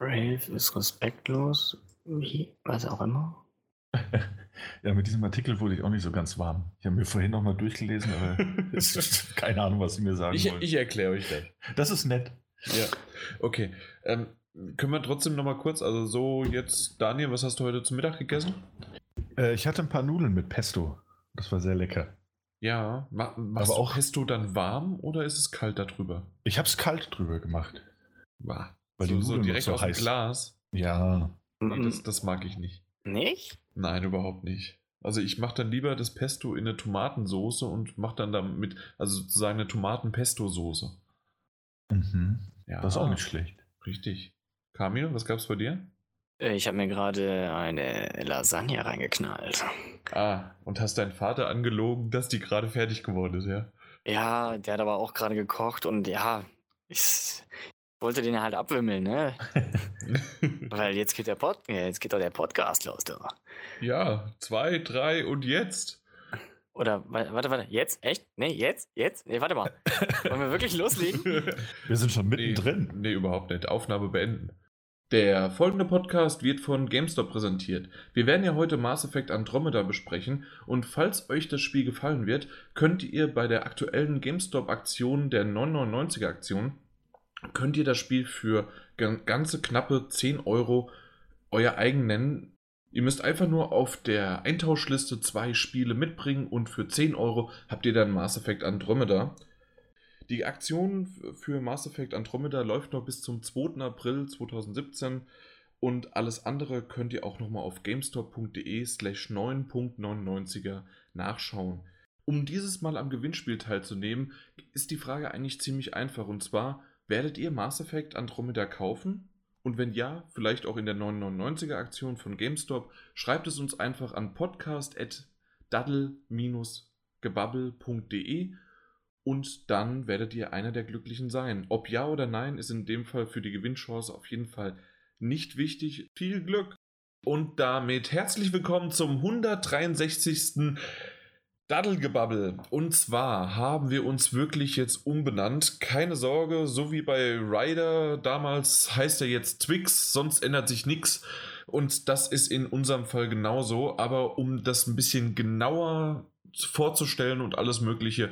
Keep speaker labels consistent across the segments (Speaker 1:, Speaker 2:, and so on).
Speaker 1: Brave ist respektlos, wie, was auch immer.
Speaker 2: ja, mit diesem Artikel wurde ich auch nicht so ganz warm. Ich habe mir vorhin nochmal durchgelesen, aber keine Ahnung, was Sie mir sagen
Speaker 3: ich,
Speaker 2: wollen.
Speaker 3: Ich erkläre euch das.
Speaker 2: Das ist nett.
Speaker 3: Ja, okay. Ähm, können wir trotzdem nochmal kurz, also so jetzt, Daniel, was hast du heute zum Mittag gegessen?
Speaker 2: Äh, ich hatte ein paar Nudeln mit Pesto. Das war sehr lecker.
Speaker 3: Ja, ma machst
Speaker 2: Aber
Speaker 3: du Pesto dann warm oder ist es kalt darüber?
Speaker 2: Ich habe es kalt drüber gemacht.
Speaker 3: War.
Speaker 2: Weil
Speaker 3: so,
Speaker 2: die
Speaker 3: so
Speaker 2: Nudeln
Speaker 3: direkt
Speaker 2: so
Speaker 3: aus dem
Speaker 2: heiß-
Speaker 3: Glas.
Speaker 2: Ja.
Speaker 3: Nee, das, das mag ich nicht.
Speaker 1: Nicht?
Speaker 3: Nein, überhaupt nicht. Also ich mache dann lieber das Pesto in eine Tomatensoße und mache dann damit, also sozusagen eine Tomaten-Pesto-Soße.
Speaker 2: Mhm.
Speaker 3: Ja,
Speaker 2: Das ist auch nicht schlecht.
Speaker 3: Richtig. Kamil, was gab's bei dir?
Speaker 1: Äh, Ich habe mir gerade eine Lasagne reingeknallt.
Speaker 3: Ah, und hast deinen Vater angelogen, dass die gerade fertig geworden ist, ja?
Speaker 1: Ja, der hat aber auch gerade gekocht und ja, ich wollte den halt abwimmeln, ne? Weil jetzt geht der Pod ja, jetzt geht doch der Podcast los, du.
Speaker 3: ja, zwei, drei und jetzt.
Speaker 1: Oder wa- warte, warte, jetzt? Echt? Nee, jetzt? Jetzt? Nee, warte mal. Wollen wir wirklich loslegen?
Speaker 2: Wir sind schon mittendrin.
Speaker 3: Nee, nee, überhaupt nicht. Aufnahme beenden. Der folgende Podcast wird von GameStop präsentiert. Wir werden ja heute Mass Effect Andromeda besprechen und falls euch das Spiel gefallen wird, könnt ihr bei der aktuellen GameStop-Aktion, der 999er-Aktion, könnt ihr das Spiel für gan- ganze knappe 10 Euro euer eigen nennen. Ihr müsst einfach nur auf der Eintauschliste zwei Spiele mitbringen und für 10 Euro habt ihr dann Mass Effect Andromeda. Die Aktion für Mass Effect Andromeda läuft noch bis zum 2. April 2017 und alles andere könnt ihr auch nochmal auf gamestop.de slash 9.99er nachschauen. Um dieses Mal am Gewinnspiel teilzunehmen, ist die Frage eigentlich ziemlich einfach und zwar, werdet ihr Mass Effect Andromeda kaufen? Und wenn ja, vielleicht auch in der 999er Aktion von GameStop, schreibt es uns einfach an podcast.daddle-gebabbel.de und dann werdet ihr einer der Glücklichen sein. Ob ja oder nein, ist in dem Fall für die Gewinnchance auf jeden Fall nicht wichtig. Viel Glück! Und damit herzlich willkommen zum 163. Daddelgebabbel. Und zwar haben wir uns wirklich jetzt umbenannt. Keine Sorge, so wie bei Ryder damals heißt er jetzt Twix, sonst ändert sich nichts. Und das ist in unserem Fall genauso. Aber um das ein bisschen genauer vorzustellen und alles Mögliche,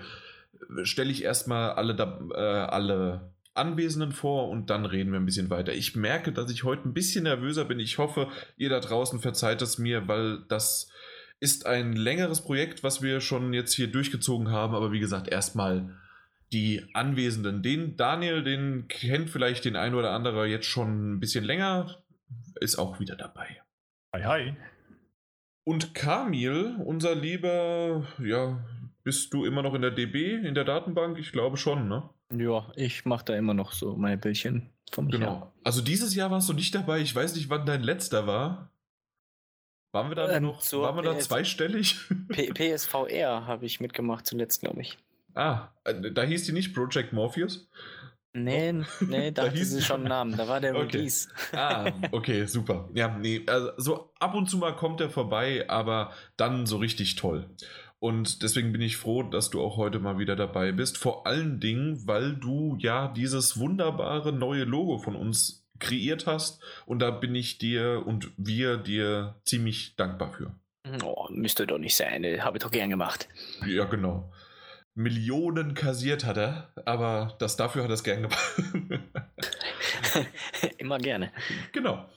Speaker 3: stelle ich erstmal alle, äh, alle Anwesenden vor und dann reden wir ein bisschen weiter. Ich merke, dass ich heute ein bisschen nervöser bin. Ich hoffe, ihr da draußen verzeiht es mir, weil das ist ein längeres Projekt, was wir schon jetzt hier durchgezogen haben. Aber wie gesagt, erstmal die Anwesenden. Den Daniel, den kennt vielleicht den ein oder andere jetzt schon ein bisschen länger, ist auch wieder dabei.
Speaker 2: Hi, hi.
Speaker 3: Und Kamil, unser lieber, ja, bist du immer noch in der DB, in der Datenbank? Ich glaube schon, ne?
Speaker 1: Ja, ich mache da immer noch so meine Bildchen von mir.
Speaker 3: Genau. Also dieses Jahr warst du nicht dabei. Ich weiß nicht, wann dein letzter war. Waren wir da
Speaker 1: Ähm,
Speaker 3: noch, waren wir da
Speaker 1: PS
Speaker 3: zweistellig?
Speaker 1: P PSVR habe ich mitgemacht zuletzt, glaube ich.
Speaker 3: ah, äh, da hieß die nicht Project Morpheus?
Speaker 1: Nee, nee, da,
Speaker 3: Da hieß-
Speaker 1: sie schon einen Namen. Da war der
Speaker 3: Okay.
Speaker 1: Release.
Speaker 3: Ah, okay, super. Ja, nee, also so ab und zu mal kommt er vorbei, aber dann so richtig toll. Und deswegen bin ich froh, dass du auch heute mal wieder dabei bist. Vor allen Dingen, weil du ja dieses wunderbare neue Logo von uns kreiert hast. Und da bin ich dir und wir dir ziemlich dankbar für.
Speaker 1: Oh, müsste doch nicht sein. Habe ich doch gern gemacht.
Speaker 3: Ja, genau. Millionen kassiert hat er, aber das dafür hat er es gern gemacht.
Speaker 1: Immer gerne.
Speaker 3: Genau.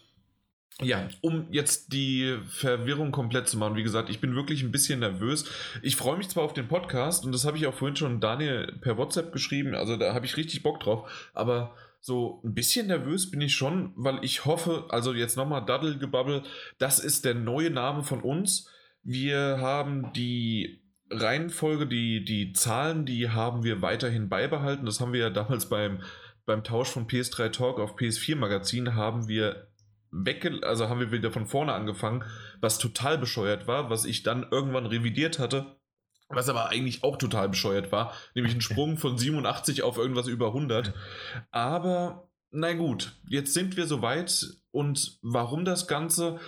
Speaker 3: Ja, um jetzt die Verwirrung komplett zu machen, wie gesagt, ich bin wirklich ein bisschen nervös. Ich freue mich zwar auf den Podcast und das habe ich auch vorhin schon Daniel per WhatsApp geschrieben, also da habe ich richtig Bock drauf, aber so ein bisschen nervös bin ich schon, weil ich hoffe, also jetzt nochmal Daddelgebabbel, das ist der neue Name von uns. Wir haben die Reihenfolge, die, die Zahlen, die haben wir weiterhin beibehalten. Das haben wir ja damals beim, beim Tausch von PS3 Talk auf PS4 Magazin haben wir wegge also haben wir wieder von vorne angefangen, was total bescheuert war, was ich dann irgendwann revidiert hatte, was aber eigentlich auch total bescheuert war, nämlich ein Sprung von 87 auf irgendwas über 100. Aber na gut, jetzt sind wir soweit und warum das Ganze?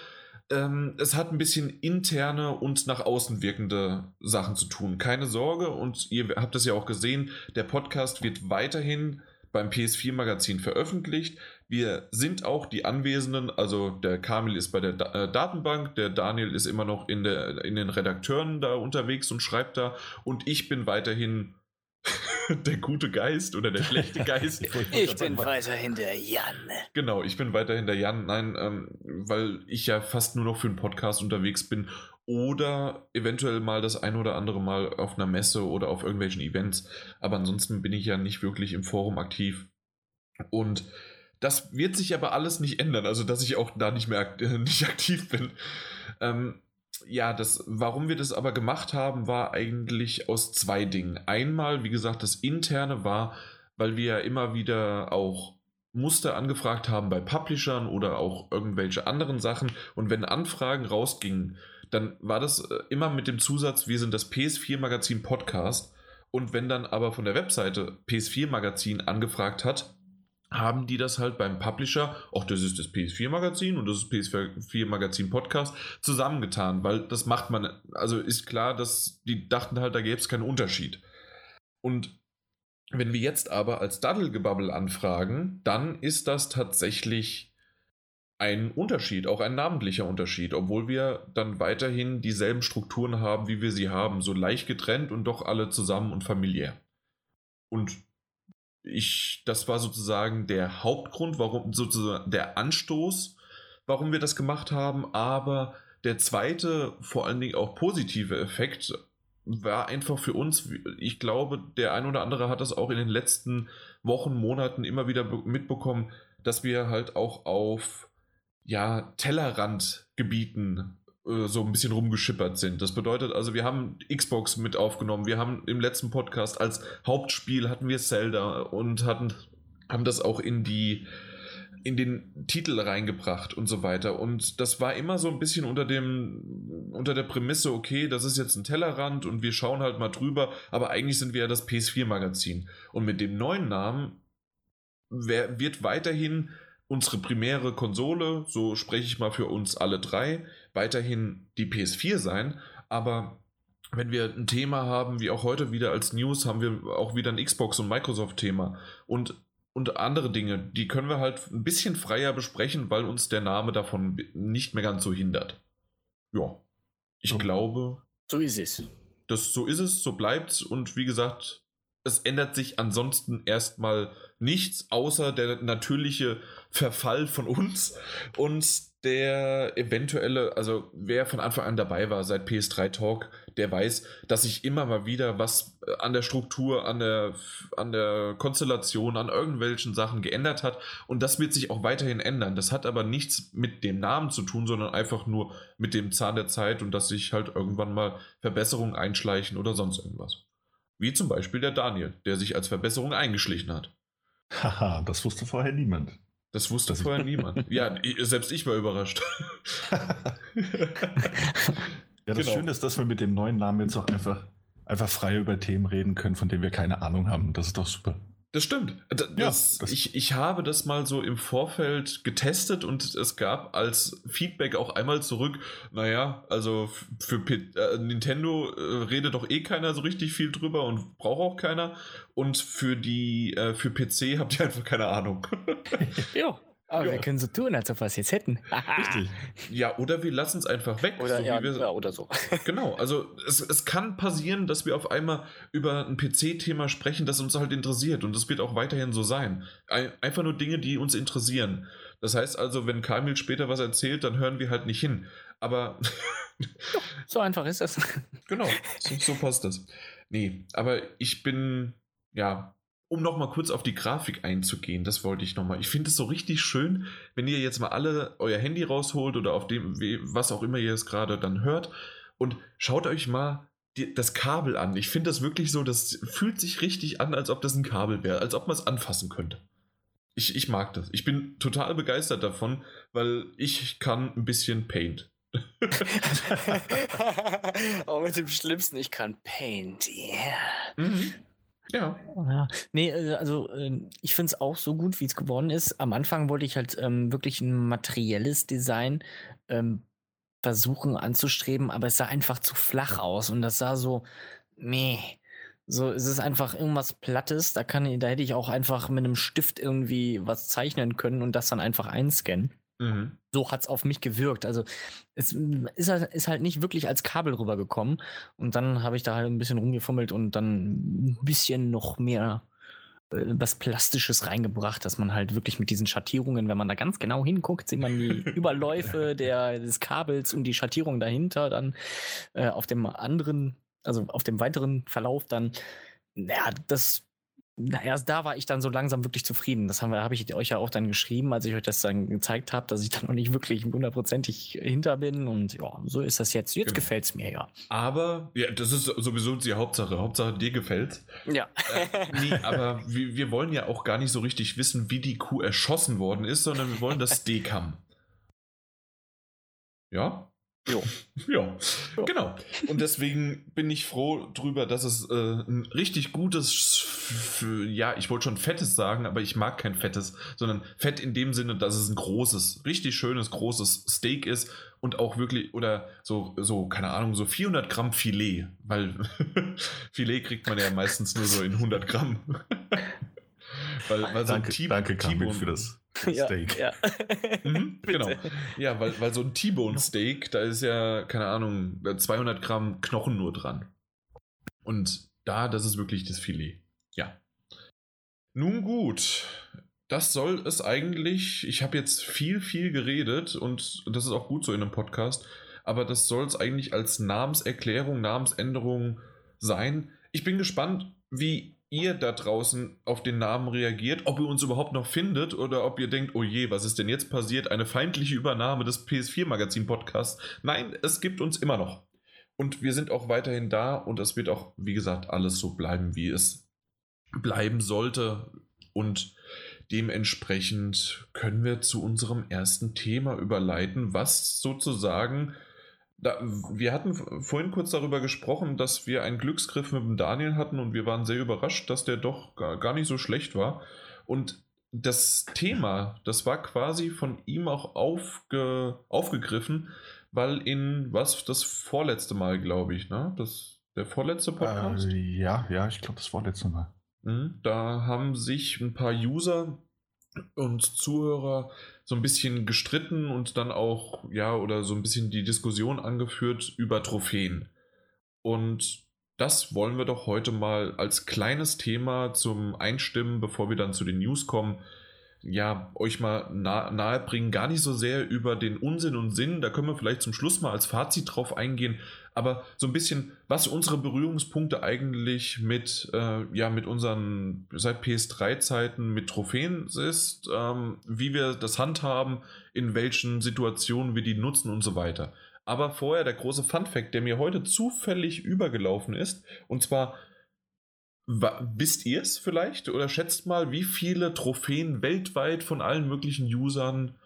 Speaker 3: Ähm, es hat ein bisschen interne und nach außen wirkende Sachen zu tun. Keine Sorge und ihr habt es ja auch gesehen, der Podcast wird weiterhin beim PS4-Magazin veröffentlicht. Wir sind auch die Anwesenden, also der Kamil ist bei der da äh, Datenbank, der Daniel ist immer noch in, der, in den Redakteuren da unterwegs und schreibt da und ich bin weiterhin der gute Geist oder der schlechte Geist.
Speaker 1: ich bin weiterhin der Jan.
Speaker 3: Genau, ich bin weiterhin der Jan. Nein, ähm, weil ich ja fast nur noch für einen Podcast unterwegs bin oder eventuell mal das ein oder andere Mal auf einer Messe oder auf irgendwelchen Events. Aber ansonsten bin ich ja nicht wirklich im Forum aktiv. Und das wird sich aber alles nicht ändern, also dass ich auch da nicht mehr äh, nicht aktiv bin. Ähm, ja, das, warum wir das aber gemacht haben, war eigentlich aus zwei Dingen. Einmal, wie gesagt, das interne war, weil wir ja immer wieder auch Muster angefragt haben bei Publishern oder auch irgendwelche anderen Sachen. Und wenn Anfragen rausgingen, dann war das äh, immer mit dem Zusatz, wir sind das PS4 Magazin Podcast. Und wenn dann aber von der Webseite PS4 Magazin angefragt hat, haben die das halt beim Publisher, auch das ist das PS4 Magazin und das ist PS4 Magazin Podcast, zusammengetan, weil das macht man, also ist klar, dass die dachten halt, da gäbe es keinen Unterschied. Und wenn wir jetzt aber als Daddelgebabbel anfragen, dann ist das tatsächlich ein Unterschied, auch ein namentlicher Unterschied, obwohl wir dann weiterhin dieselben Strukturen haben, wie wir sie haben, so leicht getrennt und doch alle zusammen und familiär. Und ich, das war sozusagen der Hauptgrund, warum sozusagen der Anstoß, warum wir das gemacht haben, aber der zweite, vor allen Dingen auch positive Effekt war einfach für uns, ich glaube, der ein oder andere hat das auch in den letzten Wochen, Monaten immer wieder mitbekommen, dass wir halt auch auf ja, Tellerrandgebieten so ein bisschen rumgeschippert sind. Das bedeutet also, wir haben Xbox mit aufgenommen, wir haben im letzten Podcast als Hauptspiel hatten wir Zelda und hatten, haben das auch in die in den Titel reingebracht und so weiter. Und das war immer so ein bisschen unter dem, unter der Prämisse, okay, das ist jetzt ein Tellerrand und wir schauen halt mal drüber, aber eigentlich sind wir ja das PS4-Magazin. Und mit dem neuen Namen wird weiterhin unsere primäre Konsole, so spreche ich mal für uns alle drei, weiterhin die PS4 sein, aber wenn wir ein Thema haben, wie auch heute wieder als News, haben wir auch wieder ein Xbox- und Microsoft-Thema und, und andere Dinge, die können wir halt ein bisschen freier besprechen, weil uns der Name davon nicht mehr ganz so hindert. Ja, ich so. glaube.
Speaker 1: So ist es.
Speaker 3: Das, so ist es, so bleibt es und wie gesagt, es ändert sich ansonsten erstmal nichts, außer der natürliche Verfall von uns und der eventuelle, also wer von Anfang an dabei war seit PS3 Talk, der weiß, dass sich immer mal wieder was äh, an der Struktur, an der, an der Konstellation, an irgendwelchen Sachen geändert hat und das wird sich auch weiterhin ändern. Das hat aber nichts mit dem Namen zu tun, sondern einfach nur mit dem Zahn der Zeit und dass sich halt irgendwann mal Verbesserungen einschleichen oder sonst irgendwas. Wie zum Beispiel der Daniel, der sich als Verbesserung eingeschlichen hat.
Speaker 2: Haha, das wusste vorher niemand.
Speaker 3: Das wusste das vorher niemand. Ja, selbst ich war überrascht.
Speaker 2: ja, das genau. Schöne ist, dass wir mit dem neuen Namen jetzt auch einfach, einfach frei über Themen reden können, von denen wir keine Ahnung haben. Das ist doch super.
Speaker 3: Das stimmt. Das, ja, das ich, ich habe das mal so im Vorfeld getestet und es gab als Feedback auch einmal zurück, naja, also für P äh, Nintendo äh, redet doch eh keiner so richtig viel drüber und braucht auch keiner. Und für die äh, für PC habt ihr einfach keine Ahnung.
Speaker 1: ja. Aber ja. wir können so tun, als ob wir es jetzt hätten.
Speaker 3: Richtig. Ja, oder wir lassen es einfach weg.
Speaker 1: Oder,
Speaker 3: so
Speaker 1: ja, wir, ja, oder so.
Speaker 3: genau, also es, es kann passieren, dass wir auf einmal über ein PC-Thema sprechen, das uns halt interessiert. Und das wird auch weiterhin so sein. Ein, einfach nur Dinge, die uns interessieren. Das heißt also, wenn Kamil später was erzählt, dann hören wir halt nicht hin. Aber.
Speaker 1: so einfach ist das.
Speaker 3: genau, so, so passt das. Nee, aber ich bin, ja, um nochmal kurz auf die Grafik einzugehen, das wollte ich nochmal. Ich finde es so richtig schön, wenn ihr jetzt mal alle euer Handy rausholt oder auf dem, was auch immer ihr es gerade dann hört und schaut euch mal die, das Kabel an. Ich finde das wirklich so, das fühlt sich richtig an, als ob das ein Kabel wäre, als ob man es anfassen könnte. Ich, ich mag das. Ich bin total begeistert davon, weil ich kann ein bisschen Paint.
Speaker 1: Auch mit dem Schlimmsten, ich kann Paint, yeah. Mhm.
Speaker 3: Ja.
Speaker 1: ja. Nee, äh, also ähm, ich finde es auch so gut, wie es geworden ist. Am Anfang wollte ich halt ähm, wirklich ein materielles Design ähm, versuchen anzustreben, aber es sah einfach zu flach aus und das sah so, meh. So, es ist einfach irgendwas Plattes, da kann da hätte ich auch einfach mit einem Stift irgendwie was zeichnen können und das dann einfach einscannen. Mhm. So hat es auf mich gewirkt. Also es ist, halt, ist halt nicht wirklich als Kabel rübergekommen. Und dann habe ich da halt ein bisschen rumgefummelt und dann ein bisschen noch mehr äh, was Plastisches reingebracht, dass man halt wirklich mit diesen Schattierungen, wenn man da ganz genau hinguckt, sieht man die Überläufe der, des Kabels und die Schattierung dahinter dann äh, auf dem anderen, also auf dem weiteren Verlauf dann. Ja, das erst da war ich dann so langsam wirklich zufrieden. Das habe hab ich euch ja auch dann geschrieben, als ich euch das dann gezeigt habe, dass ich da noch nicht wirklich hundertprozentig hinter bin. Und ja, so ist das jetzt. Jetzt genau. gefällt es mir ja.
Speaker 3: Aber, ja, das ist sowieso die Hauptsache. Hauptsache dir gefällt.
Speaker 1: Ja.
Speaker 3: Äh, nee, aber wir, wir wollen ja auch gar nicht so richtig wissen, wie die Kuh erschossen worden ist, sondern wir wollen das haben. Ja?
Speaker 1: Jo.
Speaker 3: Ja, genau. Und deswegen bin ich froh drüber, dass es äh, ein richtig gutes, ja, ich wollte schon fettes sagen, aber ich mag kein fettes, sondern fett in dem Sinne, dass es ein großes, richtig schönes, großes Steak ist und auch wirklich, oder so, so keine Ahnung, so 400 Gramm Filet, weil Filet kriegt man ja meistens nur so in 100 Gramm.
Speaker 2: Weil, weil so danke, ein danke, für das Steak.
Speaker 1: Ja,
Speaker 3: ja. mhm, genau. Ja, weil, weil so ein T-Bone Steak, da ist ja, keine Ahnung, 200 Gramm Knochen nur dran. Und da, das ist wirklich das Filet. Ja. Nun gut. Das soll es eigentlich. Ich habe jetzt viel, viel geredet und das ist auch gut so in einem Podcast. Aber das soll es eigentlich als Namenserklärung, Namensänderung sein. Ich bin gespannt, wie ihr da draußen auf den Namen reagiert, ob ihr uns überhaupt noch findet oder ob ihr denkt, oh je, was ist denn jetzt passiert? Eine feindliche Übernahme des PS4-Magazin-Podcasts. Nein, es gibt uns immer noch. Und wir sind auch weiterhin da und es wird auch, wie gesagt, alles so bleiben, wie es bleiben sollte. Und dementsprechend können wir zu unserem ersten Thema überleiten, was sozusagen da, wir hatten vorhin kurz darüber gesprochen, dass wir einen Glücksgriff mit dem Daniel hatten und wir waren sehr überrascht, dass der doch gar, nicht so schlecht war. Und das Thema, das war quasi von ihm auch aufge, aufgegriffen, weil in was das vorletzte Mal, glaube ich, ne? Das der vorletzte Podcast?
Speaker 2: Äh, ja, ja, ich glaube das vorletzte Mal.
Speaker 3: Mhm, da haben sich ein paar User und Zuhörer so ein bisschen gestritten und dann auch, ja, oder so ein bisschen die Diskussion angeführt über Trophäen. Und das wollen wir doch heute mal als kleines Thema zum Einstimmen, bevor wir dann zu den News kommen, ja, euch mal nah, nahe bringen. Gar nicht so sehr über den Unsinn und Sinn, da können wir vielleicht zum Schluss mal als Fazit drauf eingehen, aber so ein bisschen, was unsere Berührungspunkte eigentlich mit, äh, ja, mit unseren seit PS3-Zeiten mit Trophäen ist, ähm, wie wir das handhaben, in welchen Situationen wir die nutzen und so weiter. Aber vorher der große Fun-Fact, der mir heute zufällig übergelaufen ist, und zwar Wisst ihr es vielleicht oder schätzt mal, wie viele Trophäen weltweit von allen möglichen Usern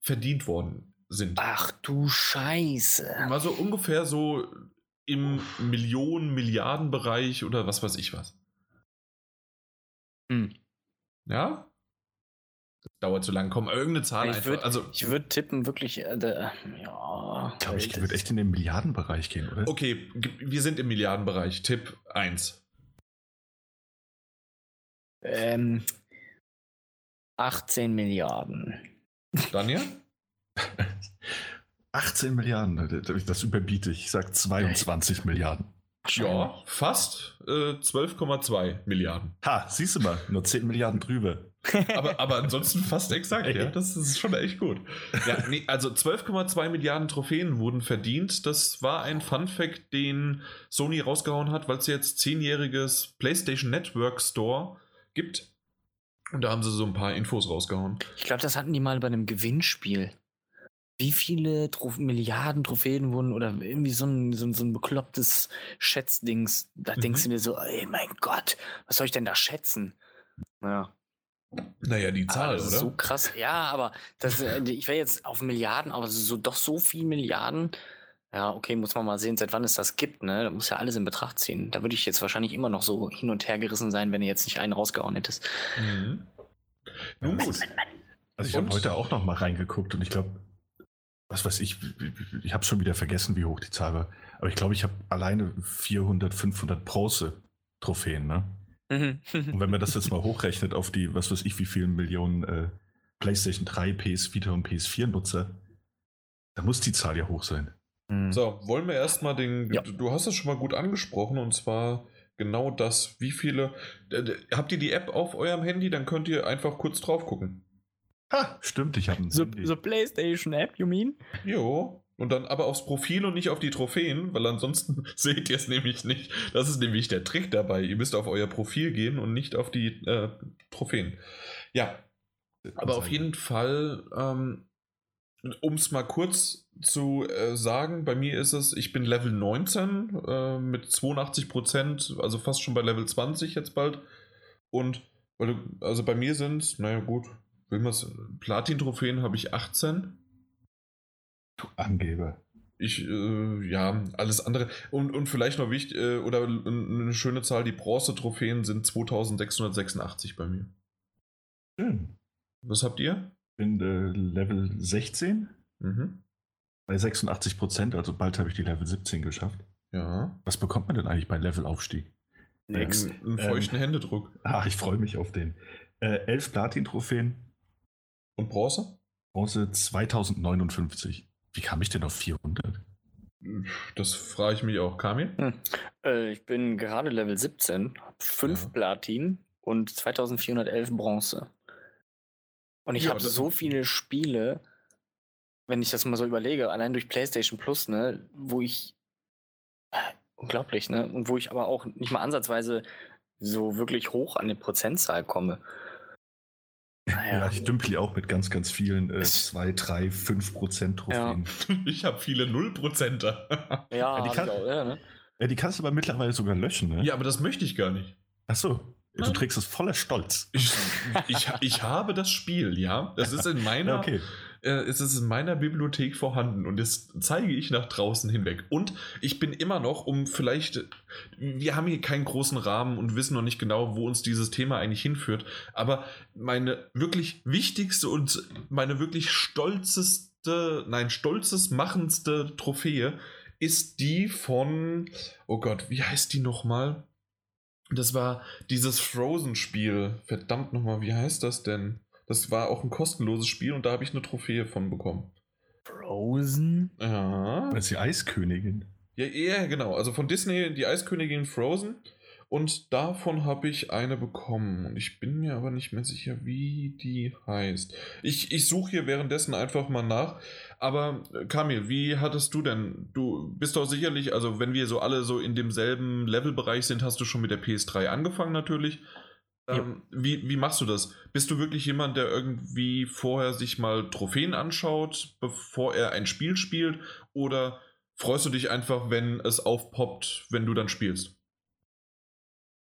Speaker 3: verdient worden sind.
Speaker 1: Ach du Scheiße.
Speaker 3: Mal so ungefähr so im Millionen, Milliarden-Bereich oder was weiß ich was.
Speaker 1: Hm.
Speaker 3: Ja? Das dauert zu lang. Komm, irgendeine Zahl
Speaker 1: ich
Speaker 3: einfach.
Speaker 1: Würd,
Speaker 3: also,
Speaker 1: ich würde tippen, wirklich, äh,
Speaker 2: ja. Ich glaube, ich würde echt in den Milliardenbereich gehen, oder?
Speaker 3: Okay, wir sind im Milliardenbereich. Tipp 1.
Speaker 1: Ähm, 18 Milliarden.
Speaker 3: Daniel?
Speaker 2: 18 Milliarden, das überbiete ich. Ich sage 22 Milliarden.
Speaker 3: Ja, fast äh, 12,2 Milliarden.
Speaker 2: Ha, siehst du mal, nur 10 Milliarden drüber.
Speaker 3: aber, aber ansonsten fast exakt, ja. Das ist schon echt gut. Ja, nee, also 12,2 Milliarden Trophäen wurden verdient. Das war ein Fun-Fact, den Sony rausgehauen hat, weil es jetzt zehnjähriges PlayStation Network Store gibt. Und da haben sie so ein paar Infos rausgehauen.
Speaker 1: Ich glaube, das hatten die mal bei einem Gewinnspiel wie viele Trof Milliarden Trophäen wurden oder irgendwie so ein, so ein, so ein beklopptes Schätzdings. Da mhm. denkst du dir so, ey, mein Gott, was soll ich denn da schätzen?
Speaker 3: Ja. Naja, die Zahl, oder?
Speaker 1: So krass, ja, aber das, äh, ich wäre jetzt auf Milliarden, aber so doch so viel Milliarden. Ja, okay, muss man mal sehen, seit wann es das gibt, ne? Da muss ja alles in Betracht ziehen. Da würde ich jetzt wahrscheinlich immer noch so hin und her gerissen sein, wenn ihr jetzt nicht einen rausgehauen hättest.
Speaker 3: Mhm.
Speaker 2: Nun gut. Also ich habe heute auch noch mal reingeguckt und ich glaube, was weiß ich, ich habe schon wieder vergessen, wie hoch die Zahl war. Aber ich glaube, ich habe alleine 400, 500 Bronze Trophäen, ne? Mhm. Und wenn man das jetzt mal hochrechnet auf die, was weiß ich, wie vielen Millionen äh, PlayStation 3, PS Vita und PS4 Nutzer, dann muss die Zahl ja hoch sein.
Speaker 3: Mhm. So, wollen wir erstmal den, ja. du hast es schon mal gut angesprochen und zwar genau das, wie viele, habt ihr die App auf eurem Handy, dann könnt ihr einfach kurz drauf gucken.
Speaker 2: Ha, stimmt, ich habe ein
Speaker 1: so, so PlayStation App, you mean?
Speaker 3: Jo. Und dann aber aufs Profil und nicht auf die Trophäen, weil ansonsten seht ihr es nämlich nicht. Das ist nämlich der Trick dabei. Ihr müsst auf euer Profil gehen und nicht auf die äh, Trophäen. Ja. Aber auf jeden Fall, ähm, um es mal kurz zu äh, sagen, bei mir ist es, ich bin Level 19 äh, mit 82 Prozent, also fast schon bei Level 20 jetzt bald. Und also bei mir sind, naja gut, will man Platin-Trophäen habe ich 18
Speaker 2: Du Angeber.
Speaker 3: Ich, äh, ja, alles andere. Und, und vielleicht noch wichtig, äh, oder eine schöne Zahl, die Bronze-Trophäen sind 2686 bei mir. Schön. Was habt ihr?
Speaker 2: Ich bin äh, Level 16. Mhm. Bei 86 Prozent, also bald habe ich die Level 17 geschafft.
Speaker 3: Ja.
Speaker 2: Was bekommt man denn eigentlich bei Levelaufstieg?
Speaker 3: Nix. Einen feuchten ähm, Händedruck.
Speaker 2: Ah, ich freue mich auf den. Äh, elf Platin-Trophäen.
Speaker 3: Und Bronze?
Speaker 2: Bronze 2059. Wie kam ich denn auf 400?
Speaker 3: Das frage ich mich auch. Kamil? Hm.
Speaker 1: Äh, ich bin gerade Level 17, 5 ja. Platin und 2411 Bronze. Und ich ja, habe so viele Spiele, wenn ich das mal so überlege, allein durch PlayStation Plus, ne, wo ich äh, unglaublich, ne, und wo ich aber auch nicht mal ansatzweise so wirklich hoch an die Prozentzahl komme.
Speaker 2: Naja. Ja, ich dümpel auch mit ganz, ganz vielen 2, 3, 5 Prozent Trophäen.
Speaker 3: Ja. Ich habe viele 0 Prozenter.
Speaker 1: Ja, ja, die, kann, auch,
Speaker 2: ja, ne? ja, die kannst du aber mittlerweile sogar löschen, ne?
Speaker 3: Ja, aber das möchte ich gar nicht.
Speaker 2: Achso. Du trägst es voller Stolz.
Speaker 3: Ich, ich, ich habe das Spiel, ja. Das ist in meiner, okay äh, ist es in meiner Bibliothek vorhanden und das zeige ich nach draußen hinweg. Und ich bin immer noch, um vielleicht, wir haben hier keinen großen Rahmen und wissen noch nicht genau, wo uns dieses Thema eigentlich hinführt, aber meine wirklich wichtigste und meine wirklich stolzeste, nein, stolzes machendste Trophäe ist die von, oh Gott, wie heißt die nochmal? Das war dieses Frozen-Spiel. Verdammt nochmal, wie heißt das denn? Das war auch ein kostenloses Spiel und da habe ich eine Trophäe von bekommen.
Speaker 1: Frozen?
Speaker 2: Ja. Das ist die Eiskönigin.
Speaker 3: Ja, ja, genau. Also von Disney die Eiskönigin Frozen. Und davon habe ich eine bekommen. Und ich bin mir aber nicht mehr sicher, wie die heißt. Ich, ich suche hier währenddessen einfach mal nach. Aber äh, Kamil, wie hattest du denn? Du bist doch sicherlich, also wenn wir so alle so in demselben Levelbereich sind, hast du schon mit der PS3 angefangen natürlich. Ähm, wie, wie machst du das? Bist du wirklich jemand, der irgendwie vorher sich mal Trophäen anschaut, bevor er ein Spiel spielt? Oder freust du dich einfach, wenn es aufpoppt, wenn du dann spielst?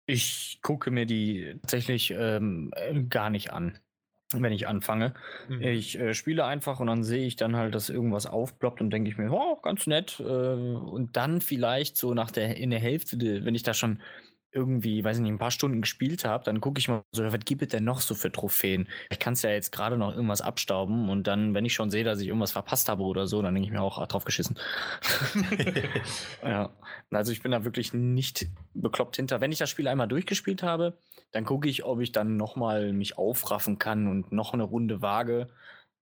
Speaker 1: Ich gucke mir die tatsächlich ähm, gar nicht an, wenn ich anfange. Mhm. Ich äh, spiele einfach und dann sehe ich dann halt, dass irgendwas aufploppt und denke ich mir, oh, ganz nett. Äh, und dann vielleicht so nach der in der Hälfte, wenn ich da schon irgendwie, weiß ich nicht, ein paar Stunden gespielt habe, dann gucke ich mal so, was gibt es denn noch so für Trophäen? Ich kann es ja jetzt gerade noch irgendwas abstauben und dann, wenn ich schon sehe, dass ich irgendwas verpasst habe oder so, dann denke ich mir auch, ah, drauf geschissen. ja, also ich bin da wirklich nicht bekloppt hinter. Wenn ich das Spiel einmal durchgespielt habe, dann gucke ich, ob ich dann nochmal mich aufraffen kann und noch eine Runde wage,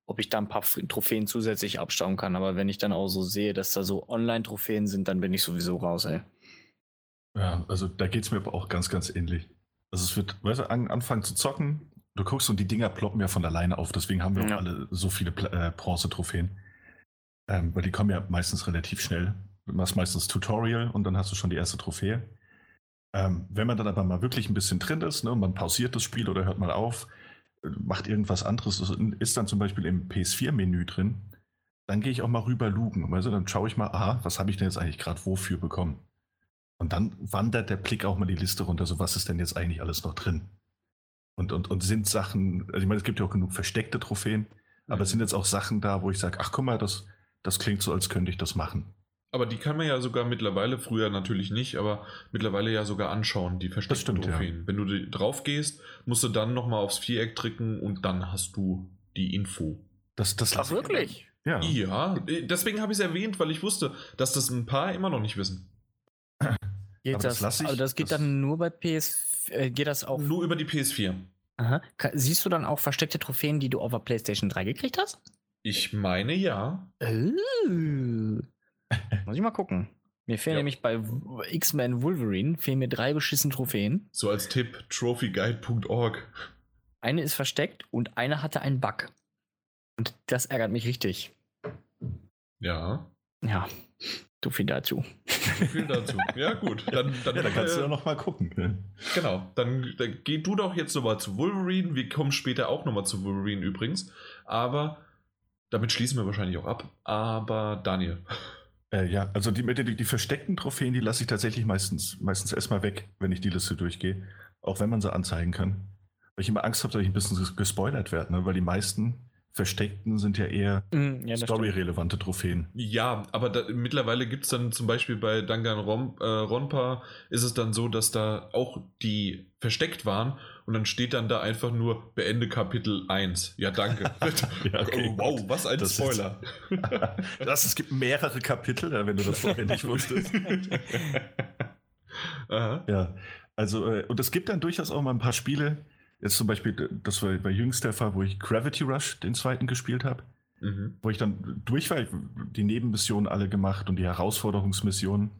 Speaker 1: ob ich da ein paar Trophäen zusätzlich abstauben kann. Aber wenn ich dann auch so sehe, dass da so Online-Trophäen sind, dann bin ich sowieso raus, ey.
Speaker 2: Ja, also da geht es mir aber auch ganz, ganz ähnlich. Also es wird, weißt du, an, anfangen zu zocken, du guckst und die Dinger ploppen ja von alleine auf, deswegen haben wir ja. auch alle so viele äh, Bronze-Trophäen. Ähm, weil die kommen ja meistens relativ schnell. Du machst meistens Tutorial und dann hast du schon die erste Trophäe. Ähm, wenn man dann aber mal wirklich ein bisschen drin ist, ne, man pausiert das Spiel oder hört mal auf, äh, macht irgendwas anderes, ist dann zum Beispiel im PS4-Menü drin, dann gehe ich auch mal rüber lugen. Also dann schaue ich mal, aha, was habe ich denn jetzt eigentlich gerade wofür bekommen? Und dann wandert der Blick auch mal die Liste runter, so was ist denn jetzt eigentlich alles noch drin? Und, und, und sind Sachen, also ich meine, es gibt ja auch genug versteckte Trophäen, mhm. aber es sind jetzt auch Sachen da, wo ich sage, ach guck mal, das, das klingt so, als könnte ich das machen.
Speaker 3: Aber die kann man ja sogar mittlerweile, früher natürlich nicht, aber mittlerweile ja sogar anschauen, die versteckten stimmt, Trophäen. Ja. Wenn du drauf gehst, musst du dann nochmal aufs Viereck drücken und dann hast du die Info.
Speaker 1: Das, das Ach, wirklich?
Speaker 3: Ja. Ja, deswegen habe ich es erwähnt, weil ich wusste, dass das ein paar immer noch nicht wissen.
Speaker 1: Geht aber das, das, ich, aber das geht das dann nur bei PS, äh, geht das auch?
Speaker 3: Nur über die PS4.
Speaker 1: Aha. Siehst du dann auch versteckte Trophäen, die du auf der PlayStation 3 gekriegt hast?
Speaker 3: Ich meine ja.
Speaker 1: Oh. Muss ich mal gucken. Mir fehlen ja. nämlich bei X-Men Wolverine fehlen mir drei beschissene Trophäen.
Speaker 3: So als Tipp, trophyguide.org.
Speaker 1: Eine ist versteckt und eine hatte einen Bug. Und das ärgert mich richtig.
Speaker 3: Ja.
Speaker 1: Ja, so viel dazu.
Speaker 3: So viel dazu. Ja, gut. Dann,
Speaker 2: dann, ja, dann kannst äh, du ja noch mal gucken.
Speaker 3: Genau. Dann, dann geh du doch jetzt nochmal zu Wolverine. Wir kommen später auch nochmal zu Wolverine übrigens. Aber damit schließen wir wahrscheinlich auch ab. Aber Daniel.
Speaker 2: Äh, ja, also die, die, die, versteckten Trophäen, die lasse ich tatsächlich meistens, meistens erstmal weg, wenn ich die Liste durchgehe. Auch wenn man sie anzeigen kann. Weil ich immer Angst habe, dass ich ein bisschen gespoilert werde, ne? weil die meisten Versteckten sind ja eher mm, ja, storyrelevante Trophäen.
Speaker 3: Ja, aber da, mittlerweile gibt es dann zum Beispiel bei Danganronpa äh, ist es dann so, dass da auch die versteckt waren und dann steht dann da einfach nur Beende Kapitel 1. Ja, danke. ja, okay, oh, wow, was ein das Spoiler.
Speaker 2: das, es gibt mehrere Kapitel, wenn du das vorher nicht wusstest. Aha. Ja, also, äh, und es gibt dann durchaus auch mal ein paar Spiele, Jetzt zum Beispiel, das war bei jüngster Fall, wo ich Gravity Rush den zweiten gespielt habe. Mhm. Wo ich dann durch war, die Nebenmissionen alle gemacht und die Herausforderungsmissionen.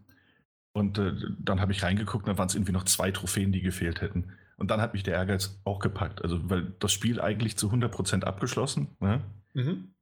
Speaker 2: Und äh, dann habe ich reingeguckt, dann waren es irgendwie noch zwei Trophäen, die gefehlt hätten. Und dann hat mich der Ehrgeiz auch gepackt. Also, weil das Spiel eigentlich zu 100% abgeschlossen. Ne? Mhm.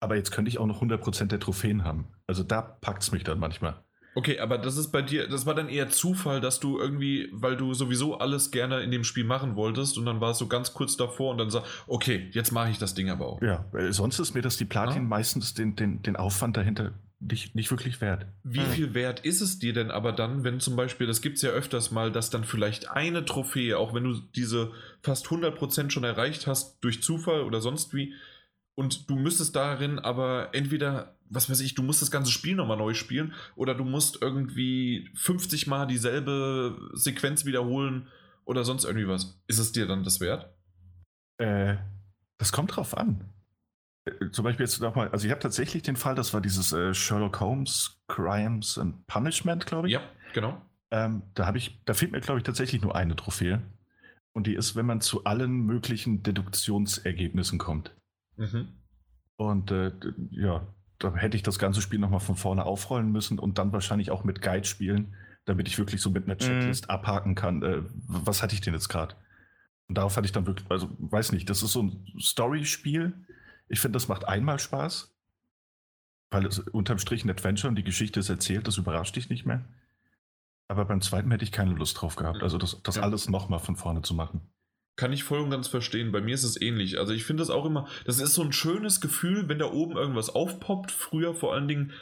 Speaker 2: Aber jetzt könnte ich auch noch 100% der Trophäen haben. Also da packt es mich dann manchmal.
Speaker 3: Okay, aber das ist bei dir, das war dann eher Zufall, dass du irgendwie, weil du sowieso alles gerne in dem Spiel machen wolltest und dann war es so ganz kurz davor und dann sag, okay, jetzt mache ich das Ding aber auch.
Speaker 2: Ja, weil sonst ist mir das die Platin ah. meistens den, den, den Aufwand dahinter nicht, nicht wirklich wert.
Speaker 3: Wie viel wert ist es dir denn aber dann, wenn zum Beispiel, das gibt es ja öfters mal, dass dann vielleicht eine Trophäe, auch wenn du diese fast 100% schon erreicht hast, durch Zufall oder sonst wie, und du müsstest darin aber entweder, was weiß ich, du musst das ganze Spiel nochmal neu spielen oder du musst irgendwie 50 Mal dieselbe Sequenz wiederholen oder sonst irgendwie was. Ist es dir dann das wert?
Speaker 2: Äh, das kommt drauf an. Äh, zum Beispiel jetzt nochmal, also ich habe tatsächlich den Fall, das war dieses äh, Sherlock Holmes Crimes and Punishment, glaube ich.
Speaker 3: Ja, genau.
Speaker 2: Ähm, da habe ich, da fehlt mir, glaube ich, tatsächlich nur eine Trophäe. Und die ist, wenn man zu allen möglichen Deduktionsergebnissen kommt. Mhm. Und äh, ja, da hätte ich das ganze Spiel nochmal von vorne aufrollen müssen und dann wahrscheinlich auch mit Guide spielen, damit ich wirklich so mit einer mhm. Checklist mhm. abhaken kann, äh, was hatte ich denn jetzt gerade? Und darauf hatte ich dann wirklich, also weiß nicht, das ist so ein Story-Spiel. Ich finde, das macht einmal Spaß, weil es unterm Strich ein Adventure und die Geschichte ist erzählt, das überrascht dich nicht mehr. Aber beim zweiten hätte ich keine Lust drauf gehabt, also das, das ja. alles nochmal von vorne zu machen.
Speaker 3: Kann ich voll und ganz verstehen. Bei mir ist es ähnlich. Also ich finde das auch immer, das ist so ein schönes Gefühl, wenn da oben irgendwas aufpoppt. Früher vor allen Dingen,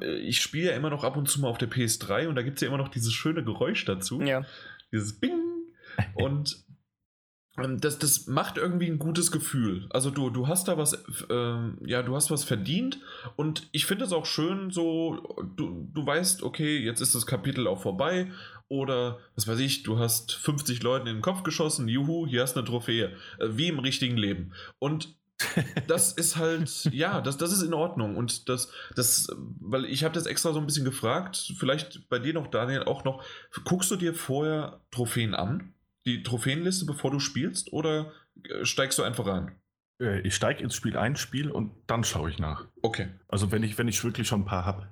Speaker 3: äh, ich spiele ja immer noch ab und zu mal auf der PS3 und da gibt es ja immer noch dieses schöne Geräusch dazu.
Speaker 1: Ja.
Speaker 3: Dieses Bing. Und das, das macht irgendwie ein gutes Gefühl. Also du, du hast da was, äh, ja, du hast was verdient und ich finde es auch schön, so, du, du weißt, okay, jetzt ist das Kapitel auch vorbei oder, was weiß ich, du hast 50 Leuten in den Kopf geschossen, juhu, hier hast du eine Trophäe, äh, wie im richtigen Leben. Und das ist halt, ja, das, das ist in Ordnung. Und das, das, weil ich habe das extra so ein bisschen gefragt, vielleicht bei dir noch, Daniel, auch noch, guckst du dir vorher Trophäen an? Die Trophäenliste, bevor du spielst, oder äh, steigst du einfach rein?
Speaker 2: Äh, ich steige ins Spiel ein, Spiel und dann schaue ich nach.
Speaker 3: Okay.
Speaker 2: Also wenn ich, wenn ich wirklich schon ein paar habe.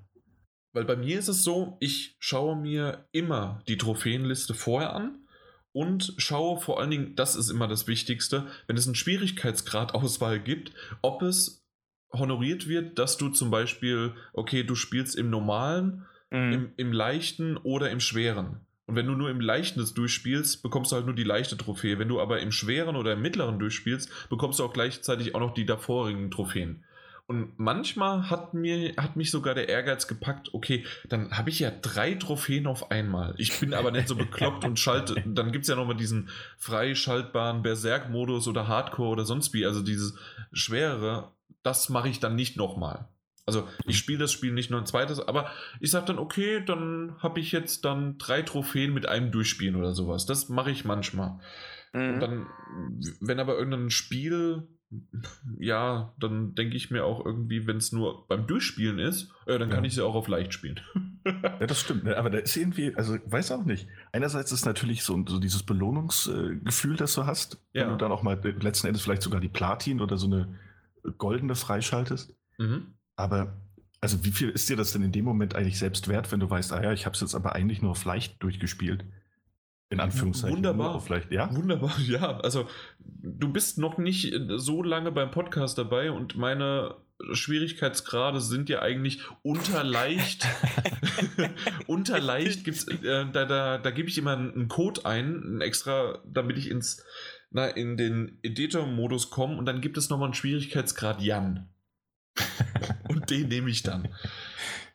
Speaker 3: Weil bei mir ist es so, ich schaue mir immer die Trophäenliste vorher an und schaue vor allen Dingen, das ist immer das Wichtigste, wenn es einen Schwierigkeitsgrad-Auswahl gibt, ob es honoriert wird, dass du zum Beispiel, okay, du spielst im normalen, mhm. im, im leichten oder im schweren. Und wenn du nur im Leichten das durchspielst, bekommst du halt nur die leichte Trophäe. Wenn du aber im Schweren oder im Mittleren durchspielst, bekommst du auch gleichzeitig auch noch die davorigen Trophäen. Und manchmal hat, mir, hat mich sogar der Ehrgeiz gepackt, okay, dann habe ich ja drei Trophäen auf einmal. Ich bin aber nicht so bekloppt und schalte. Dann gibt es ja nochmal diesen freischaltbaren Berserk-Modus oder Hardcore oder sonst wie. Also dieses schwerere, das mache ich dann nicht nochmal. Also ich spiele das Spiel nicht nur ein zweites, aber ich sage dann, okay, dann habe ich jetzt dann drei Trophäen mit einem Durchspielen oder sowas. Das mache ich manchmal. Mhm. Dann, wenn aber irgendein Spiel ja, dann denke ich mir auch irgendwie, wenn es nur beim Durchspielen ist, äh, dann kann ja. ich sie auch auf leicht spielen.
Speaker 2: ja, das stimmt. Ne? Aber da ist irgendwie, also weiß auch nicht. Einerseits ist natürlich so, so dieses Belohnungsgefühl, das du hast, ja. wenn du dann auch mal letzten Endes vielleicht sogar die Platin oder so eine goldene freischaltest. Mhm. Aber also wie viel ist dir das denn in dem Moment eigentlich selbst wert, wenn du weißt, ah ja, ich habe es jetzt aber eigentlich nur auf leicht durchgespielt? In Anführungszeichen.
Speaker 3: Wunderbar. Vielleicht, ja? Wunderbar, ja. Also, du bist noch nicht so lange beim Podcast dabei und meine Schwierigkeitsgrade sind ja eigentlich unter leicht. unter leicht gibt's, äh, da, da, da gebe ich immer einen Code ein, einen extra, damit ich ins, na, in den Editor-Modus komme und dann gibt es nochmal einen Schwierigkeitsgrad Jan. und den nehme ich dann.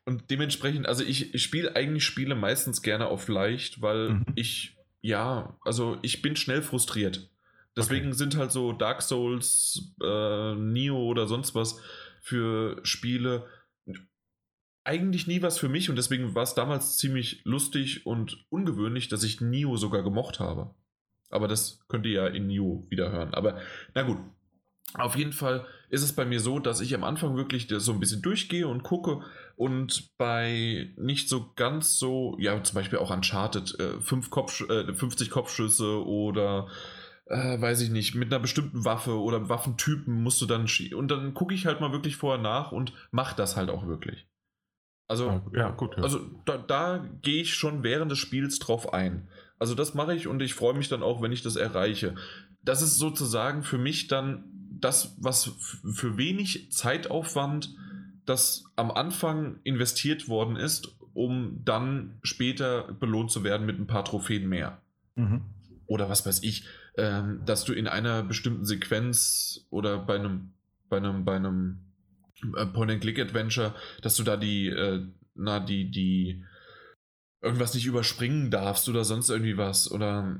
Speaker 3: Und dementsprechend, also ich, ich spiele eigentlich Spiele meistens gerne auf leicht, weil mhm. ich ja, also ich bin schnell frustriert. Deswegen okay. sind halt so Dark Souls, äh, Neo oder sonst was für Spiele eigentlich nie was für mich und deswegen war es damals ziemlich lustig und ungewöhnlich, dass ich Neo sogar gemocht habe. Aber das könnt ihr ja in Neo wieder hören. Aber na gut, auf jeden Fall ist es bei mir so, dass ich am Anfang wirklich so ein bisschen durchgehe und gucke und bei nicht so ganz so, ja, zum Beispiel auch Uncharted, äh, fünf Kopf, äh, 50 Kopfschüsse oder äh, weiß ich nicht, mit einer bestimmten Waffe oder Waffentypen musst du dann schießen. Und dann gucke ich halt mal wirklich vorher nach und mache das halt auch wirklich. Also, ja, gut. Ja. Also da, da gehe ich schon während des Spiels drauf ein. Also das mache ich und ich freue mich dann auch, wenn ich das erreiche. Das ist sozusagen für mich dann das, was für wenig Zeitaufwand das am Anfang investiert worden ist, um dann später belohnt zu werden mit ein paar Trophäen mehr. Mhm. Oder was weiß ich, ähm, dass du in einer bestimmten Sequenz oder bei einem, bei einem, bei einem äh, Point-and-Click-Adventure, dass du da die, äh, na, die, die, irgendwas nicht überspringen darfst oder sonst irgendwie was. Oder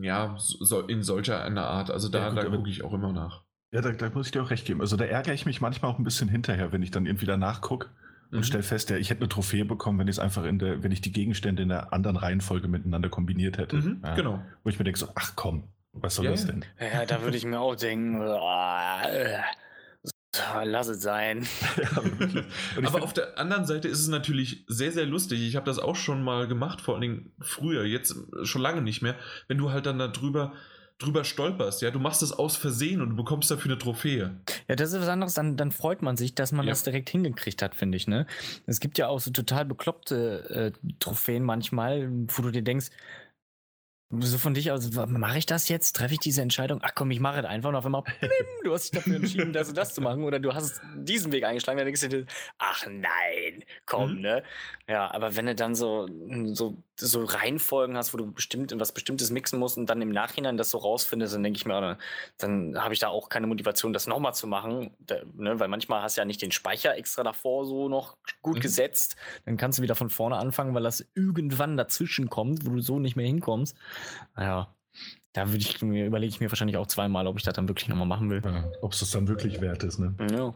Speaker 3: ja, so, in solcher einer Art. Also da, ja, da gucke ich auch immer nach.
Speaker 2: Ja, da, da, muss ich dir auch recht geben. Also da ärgere ich mich manchmal auch ein bisschen hinterher, wenn ich dann irgendwie danach gucke und mhm. stelle fest, ja, ich hätte eine Trophäe bekommen, wenn ich es einfach in der, wenn ich die Gegenstände in der anderen Reihenfolge miteinander kombiniert hätte. Mhm,
Speaker 3: ja, genau.
Speaker 2: Wo ich mir denke so, ach komm, was soll
Speaker 1: ja,
Speaker 2: das denn?
Speaker 1: Ja, da würde ich mir auch denken, oh, lass es sein.
Speaker 3: Aber auf der anderen Seite ist es natürlich sehr, sehr lustig. Ich habe das auch schon mal gemacht, vor allen Dingen früher, jetzt schon lange nicht mehr, wenn du halt dann darüber drüber stolperst, ja, du machst es aus Versehen und du bekommst dafür eine Trophäe.
Speaker 1: Ja, das ist was anderes, dann, dann freut man sich, dass man ja. das direkt hingekriegt hat, finde ich, ne? Es gibt ja auch so total bekloppte äh, Trophäen manchmal, wo du dir denkst, so von dich aus, mache ich das jetzt? Treffe ich diese Entscheidung? Ach komm, ich mache es einfach und auf einmal, blim, du hast dich dafür entschieden, das und das zu machen oder du hast diesen Weg eingeschlagen, dann denkst du dir, ach nein, komm, mhm. ne? Ja, aber wenn du dann so, so, so Reihenfolgen hast, wo du bestimmt was Bestimmtes mixen musst und dann im Nachhinein das so rausfindest, dann denke ich mir, dann habe ich da auch keine Motivation, das nochmal zu machen, da, ne? weil manchmal hast du ja nicht den Speicher extra davor so noch gut mhm. gesetzt, dann kannst du wieder von vorne anfangen, weil das irgendwann dazwischen kommt, wo du so nicht mehr hinkommst. Naja, da würde ich mir, überlege ich mir wahrscheinlich auch zweimal, ob ich das dann wirklich nochmal machen will. Ja,
Speaker 2: ob es das dann wirklich wert ist, ne?
Speaker 3: Ja.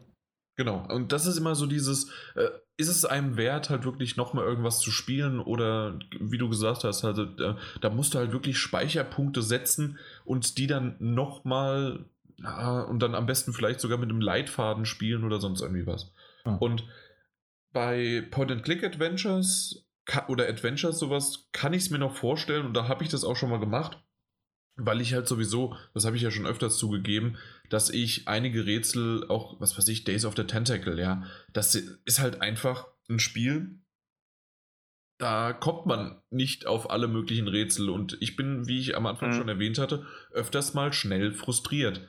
Speaker 3: Genau. Und das ist immer so dieses, äh, ist es einem wert, halt wirklich nochmal irgendwas zu spielen oder wie du gesagt hast, also da, da musst du halt wirklich Speicherpunkte setzen und die dann nochmal ja, und dann am besten vielleicht sogar mit einem Leitfaden spielen oder sonst irgendwie was. Ja. Und bei Point-and-Click-Adventures oder Adventures, sowas, kann ich es mir noch vorstellen und da habe ich das auch schon mal gemacht, weil ich halt sowieso, das habe ich ja schon öfters zugegeben, dass ich einige Rätsel, auch, was weiß ich, Days of the Tentacle, ja, das ist halt einfach ein Spiel, da kommt man nicht auf alle möglichen Rätsel und ich bin, wie ich am Anfang mhm. schon erwähnt hatte, öfters mal schnell frustriert.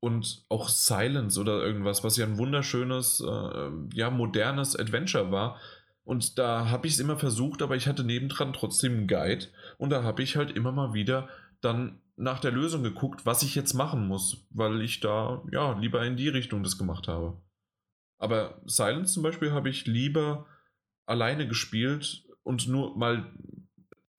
Speaker 3: Und auch Silence oder irgendwas, was ja ein wunderschönes, äh, ja, modernes Adventure war, und da habe ich es immer versucht, aber ich hatte nebendran trotzdem einen Guide. Und da habe ich halt immer mal wieder dann nach der Lösung geguckt, was ich jetzt machen muss, weil ich da ja lieber in die Richtung das gemacht habe. Aber Silence zum Beispiel habe ich lieber alleine gespielt und nur mal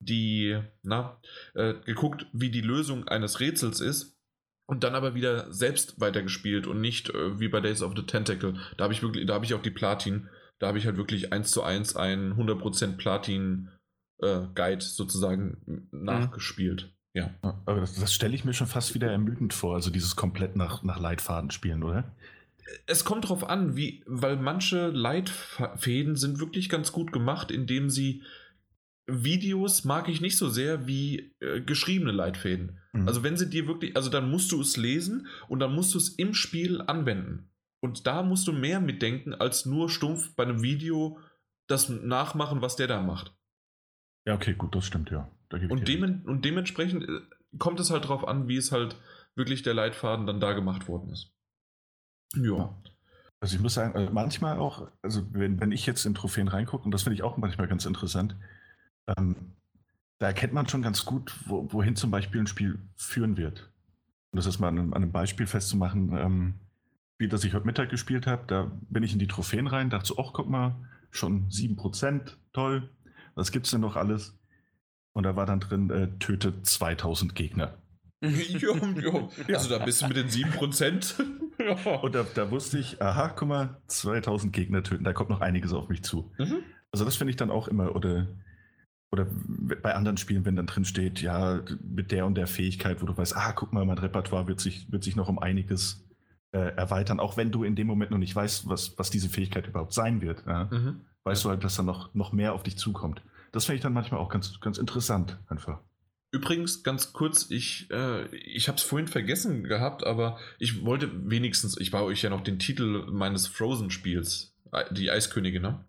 Speaker 3: die, na, äh, geguckt, wie die Lösung eines Rätsels ist und dann aber wieder selbst weitergespielt und nicht äh, wie bei Days of the Tentacle. Da habe ich wirklich, da habe ich auch die Platin da habe ich halt wirklich eins zu eins einen 100% Platin-Guide äh, sozusagen mhm. nachgespielt. Ja.
Speaker 2: Aber das, das stelle ich mir schon fast wieder ermüdend vor, also dieses komplett nach, nach Leitfaden spielen, oder?
Speaker 3: Es kommt darauf an, wie, weil manche Leitfäden sind wirklich ganz gut gemacht, indem sie Videos mag ich nicht so sehr wie äh, geschriebene Leitfäden. Mhm. Also wenn sie dir wirklich, also dann musst du es lesen und dann musst du es im Spiel anwenden. Und da musst du mehr mitdenken, als nur stumpf bei einem Video das nachmachen, was der da macht.
Speaker 2: Ja, okay, gut, das stimmt, ja.
Speaker 3: und, dem, und dementsprechend äh, kommt es halt darauf an, wie es halt wirklich der Leitfaden dann da gemacht worden ist.
Speaker 2: Ja. Also ich muss sagen, also manchmal auch, also wenn, wenn ich jetzt in Trophäen reingucke, und das finde ich auch manchmal ganz interessant, ähm, da erkennt man schon ganz gut, wo, wohin zum Beispiel ein Spiel führen wird. Und das ist mal an, an einem Beispiel festzumachen. Ähm, Spiel, das ich heute Mittag gespielt habe, da bin ich in die Trophäen rein, dachte so, ach, guck mal, schon 7%, toll. Was gibt's denn noch alles? Und da war dann drin, äh, töte 2000 Gegner.
Speaker 3: jo, jo. Also da bist du mit den 7%.
Speaker 2: ja. Und da, da, wusste ich, aha, guck mal, 2000 Gegner töten, da kommt noch einiges auf mich zu. Mhm. Also das finde ich dann auch immer, oder oder bei anderen Spielen, wenn dann drin steht, ja, mit der und der Fähigkeit, wo du weißt, ah, guck mal, mein Repertoire wird sich, wird sich noch um einiges äh, erweitern, auch wenn du in dem Moment noch nicht weißt, was, was diese Fähigkeit überhaupt sein wird. Ja? Mhm. Weißt du halt, dass da noch, noch mehr auf dich zukommt. Das finde ich dann manchmal auch ganz, ganz interessant einfach.
Speaker 3: Übrigens, ganz kurz, ich, äh, ich habe es vorhin vergessen gehabt, aber ich wollte wenigstens, ich baue euch ja noch den Titel meines Frozen-Spiels, äh, die Eiskönigin, ne?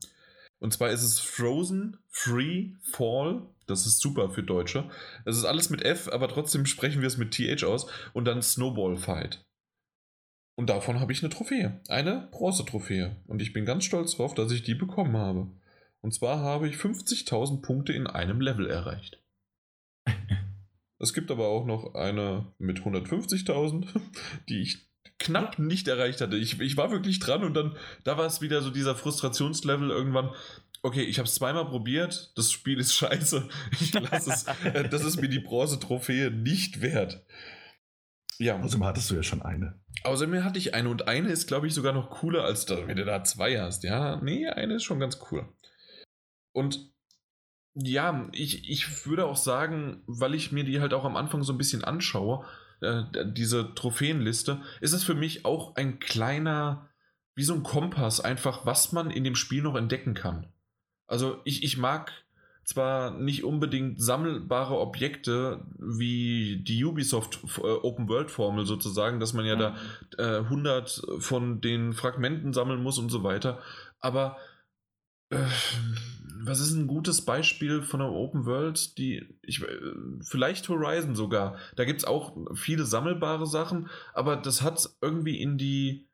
Speaker 3: Und zwar ist es Frozen Free Fall. Das ist super für Deutsche. Es ist alles mit F, aber trotzdem sprechen wir es mit TH aus. Und dann Snowball Fight. Und davon habe ich eine Trophäe. Eine Bronze-Trophäe. Und ich bin ganz stolz drauf, dass ich die bekommen habe. Und zwar habe ich 50.000 Punkte in einem Level erreicht. es gibt aber auch noch eine mit 150.000, die ich knapp nicht erreicht hatte. Ich, ich war wirklich dran und dann, da war es wieder so dieser Frustrationslevel irgendwann. Okay, ich habe es zweimal probiert, das Spiel ist scheiße, ich lasse es, äh, das ist mir die Bronze-Trophäe nicht wert.
Speaker 2: Ja. Außerdem hattest du ja schon eine.
Speaker 3: Außerdem hatte ich eine und eine ist, glaube ich, sogar noch cooler, als da, wenn du da zwei hast. Ja, nee, eine ist schon ganz cool. Und ja, ich, ich würde auch sagen, weil ich mir die halt auch am Anfang so ein bisschen anschaue, äh, diese Trophäenliste, ist es für mich auch ein kleiner, wie so ein Kompass, einfach, was man in dem Spiel noch entdecken kann. Also ich, ich mag zwar nicht unbedingt sammelbare Objekte wie die Ubisoft äh, Open World Formel sozusagen, dass man ja mhm. da äh, 100 von den Fragmenten sammeln muss und so weiter, aber äh, was ist ein gutes Beispiel von einer Open World, die ich vielleicht Horizon sogar. Da gibt es auch viele sammelbare Sachen, aber das hat irgendwie in die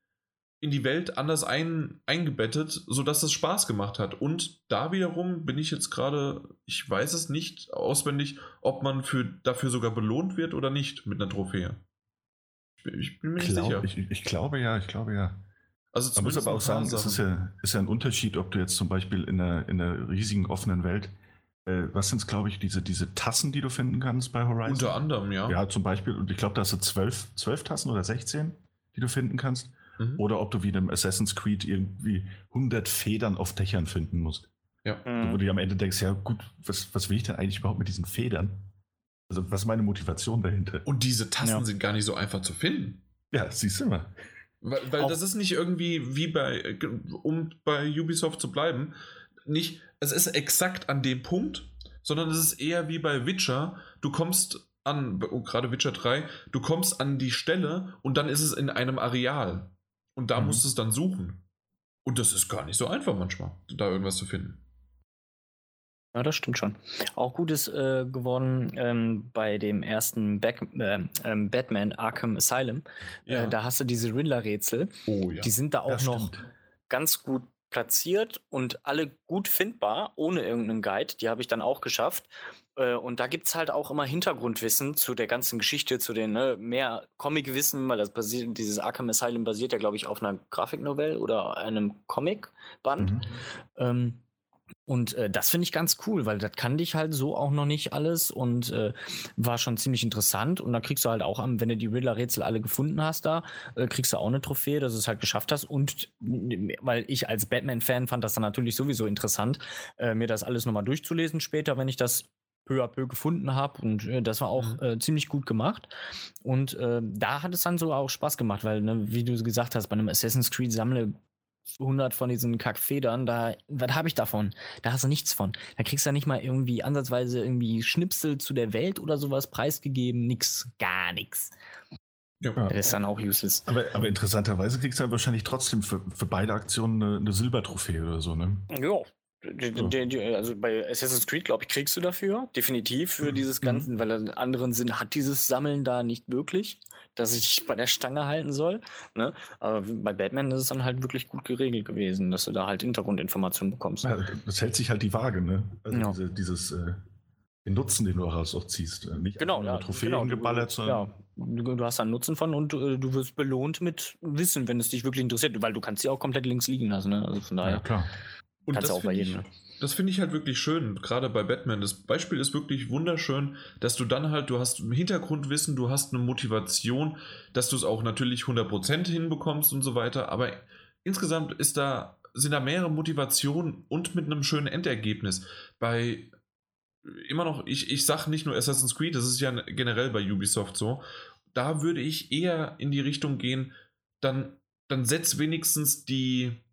Speaker 3: in die Welt anders ein, eingebettet, sodass es Spaß gemacht hat. Und da wiederum bin ich jetzt gerade, ich weiß es nicht auswendig, ob man für, dafür sogar belohnt wird oder nicht mit einer Trophäe.
Speaker 2: Ich, ich bin mir nicht Glaub, sicher. Ich, ich, glaube ja, ich glaube ja. Also Man muss aber auch sagen, es ist ja, ist ja ein Unterschied, ob du jetzt zum Beispiel in einer, in einer riesigen offenen Welt, äh, was sind es, glaube ich, diese, diese Tassen, die du finden kannst bei Horizon?
Speaker 3: Unter anderem, ja.
Speaker 2: Ja, zum Beispiel, und ich glaube, da hast du zwölf, zwölf Tassen oder 16, die du finden kannst. Mhm. Oder ob du wie in einem Assassin's Creed irgendwie 100 Federn auf Dächern finden musst. Ja. Mhm. Wo du dir am Ende denkst, ja gut, was, was will ich denn eigentlich überhaupt mit diesen Federn? Also was ist meine Motivation dahinter?
Speaker 3: Und diese Tassen ja. sind gar nicht so einfach zu finden.
Speaker 2: Ja, siehst du mal.
Speaker 3: Weil, weil das ist nicht irgendwie wie bei, um bei Ubisoft zu bleiben, nicht, es ist exakt an dem Punkt, sondern es ist eher wie bei Witcher. Du kommst an, gerade Witcher 3, du kommst an die Stelle und dann ist es in einem Areal. Und da mhm. musst du es dann suchen. Und das ist gar nicht so einfach manchmal, da irgendwas zu finden.
Speaker 1: Ja, das stimmt schon. Auch gut ist äh, geworden ähm, bei dem ersten Back, äh, ähm, Batman Arkham Asylum. Äh, ja. Äh, da hast du diese Riddler-Rätsel. Oh, ja. Die sind da auch das noch stimmt. ganz gut platziert und alle gut findbar, ohne irgendeinen Guide. Die habe ich dann auch geschafft. Äh, und da gibt es halt auch immer Hintergrundwissen zu der ganzen Geschichte, zu den ne, mehr Comic-Wissen, weil das basiert, dieses Arkham Asylum basiert ja, glaube ich, auf einer Grafiknovelle oder einem Comic-Band. Mhm. Ähm, und äh, das finde ich ganz cool, weil das kannte ich halt so auch noch nicht alles und äh, war schon ziemlich interessant. Und dann kriegst du halt auch, wenn du die Riddler-Rätsel alle gefunden hast, da äh, kriegst du auch eine Trophäe, dass du es halt geschafft hast. Und weil ich als Batman-Fan fand das dann natürlich sowieso interessant, äh, mir das alles nochmal durchzulesen später, wenn ich das peu à peu gefunden habe und äh, das war auch mhm. äh, ziemlich gut gemacht. Und äh, da hat es dann so auch Spaß gemacht, weil, ne, wie du gesagt hast, bei einem Assassin's Creed sammle 100 von diesen Kackfedern, da, was habe ich davon? Da hast du nichts von. Da kriegst du ja nicht mal irgendwie ansatzweise irgendwie Schnipsel zu der Welt oder sowas preisgegeben. Nix, gar nichts. Ja. Das ist dann auch useless.
Speaker 2: Aber, aber interessanterweise kriegst du ja wahrscheinlich trotzdem für, für beide Aktionen eine, eine Silbertrophäe oder so, ne?
Speaker 1: Ja, also bei Assassin's Creed, glaube ich, kriegst du dafür. Definitiv für mhm. dieses Ganze, mhm. weil in anderen Sinn hat dieses Sammeln da nicht wirklich, dass ich bei der Stange halten soll. Ne? Aber bei Batman ist es dann halt wirklich gut geregelt gewesen, dass du da halt Hintergrundinformationen bekommst. Ja,
Speaker 2: das hält sich halt die Waage, ne? Also ja. diese, dieses äh, den Nutzen, den du daraus auch ziehst. Äh, nicht
Speaker 1: genau,
Speaker 2: ja, Trophäen genau, geballert, sondern.
Speaker 1: Ja, du, du hast einen Nutzen von und äh, du wirst belohnt mit Wissen, wenn es dich wirklich interessiert, weil du kannst sie auch komplett links liegen lassen. Ne? Also von daher. Ja, klar.
Speaker 3: Und Kannst das auch bei jedem. Ich, das finde ich halt wirklich schön, gerade bei Batman. Das Beispiel ist wirklich wunderschön, dass du dann halt, du hast Hintergrundwissen, du hast eine Motivation, dass du es auch natürlich 100% hinbekommst und so weiter. Aber insgesamt ist da, sind da mehrere Motivationen und mit einem schönen Endergebnis. Bei immer noch, ich, ich sage nicht nur Assassin's Creed, das ist ja generell bei Ubisoft so. Da würde ich eher in die Richtung gehen, dann, dann setz wenigstens die,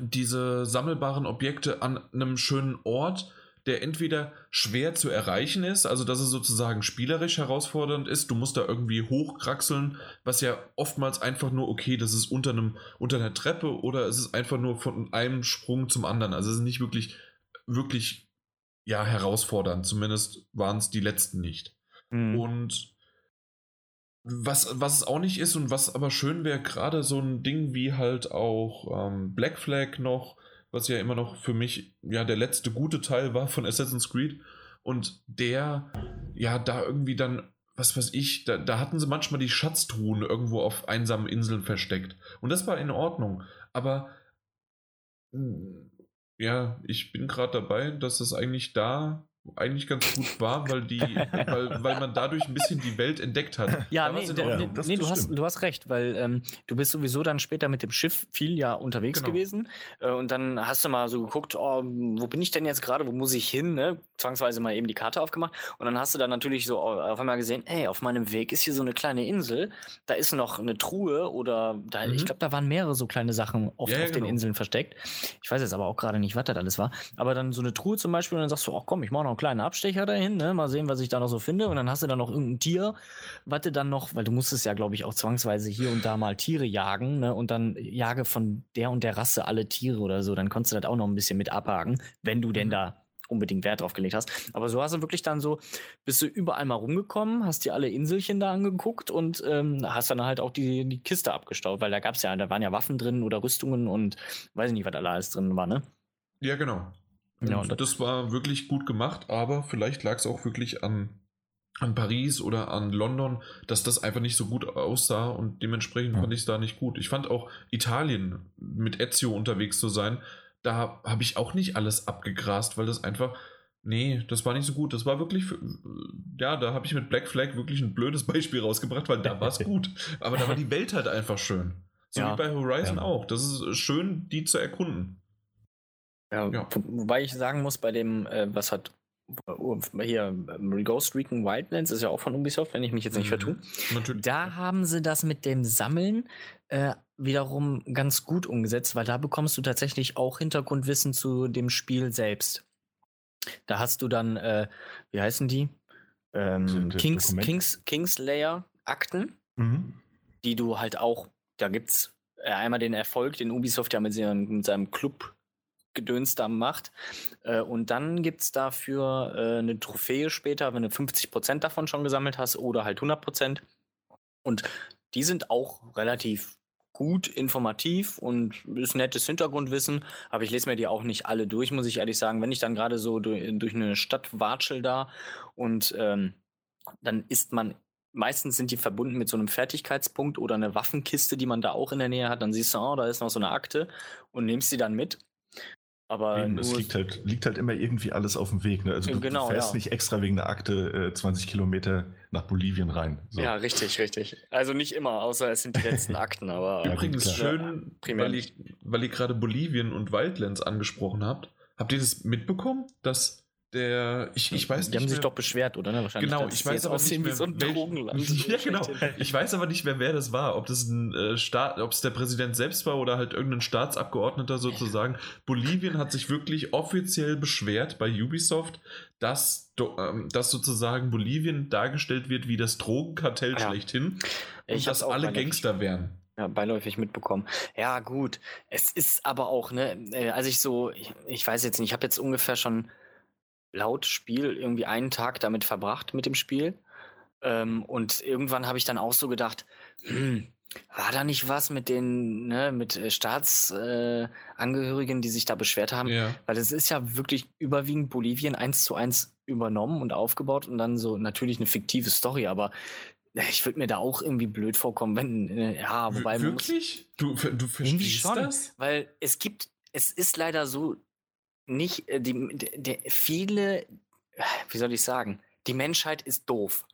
Speaker 3: diese sammelbaren Objekte an einem schönen Ort, der entweder schwer zu erreichen ist, also dass es sozusagen spielerisch herausfordernd ist, du musst da irgendwie hochkraxeln, was ja oftmals einfach nur, okay, das ist unter, einem, unter einer Treppe oder es ist einfach nur von einem Sprung zum anderen. Also es ist nicht wirklich, wirklich, ja, herausfordernd. Zumindest waren es die letzten nicht. Mhm. Und was, was es auch nicht ist und was aber schön wäre, gerade so ein Ding wie halt auch ähm, Black Flag noch, was ja immer noch für mich ja der letzte gute Teil war von Assassin's Creed. Und der, ja, da irgendwie dann, was weiß ich, da, da hatten sie manchmal die Schatztruhen irgendwo auf einsamen Inseln versteckt. Und das war in Ordnung. Aber hm, ja, ich bin gerade dabei, dass das eigentlich da eigentlich ganz gut war, weil die, weil, weil man dadurch ein bisschen die Welt entdeckt hat.
Speaker 1: Ja, nee, der, nee, nee du, hast, du hast recht, weil ähm, du bist sowieso dann später mit dem Schiff viel ja unterwegs genau. gewesen äh, und dann hast du mal so geguckt, oh, wo bin ich denn jetzt gerade, wo muss ich hin, ne? Zwangsweise mal eben die Karte aufgemacht und dann hast du dann natürlich so auf einmal gesehen, ey, auf meinem Weg ist hier so eine kleine Insel, da ist noch eine Truhe oder da, mhm. ich glaube, da waren mehrere so kleine Sachen auf, ja, auf genau. den Inseln versteckt. Ich weiß jetzt aber auch gerade nicht, was das alles war, aber dann so eine Truhe zum Beispiel und dann sagst du, ach komm, ich mache noch einen kleinen Abstecher dahin, ne? mal sehen, was ich da noch so finde. Und dann hast du da noch irgendein Tier, was du dann noch, weil du musstest ja, glaube ich, auch zwangsweise hier und da mal Tiere jagen, ne? Und dann jage von der und der Rasse alle Tiere oder so. Dann konntest du das auch noch ein bisschen mit abhaken, wenn du denn mhm. da unbedingt Wert drauf gelegt hast. Aber so hast du wirklich dann so, bist du überall mal rumgekommen, hast dir alle Inselchen da angeguckt und ähm, hast dann halt auch die, die Kiste abgestaut, weil da gab es ja, da waren ja Waffen drin oder Rüstungen und weiß ich nicht, was da alles drin war, ne?
Speaker 3: Ja, genau. Ja, und das war wirklich gut gemacht, aber vielleicht lag es auch wirklich an, an Paris oder an London, dass das einfach nicht so gut aussah und dementsprechend ja. fand ich es da nicht gut. Ich fand auch Italien mit Ezio unterwegs zu sein, da habe ich auch nicht alles abgegrast, weil das einfach, nee, das war nicht so gut. Das war wirklich, ja, da habe ich mit Black Flag wirklich ein blödes Beispiel rausgebracht, weil da war es gut. Aber da war die Welt halt einfach schön. So ja. wie bei Horizon ja. auch. Das ist schön, die zu erkunden.
Speaker 1: Ja, ja. Wobei ich sagen muss, bei dem, äh, was hat hier ähm, Ghost Recon Wildlands ist ja auch von Ubisoft, wenn ich mich jetzt nicht mhm. vertue. Natürlich. Da haben sie das mit dem Sammeln äh, wiederum ganz gut umgesetzt, weil da bekommst du tatsächlich auch Hintergrundwissen zu dem Spiel selbst. Da hast du dann, äh, wie heißen die? Ähm, Kings, Kings, Kingslayer Akten, mhm. die du halt auch, da gibt's äh, einmal den Erfolg, den Ubisoft ja mit, seinem, mit seinem Club Gedöns da macht. Äh, und dann gibt es dafür äh, eine Trophäe später, wenn du 50% davon schon gesammelt hast oder halt 100%. Und die sind auch relativ gut informativ und ist nettes Hintergrundwissen, aber ich lese mir die auch nicht alle durch, muss ich ehrlich sagen. Wenn ich dann gerade so durch, eine Stadt watschel da und ähm, dann ist man meistens sind die verbunden mit so einem Fertigkeitspunkt oder einer Waffenkiste, die man da auch in der Nähe hat. Dann siehst du, oh, da ist noch so eine Akte und nimmst sie dann mit. Aber
Speaker 2: Eben, es liegt halt, liegt halt immer irgendwie alles auf dem Weg. Ne? Also du, genau, du fährst ja. nicht extra wegen der Akte äh, 20 Kilometer nach Bolivien rein.
Speaker 1: So. Ja, richtig, richtig. Also nicht immer, außer es sind die letzten Akten. Aber
Speaker 3: Übrigens ja, schön, weil ihr, weil ihr gerade Bolivien und Wildlands angesprochen habt. Habt ihr das mitbekommen, dass der, ich, ich weiß
Speaker 1: nicht. Die haben
Speaker 3: mehr,
Speaker 1: sich doch beschwert, oder? Ne?
Speaker 3: Wahrscheinlich. Genau, ich weiß aber nicht mehr, so ein Drogenland. ja, genau. Ich weiß aber nicht mehr, wer das war. Ob das ein äh, Staat, ob es der Präsident selbst war oder halt irgendein Staatsabgeordneter sozusagen. Bolivien hat sich wirklich offiziell beschwert bei Ubisoft, dass, ähm, dass sozusagen Bolivien dargestellt wird wie das Drogenkartell ja. schlechthin und dass alle Gangster wären.
Speaker 1: Ja, beiläufig mitbekommen. Ja, gut. Es ist aber auch, ne, äh, als ich so, ich, ich weiß jetzt nicht, ich habe jetzt ungefähr schon laut Spiel irgendwie einen Tag damit verbracht mit dem Spiel. Ähm, und irgendwann habe ich dann auch so gedacht, hm, war da nicht was mit den, ne, mit äh, Staatsangehörigen, äh, die sich da beschwert haben? Ja. Weil es ist ja wirklich überwiegend Bolivien eins zu eins übernommen und aufgebaut und dann so natürlich eine fiktive Story, aber äh, ich würde mir da auch irgendwie blöd vorkommen, wenn, äh, ja, wobei.
Speaker 3: Wirklich? Muss, du, du verstehst schon, das?
Speaker 1: Weil es gibt, es ist leider so, nicht, äh, die, die, viele, wie soll ich sagen, die Menschheit ist doof.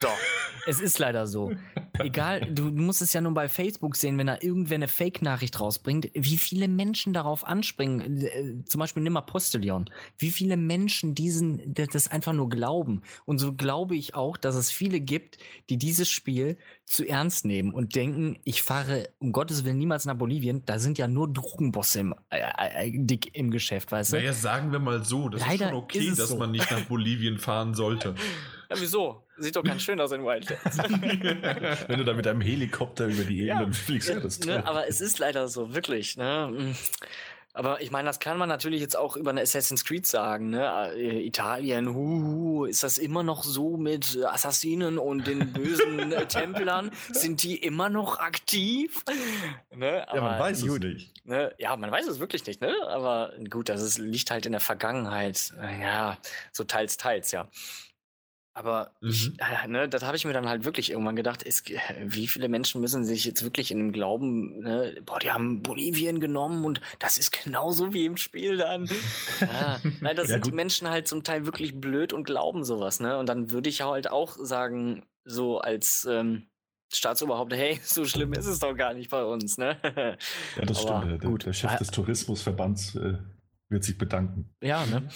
Speaker 1: Doch, es ist leider so. Egal, du musst es ja nur bei Facebook sehen, wenn da irgendwer eine Fake-Nachricht rausbringt, wie viele Menschen darauf anspringen. Äh, zum Beispiel nimm mal Postillon. Wie viele Menschen diesen, das einfach nur glauben. Und so glaube ich auch, dass es viele gibt, die dieses Spiel zu ernst nehmen und denken, ich fahre um Gottes Willen niemals nach Bolivien. Da sind ja nur Drogenbosse im, äh, äh, dick im Geschäft, weißt du?
Speaker 3: Naja, sagen wir mal so, das leider ist schon okay, ist dass so. man nicht nach Bolivien fahren sollte.
Speaker 1: Ja, wieso? Sieht doch ganz schön aus in Wildlands.
Speaker 2: Wenn du da mit einem Helikopter über die Ebene ja, fliegst, ja, das
Speaker 1: ne, Aber es ist leider so, wirklich. Ne? Aber ich meine, das kann man natürlich jetzt auch über eine Assassin's Creed sagen. Ne? Äh, Italien, huhu, ist das immer noch so mit Assassinen und den bösen äh, Templern? Sind die immer noch aktiv?
Speaker 2: Ne? ja, man weiß gut, es nicht.
Speaker 1: Ne? Ja, man weiß es wirklich nicht. Ne? Aber gut, das ist, liegt halt in der Vergangenheit. Ja, so teils, teils, ja. Aber mhm. ich, äh, ne, das habe ich mir dann halt wirklich irgendwann gedacht, ist, wie viele Menschen müssen sich jetzt wirklich in dem Glauben, ne, boah, die haben Bolivien genommen und das ist genauso wie im Spiel dann. ja, nein, das ja, sind gut. die Menschen halt zum Teil wirklich blöd und glauben sowas, ne? Und dann würde ich halt auch sagen, so als ähm, Staatsoberhaupt, hey, so schlimm ist es doch gar nicht bei uns, ne?
Speaker 2: ja, das Aber stimmt. Der, der Chef des Tourismusverbands äh, wird sich bedanken.
Speaker 1: Ja, ne?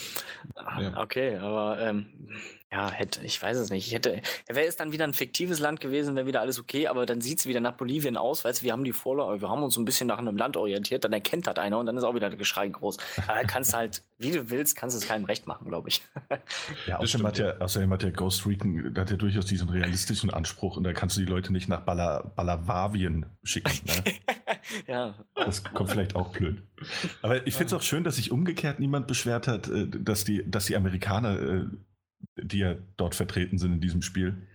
Speaker 1: Ja. Okay, aber ähm, ja, hätte, ich weiß es nicht. Ich hätte, wäre es dann wieder ein fiktives Land gewesen, wäre wieder alles okay, aber dann sieht es wieder nach Bolivien aus, weißt du, wir haben die Vorlage, wir haben uns ein bisschen nach einem Land orientiert, dann erkennt das einer und dann ist auch wieder der Geschrei groß. Aber kannst halt, wie du willst, kannst es keinem recht machen, glaube ich.
Speaker 2: Ja, außerdem hat, ja, außerdem hat ja Ghost Recon, der hat ja durchaus diesen realistischen Anspruch und da kannst du die Leute nicht nach Bala, Balawavien schicken. Ne? ja. Das kommt vielleicht auch blöd. Aber ich finde es auch schön, dass sich umgekehrt niemand beschwert hat, äh, dass die, dass die Amerikaner äh, die ja dort vertreten sind in diesem Spiel,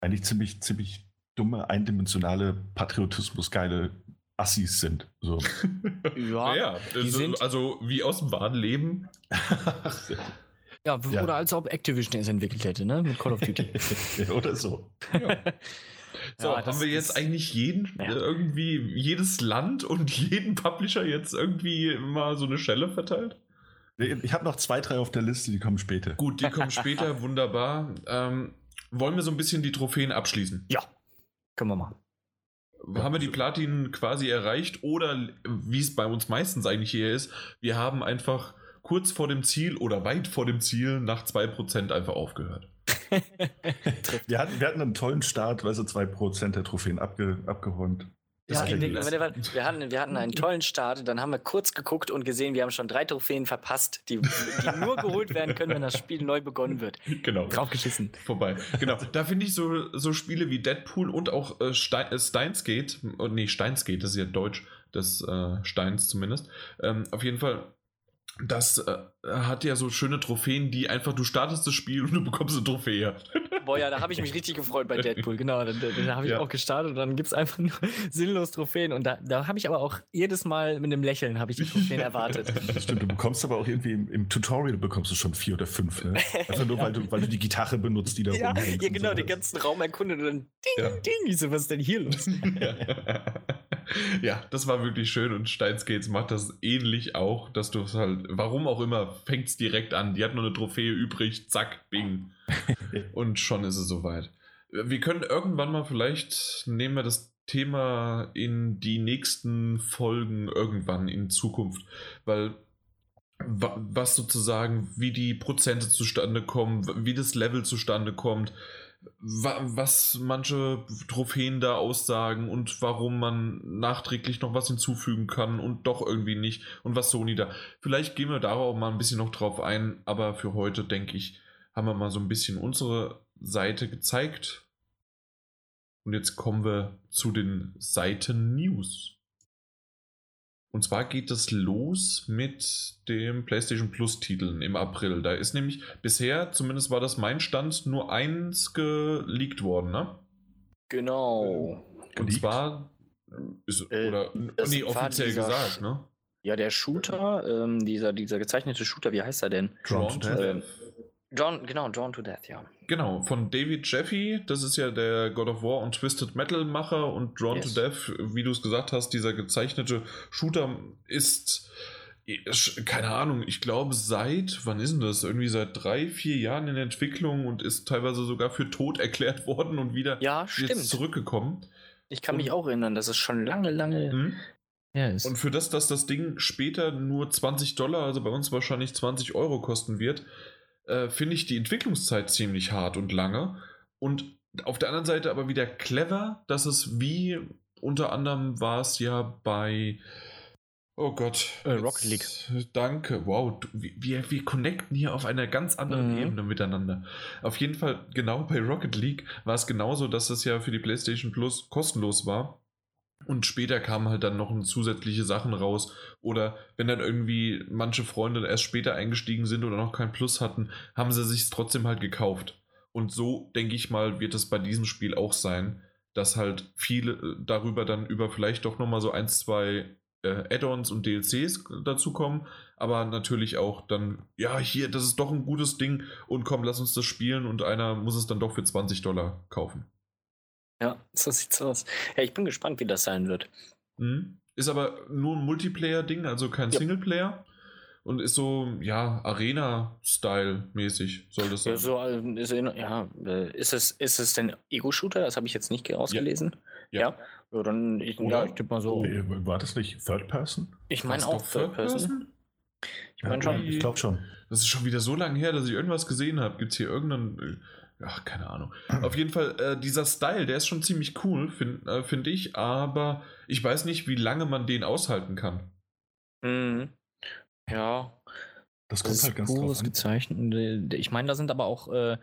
Speaker 2: eigentlich ziemlich, ziemlich dumme, eindimensionale, patriotismusgeile Assis sind. So.
Speaker 3: ja, ja sind also wie aus dem wahren Leben.
Speaker 1: ja, ja, oder als ob Activision es entwickelt hätte, ne? Mit Call of Duty.
Speaker 2: oder so. Ja.
Speaker 3: So, ja, haben wir jetzt eigentlich jeden, ja. irgendwie jedes Land und jeden Publisher jetzt irgendwie mal so eine Schelle verteilt?
Speaker 2: Ich habe noch zwei, drei auf der Liste, die kommen später.
Speaker 3: Gut, die kommen später, wunderbar. Ähm, wollen wir so ein bisschen die Trophäen abschließen?
Speaker 1: Ja, können wir machen.
Speaker 3: Haben wir die Platin quasi erreicht oder wie es bei uns meistens eigentlich hier ist, wir haben einfach kurz vor dem Ziel oder weit vor dem Ziel nach 2% einfach aufgehört.
Speaker 2: wir, hatten, wir hatten einen tollen Start, weil so 2% der Trophäen abge, abgeräumt.
Speaker 1: Ja, wir, hatten, wir hatten einen tollen Start, dann haben wir kurz geguckt und gesehen, wir haben schon drei Trophäen verpasst, die, die nur geholt werden können, wenn das Spiel neu begonnen wird.
Speaker 3: Genau.
Speaker 1: Draufgeschissen.
Speaker 3: Vorbei. Genau. Da finde ich so, so Spiele wie Deadpool und auch äh, Stein, äh, Steinsgate, oh, nee, Steinsgate, das ist ja Deutsch, des äh, Steins zumindest. Ähm, auf jeden Fall das äh, hat ja so schöne Trophäen, die einfach, du startest das Spiel und du bekommst eine Trophäe.
Speaker 1: Boah, ja, da habe ich mich richtig gefreut bei Deadpool, genau. Da, da habe ich ja. auch gestartet und dann gibt es einfach nur sinnlos Trophäen. Und da, da habe ich aber auch jedes Mal mit einem Lächeln habe ich die Trophäen erwartet.
Speaker 2: Stimmt, du bekommst aber auch irgendwie im, im, Tutorial bekommst du schon vier oder fünf, ne? Einfach nur, ja. weil, du, weil du die Gitarre benutzt, die da
Speaker 1: ja, rumhängt. Ja, genau, so den ganzen Raum erkundet und dann ding, ja. ding, ich so, was ist denn hier los?
Speaker 3: ja, das war wirklich schön und Steins Gates macht das ähnlich auch, dass du es halt, warum auch immer, fängt es direkt an. Die hat nur eine Trophäe übrig, zack, bing. und schon ist es soweit. Wir können irgendwann mal vielleicht, nehmen wir das Thema in die nächsten Folgen irgendwann in Zukunft, weil was sozusagen, wie die Prozente zustande kommen, wie das Level zustande kommt, was manche Trophäen da aussagen und warum man nachträglich noch was hinzufügen kann und doch irgendwie nicht und was Sony da. Vielleicht gehen wir darauf mal ein bisschen noch drauf ein, aber für heute denke ich, haben wir mal so ein bisschen unsere Seite gezeigt. Und jetzt kommen wir zu den Seiten News. Und zwar geht es los mit dem PlayStation Plus Titeln im April. Da ist nämlich bisher, zumindest war das mein Stand, nur eins geleakt worden, ne?
Speaker 1: Genau.
Speaker 3: Und Liegt? zwar ist, äh, oder nee, offiziell dieser, gesagt, ne?
Speaker 1: Ja, der Shooter, ähm, dieser, dieser gezeichnete Shooter, wie heißt er denn?
Speaker 3: Drawn to Death.
Speaker 1: John, genau, Drawn to Death, ja.
Speaker 3: Genau, von David Jeffy, das ist ja der God of War und Twisted Metal Macher und Drawn yes. to Death, wie du es gesagt hast, dieser gezeichnete Shooter ist, keine Ahnung, ich glaube seit, wann ist denn das? Irgendwie seit drei, vier Jahren in Entwicklung und ist teilweise sogar für tot erklärt worden und wieder
Speaker 1: ja,
Speaker 3: jetzt zurückgekommen.
Speaker 1: Ich kann und, mich auch erinnern, dass es schon lange, lange hm?
Speaker 3: Ja, und für das, dass das Ding später nur 20 Dollar, also bei uns wahrscheinlich 20 Euro kosten wird, äh, finde ich die Entwicklungszeit ziemlich hart und lange. Und auf der anderen Seite aber wieder clever, dass es wie unter anderem war es ja bei Oh Gott.
Speaker 1: Äh, Rocket League.
Speaker 3: Danke. Wow. Wir, wir connecten hier auf einer ganz anderen mhm. Ebene miteinander. Auf jeden Fall, genau bei Rocket League war es genauso, dass es ja für die PlayStation Plus kostenlos war. Und später kamen halt dann noch zusätzliche Sachen raus. Oder wenn dann irgendwie manche Freunde erst später eingestiegen sind oder noch kein Plus hatten, haben sie sich trotzdem halt gekauft. Und so, denke ich mal, wird es bei diesem Spiel auch sein, dass halt viele äh, darüber dann über vielleicht doch nochmal so ein, zwei äh, Add-ons und DLCs dazukommen. Aber natürlich auch dann, ja, hier, das ist doch ein gutes Ding und komm, lass uns das spielen und einer muss es dann doch für 20 Dollar kaufen.
Speaker 1: Ja, so sieht's aus. Ja, ich bin gespannt, wie das sein wird.
Speaker 3: Mhm. Ist aber nur ein Multiplayer-Ding, also kein ja. Singleplayer. Und ist so, ja, Arena-Style-mäßig, soll das sein.
Speaker 1: Ja, so, ist, ja, äh, ist, es, ist es denn Ego-Shooter? Das habe ich jetzt nicht rausgelesen. Ja. ja. ja. dann, ich, ja, ich tippe mal so.
Speaker 2: Nee, war das nicht Third Person?
Speaker 1: Ich meine auch Third Person. Person?
Speaker 2: Ich meine schon. Ich glaube schon.
Speaker 3: Das ist schon wieder so lange her, dass ich irgendwas gesehen habe. Gibt es hier irgendeinen Ach, keine Ahnung. Auf jeden Fall, äh, dieser Style, der ist schon ziemlich cool, finde äh, find ich, aber ich weiß nicht, wie lange man den aushalten kann.
Speaker 1: Mhm. Ja. Das kommt das halt ganz drauf an. gezeichnet. Ich meine, da sind aber auch äh,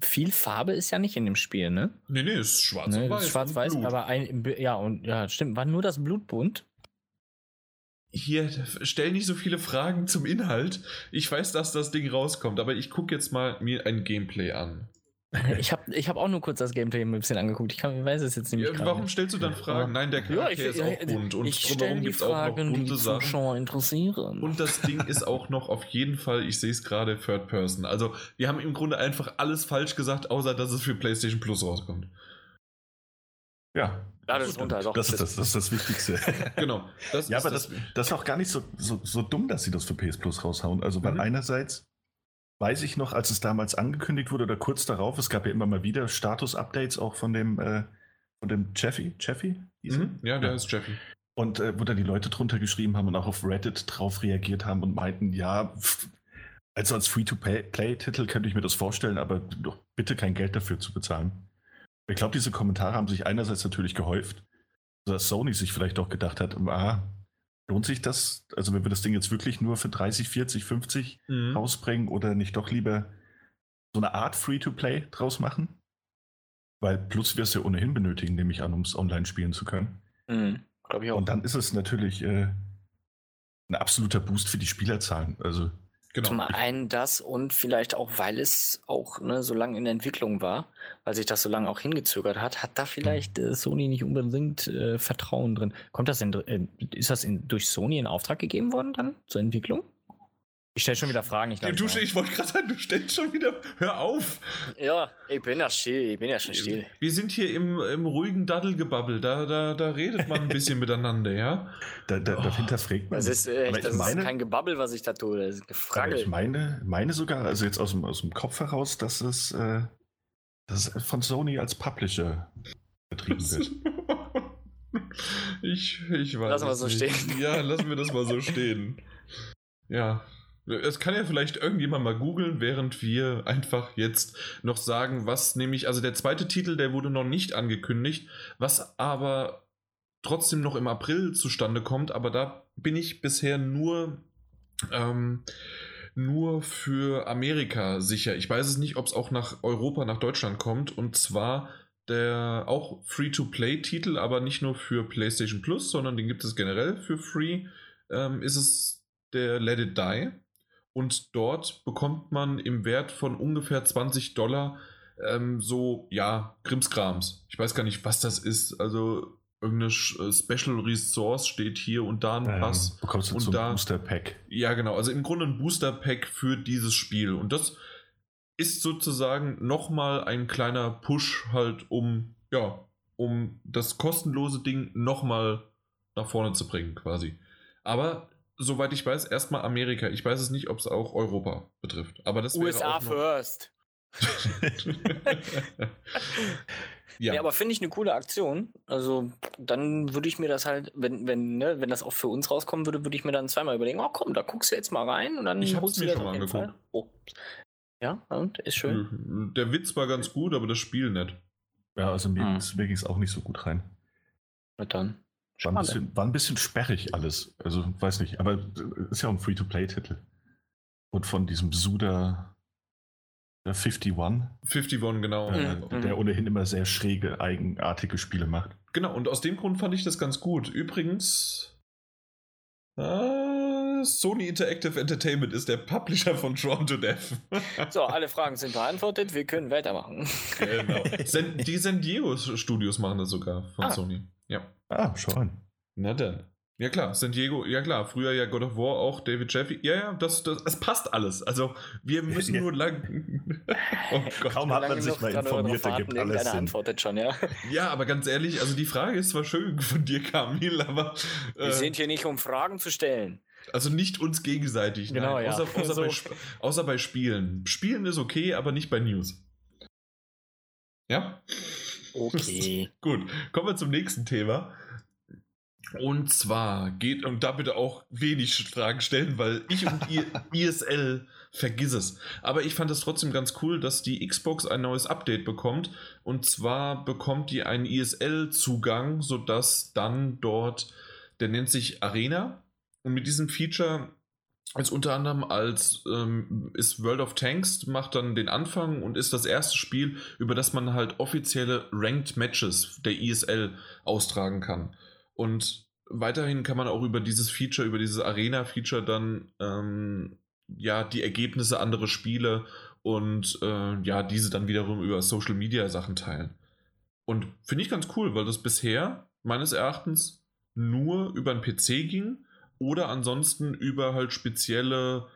Speaker 1: viel Farbe ist ja nicht in dem Spiel, ne?
Speaker 3: Nee, nee, ist schwarz ne, weiß.
Speaker 1: Schwarz-weiß, aber ein, ja, und ja, stimmt, war nur das Blut bunt.
Speaker 3: Hier, stell nicht so viele Fragen zum Inhalt. Ich weiß, dass das Ding rauskommt, aber ich gucke jetzt mal mir ein Gameplay an.
Speaker 1: Ich habe ich hab auch nur kurz das Gameplay ein bisschen angeguckt. Ich, kann, ich weiß es jetzt nicht.
Speaker 3: Ja, warum stellst du dann Fragen? Nein, der Charakter ja, ich, ist auch bunt. Und
Speaker 1: ich drumherum gibt es auch noch bunte die Sachen. Zuschauer interessieren.
Speaker 3: Und das Ding ist auch noch auf jeden Fall, ich sehe es gerade, Third Person. Also, wir haben im Grunde einfach alles falsch gesagt, außer dass es für PlayStation Plus rauskommt.
Speaker 2: Ja. Ja, das, ist, runter, also das, ist das, das, ist das Wichtigste.
Speaker 3: genau.
Speaker 2: Das ja, aber das, das, ist auch gar nicht so, so, so dumm, dass sie das für PS Plus raushauen. Also, weil mhm. einerseits weiß ich noch, als es damals angekündigt wurde oder kurz darauf, es gab ja immer mal wieder Status-Updates auch von dem, äh, von dem Jeffy. Jeffy?
Speaker 3: Mhm, ja, der ja. ist Jeffy.
Speaker 2: Und äh, wo dann die Leute drunter geschrieben haben und auch auf Reddit drauf reagiert haben und meinten, ja, also als Free-to-Play-Titel könnte ich mir das vorstellen, aber doch bitte kein Geld dafür zu bezahlen. Ich glaube, diese Kommentare haben sich einerseits natürlich gehäuft, dass Sony sich vielleicht auch gedacht hat, ah, Lohnt sich das? Also wenn wir das Ding jetzt wirklich nur für 30, 40, 50 mhm. rausbringen oder nicht doch lieber so eine Art Free-to-Play draus machen? Weil Plus wir es ja ohnehin benötigen, nehme ich an, um es online spielen zu können.
Speaker 1: Mhm,
Speaker 2: ich auch. Und dann ist es natürlich äh, ein absoluter Boost für die Spielerzahlen. Also
Speaker 1: Genau. Zum einen das und vielleicht auch, weil es auch ne, so lange in der Entwicklung war, weil sich das so lange auch hingezögert hat, hat da vielleicht äh, Sony nicht unbedingt äh, Vertrauen drin. Kommt das in, äh, ist das in, durch Sony in Auftrag gegeben worden dann zur Entwicklung? Ich stelle schon wieder Fragen.
Speaker 3: Ich, du, ich wollte gerade sagen, du stellst schon wieder. Hör auf!
Speaker 1: Ja, ich bin ja still, ich bin ja schon still.
Speaker 3: Wir sind hier im, im ruhigen Daddelgebabbel, da, da, da redet man ein bisschen miteinander, ja?
Speaker 2: Da, da, oh. Dahinter fragt man.
Speaker 1: Das ist, äh, echt, das meine, ist kein Gebabbel, was ich da tue, das ist Gefragel.
Speaker 2: Ich meine, meine sogar, also jetzt aus dem, aus dem Kopf heraus, dass es, äh, dass es von Sony als Publisher betrieben wird.
Speaker 3: ich, ich weiß.
Speaker 1: Lassen wir so stehen.
Speaker 3: Ja, lassen wir das mal so stehen. Ja, Es kann ja vielleicht irgendjemand mal googeln, während wir einfach jetzt noch sagen, was nämlich, also der zweite Titel, der wurde noch nicht angekündigt, was aber trotzdem noch im April zustande kommt, aber da bin ich bisher nur, ähm, nur für Amerika sicher. Ich weiß es nicht, ob es auch nach Europa, nach Deutschland kommt, und zwar der auch Free-to-Play-Titel, aber nicht nur für PlayStation Plus, sondern den gibt es generell für Free, ähm, ist es der Let It Die und dort bekommt man im Wert von ungefähr 20 Dollar ähm, so, ja, Krimskrams. Ich weiß gar nicht, was das ist. Also irgendeine äh, Special Resource steht hier und da ein Pass.
Speaker 2: Ähm, bekommst du
Speaker 3: und
Speaker 2: so
Speaker 3: da,
Speaker 2: Booster Pack.
Speaker 3: Ja, genau. Also im Grunde ein Booster Pack für dieses Spiel. Und das ist sozusagen nochmal ein kleiner Push halt, um, ja, um das kostenlose Ding nochmal nach vorne zu bringen, quasi. Aber soweit ich weiß, erstmal Amerika. Ich weiß es nicht, ob es auch Europa betrifft. Aber das
Speaker 1: USA first. ja. ja. aber finde ich eine coole Aktion. Also dann würde ich mir das halt, wenn, wenn, ne, wenn das auch für uns rauskommen würde, würde ich mir dann zweimal überlegen, oh komm, da guckst du jetzt mal rein und dann
Speaker 3: ich holst du mir schon angeguckt.
Speaker 1: Oh. Ja, und ist schön.
Speaker 3: Der Witz war ganz gut, aber das Spiel nicht.
Speaker 2: Ja, also mir hm. ging es auch nicht so gut rein.
Speaker 1: Na dann.
Speaker 2: War ein, bisschen, war ein bisschen sperrig alles. Also, weiß nicht, aber ist ja auch ein Free-to-Play-Titel. Und von diesem Suda 51.
Speaker 3: 51, genau.
Speaker 2: Äh, mhm. Der ohnehin immer sehr schräge, eigenartige Spiele macht.
Speaker 3: Genau, und aus dem Grund fand ich das ganz gut. Übrigens, äh, Sony Interactive Entertainment ist der Publisher von Drawn to Death.
Speaker 1: so, alle Fragen sind beantwortet, wir können weitermachen.
Speaker 3: genau. Die San Diego Studios machen das sogar von ah. Sony. Ja.
Speaker 2: Ah, schau an.
Speaker 3: Na dann. Ja klar, San Diego, ja klar, früher ja God of War auch, David Jeffy, ja, ja, das, das, es passt alles. Also wir müssen nur lang.
Speaker 2: oh Gott. Kaum hat man sich mal informiert, da gibt alles Sinn.
Speaker 1: antwortet schon, ja.
Speaker 3: Ja, aber ganz ehrlich, also die Frage ist zwar schön von dir, Kamil, aber.
Speaker 1: Äh, wir sind hier nicht, um Fragen zu stellen.
Speaker 3: Also nicht uns gegenseitig, genau, nein, ja. außer, außer, so. bei, außer bei Spielen. Spielen ist okay, aber nicht bei News. Ja?
Speaker 1: Okay.
Speaker 3: Gut, kommen wir zum nächsten Thema. Und zwar geht, und da bitte auch wenig Fragen stellen, weil ich und ISL vergiss es. Aber ich fand es trotzdem ganz cool, dass die Xbox ein neues Update bekommt. Und zwar bekommt die einen ISL-Zugang, sodass dann dort, der nennt sich Arena. Und mit diesem Feature ist unter anderem als ähm, ist World of Tanks macht dann den Anfang und ist das erste Spiel, über das man halt offizielle Ranked Matches der ISL austragen kann. Und weiterhin kann man auch über dieses Feature, über dieses Arena-Feature dann ähm, ja die Ergebnisse anderer Spiele und äh, ja, diese dann wiederum über Social Media Sachen teilen. Und finde ich ganz cool, weil das bisher meines Erachtens nur über den PC ging oder ansonsten über halt spezielle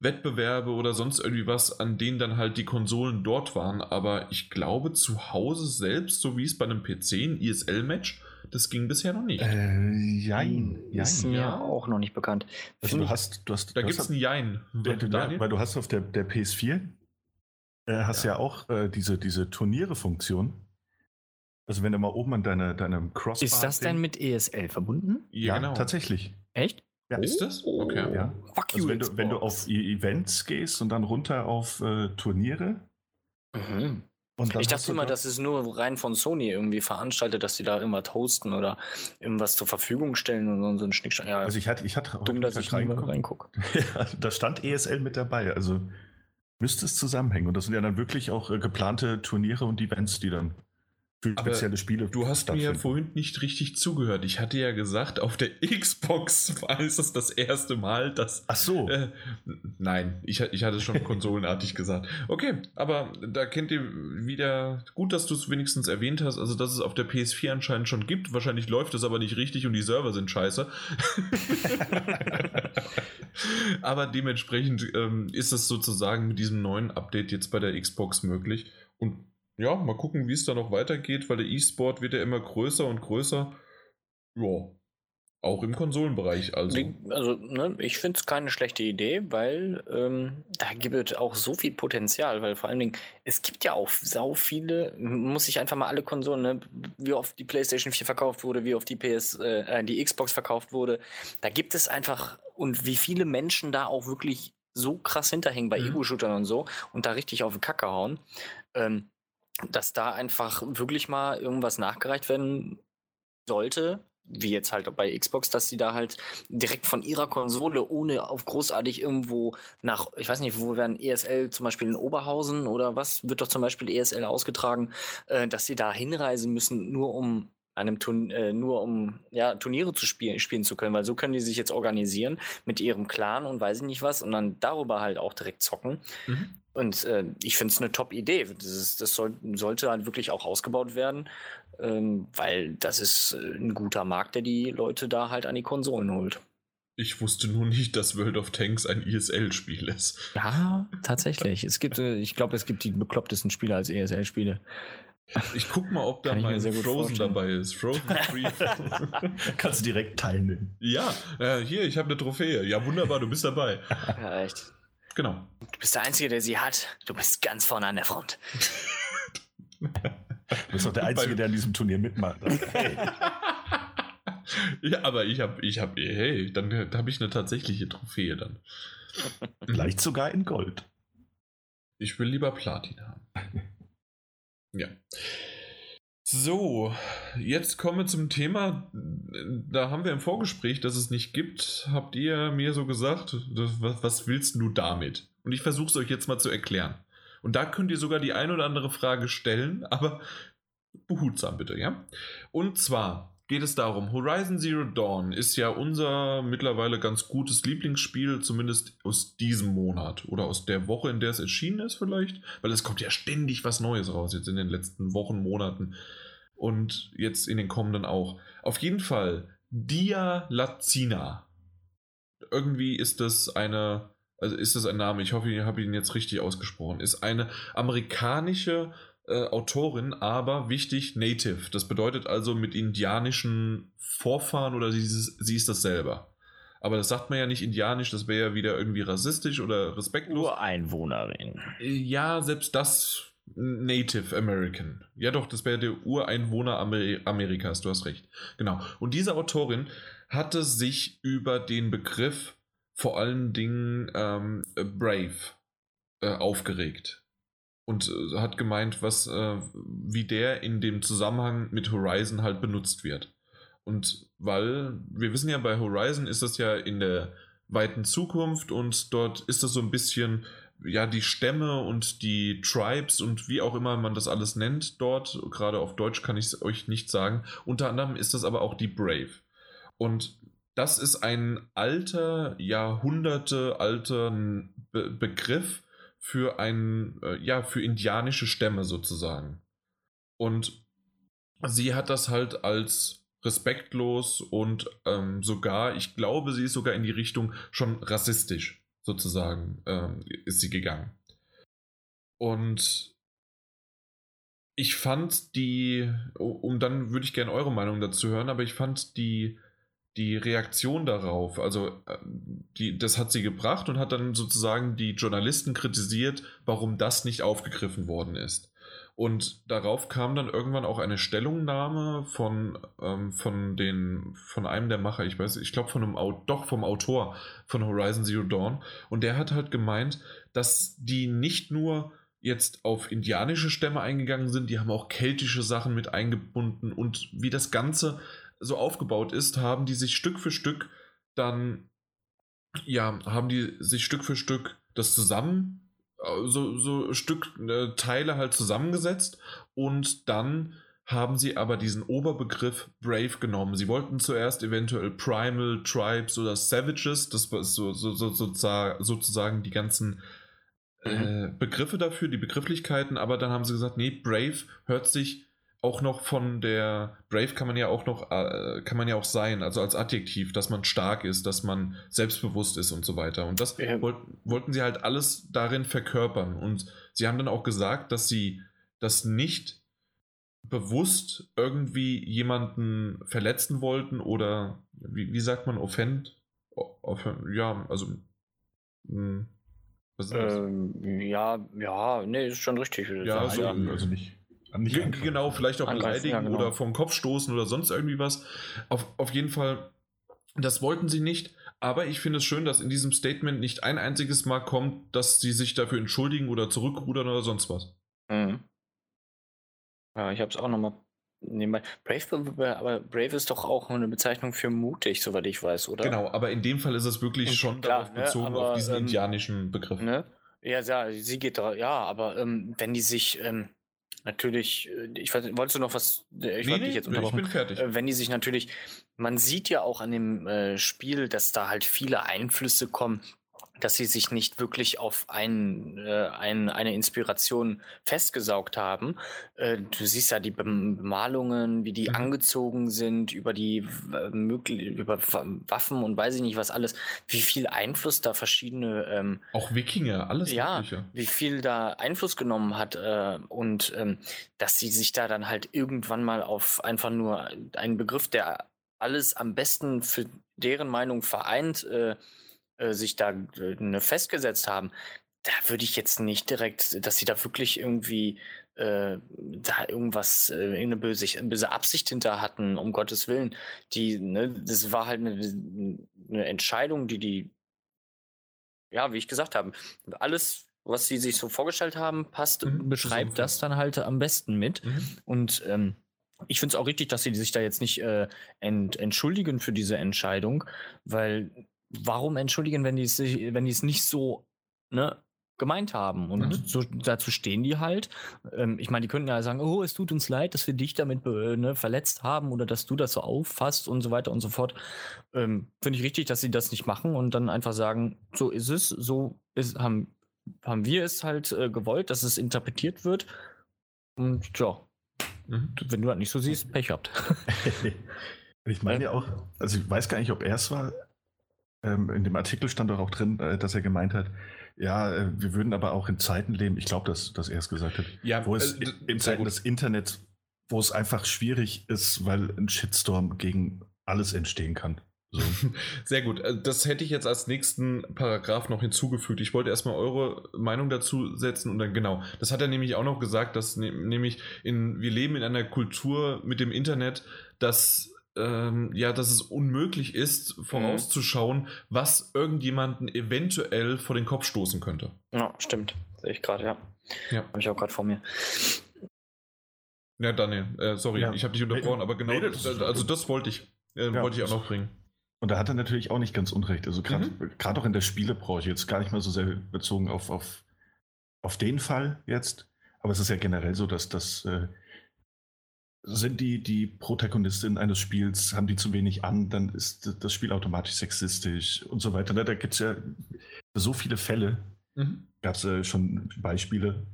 Speaker 3: Wettbewerbe oder sonst irgendwie was, an denen dann halt die Konsolen dort waren. Aber ich glaube, zu Hause selbst, so wie es bei einem PC ein ISL-Match, das ging bisher noch nicht.
Speaker 2: Äh, jein. jein.
Speaker 1: Ist mir ja. auch noch nicht bekannt.
Speaker 2: Also du hast, du hast,
Speaker 3: da gibt es ein Jein.
Speaker 2: Der, der, weil du hast auf der, der PS4 äh, hast ja, ja auch äh, diese, diese Turniere-Funktion. Also wenn du mal oben an deine, deinem Crossbar...
Speaker 1: Ist das denn mit ESL verbunden?
Speaker 2: Ja, ja genau. tatsächlich.
Speaker 1: Echt?
Speaker 3: Ja. Ist das? Okay.
Speaker 2: Ja. Fuck also wenn, du, wenn du auf e Events gehst und dann runter auf äh, Turniere,
Speaker 1: mhm ich dachte immer, das ist nur rein von Sony irgendwie veranstaltet, dass sie da irgendwas hosten oder irgendwas zur Verfügung stellen und so ein Schnickschnack. Ja,
Speaker 2: also ich hatte, ich hatte
Speaker 1: dumm, dass ich reingucke. reinguck.
Speaker 2: ja, da stand ESL mit dabei, also müsste es zusammenhängen. Und das sind ja dann wirklich auch äh, geplante Turniere und Events, die dann für spezielle Spiele.
Speaker 3: Du hast mir ja vorhin nicht richtig zugehört. Ich hatte ja gesagt, auf der Xbox war es das, das erste Mal, dass.
Speaker 2: Ach so. Äh,
Speaker 3: nein, ich, ich hatte es schon konsolenartig gesagt. Okay, aber da kennt ihr wieder. Gut, dass du es wenigstens erwähnt hast, also dass es auf der PS4 anscheinend schon gibt. Wahrscheinlich läuft es aber nicht richtig und die Server sind scheiße. aber dementsprechend ähm, ist es sozusagen mit diesem neuen Update jetzt bei der Xbox möglich. Und ja, mal gucken, wie es da noch weitergeht, weil der E-Sport wird ja immer größer und größer. Ja, auch im Konsolenbereich also.
Speaker 1: Also, ne, ich finde es keine schlechte Idee, weil ähm, da gibt es auch so viel Potenzial, weil vor allen Dingen, es gibt ja auch sau viele, muss ich einfach mal alle Konsolen, ne, wie oft die PlayStation 4 verkauft wurde, wie oft die PS, äh, die Xbox verkauft wurde, da gibt es einfach und wie viele Menschen da auch wirklich so krass hinterhängen bei mhm. Ego-Shootern und so und da richtig auf den Kacke hauen, ähm, dass da einfach wirklich mal irgendwas nachgereicht werden sollte, wie jetzt halt bei Xbox, dass sie da halt direkt von ihrer Konsole, ohne auf großartig irgendwo nach, ich weiß nicht, wo werden ESL zum Beispiel in Oberhausen oder was, wird doch zum Beispiel ESL ausgetragen, äh, dass sie da hinreisen müssen, nur um einem Turn äh, nur um ja, Turniere zu spielen, spielen zu können, weil so können die sich jetzt organisieren mit ihrem Clan und weiß ich nicht was und dann darüber halt auch direkt zocken. Mhm. Und äh, ich finde es eine Top-Idee. Das, das soll, sollte halt wirklich auch ausgebaut werden, ähm, weil das ist äh, ein guter Markt, der die Leute da halt an die Konsolen holt.
Speaker 3: Ich wusste nur nicht, dass World of Tanks ein ESL-Spiel ist.
Speaker 1: Ja, tatsächlich. es gibt, äh, ich glaube, es gibt die beklopptesten Spiele als ESL-Spiele.
Speaker 3: Ich guck mal, ob da mal Frozen dabei ist. Frozen 3.
Speaker 2: Kannst du direkt teilnehmen.
Speaker 3: Ja, äh, hier, ich habe eine Trophäe. Ja, wunderbar, du bist dabei.
Speaker 1: Ja, echt.
Speaker 3: Genau.
Speaker 1: Du bist der Einzige, der sie hat. Du bist ganz vorne an der Front.
Speaker 2: du bist doch der Einzige, der an diesem Turnier mitmacht. Hey.
Speaker 3: ja, aber ich habe, ich habe, hey, dann habe ich eine tatsächliche Trophäe dann.
Speaker 2: Vielleicht sogar in Gold.
Speaker 3: Ich will lieber Platin haben. Ja. So, jetzt kommen wir zum Thema. Da haben wir im Vorgespräch, dass es nicht gibt, habt ihr mir so gesagt, was, willst du damit? Und ich versuche es euch jetzt mal zu erklären. Und da könnt ihr sogar die ein oder andere Frage stellen, aber behutsam bitte, ja? Und zwar, geht es darum, Horizon Zero Dawn ist ja unser mittlerweile ganz gutes Lieblingsspiel, zumindest aus diesem Monat oder aus der Woche, in der es erschienen ist vielleicht, weil es kommt ja ständig was Neues raus jetzt in den letzten Wochen, Monaten und jetzt in den kommenden auch. Auf jeden Fall Dia Lazina. Irgendwie ist das eine, also ist das ein Name, ich hoffe, ich habe ihn jetzt richtig ausgesprochen, ist eine amerikanische äh, Autorin, aber wichtig Native. Das bedeutet also mit indianischen Vorfahren oder sie, sie ist das selber. Aber das sagt man ja nicht indianisch, das wäre ja wieder irgendwie rassistisch oder respektlos.
Speaker 1: Ureinwohnerin.
Speaker 3: Ja, selbst das Native American. Ja, doch, das wäre der Ureinwohner Amer Amerikas, du hast recht. Genau. Und diese Autorin hatte sich über den Begriff vor allen Dingen ähm, Brave äh, aufgeregt und äh, hat gemeint, was, äh, wie der in dem Zusammenhang mit Horizon halt benutzt wird. Und weil wir wissen ja, bei Horizon ist das ja in der weiten Zukunft und dort ist das so ein bisschen, ja, die Stämme und die Tribes und wie auch immer man das alles nennt dort, gerade auf Deutsch kann ich es euch nicht sagen. Unter anderem ist das aber auch die Brave. Und das ist ein alter, Jahrhunderte alter Be Begriff, für ein, äh, ja, für indianische Stämme sozusagen. Und sie hat das halt als respektlos und ähm, sogar, ich glaube, sie ist sogar in die Richtung schon rassistisch sozusagen, ähm, ist sie gegangen. Und ich fand die, um dann würde ich gerne eure Meinung dazu hören, aber ich fand die die Reaktion darauf, also äh, die, das hat sie gebracht und hat dann sozusagen die Journalisten kritisiert, warum das nicht aufgegriffen worden ist. Und darauf kam dann irgendwann auch eine Stellungnahme von, ähm, von, den, von einem der Macher, ich weiß, ich glaube von einem doch vom Autor von Horizon Zero Dawn. Und der hat halt gemeint, dass die nicht nur jetzt auf indianische Stämme eingegangen sind, die haben auch keltische Sachen mit eingebunden und wie das Ganze so aufgebaut ist, haben die sich Stück für Stück dann, ja, haben die sich Stück für Stück das zusammen, so, so Stück äh, Teile halt zusammengesetzt und dann haben sie aber diesen Oberbegriff Brave genommen. Sie wollten zuerst eventuell Primal, Tribes oder Savages, das war so, so, so, sozusagen die ganzen äh, mhm. Begriffe dafür, die Begrifflichkeiten, aber dann haben sie gesagt, nee, Brave hört sich auch noch von der Brave kann man ja auch noch äh, kann man ja auch sein, also als Adjektiv, dass man stark ist, dass man selbstbewusst ist und so weiter. Und das ja. wollt, wollten sie halt alles darin verkörpern. Und sie haben dann auch gesagt, dass sie das nicht bewusst irgendwie jemanden verletzen wollten oder wie, wie sagt man offend? offend ja, also
Speaker 1: mh, hm, ähm, ja, ja, nee, ist schon richtig.
Speaker 3: Ja, also, also nicht nicht genau, vielleicht auch beleidigen ja, genau. oder vom Kopf stoßen oder sonst irgendwie was. Auf, auf jeden Fall, das wollten sie nicht, Aber ich finde es schön, dass in diesem Statement nicht ein einziges Mal kommt, dass sie sich dafür entschuldigen oder zurückrudern oder sonst was. Mhm.
Speaker 1: Ja, ich habe es auch nochmal nebenbei. Brave, aber Brave ist doch auch eine Bezeichnung für mutig, soweit ich weiß, oder?
Speaker 3: Genau, aber in dem Fall ist es wirklich Und schon klar, darauf ne, bezogen, ne, aber, auf diesen ähm, indianischen Begriff.
Speaker 1: Ne? Ja, ja, sie geht da, ja, aber ähm, wenn die sich ähm, natürlich, äh, ich weiß, wolltest du noch was?
Speaker 3: Äh, ich nee, nee, jetzt unterbrochen. Ich bin fertig.
Speaker 1: Äh, wenn die sich natürlich, man sieht ja auch an dem äh, Spiel, dass da halt viele Einflüsse kommen, dass sie sich nicht wirklich auf ein, äh, ein, eine Inspiration festgesaugt haben. Äh, du siehst ja die Bemalungen, wie die mhm. angezogen sind, über die äh, über Waffen und weiß ich nicht was alles, wie viel Einfluss da verschiedene ähm,
Speaker 3: auch Wikinger, alles
Speaker 1: ja, mögliche. wie viel da Einfluss genommen hat äh, und ähm, dass sie sich da dann halt irgendwann mal auf einfach nur einen Begriff, der alles am besten für deren Meinung vereint, äh, äh, sich da äh, festgesetzt haben, da würde ich jetzt nicht direkt, dass sie da wirklich irgendwie äh, da irgendwas, äh, irgendeine böse, böse Absicht hinter hatten, um Gottes Willen. Die, ne, das war halt eine, eine Entscheidung, die die, ja, wie ich gesagt habe, alles, was sie sich so vorgestellt haben, passt, mhm, beschreibt das dann halt am besten mit. Mhm. Und ähm, ich finde es auch richtig, dass sie sich da jetzt nicht äh, ent, entschuldigen für diese Entscheidung, weil warum entschuldigen, wenn die es, wenn die es nicht so ne, gemeint haben? Und mhm. so, dazu stehen die halt. Ähm, ich meine, die könnten ja sagen, oh, es tut uns leid, dass wir dich damit ne, verletzt haben oder dass du das so auffasst und so weiter und so fort. Ähm, Finde ich richtig, dass sie das nicht machen und dann einfach sagen, so ist es, so ist, haben, haben wir es halt äh, gewollt, dass es interpretiert wird. Und ja, mhm. wenn du das nicht so siehst, Pech habt.
Speaker 2: ich meine ja auch, also ich weiß gar nicht, ob er es war, ähm, in dem Artikel stand doch auch drin, äh, dass er gemeint hat, ja, äh, wir würden aber auch in Zeiten leben, ich glaube, dass, dass er es gesagt hat,
Speaker 3: ja,
Speaker 2: wo es äh, in Zeiten des Internets, wo es einfach schwierig ist, weil ein Shitstorm gegen alles entstehen kann. So.
Speaker 3: Sehr gut. Äh, das hätte ich jetzt als nächsten Paragraph noch hinzugefügt. Ich wollte erstmal eure Meinung dazu setzen und dann genau. Das hat er nämlich auch noch gesagt, dass ne, nämlich in, wir leben in einer Kultur mit dem Internet, dass ähm, ja, dass es unmöglich ist, vorauszuschauen, was irgendjemanden eventuell vor den Kopf stoßen könnte.
Speaker 1: Ja, stimmt. Sehe ich gerade, ja. ja. Habe ich auch gerade vor mir.
Speaker 3: Ja, Daniel, äh, sorry, ja. ich habe dich unterbrochen, aber genau, nee, das also das wollte ich, äh, ja, wollte ich auch noch bringen.
Speaker 2: Und da hat er natürlich auch nicht ganz unrecht. Also gerade mhm. auch in der Spielebranche, jetzt gar nicht mal so sehr bezogen auf, auf, auf den Fall jetzt, aber es ist ja generell so, dass das äh, sind die, die Protagonistin eines Spiels, haben die zu wenig an, dann ist das Spiel automatisch sexistisch und so weiter. Ne, da gibt es ja so viele Fälle, mhm. gab es äh, schon Beispiele,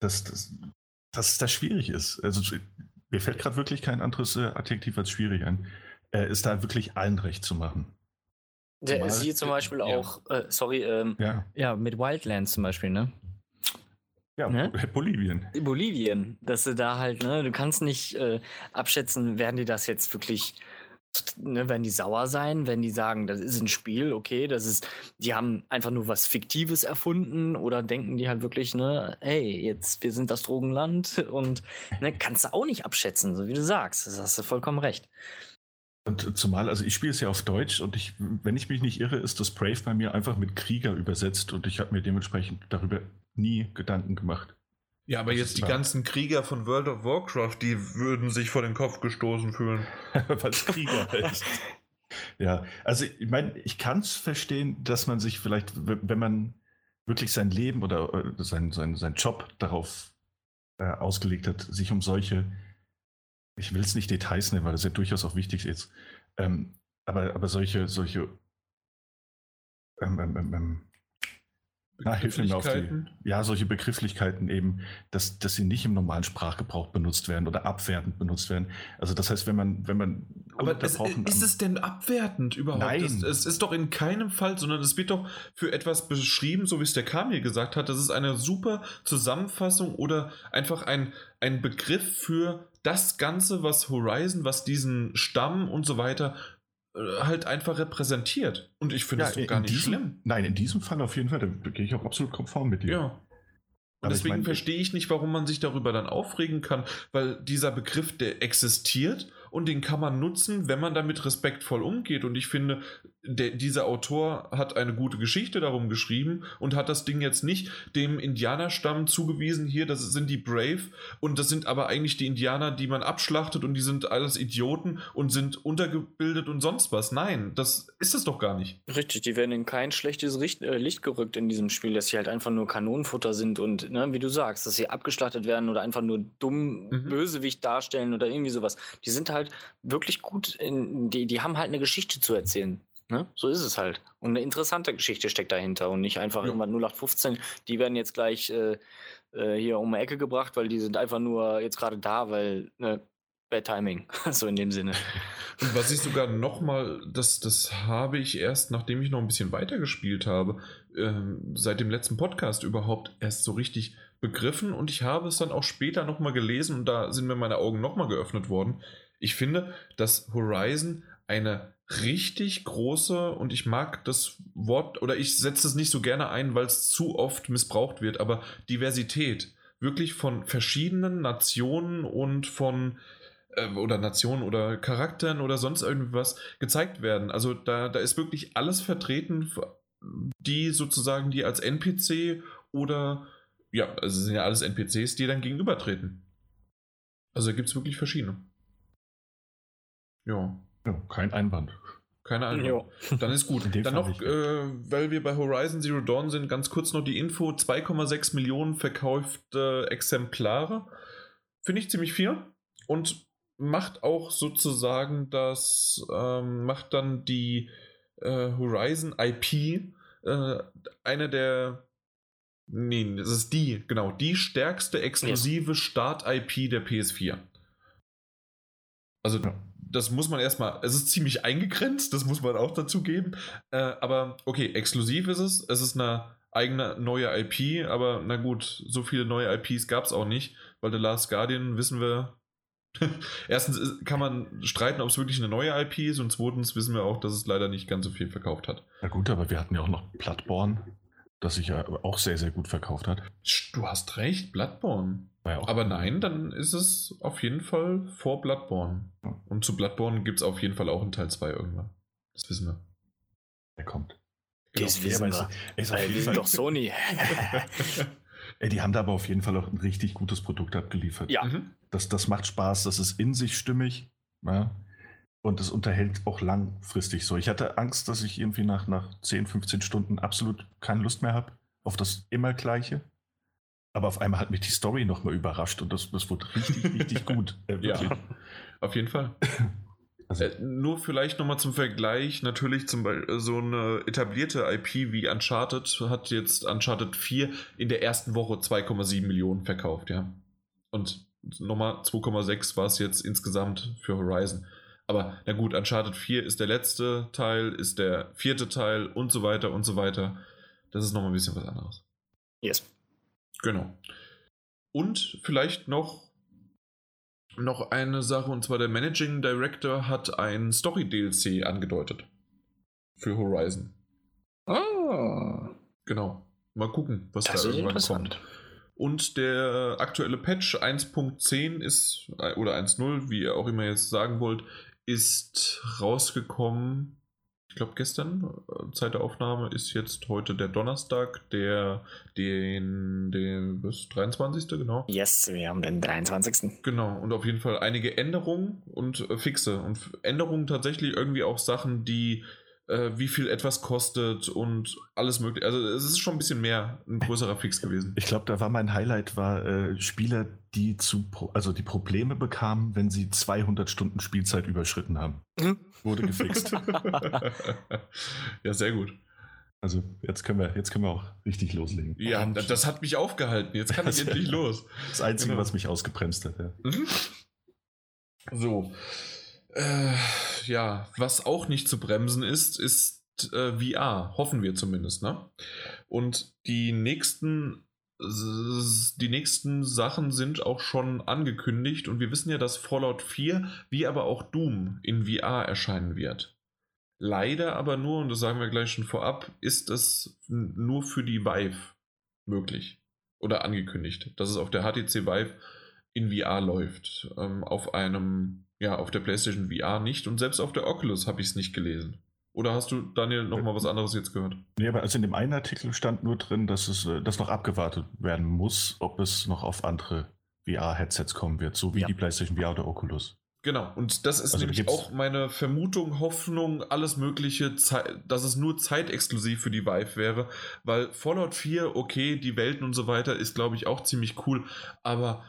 Speaker 2: dass, dass, dass das schwierig ist. Also mir fällt gerade wirklich kein anderes äh, Adjektiv als schwierig ein. Äh, ist da wirklich allen recht zu machen.
Speaker 1: Der, sie zum Beispiel ja. auch, äh, sorry, ähm, ja. ja, mit Wildlands zum Beispiel, ne?
Speaker 2: Ja, ne? Bolivien.
Speaker 1: Bolivien, dass du da halt, ne, du kannst nicht äh, abschätzen, werden die das jetzt wirklich, ne, werden die sauer sein, wenn die sagen, das ist ein Spiel, okay, das ist, die haben einfach nur was Fiktives erfunden oder denken die halt wirklich, ne, hey, jetzt, wir sind das Drogenland und ne, kannst du auch nicht abschätzen, so wie du sagst, das hast du vollkommen recht.
Speaker 2: Und zumal, also ich spiele es ja auf Deutsch und ich, wenn ich mich nicht irre, ist das Brave bei mir einfach mit Krieger übersetzt und ich habe mir dementsprechend darüber nie Gedanken gemacht.
Speaker 3: Ja, aber jetzt die ganzen Krieger von World of Warcraft, die würden sich vor den Kopf gestoßen fühlen.
Speaker 2: Es Krieger ist. Ja, also ich meine, ich kann es verstehen, dass man sich vielleicht, wenn man wirklich sein Leben oder äh, sein, sein, sein Job darauf äh, ausgelegt hat, sich um solche, ich will es nicht Details nennen, weil das ja durchaus auch wichtig ist, ähm, aber, aber solche, solche ähm, ähm, ähm, ähm na, hilf mir auf die, ja, solche Begrifflichkeiten eben, dass, dass sie nicht im normalen Sprachgebrauch benutzt werden oder abwertend benutzt werden. Also das heißt, wenn man, wenn man
Speaker 3: Aber es, ist es denn abwertend überhaupt? Nein. Es, es, ist doch in keinem Fall, sondern es wird doch für etwas beschrieben, so wie es der Kamil gesagt hat. Das ist eine super Zusammenfassung oder einfach ein, ein Begriff für das Ganze, was Horizon, was diesen Stamm und so weiter halt einfach repräsentiert. Und ich finde ja, das doch gar nicht
Speaker 2: diesem,
Speaker 3: schlimm.
Speaker 2: Nein, in diesem Fall auf jeden Fall, da gehe ich auch absolut konform mit dir.
Speaker 3: Ja. Und Aber deswegen ich mein, verstehe ich nicht, warum man sich darüber dann aufregen kann, weil dieser Begriff, der existiert und den kann man nutzen, wenn man damit respektvoll umgeht. Und ich finde, der, dieser Autor hat eine gute Geschichte darum geschrieben und hat das Ding jetzt nicht dem Indianerstamm zugewiesen. Hier, das sind die Brave und das sind aber eigentlich die Indianer, die man abschlachtet und die sind alles Idioten und sind untergebildet und sonst was. Nein, das ist es doch gar nicht.
Speaker 1: Richtig, die werden in kein schlechtes Licht, äh, Licht gerückt in diesem Spiel, dass sie halt einfach nur Kanonenfutter sind und, ne, wie du sagst, dass sie abgeschlachtet werden oder einfach nur dumm mhm. Bösewicht darstellen oder irgendwie sowas. Die sind halt wirklich gut, in, die, die haben halt eine Geschichte zu erzählen. Ne? So ist es halt. Und eine interessante Geschichte steckt dahinter und nicht einfach ja. irgendwann 0815, die werden jetzt gleich äh, äh, hier um die Ecke gebracht, weil die sind einfach nur jetzt gerade da, weil ne, Bad Timing, so in dem Sinne.
Speaker 3: Und was ich sogar nochmal, das, das habe ich erst, nachdem ich noch ein bisschen weitergespielt habe, ähm, seit dem letzten Podcast überhaupt erst so richtig begriffen und ich habe es dann auch später nochmal gelesen und da sind mir meine Augen nochmal geöffnet worden. Ich finde, dass Horizon eine richtig große und ich mag das Wort oder ich setze es nicht so gerne ein, weil es zu oft missbraucht wird, aber Diversität wirklich von verschiedenen Nationen und von äh, oder Nationen oder Charakteren oder sonst irgendwas gezeigt werden. Also da, da ist wirklich alles vertreten, die sozusagen die als NPC oder ja, also es sind ja alles NPCs, die dann gegenübertreten. Also da gibt es wirklich verschiedene.
Speaker 2: Ja. Ja, kein Einwand.
Speaker 3: Keine Ahnung. Jo. Dann ist gut. Dann noch, äh, weil wir bei Horizon Zero Dawn sind, ganz kurz noch die Info: 2,6 Millionen verkaufte Exemplare. Finde ich ziemlich viel. Und macht auch sozusagen das, ähm, macht dann die äh, Horizon IP äh, eine der, nee, das ist die, genau, die stärkste exklusive. Start-IP der PS4. Also ja das muss man erstmal, es ist ziemlich eingegrenzt, das muss man auch dazu geben. Äh, aber okay, exklusiv ist es. Es ist eine eigene neue IP, aber na gut, so viele neue IPs gab es auch nicht, weil The Last Guardian wissen wir. Erstens kann man streiten, ob es wirklich eine neue IP ist, und zweitens wissen wir auch, dass es leider nicht ganz so viel verkauft hat.
Speaker 2: Na gut, aber wir hatten ja auch noch Bloodborne, das sich ja auch sehr, sehr gut verkauft hat.
Speaker 3: Du hast recht, Bloodborne. Ja Aber nein, dann ist es auf jeden Fall vor Bloodborne. Ja. Und zu Bloodborne gibt es auf jeden Fall auch einen Teil 2 irgendwann. Das wissen wir.
Speaker 2: Der kommt.
Speaker 1: Genau. Das wissen wir. Ist wir sind doch Sony.
Speaker 2: Ey, die haben da aber auf jeden Fall auch ein richtig gutes Produkt abgeliefert.
Speaker 1: Ja. Mhm.
Speaker 2: Das, das macht Spaß, das ist in sich stimmig. Ja? Und es unterhält auch langfristig so. Ich hatte Angst, dass ich irgendwie nach, nach 10, 15 Stunden absolut keine Lust mehr habe auf das immer Gleiche. Aber auf einmal hat mich die Story nochmal überrascht und das, das wurde richtig, richtig gut.
Speaker 3: Äh, ja, auf jeden Fall. Also, äh, nur vielleicht nochmal zum Vergleich, natürlich zum Beispiel so eine etablierte IP wie Uncharted hat jetzt Uncharted 4 in der ersten Woche 2,7 Millionen verkauft, ja. Und nochmal 2,6 war es jetzt insgesamt für Horizon. Aber na gut, Uncharted 4 ist der letzte Teil, ist der vierte Teil und so weiter und so weiter. Das ist nochmal ein bisschen was anderes.
Speaker 1: Yes.
Speaker 3: Genau. Und vielleicht noch, noch eine Sache, und zwar der Managing Director hat ein Story-DLC angedeutet. Für Horizon.
Speaker 1: Oh.
Speaker 3: Genau. Mal gucken, was
Speaker 1: das da irgendwann kommt.
Speaker 3: Und der aktuelle Patch 1.10 ist, oder 1.0, wie ihr auch immer jetzt sagen wollt, ist rausgekommen ich glaube gestern, äh, Zeit der Aufnahme ist jetzt heute der Donnerstag, der den, den bis 23. genau.
Speaker 1: Yes, wir haben den 23.
Speaker 3: Genau, und auf jeden Fall einige Änderungen und äh, fixe. Und Änderungen tatsächlich irgendwie auch Sachen, die äh, wie viel etwas kostet und alles mögliche. Also es ist schon ein bisschen mehr ein größerer Fix gewesen.
Speaker 2: Ich glaube, da war mein Highlight war äh, Spieler, die zu also die Probleme bekamen, wenn sie 200 Stunden Spielzeit überschritten haben. Mhm. Wurde gefixt.
Speaker 3: ja, sehr gut.
Speaker 2: Also jetzt können wir, jetzt können wir auch richtig loslegen.
Speaker 3: Ja, das hat mich aufgehalten. Jetzt kann ich endlich los.
Speaker 2: Das Einzige, genau. was mich ausgebremst hat. Ja. Mhm.
Speaker 3: So. Äh, ja, was auch nicht zu bremsen ist, ist äh, VR. Hoffen wir zumindest, ne? Und die nächsten die nächsten Sachen sind auch schon angekündigt und wir wissen ja, dass Fallout 4 wie aber auch Doom in VR erscheinen wird. Leider aber nur, und das sagen wir gleich schon vorab, ist es nur für die Vive möglich oder angekündigt, dass es auf der HTC Vive in VR läuft. Ähm, auf einem ja, auf der PlayStation VR nicht und selbst auf der Oculus habe ich es nicht gelesen. Oder hast du, Daniel, noch mal was anderes jetzt gehört?
Speaker 2: Nee, aber also in dem einen Artikel stand nur drin, dass es äh, dass noch abgewartet werden muss, ob es noch auf andere VR-Headsets kommen wird, so wie ja. die PlayStation VR oder Oculus.
Speaker 3: Genau, und das ist also nämlich auch meine Vermutung, Hoffnung, alles Mögliche, dass es nur zeitexklusiv für die Vive wäre, weil Fallout 4, okay, die Welten und so weiter ist, glaube ich, auch ziemlich cool, aber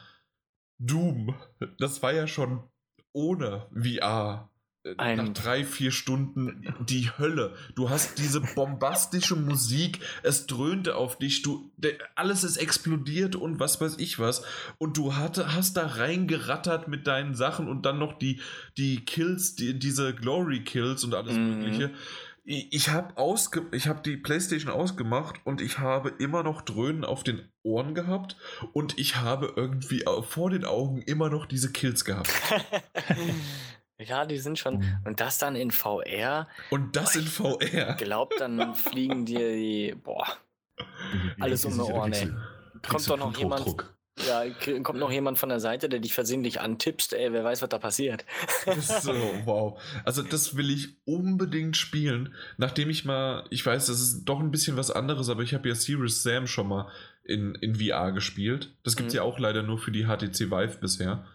Speaker 3: Doom, das war ja schon ohne VR äh, ein nach drei, vier Stunden die Hölle. Du hast diese bombastische Musik, es dröhnte auf dich, du, alles ist explodiert und was weiß ich was. Und du hatte, hast da reingerattert mit deinen Sachen und dann noch die, die Kills, die, diese Glory Kills und alles mhm. Mögliche. Ich habe ausge ich habe die Playstation ausgemacht und ich habe immer noch Dröhnen auf den Ohren gehabt und ich habe irgendwie vor den Augen immer noch diese Kills gehabt.
Speaker 1: Ja, die sind schon. Mhm. Und das dann in VR.
Speaker 3: Und das in VR.
Speaker 1: Glaubt, dann fliegen dir die. Boah. Alles um die Ohren, ey. Kommt doch noch jemand. Ja, kommt noch jemand von der Seite, der dich versehentlich antippst, ey, wer weiß, was da passiert.
Speaker 3: so, wow. Also das will ich unbedingt spielen, nachdem ich mal, ich weiß, das ist doch ein bisschen was anderes, aber ich habe ja Serious Sam schon mal in, in VR gespielt. Das gibt es mhm. ja auch leider nur für die HTC Vive bisher.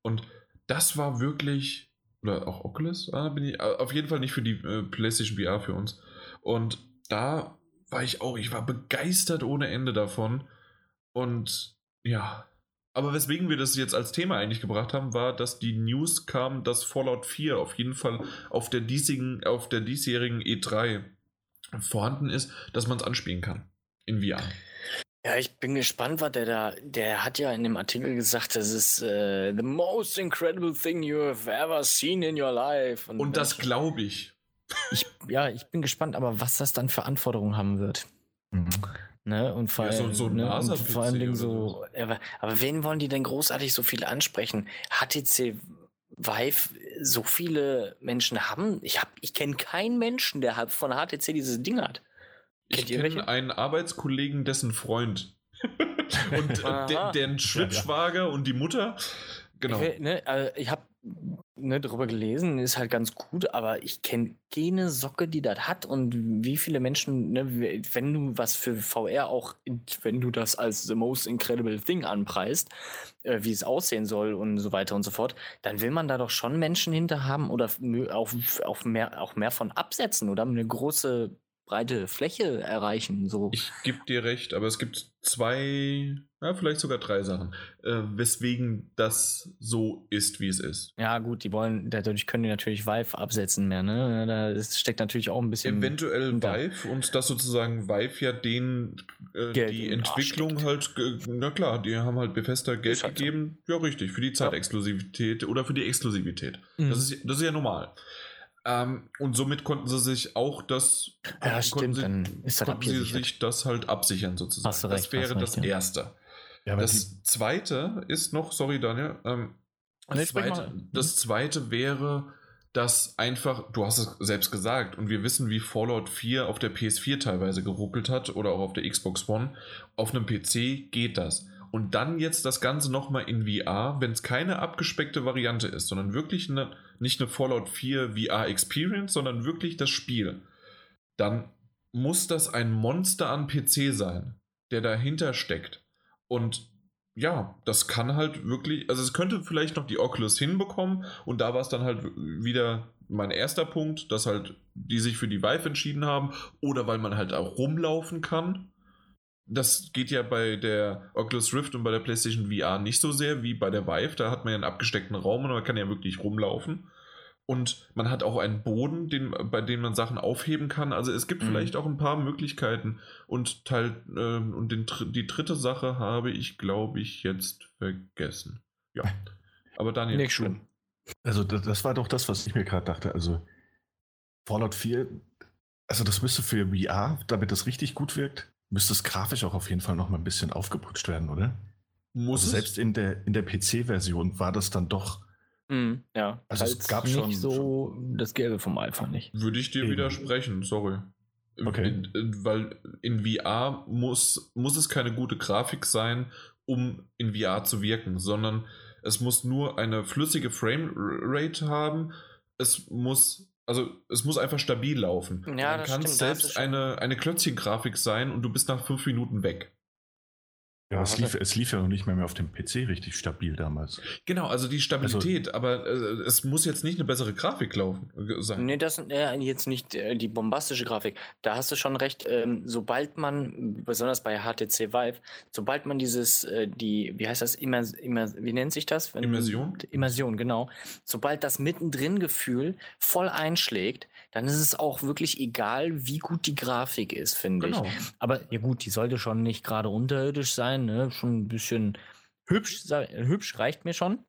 Speaker 3: Und das war wirklich oder auch Oculus, ah, bin ich, äh, auf jeden Fall nicht für die äh, PlayStation VR für uns. Und da war ich auch, ich war begeistert ohne Ende davon. Und ja, aber weswegen wir das jetzt als Thema eigentlich gebracht haben, war, dass die News kam, dass Fallout 4 auf jeden Fall auf der diesigen, auf der diesjährigen E3 vorhanden ist, dass man es anspielen kann in VR.
Speaker 1: Ja, ich bin gespannt, was der da. Der hat ja in dem Artikel gesagt, das ist uh, the most incredible thing you have ever seen in your life.
Speaker 3: Und, Und das glaube ich.
Speaker 1: ich. Ja, ich bin gespannt, aber was das dann für Anforderungen haben wird. Mhm. Ne? Und vor, ja, so, so ne? und vor allen Dingen so. Aber, aber wen wollen die denn großartig so viel ansprechen? HTC Vive so viele Menschen haben? Ich, hab, ich kenne keinen Menschen, der von HTC dieses Ding hat.
Speaker 3: Ich kenne einen Arbeitskollegen, dessen Freund. und äh, deren Schwibschwager ja, ja. und die Mutter.
Speaker 1: Genau. Ich, ne, also ich habe ne, darüber gelesen, ist halt ganz gut, aber ich kenne keine Socke, die das hat und wie viele Menschen, ne, wenn du was für VR auch, wenn du das als the most incredible thing anpreist, äh, wie es aussehen soll und so weiter und so fort, dann will man da doch schon Menschen hinter haben oder auch, auch, mehr, auch mehr von absetzen oder eine große breite Fläche erreichen. So.
Speaker 3: Ich gebe dir recht, aber es gibt zwei, ja, vielleicht sogar drei Sachen, äh, weswegen das so ist, wie es ist.
Speaker 1: Ja, gut, die wollen, dadurch können die natürlich Vive absetzen mehr, ne? Da steckt natürlich auch ein bisschen.
Speaker 3: Eventuell hinter. Vive und das sozusagen Vive ja den äh, die Entwicklung halt, na klar, die haben halt Bethesda Geld halt gegeben. So. Ja, richtig, für die Zeitexklusivität oder für die Exklusivität. Mhm. Das, ist, das ist ja normal. Ähm, und somit konnten sie sich auch das,
Speaker 1: ja, stimmt,
Speaker 3: sie, dann ist das konnten sie sich das halt absichern sozusagen. Hast du recht, das wäre das ja. Erste. Ja, das Zweite ist noch, sorry Daniel, ähm, das, zweite, das Zweite wäre, dass einfach, du hast es selbst gesagt, und wir wissen, wie Fallout 4 auf der PS4 teilweise geruckelt hat oder auch auf der Xbox One. Auf einem PC geht das. Und dann jetzt das Ganze nochmal in VR, wenn es keine abgespeckte Variante ist, sondern wirklich eine, nicht eine Fallout 4 VR Experience, sondern wirklich das Spiel, dann muss das ein Monster an PC sein, der dahinter steckt. Und ja, das kann halt wirklich, also es könnte vielleicht noch die Oculus hinbekommen und da war es dann halt wieder mein erster Punkt, dass halt die sich für die Vive entschieden haben oder weil man halt auch rumlaufen kann das geht ja bei der Oculus Rift und bei der PlayStation VR nicht so sehr wie bei der Vive. Da hat man ja einen abgesteckten Raum und man kann ja wirklich rumlaufen. Und man hat auch einen Boden, den, bei dem man Sachen aufheben kann. Also es gibt mhm. vielleicht auch ein paar Möglichkeiten. Und Teil äh, und den, die dritte Sache habe ich, glaube ich, jetzt vergessen. Ja. Aber Daniel.
Speaker 1: Nicht schlimm.
Speaker 2: Also das, das war doch das, was ich mir gerade dachte. Also Fallout 4, also das müsste für VR, damit das richtig gut wirkt, müsste es grafisch auch auf jeden Fall noch mal ein bisschen aufgeputscht werden, oder? Muss also selbst in der, in der PC-Version war das dann doch.
Speaker 1: Mm, ja,
Speaker 2: also es gab nicht schon
Speaker 1: so das Gelbe vom Alpha nicht.
Speaker 3: Würde ich dir Eben. widersprechen, sorry.
Speaker 2: Okay.
Speaker 3: In, in, weil in VR muss, muss es keine gute Grafik sein, um in VR zu wirken, sondern es muss nur eine flüssige Framerate haben. Es muss Also es muss einfach stabil laufen.
Speaker 1: Ja,
Speaker 3: Dann kann es selbst eine, eine Klötzchen-Grafik sein und du bist nach fünf Minuten weg.
Speaker 2: Ja, es lief, es lief ja noch nicht mehr, mehr auf dem PC richtig stabil damals.
Speaker 3: Genau, also die Stabilität, also, aber äh, es muss jetzt nicht eine bessere Grafik laufen äh, sein.
Speaker 1: Nee, das äh, jetzt nicht äh, die bombastische Grafik. Da hast du schon recht, ähm, sobald man, besonders bei HTC Vive, sobald man dieses, äh, die, wie heißt das, Immers, Immers, wie nennt sich das?
Speaker 3: Wenn, Immersion?
Speaker 1: Immersion, genau. Sobald das mittendrin Gefühl voll einschlägt, dann ist es auch wirklich egal, wie gut die Grafik ist, finde genau. ich. Aber ja gut, die sollte schon nicht gerade unterirdisch sein, ne? schon ein bisschen hübsch, hübsch reicht mir schon.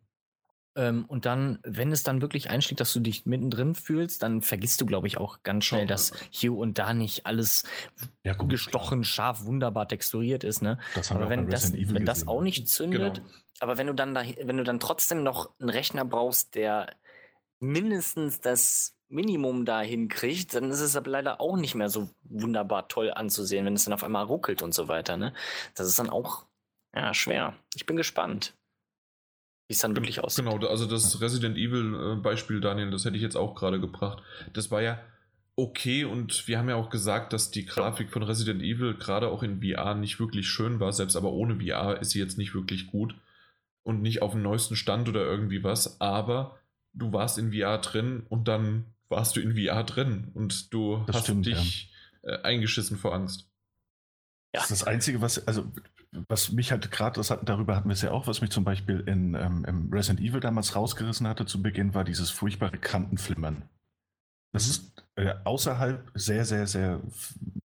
Speaker 1: Ähm, und dann, wenn es dann wirklich einschlägt, dass du dich mittendrin fühlst, dann vergisst du, glaube ich, auch ganz schnell, dass hier und da nicht alles ja, gut, gestochen, klar. scharf, wunderbar texturiert ist. Ne? aber wenn, das, wenn das auch nicht zündet, genau. aber wenn du dann da, wenn du dann trotzdem noch einen Rechner brauchst, der mindestens das Minimum dahin kriegt, dann ist es aber leider auch nicht mehr so wunderbar toll anzusehen, wenn es dann auf einmal ruckelt und so weiter. Ne? Das ist dann auch ja, schwer. Ich bin gespannt, wie es dann wirklich aussieht.
Speaker 3: Genau, also das Resident Evil-Beispiel, Daniel, das hätte ich jetzt auch gerade gebracht. Das war ja okay und wir haben ja auch gesagt, dass die Grafik von Resident Evil gerade auch in VR nicht wirklich schön war. Selbst aber ohne VR ist sie jetzt nicht wirklich gut und nicht auf dem neuesten Stand oder irgendwie was. Aber du warst in VR drin und dann warst du in VR drin und du das hast stimmt, dich ja. äh, eingeschissen vor Angst.
Speaker 2: Ja. Das ist das Einzige, was, also, was mich halt gerade, darüber hatten wir es ja auch, was mich zum Beispiel in ähm, im Resident Evil damals rausgerissen hatte zu Beginn, war dieses furchtbare Kantenflimmern. Das ist äh, außerhalb sehr, sehr, sehr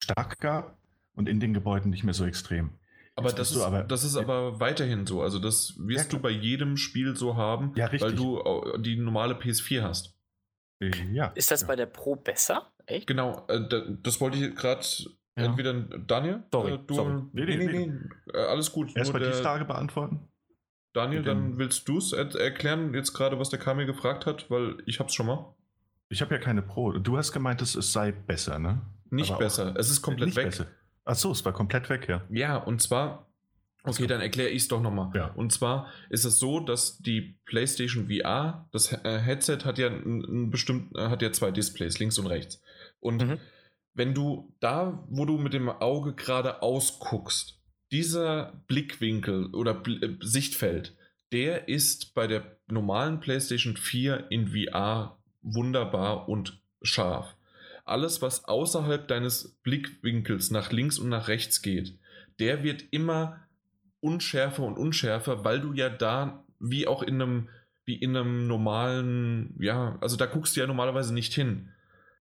Speaker 2: stark gab und in den Gebäuden nicht mehr so extrem.
Speaker 3: Aber das, ist, aber das ist aber weiterhin so. Also das wirst ja, du bei jedem Spiel so haben,
Speaker 2: ja,
Speaker 3: weil du die normale PS4 hast.
Speaker 1: Ja. Ist das ja. bei der Pro besser?
Speaker 3: Echt? Genau, äh, das wollte ich gerade ja. entweder Daniel.
Speaker 2: Sorry, äh, du, sorry.
Speaker 3: Nee, nee, nee, nee. Äh, alles gut.
Speaker 2: Erstmal die Frage beantworten.
Speaker 3: Daniel, dann willst du es erklären, jetzt gerade, was der Kamil gefragt hat, weil ich hab's schon mal.
Speaker 2: Ich habe ja keine Pro. Du hast gemeint, es sei besser, ne?
Speaker 3: Nicht Aber besser. Es ist komplett weg. Besser.
Speaker 2: Ach so, es war komplett weg, ja.
Speaker 3: Ja, und zwar Okay, dann erkläre ich es doch nochmal.
Speaker 2: Ja.
Speaker 3: Und zwar ist es so, dass die PlayStation VR, das äh, Headset hat ja ein, bestimmt, äh, hat ja zwei Displays, links und rechts. Und mhm. wenn du da, wo du mit dem Auge gerade ausguckst, dieser Blickwinkel oder äh, Sichtfeld, der ist bei der normalen PlayStation 4 in VR wunderbar und scharf. Alles, was außerhalb deines Blickwinkels nach links und nach rechts geht, der wird immer unschärfer und unschärfer, weil du ja da wie auch in einem wie in einem normalen, ja, also da guckst du ja normalerweise nicht hin.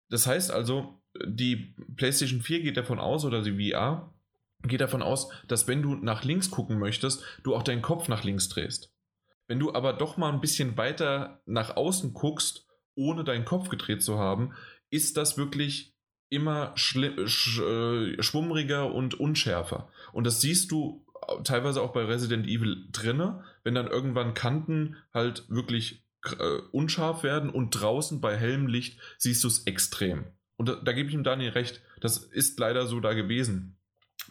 Speaker 3: Das heißt also, die PlayStation 4 geht davon aus, oder die VR geht davon aus, dass wenn du nach links gucken möchtest, du auch deinen Kopf nach links drehst. Wenn du aber doch mal ein bisschen weiter nach außen guckst, ohne deinen Kopf gedreht zu haben, ist das wirklich immer sch äh, schwummriger und unschärfer. Und das siehst du teilweise auch bei Resident Evil drinne, wenn dann irgendwann Kanten halt wirklich äh, unscharf werden und draußen bei hellem Licht siehst du es extrem. Und da, da gebe ich ihm Daniel recht. Das ist leider so da gewesen.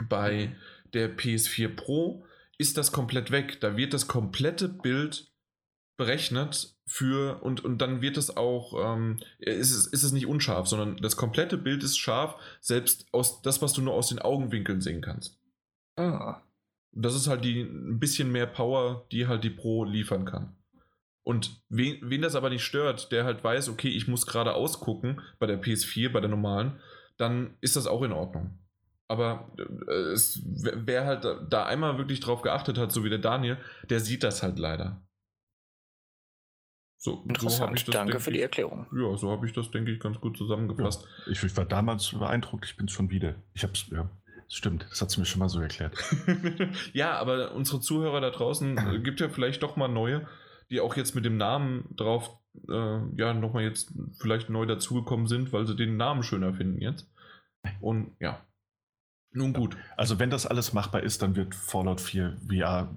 Speaker 3: Bei der PS4 Pro ist das komplett weg. Da wird das komplette Bild berechnet für und, und dann wird es auch, ähm, ist, es, ist es nicht unscharf, sondern das komplette Bild ist scharf, selbst aus das, was du nur aus den Augenwinkeln sehen kannst.
Speaker 1: Ah.
Speaker 3: Das ist halt die ein bisschen mehr Power, die halt die Pro liefern kann. Und wen, wen das aber nicht stört, der halt weiß, okay, ich muss gerade ausgucken bei der PS4, bei der normalen, dann ist das auch in Ordnung. Aber äh, es, wer halt da einmal wirklich drauf geachtet hat, so wie der Daniel, der sieht das halt leider.
Speaker 1: So, so habe ich das. Danke für die Erklärung.
Speaker 3: Ja, so habe ich das, denke ich, ganz gut zusammengefasst.
Speaker 2: Ja, ich, ich, war damals beeindruckt, ich bin es schon wieder. Ich habe es, ja. Stimmt, das hat sie mir schon mal so erklärt.
Speaker 3: ja, aber unsere Zuhörer da draußen äh, gibt ja vielleicht doch mal neue, die auch jetzt mit dem Namen drauf, äh, ja, nochmal jetzt vielleicht neu dazugekommen sind, weil sie den Namen schöner finden jetzt. Und ja. Nun gut.
Speaker 2: Also, wenn das alles machbar ist, dann wird Fallout 4 VR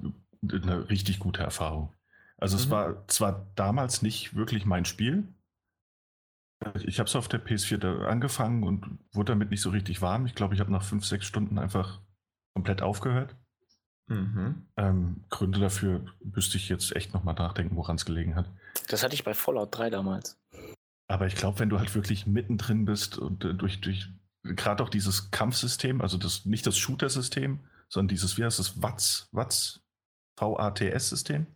Speaker 2: eine richtig gute Erfahrung. Also, mhm. es war zwar damals nicht wirklich mein Spiel, ich habe es auf der PS4 angefangen und wurde damit nicht so richtig warm. Ich glaube, ich habe nach fünf, sechs Stunden einfach komplett aufgehört. Mhm. Ähm, Gründe dafür müsste ich jetzt echt nochmal nachdenken, woran es gelegen hat.
Speaker 1: Das hatte ich bei Fallout 3 damals.
Speaker 2: Aber ich glaube, wenn du halt wirklich mittendrin bist und äh, durch, durch gerade auch dieses Kampfsystem, also das, nicht das Shooter-System, sondern dieses, wie heißt das, WATS, WATS, VATS-System,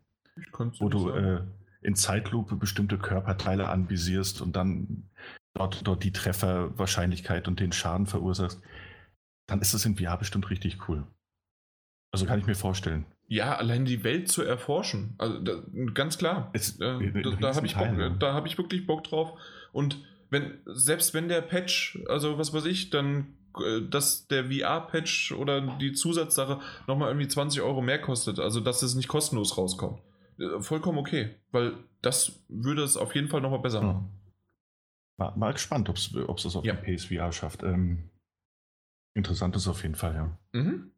Speaker 2: wo du äh, in Zeitlupe bestimmte Körperteile anvisierst und dann dort, dort die Trefferwahrscheinlichkeit und den Schaden verursachst, dann ist das in VR bestimmt richtig cool. Also kann ich mir vorstellen.
Speaker 3: Ja, allein die Welt zu erforschen. Also da, ganz klar. Es, äh, da, da habe ich, Bock, da hab ich wirklich Bock drauf. Und wenn, selbst wenn der Patch, also was weiß ich, dann äh, dass der VR-Patch oder die Zusatzsache nochmal irgendwie 20 Euro mehr kostet, also dass es nicht kostenlos rauskommt. Äh, vollkommen okay, weil das würde es auf jeden Fall nochmal besser machen.
Speaker 2: Mal, mal gespannt, ob es das auf ja. dem PSVR schafft. Ähm, interessant ist auf jeden Fall, ja.
Speaker 3: Mhm.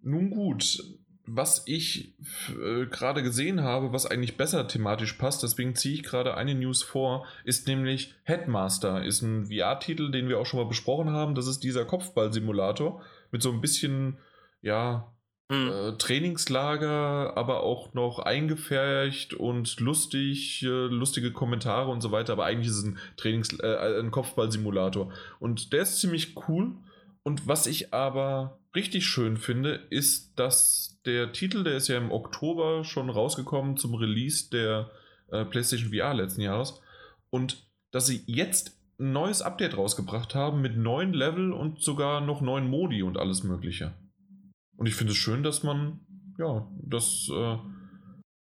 Speaker 3: Nun gut, was ich äh, gerade gesehen habe, was eigentlich besser thematisch passt, deswegen ziehe ich gerade eine News vor, ist nämlich Headmaster. Ist ein VR-Titel, den wir auch schon mal besprochen haben. Das ist dieser Kopfball-Simulator mit so ein bisschen, ja, hm. äh, Trainingslager, aber auch noch eingefärcht und lustig, äh, lustige Kommentare und so weiter. Aber eigentlich ist es ein Trainings-, äh, ein Kopfball-Simulator. Und der ist ziemlich cool. Und was ich aber richtig schön finde, ist, dass der Titel, der ist ja im Oktober schon rausgekommen zum Release der äh, PlayStation VR letzten Jahres. Und dass sie jetzt ein neues Update rausgebracht haben mit neuen Level und sogar noch neuen Modi und alles Mögliche. Und ich finde es schön, dass man, ja, das, äh,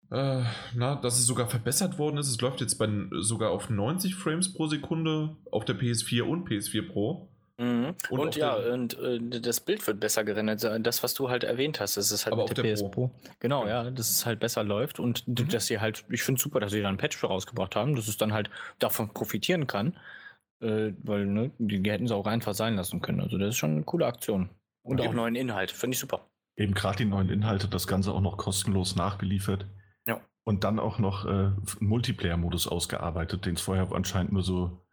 Speaker 3: äh, na, dass es sogar verbessert worden ist. Es läuft jetzt bei, sogar auf 90 Frames pro Sekunde auf der PS4 und PS4 Pro.
Speaker 1: Mhm. Und, und ja, und äh, das Bild wird besser gerendert. Das, was du halt erwähnt hast, das ist halt
Speaker 3: aber mit der, der PS Pro.
Speaker 1: Genau, ja, dass es halt besser läuft und mhm. dass sie halt, ich finde super, dass sie da ein Patch für rausgebracht haben, dass es dann halt davon profitieren kann. Äh, weil, ne, die, die, hätten es auch einfach sein lassen können. Also, das ist schon eine coole Aktion. Und auch neuen Inhalt, finde ich super.
Speaker 2: Eben gerade die neuen Inhalte, das Ganze auch noch kostenlos nachgeliefert.
Speaker 1: Ja.
Speaker 2: Und dann auch noch äh, einen Multiplayer-Modus ausgearbeitet, den es vorher anscheinend nur so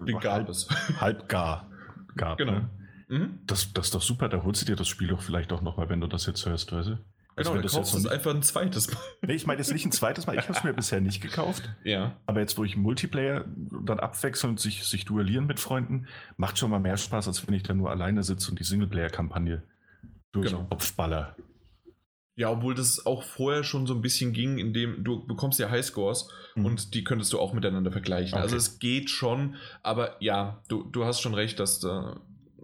Speaker 3: halb,
Speaker 2: halb gar gab.
Speaker 3: Genau.
Speaker 2: Ne? Mhm. Das, das ist doch super, da holst du dir das Spiel doch vielleicht auch nochmal, wenn du das jetzt hörst, weißt du?
Speaker 3: Genau, du kaufst es einfach ein zweites
Speaker 2: Mal. Nee, ich meine jetzt nicht ein zweites Mal. Ich habe es mir bisher nicht gekauft.
Speaker 3: Ja.
Speaker 2: Aber jetzt, wo ich Multiplayer dann abwechseln und sich, sich duellieren mit Freunden, macht schon mal mehr Spaß, als wenn ich da nur alleine sitze und die Singleplayer-Kampagne durch genau. Kopfballer.
Speaker 3: Ja, obwohl das auch vorher schon so ein bisschen ging, indem du bekommst ja Highscores mhm. und die könntest du auch miteinander vergleichen. Also okay. Also es geht schon, aber ja, du, du hast schon recht, dass äh,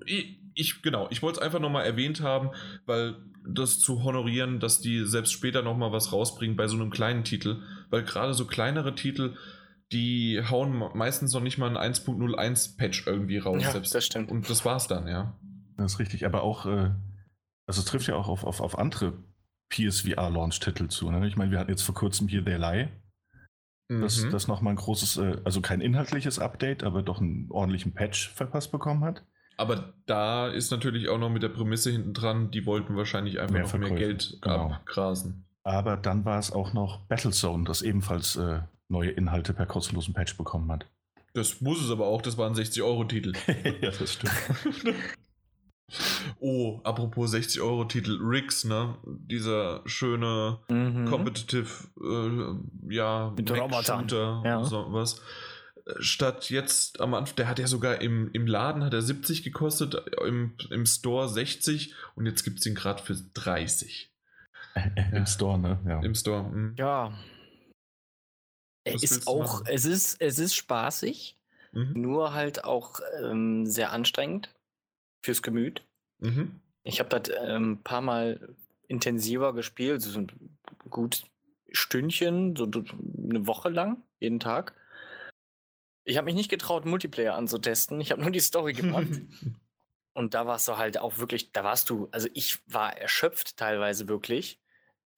Speaker 3: ich, ich, genau, ich wollte es einfach nochmal erwähnt haben, weil das zu honorieren, dass die selbst später nochmal was rausbringen bei so einem kleinen Titel, weil gerade so kleinere Titel, die hauen meistens noch nicht mal ein 1.01 Patch irgendwie raus.
Speaker 1: Ja, selbst. das stimmt.
Speaker 3: Und das war's dann, ja.
Speaker 2: Das ist richtig, aber auch, äh, also es trifft ja auch auf, auf, auf andere PSVR-Launch-Titel zu. Ne? Ich meine, wir hatten jetzt vor kurzem hier They Lie. Das, mhm. das nochmal ein großes, äh, also kein inhaltliches Update, aber doch einen ordentlichen Patch verpasst bekommen hat.
Speaker 3: Aber da ist natürlich auch noch mit der Prämisse hinten dran, die wollten wahrscheinlich einfach mehr noch mehr Geld genau. abgrasen.
Speaker 2: Aber dann war es auch noch Battlezone, das ebenfalls äh, neue Inhalte per kostenlosen Patch bekommen hat.
Speaker 3: Das muss es aber auch, das war ein 60-Euro-Titel.
Speaker 2: ja, das stimmt.
Speaker 3: Oh, apropos 60-Euro-Titel, Riggs, ne? Dieser schöne mhm. Competitive, äh, ja,
Speaker 1: Mit Shooter,
Speaker 3: ja. so was. Statt jetzt am Anfang, der hat ja sogar im, im Laden hat er 70 gekostet, im, im Store 60 und jetzt gibt es ihn gerade für 30.
Speaker 2: Im ja. Store, ne?
Speaker 1: Ja.
Speaker 3: Im Store.
Speaker 1: Mh. Ja. Es ist auch, es ist, es ist spaßig, mhm. nur halt auch ähm, sehr anstrengend fürs Gemüt. Mhm. Ich habe das ähm, ein paar Mal intensiver gespielt, so ein gut Stündchen, so eine Woche lang, jeden Tag. Ich habe mich nicht getraut, Multiplayer anzutesten. Ich habe nur die Story gemacht. Und da warst du halt auch wirklich, da warst du, also ich war erschöpft teilweise wirklich.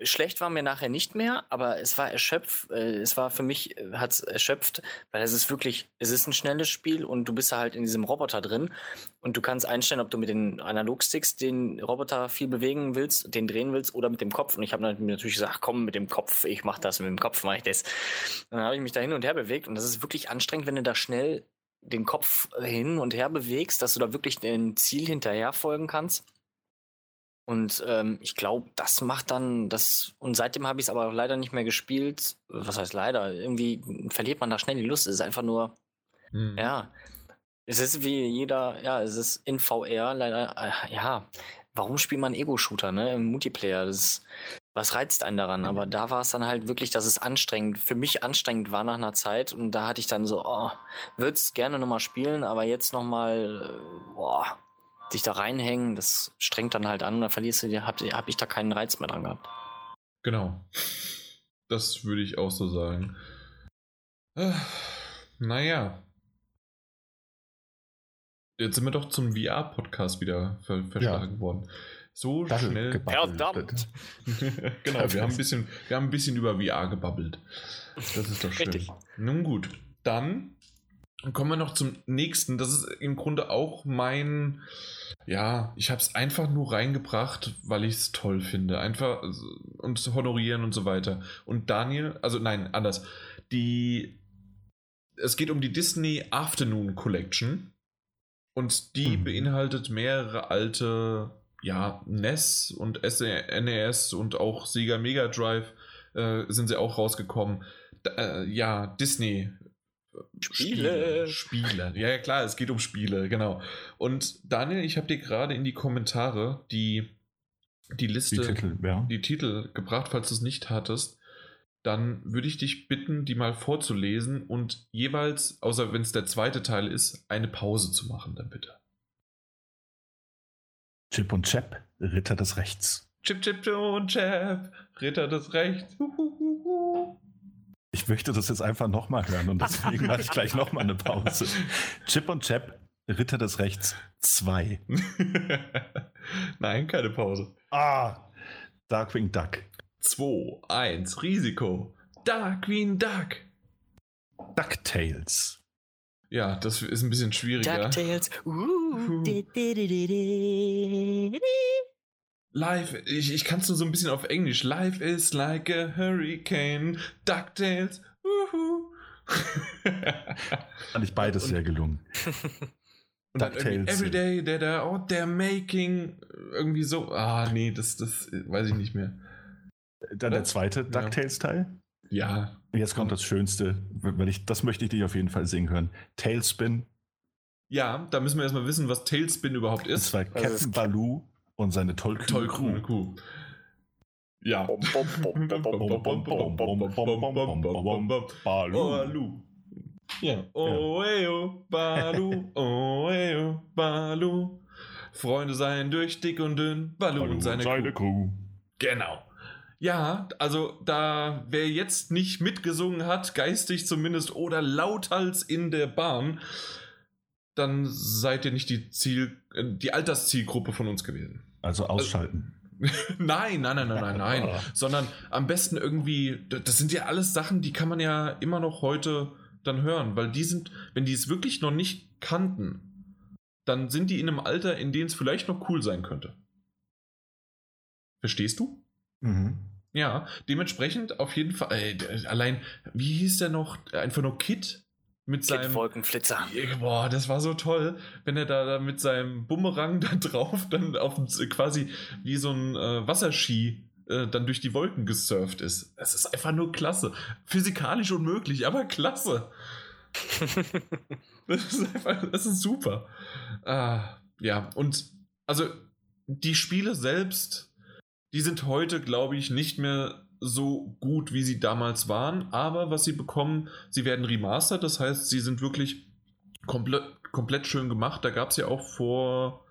Speaker 1: Schlecht war mir nachher nicht mehr, aber es war erschöpft, äh, es war für mich, äh, hat es erschöpft, weil es ist wirklich, es ist ein schnelles Spiel und du bist halt in diesem Roboter drin und du kannst einstellen, ob du mit den Analogsticks den Roboter viel bewegen willst, den drehen willst oder mit dem Kopf. Und ich habe natürlich gesagt, komm mit dem Kopf, ich mach das, mit dem Kopf mache ich das. Dann habe ich mich da hin und her bewegt und das ist wirklich anstrengend, wenn du da schnell den Kopf hin und her bewegst, dass du da wirklich dem Ziel hinterher folgen kannst. Und ähm, ich glaube, das macht dann das. Und seitdem habe ich es aber leider nicht mehr gespielt. Was heißt leider? Irgendwie verliert man da schnell die Lust. Es ist einfach nur. Hm. Ja. Es ist wie jeder. Ja, es ist in VR leider. Äh, ja. Warum spielt man Ego-Shooter, ne? Im Multiplayer? Das ist, was reizt einen daran? Aber da war es dann halt wirklich, dass es anstrengend, für mich anstrengend war nach einer Zeit. Und da hatte ich dann so, oh, würde es gerne nochmal spielen, aber jetzt nochmal, äh, boah, dich da reinhängen, das strengt dann halt an, da verlierst du, hab, hab ich da keinen Reiz mehr dran gehabt.
Speaker 3: Genau. Das würde ich auch so sagen. Äh, naja. Jetzt sind wir doch zum VR-Podcast wieder ver verschlagen ja. worden. So das schnell.
Speaker 1: Verdammt!
Speaker 3: genau, wir haben, ein bisschen, wir haben ein bisschen über VR gebabbelt. Das ist doch schön. Richtig. Nun gut, dann kommen wir noch zum nächsten. Das ist im Grunde auch mein ja, ich habe es einfach nur reingebracht, weil ich es toll finde. Einfach und zu honorieren und so weiter. Und Daniel, also nein, anders. Die, es geht um die Disney Afternoon Collection. Und die mhm. beinhaltet mehrere alte, ja, NES und NES e und auch Sega Mega Drive äh, sind sie auch rausgekommen. Da, äh, ja, Disney
Speaker 1: Spiele.
Speaker 3: Spiele. Ja, ja, klar, es geht um Spiele, genau. Und Daniel, ich habe dir gerade in die Kommentare die, die Liste,
Speaker 2: die Titel, ja.
Speaker 3: die Titel gebracht, falls du es nicht hattest. Dann würde ich dich bitten, die mal vorzulesen und jeweils, außer wenn es der zweite Teil ist, eine Pause zu machen, dann bitte.
Speaker 2: Chip und Chap, Ritter des Rechts.
Speaker 3: Chip, Chip und Chap, Ritter des Rechts. Uhuhuhu.
Speaker 2: Ich möchte das jetzt einfach nochmal hören und deswegen mache ich gleich nochmal eine Pause. Chip und Chap, Ritter des Rechts 2.
Speaker 3: Nein, keine Pause.
Speaker 2: Ah, Darkwing Duck.
Speaker 3: 2, 1, Risiko. Darkwing Duck.
Speaker 2: DuckTales.
Speaker 3: Ja, das ist ein bisschen schwieriger.
Speaker 1: DuckTales. Uh.
Speaker 3: Life, ich, ich kann es nur so ein bisschen auf Englisch. Life is like a hurricane. DuckTales. Uhu.
Speaker 2: Fand ich beides und, sehr gelungen.
Speaker 3: Und DuckTales. Everyday, der da, oh, they're making. Irgendwie so. Ah, nee, das, das weiß ich nicht mehr.
Speaker 2: Dann der zweite ja. DuckTales-Teil?
Speaker 3: Ja.
Speaker 2: Jetzt kommt das Schönste, weil ich, das möchte ich dich auf jeden Fall singen hören. Tailspin.
Speaker 3: Ja, da müssen wir erstmal wissen, was Tailspin überhaupt ist.
Speaker 2: Das war Captain also Baloo und seine tollkühne,
Speaker 3: tollkühne Kuh. Ja. Balu. Ja. Oh, eo, Balu, oh, eo, Balu. Freunde seien durch dick und dünn, Balu, Balu und seine, seine. Kuh. Genau. Ja, also da wer jetzt nicht mitgesungen hat, geistig zumindest oder lauthals in der Bahn, dann seid ihr nicht die Ziel, die Alterszielgruppe von uns gewesen.
Speaker 2: Also ausschalten.
Speaker 3: nein, nein, nein, nein, nein, nein. Sondern am besten irgendwie, das sind ja alles Sachen, die kann man ja immer noch heute dann hören, weil die sind, wenn die es wirklich noch nicht kannten, dann sind die in einem Alter, in dem es vielleicht noch cool sein könnte. Verstehst du?
Speaker 2: Mhm.
Speaker 3: Ja, dementsprechend auf jeden Fall, äh, allein, wie hieß der noch? Einfach nur Kit? Mit seinem
Speaker 1: Wolkenflitzer.
Speaker 3: Boah, das war so toll, wenn er da, da mit seinem Bumerang da drauf dann auf quasi wie so ein äh, Wasserski äh, dann durch die Wolken gesurft ist. Es ist einfach nur klasse. Physikalisch unmöglich, aber klasse. das ist einfach, das ist super. Ah, ja, und also die Spiele selbst, die sind heute, glaube ich, nicht mehr so gut, wie sie damals waren, aber was sie bekommen, sie werden remastered, das heißt, sie sind wirklich komplett, komplett schön gemacht. Da gab es ja auch vor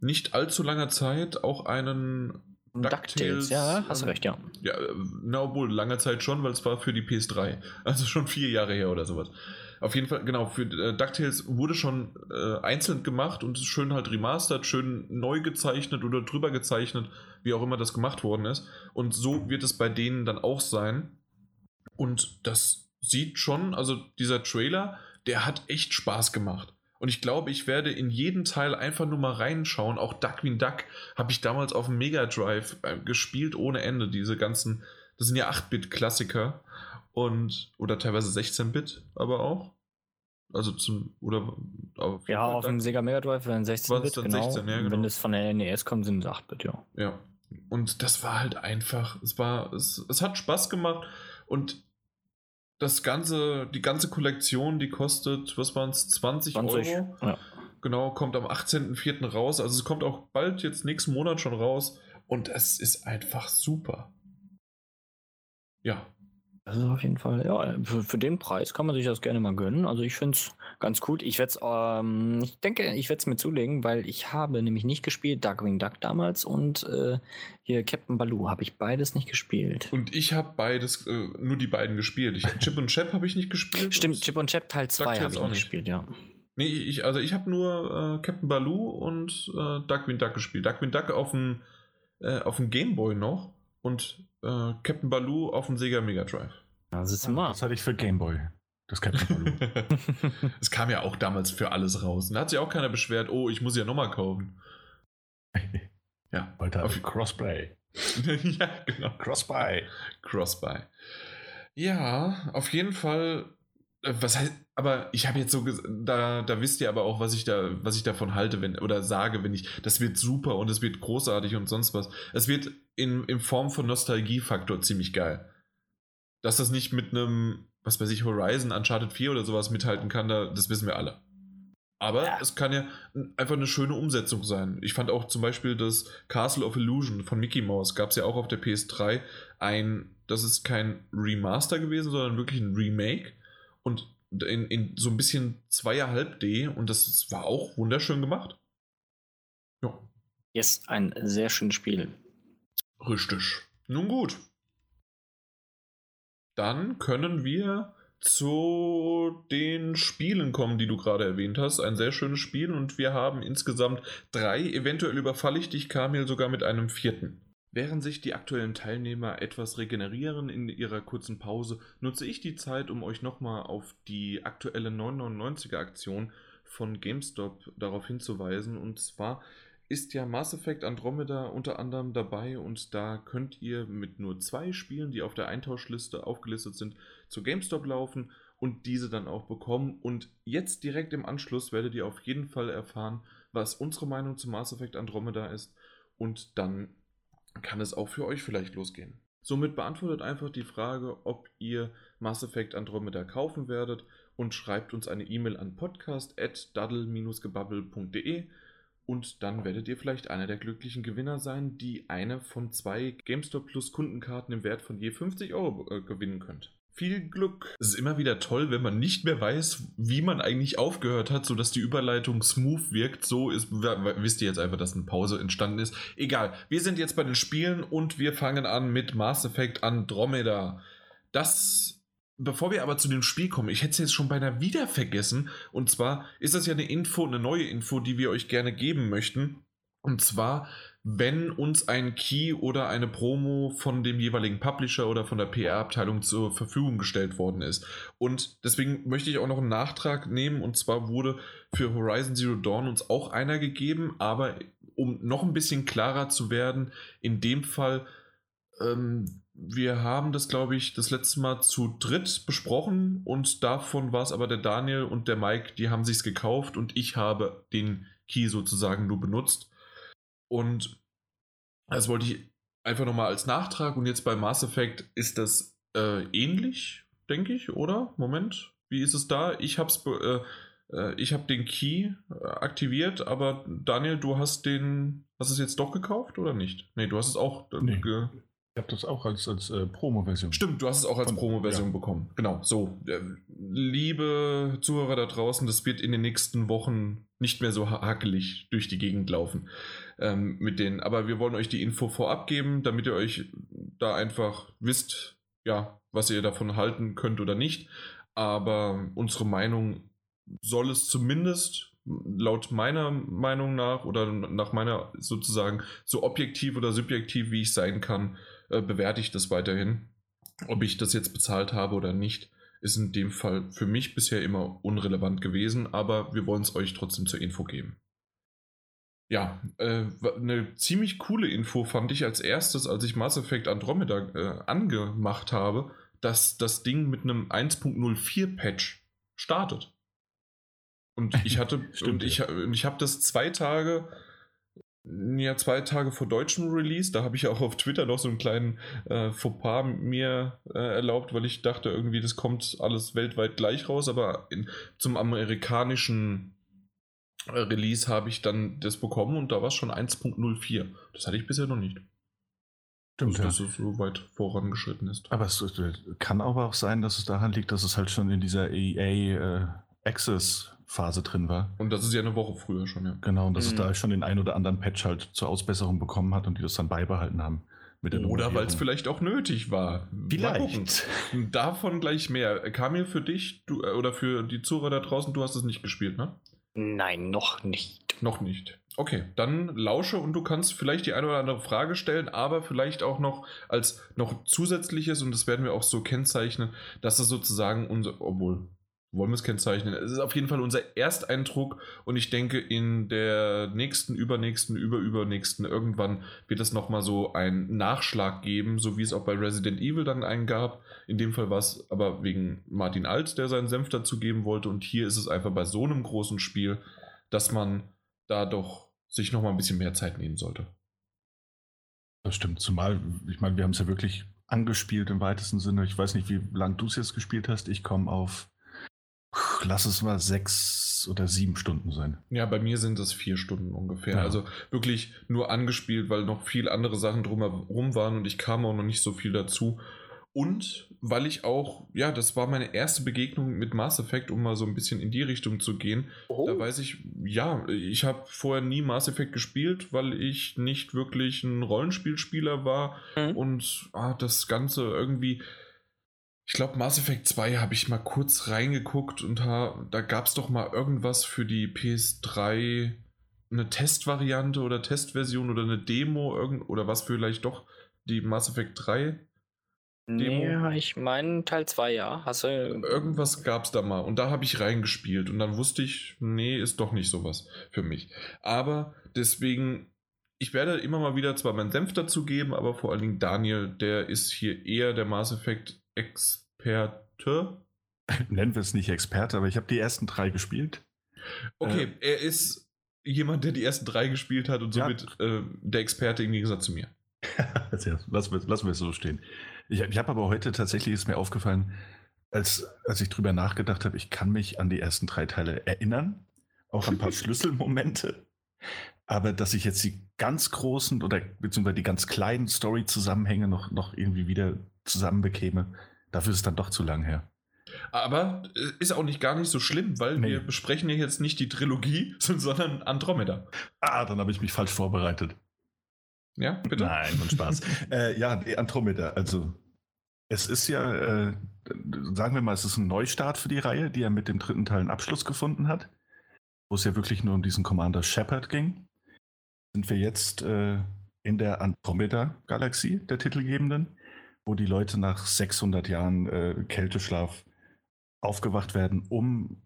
Speaker 3: nicht allzu langer Zeit auch einen
Speaker 1: DuckTales. Ja, hast du recht, ja.
Speaker 3: Ja, na, obwohl, lange Zeit schon, weil es war für die PS3. Also schon vier Jahre her oder sowas. Auf jeden Fall, genau, für äh, DuckTales wurde schon äh, einzeln gemacht und schön halt remastert, schön neu gezeichnet oder drüber gezeichnet, wie auch immer das gemacht worden ist. Und so wird es bei denen dann auch sein. Und das sieht schon, also dieser Trailer, der hat echt Spaß gemacht. Und ich glaube, ich werde in jeden Teil einfach nur mal reinschauen. Auch Duckwing Duck habe ich damals auf dem Mega Drive äh, gespielt ohne Ende. Diese ganzen, das sind ja 8-Bit-Klassiker und oder teilweise 16-Bit, aber auch. Also zum, oder
Speaker 1: auf Ja, auf dem Sega Mega Drive wären 16 Bit, genau. 16, ja, genau. Wenn es von der NES kommt, sind es 8 Bit, ja.
Speaker 3: Ja. Und das war halt einfach, es war, es, es hat Spaß gemacht und das ganze, die ganze Kollektion, die kostet, was waren es, 20, 20 Euro? Ja. Genau, kommt am 18.04. raus. Also es kommt auch bald jetzt nächsten Monat schon raus. Und es ist einfach super. Ja,
Speaker 1: ist auf jeden Fall, ja, für, für, den Preis kann man sich das gerne mal gönnen. Also ich finde es ganz gut. Ich werde es, ähm, ich denke, ich werde es mir zulegen, weil ich habe nämlich nicht gespielt, Darkwing Duck damals und äh, hier Captain Baloo habe ich beides nicht gespielt.
Speaker 3: Und ich habe beides, äh, nur die beiden gespielt. Ich, Chip und Chap habe ich nicht gespielt.
Speaker 1: Stimmt, Chip und Chap Teil 2 habe ich auch nicht gespielt, ja.
Speaker 3: Nee, ich, also ich habe nur äh, Captain Baloo und äh, Darkwing Duck gespielt. Darkwing Duck auf dem, äh, auf dem Gameboy noch und äh, Captain Baloo auf dem Sega Mega Drive.
Speaker 2: Das ist immer. Das hatte ich für Gameboy. Das Captain
Speaker 3: Baloo. das kam ja auch damals für alles raus. Und da hat sich auch keiner beschwert, oh, ich muss ja nochmal kaufen.
Speaker 2: ja. Heute auf Crossplay.
Speaker 3: ja, genau.
Speaker 2: Crossbuy.
Speaker 3: Crossbuy. Ja, auf jeden Fall. Äh, was heißt, aber ich habe jetzt so, da, da wisst ihr aber auch, was ich da, was ich davon halte, wenn, oder sage, wenn ich, das wird super und es wird großartig und sonst was. Es wird in, in Form von Nostalgiefaktor ziemlich geil dass das nicht mit einem, was weiß ich, Horizon, Uncharted 4 oder sowas mithalten kann, da, das wissen wir alle. Aber ja. es kann ja einfach eine schöne Umsetzung sein. Ich fand auch zum Beispiel das Castle of Illusion von Mickey Mouse, gab es ja auch auf der PS3 ein, das ist kein Remaster gewesen, sondern wirklich ein Remake und in, in so ein bisschen zweieinhalb D und das, war auch wunderschön gemacht.
Speaker 1: Ja. Yes, ein sehr schönes Spiel.
Speaker 3: Richtig. Nun gut, dann können wir zu den Spielen kommen, die du gerade erwähnt hast. Ein sehr schönes Spiel und wir haben insgesamt drei. Eventuell überfalle ich dich, Kamil, sogar mit einem vierten. Während sich die aktuellen Teilnehmer etwas regenerieren in ihrer kurzen Pause, nutze ich die Zeit, um euch nochmal auf die aktuelle 999er Aktion von GameStop darauf hinzuweisen. Und zwar ist ja Mass Effect Andromeda unter anderem dabei und da könnt ihr mit nur zwei Spielen, die auf der Eintauschliste aufgelistet sind, zu GameStop laufen und diese dann auch bekommen. Und jetzt direkt im Anschluss werdet ihr auf jeden Fall erfahren, was unsere Meinung zu Mass Effect Andromeda ist und dann kann es auch für euch vielleicht losgehen. Somit beantwortet einfach die Frage, ob ihr Mass Effect Andromeda kaufen werdet und schreibt uns eine E-Mail an podcast@daddle-gebubble.de und dann werdet ihr vielleicht einer der glücklichen Gewinner sein, die eine von zwei GameStop Plus Kundenkarten im Wert von je 50 Euro äh, gewinnen könnt. Viel Glück. Es ist immer wieder toll, wenn man nicht mehr weiß, wie man eigentlich aufgehört hat, sodass die Überleitung smooth wirkt. So ist, wisst ihr jetzt einfach, dass eine Pause entstanden ist. Egal, wir sind jetzt bei den Spielen und wir fangen an mit Mass Effect Andromeda. Das Bevor wir aber zu dem Spiel kommen, ich hätte es jetzt schon beinahe wieder vergessen. Und zwar ist das ja eine Info, eine neue Info, die wir euch gerne geben möchten. Und zwar, wenn uns ein Key oder eine Promo von dem jeweiligen Publisher oder von der PR-Abteilung zur Verfügung gestellt worden ist. Und deswegen möchte ich auch noch einen Nachtrag nehmen. Und zwar wurde für Horizon Zero Dawn uns auch einer gegeben, aber um noch ein bisschen klarer zu werden, in dem Fall ähm, wir haben das, glaube ich, das letzte Mal zu dritt besprochen und davon war es aber der Daniel und der Mike, die haben sich's gekauft und ich habe den Key sozusagen nur benutzt. Und das wollte ich einfach nochmal als Nachtrag und jetzt bei Mass Effect ist das äh, ähnlich, denke ich, oder? Moment, wie ist es da? Ich habe äh, äh, ich habe den Key äh, aktiviert, aber Daniel, du hast den, hast es jetzt doch gekauft oder nicht? Nee, du hast es auch
Speaker 2: äh, nee. Ich habe das auch als, als äh, Promo-Version.
Speaker 3: Stimmt, du hast es auch als Promo-Version ja. bekommen. Genau, so. Äh, liebe Zuhörer da draußen, das wird in den nächsten Wochen nicht mehr so hakelig durch die Gegend laufen ähm, mit denen. Aber wir wollen euch die Info vorab geben, damit ihr euch da einfach wisst, ja, was ihr davon halten könnt oder nicht. Aber unsere Meinung soll es zumindest laut meiner Meinung nach oder nach meiner sozusagen so objektiv oder subjektiv, wie ich sein kann, äh, bewerte ich das weiterhin. Ob ich das jetzt bezahlt habe oder nicht, ist in dem Fall für mich bisher immer unrelevant gewesen, aber wir wollen es euch trotzdem zur Info geben. Ja, äh, eine ziemlich coole Info fand ich als erstes, als ich Mass Effect Andromeda äh, angemacht habe, dass das Ding mit einem 1.04 Patch startet. Und ich hatte, Stimmt, und ich, ich habe das zwei Tage, ja, zwei Tage vor deutschem Release, da habe ich auch auf Twitter noch so einen kleinen äh, Fauxpas mir äh, erlaubt, weil ich dachte irgendwie, das kommt alles weltweit gleich raus, aber in, zum amerikanischen äh, Release habe ich dann das bekommen und da war es schon 1.04. Das hatte ich bisher noch nicht. Stimmt, also, dass es so weit vorangeschritten ist.
Speaker 2: Aber es äh, kann aber auch sein, dass es daran liegt, dass es halt schon in dieser EA äh, Access Phase drin war.
Speaker 3: Und das ist ja eine Woche früher schon, ja.
Speaker 2: Genau, und dass mhm. es da schon den ein oder anderen Patch halt zur Ausbesserung bekommen hat und die das dann beibehalten haben.
Speaker 3: oder weil es vielleicht auch nötig war.
Speaker 2: Vielleicht.
Speaker 3: Davon gleich mehr. Kam mir für dich du, äh, oder für die Zuhörer da draußen, du hast es nicht gespielt, ne?
Speaker 1: Nein, noch nicht.
Speaker 3: Noch nicht. Okay, dann lausche und du kannst vielleicht die eine oder andere Frage stellen, aber vielleicht auch noch als noch zusätzliches, und das werden wir auch so kennzeichnen, dass es sozusagen unser, obwohl wollen wir es kennzeichnen. Es ist auf jeden Fall unser Ersteindruck und ich denke, in der nächsten, übernächsten, überübernächsten irgendwann wird es nochmal so einen Nachschlag geben, so wie es auch bei Resident Evil dann einen gab. In dem Fall war es aber wegen Martin Alt, der seinen Senf dazu geben wollte und hier ist es einfach bei so einem großen Spiel, dass man da doch sich nochmal ein bisschen mehr Zeit nehmen sollte.
Speaker 2: Das stimmt, zumal, ich meine, wir haben es ja wirklich angespielt im weitesten Sinne. Ich weiß nicht, wie lange du es jetzt gespielt hast. Ich komme auf lass es mal sechs oder sieben Stunden sein.
Speaker 3: Ja, bei mir sind es vier Stunden ungefähr. Ja. Also wirklich nur angespielt, weil noch viel andere Sachen drumherum waren und ich kam auch noch nicht so viel dazu. Und weil ich auch, ja, das war meine erste Begegnung mit Mass Effect, um mal so ein bisschen in die Richtung zu gehen. Oh. Da weiß ich, ja, ich habe vorher nie Mass Effect gespielt, weil ich nicht wirklich ein Rollenspielspieler war mhm. und ah, das Ganze irgendwie, ich glaube, Mass Effect 2 habe ich mal kurz reingeguckt und ha, da gab es doch mal irgendwas für die PS3, eine Testvariante oder Testversion oder eine Demo irgend, oder was vielleicht doch die Mass Effect 3
Speaker 1: Demo. Ja, ich meine Teil 2, ja. Hast du
Speaker 3: Irgendwas gab es da mal und da habe ich reingespielt und dann wusste ich, nee, ist doch nicht sowas für mich. Aber deswegen, ich werde immer mal wieder zwar meinen Senf dazu geben, aber vor allen Dingen Daniel, der ist hier eher der Mass Effect Experte.
Speaker 2: Nennen wir es nicht Experte, aber ich habe die ersten drei gespielt.
Speaker 3: Okay, äh, er ist jemand, der die ersten drei gespielt hat und somit ja. äh, der Experte im Gegensatz zu mir.
Speaker 2: lassen, wir, lassen wir es so stehen. Ich, ich habe aber heute tatsächlich, ist mir aufgefallen, als, als ich drüber nachgedacht habe, ich kann mich an die ersten drei Teile erinnern, auch an ein paar Schlüsselmomente. Aber dass ich jetzt die ganz großen oder beziehungsweise die ganz kleinen Story-Zusammenhänge noch, noch irgendwie wieder zusammenbekäme, dafür ist es dann doch zu lang her.
Speaker 3: Aber äh, ist auch nicht gar nicht so schlimm, weil nee. wir besprechen ja jetzt nicht die Trilogie, sondern Andromeda.
Speaker 2: Ah, dann habe ich mich falsch vorbereitet.
Speaker 3: Ja, bitte?
Speaker 2: Nein, und Spaß. äh, ja, die Andromeda, also es ist ja, äh, sagen wir mal, es ist ein Neustart für die Reihe, die ja mit dem dritten Teil einen Abschluss gefunden hat, wo es ja wirklich nur um diesen Commander Shepard ging sind wir jetzt äh, in der Andromeda-Galaxie, der titelgebenden, wo die Leute nach 600 Jahren äh, Kälteschlaf aufgewacht werden, um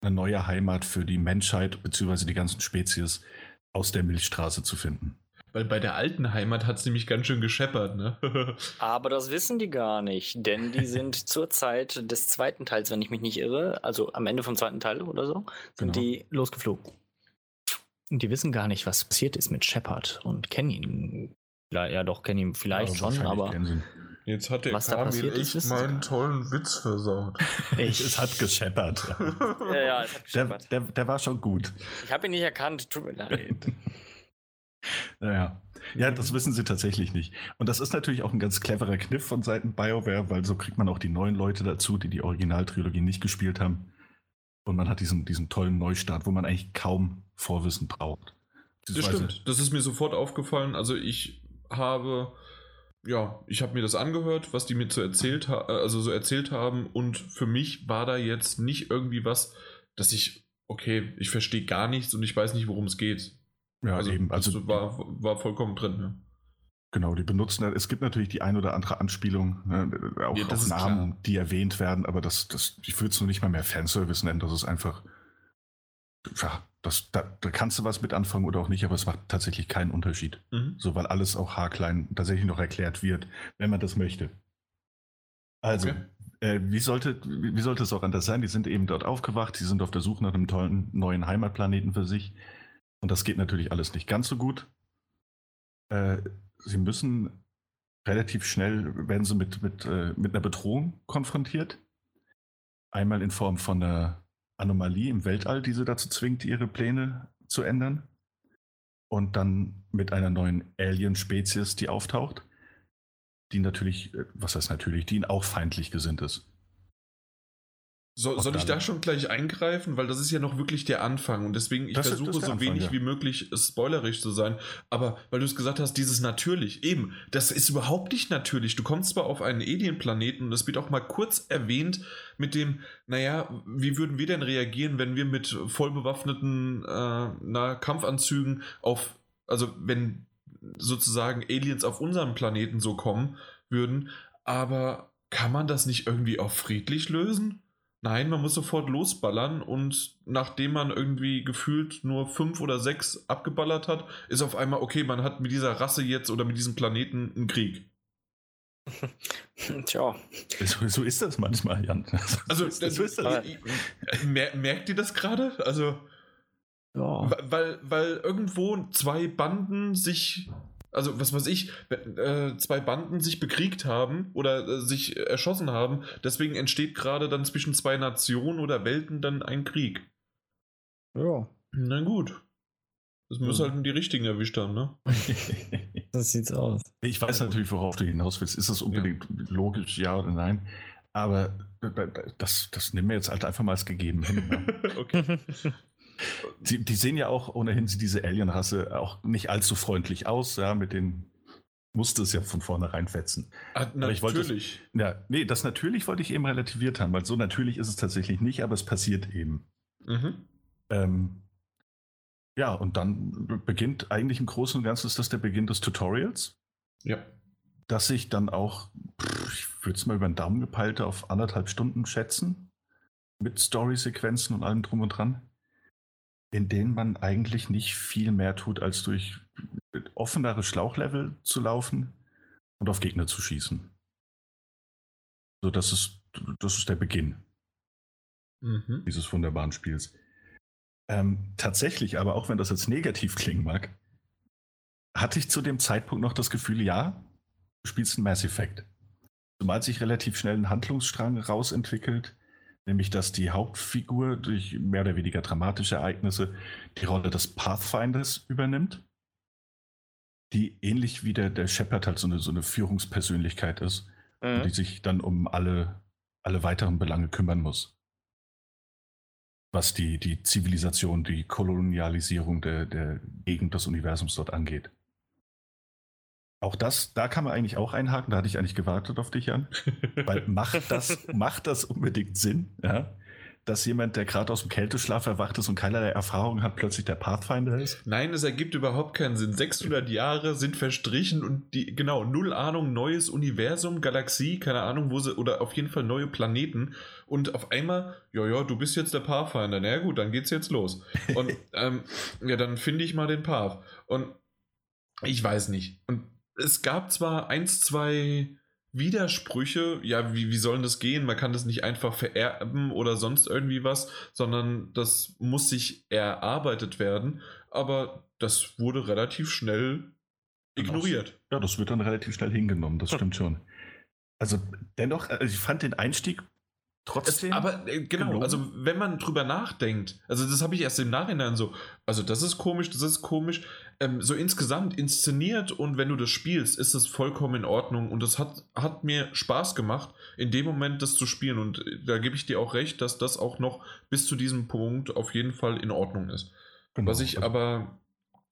Speaker 2: eine neue Heimat für die Menschheit bzw. die ganzen Spezies aus der Milchstraße zu finden.
Speaker 3: Weil bei der alten Heimat hat es nämlich ganz schön gescheppert, ne?
Speaker 1: Aber das wissen die gar nicht, denn die sind zur Zeit des zweiten Teils, wenn ich mich nicht irre, also am Ende vom zweiten Teil oder so, sind genau. die losgeflogen. Und die wissen gar nicht, was passiert ist mit Shepard und kennen ihn. Ja, doch, kennen ihn vielleicht ja, schon, aber.
Speaker 3: Jetzt hat der was Kamil echt meinen tollen Witz versaut.
Speaker 2: Ich. es hat gescheppert.
Speaker 1: ja, ja, es hat
Speaker 2: gescheppert. Der, der, der war schon gut.
Speaker 1: Ich habe ihn nicht erkannt, tut mir leid.
Speaker 2: naja. Ja, das wissen sie tatsächlich nicht. Und das ist natürlich auch ein ganz cleverer Kniff von Seiten BioWare, weil so kriegt man auch die neuen Leute dazu, die die Originaltrilogie nicht gespielt haben. Und man hat diesen, diesen tollen Neustart, wo man eigentlich kaum Vorwissen braucht.
Speaker 3: Das stimmt, das ist mir sofort aufgefallen. Also ich habe, ja, ich habe mir das angehört, was die mir zu erzählt, also so erzählt haben und für mich war da jetzt nicht irgendwie was, dass ich, okay, ich verstehe gar nichts und ich weiß nicht, worum es geht. Ja, also, eben. Also war, war vollkommen drin. Ja.
Speaker 2: Genau, die benutzen, es gibt natürlich die ein oder andere Anspielung, ne, auch ja, auf Namen, klar. die erwähnt werden, aber das, das, ich würde es noch nicht mal mehr Fanservice nennen, das ist einfach, ja, das, da, da, kannst du was mit anfangen oder auch nicht, aber es macht tatsächlich keinen Unterschied. Mhm. So, weil alles auch haarklein tatsächlich noch erklärt wird, wenn man das möchte. Also, okay. Äh, wie, sollte, wie, wie sollte es auch anders sein? Die sind eben dort aufgewacht, die sind auf der Suche nach einem tollen neuen Heimatplaneten für sich. Und das geht natürlich alles nicht ganz so gut. Äh, sie müssen relativ schnell, werden sie mit, mit, äh, mit einer Bedrohung konfrontiert. Einmal in Form von einer Anomalie im Weltall, die sie dazu zwingt, ihre Pläne zu ändern. Und dann mit einer neuen Alien-Spezies, die auftaucht, die natürlich, äh, was heißt natürlich, die ihnen auch feindlich gesinnt ist.
Speaker 3: So, soll ich da schon gleich eingreifen? Weil das ist ja noch wirklich der Anfang und deswegen, ich das versuche so Anfang, wenig ja. wie möglich spoilerisch zu sein. Aber weil du es gesagt hast, dieses natürlich, eben, das ist überhaupt nicht natürlich. Du kommst zwar auf einen Alien-Planeten und es wird auch mal kurz erwähnt mit dem, naja, wie würden wir denn reagieren, wenn wir mit vollbewaffneten äh, na, Kampfanzügen auf, also wenn sozusagen Aliens auf unserem Planeten so kommen würden. Aber kann man das nicht irgendwie auch friedlich lösen? Nein, man muss sofort losballern und nachdem man irgendwie gefühlt nur fünf oder sechs abgeballert hat, ist auf einmal, okay, man hat mit dieser Rasse jetzt oder mit diesem Planeten einen Krieg.
Speaker 2: Tja. So, so, ist das manchmal, Jan.
Speaker 3: Also, so ist das. merkt ihr das gerade? Also, ja. weil, weil irgendwo zwei Banden sich also was weiß ich, äh, zwei Banden sich bekriegt haben oder äh, sich erschossen haben, deswegen entsteht gerade dann zwischen zwei Nationen oder Welten dann ein Krieg.
Speaker 1: Ja.
Speaker 3: Na gut. Das müssen ja. halt die richtigen erwischt haben, ne?
Speaker 1: das sieht's aus.
Speaker 2: Ich weiß natürlich, worauf du hinaus willst. Ist das unbedingt ja. logisch, ja oder nein? Aber das, das nehmen wir jetzt halt einfach mal als gegeben hin. Ne? okay. Sie, die sehen ja auch ohnehin diese Alien-Rasse auch nicht allzu freundlich aus, ja, mit den musste es ja von vornherein fetzen.
Speaker 3: Ah, natürlich.
Speaker 2: Wollte, ja, nee, das natürlich wollte ich eben relativiert haben, weil so natürlich ist es tatsächlich nicht, aber es passiert eben. Mhm. Ähm, ja, und dann beginnt eigentlich im Großen und Ganzen ist das der Beginn des Tutorials.
Speaker 3: Ja.
Speaker 2: Das sich dann auch, ich würde es mal über den Daumen gepeilt, auf anderthalb Stunden schätzen. Mit Story-Sequenzen und allem drum und dran in denen man eigentlich nicht viel mehr tut, als durch offenere Schlauchlevel zu laufen und auf Gegner zu schießen. So, das ist, das ist der Beginn mhm. dieses wunderbaren Spiels. Ähm, tatsächlich, aber auch wenn das jetzt negativ klingen mag, hatte ich zu dem Zeitpunkt noch das Gefühl, ja, du spielst ein Mass Effect. Zumal sich relativ schnell ein Handlungsstrang rausentwickelt, nämlich dass die Hauptfigur durch mehr oder weniger dramatische Ereignisse die Rolle des Pathfinders übernimmt, die ähnlich wie der, der Shepard halt so eine, so eine Führungspersönlichkeit ist mhm. die sich dann um alle, alle weiteren Belange kümmern muss. Was die, die Zivilisation, die Kolonialisierung der, der Gegend des Universums dort angeht. Auch das, da kann man eigentlich auch einhaken, da hatte ich eigentlich gewartet auf dich, Jan. Weil macht das, macht das unbedingt Sinn, ja? dass jemand, der gerade aus dem Kälteschlaf erwacht ist und keinerlei Erfahrung hat, plötzlich der Pathfinder ist?
Speaker 3: Nein, es ergibt überhaupt keinen Sinn. 600 Jahre sind verstrichen und die, genau, null Ahnung, neues Universum, Galaxie, keine Ahnung, wo sie, oder auf jeden Fall neue Planeten. Und auf einmal, ja, ja, du bist jetzt der Pathfinder. Na gut, dann geht's jetzt los. Und ähm, ja, dann finde ich mal den Path. Und ich weiß nicht. Und es gab zwar eins, zwei Widersprüche, ja, wie, wie soll das gehen? Man kann das nicht einfach vererben oder sonst irgendwie was, sondern das muss sich erarbeitet werden. Aber das wurde relativ schnell ignoriert.
Speaker 2: Ja, das wird dann relativ schnell hingenommen, das stimmt schon. Also dennoch, also ich fand den Einstieg trotzdem.
Speaker 3: Es, aber äh, genau, gelungen. also wenn man drüber nachdenkt, also das habe ich erst im Nachhinein so, also das ist komisch, das ist komisch. Ähm, so insgesamt inszeniert und wenn du das spielst, ist es vollkommen in Ordnung und das hat, hat mir Spaß gemacht, in dem Moment das zu spielen und äh, da gebe ich dir auch recht, dass das auch noch bis zu diesem Punkt auf jeden Fall in Ordnung ist. Genau. Was ich aber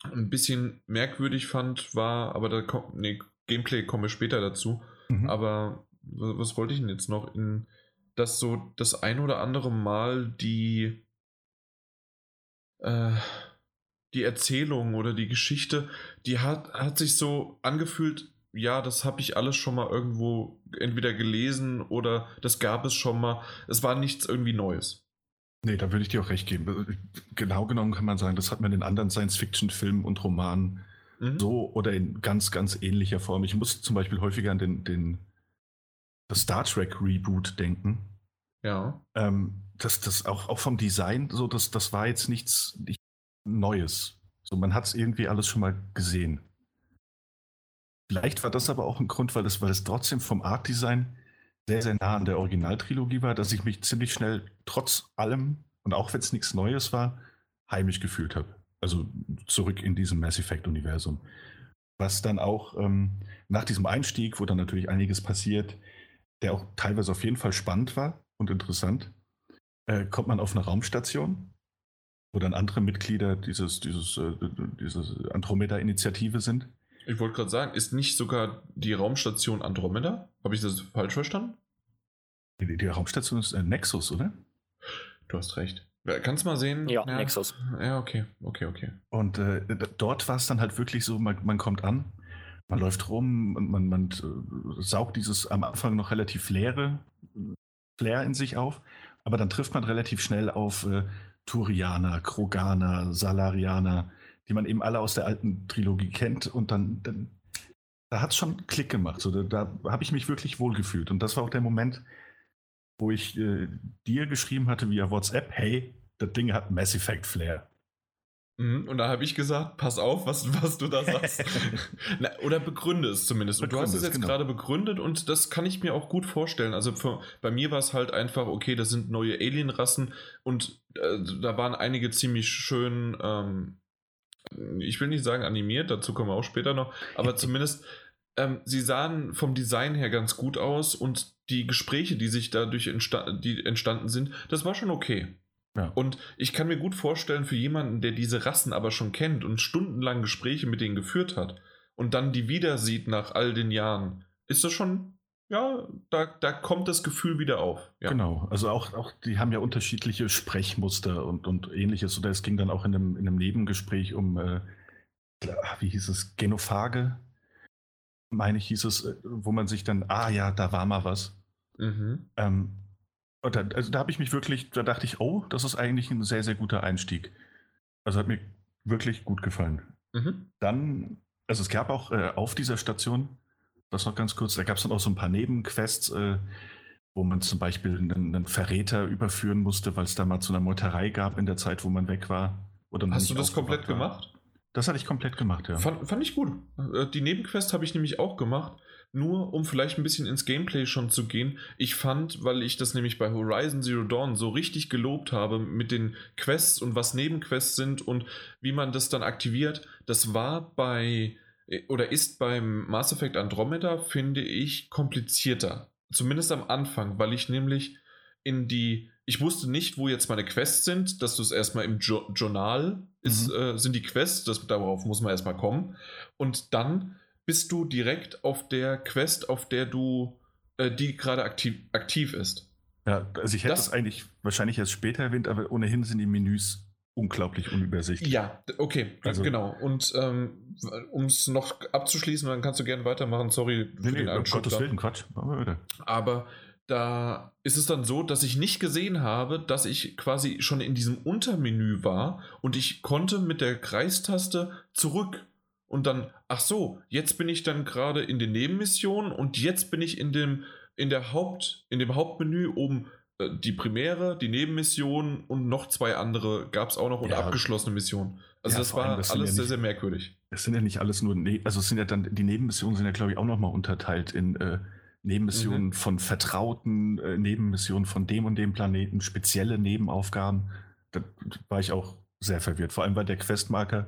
Speaker 3: ein bisschen merkwürdig fand, war, aber da kommt, nee, Gameplay komme später dazu, mhm. aber was, was wollte ich denn jetzt noch in dass so das ein oder andere Mal die, äh, die Erzählung oder die Geschichte, die hat, hat sich so angefühlt, ja, das habe ich alles schon mal irgendwo entweder gelesen oder das gab es schon mal. Es war nichts irgendwie Neues.
Speaker 2: Nee, da würde ich dir auch recht geben. Genau genommen kann man sagen, das hat man in anderen Science-Fiction-Filmen und Romanen mhm. so oder in ganz, ganz ähnlicher Form. Ich muss zum Beispiel häufiger an den, den das Star Trek Reboot denken.
Speaker 3: Ja.
Speaker 2: Ähm, das, das auch, auch vom Design, so, das, das war jetzt nichts, nichts Neues. So, man hat es irgendwie alles schon mal gesehen. Vielleicht war das aber auch ein Grund, weil es, weil es trotzdem vom Art Design sehr, sehr nah an der Originaltrilogie war, dass ich mich ziemlich schnell trotz allem und auch wenn es nichts Neues war, heimisch gefühlt habe. Also zurück in diesem Mass Effect-Universum. Was dann auch ähm, nach diesem Einstieg, wo dann natürlich einiges passiert, der auch teilweise auf jeden Fall spannend war und interessant, äh, kommt man auf eine Raumstation, wo dann andere Mitglieder dieses, dieses, äh, dieses Andromeda-Initiative sind.
Speaker 3: Ich wollte gerade sagen, ist nicht sogar die Raumstation Andromeda? Habe ich das falsch verstanden?
Speaker 2: Die, die Raumstation ist äh, Nexus, oder?
Speaker 3: Du hast recht. Kannst du mal sehen?
Speaker 1: Ja, ja, Nexus.
Speaker 3: Ja, okay, okay, okay.
Speaker 2: Und äh, dort war es dann halt wirklich so, man, man, kommt an, man läuft rum und man, man äh, saugt dieses am Anfang noch relativ leere Flair in sich auf, aber dann trifft man relativ schnell auf äh, Turianer, Kroganer, Salarianer, die man eben alle aus der alten Trilogie kennt und dann, dann da hat es schon Klick gemacht. So, da, da habe ich mich wirklich wohlgefühlt und das war auch der Moment, wo ich äh, dir geschrieben hatte via WhatsApp, hey, das Ding hat Mass Effect Flair.
Speaker 3: Mhm, und da habe ich gesagt, pass auf, was, was du da sagst. Na, oder begründe es zumindest. Und begründe du hast es jetzt genau. gerade begründet und das kann ich mir auch gut vorstellen. Also für, bei mir war es halt einfach, okay, das sind neue Alien-Rassen und äh, da waren einige ziemlich schön, ähm, ich will nicht sagen animiert, dazu kommen wir auch später noch, aber zumindest ähm, sie sahen vom Design her ganz gut aus und die Gespräche, die sich dadurch entsta die entstanden sind, das war schon okay. Ja. Und ich kann mir gut vorstellen, für jemanden, der diese Rassen aber schon kennt und stundenlang Gespräche mit denen geführt hat und dann die wieder sieht nach all den Jahren, ist das schon, ja, da, da kommt das Gefühl wieder auf. Ja.
Speaker 2: Genau, also auch, auch, die haben ja unterschiedliche Sprechmuster und, und ähnliches. Oder es ging dann auch in einem, in einem Nebengespräch um, äh, wie hieß es, Genophage, meine ich, hieß es, äh, wo man sich dann, ah ja, da war mal was. Mhm. Ähm, da, also da habe ich mich wirklich, da dachte ich, oh, das ist eigentlich ein sehr, sehr guter Einstieg. Also hat mir wirklich gut gefallen. Mhm. Dann, also es gab auch äh, auf dieser Station, das noch ganz kurz, da gab es dann auch so ein paar Nebenquests, äh, wo man zum Beispiel einen, einen, Verräter überführen musste, weil es da mal zu einer Meuterei gab in der Zeit, wo man weg war.
Speaker 3: Hast du das komplett war. gemacht?
Speaker 2: Das hatte ich komplett gemacht, ja.
Speaker 3: Fand, fand ich gut. Äh, die Nebenquest habe ich nämlich auch gemacht. Nur um vielleicht ein bisschen ins Gameplay schon zu gehen. Ich fand, weil ich das nämlich bei Horizon Zero Dawn so richtig gelobt habe mit den Quests und was Nebenquests sind und wie man das dann aktiviert, das war bei oder ist beim Mass Effect Andromeda, finde ich, komplizierter. Zumindest am Anfang, weil ich nämlich in die ich wusste nicht, wo jetzt meine Quests sind, dass du es erstmal im jo Journal ist, mhm. äh, sind die Quests, das, darauf muss man erstmal kommen. Und dann bist du direkt auf der Quest, auf der du, äh, die gerade aktiv, aktiv ist.
Speaker 2: Ja, also ich hätte das, das eigentlich wahrscheinlich erst später erwähnt, aber ohnehin sind die Menüs unglaublich unübersichtlich.
Speaker 3: Ja, okay, also, genau. Und ähm, um es noch abzuschließen, dann kannst du gerne weitermachen. Sorry
Speaker 2: für nee, den um Gottes Willen, Quatsch.
Speaker 3: Aber da ist es dann so, dass ich nicht gesehen habe, dass ich quasi schon in diesem Untermenü war und ich konnte mit der Kreistaste zurück und dann, ach so, jetzt bin ich dann gerade in den Nebenmissionen und jetzt bin ich in dem, in der Haupt, in dem Hauptmenü oben äh, die Primäre, die Nebenmission und noch zwei andere gab es auch noch und ja. abgeschlossene Missionen. Also ja, das war das alles ja sehr, sehr merkwürdig.
Speaker 2: Es sind ja nicht alles nur, ne also es sind ja dann, die Nebenmissionen sind ja glaube ich auch nochmal unterteilt in äh, Nebenmissionen mhm. von Vertrauten, äh, Nebenmissionen von dem und dem Planeten, spezielle Nebenaufgaben. Da war ich auch sehr verwirrt. Vor allem, weil der Questmarker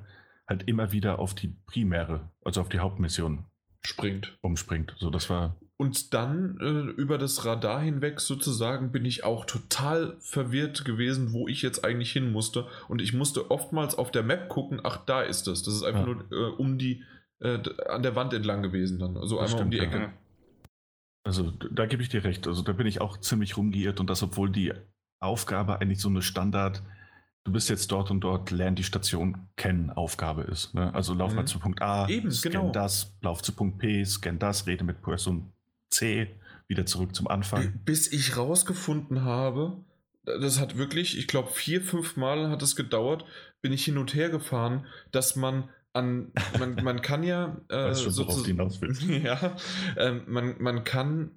Speaker 2: halt immer wieder auf die primäre, also auf die Hauptmission
Speaker 3: springt.
Speaker 2: Umspringt. So, das war.
Speaker 3: Und dann äh, über das Radar hinweg sozusagen bin ich auch total verwirrt gewesen, wo ich jetzt eigentlich hin musste. Und ich musste oftmals auf der Map gucken, ach, da ist es. Das ist einfach ja. nur äh, um die, äh, an der Wand entlang gewesen dann. Also das einmal stimmt, um die Ecke. Ja.
Speaker 2: Also da gebe ich dir recht. Also da bin ich auch ziemlich rumgeirrt und das, obwohl die Aufgabe eigentlich so eine Standard, du bist jetzt dort und dort, lern die Station kennen, Aufgabe ist. Ne? Also lauf mhm. mal zu Punkt A, Eben, scan genau. das, lauf zu Punkt P, scan das, rede mit Person C, wieder zurück zum Anfang.
Speaker 3: Bis ich rausgefunden habe, das hat wirklich, ich glaube, vier, fünf Mal hat es gedauert, bin ich hin und her gefahren, dass man an, man, man kann ja
Speaker 2: äh, weißt schon, worauf
Speaker 3: ja, äh, man, man kann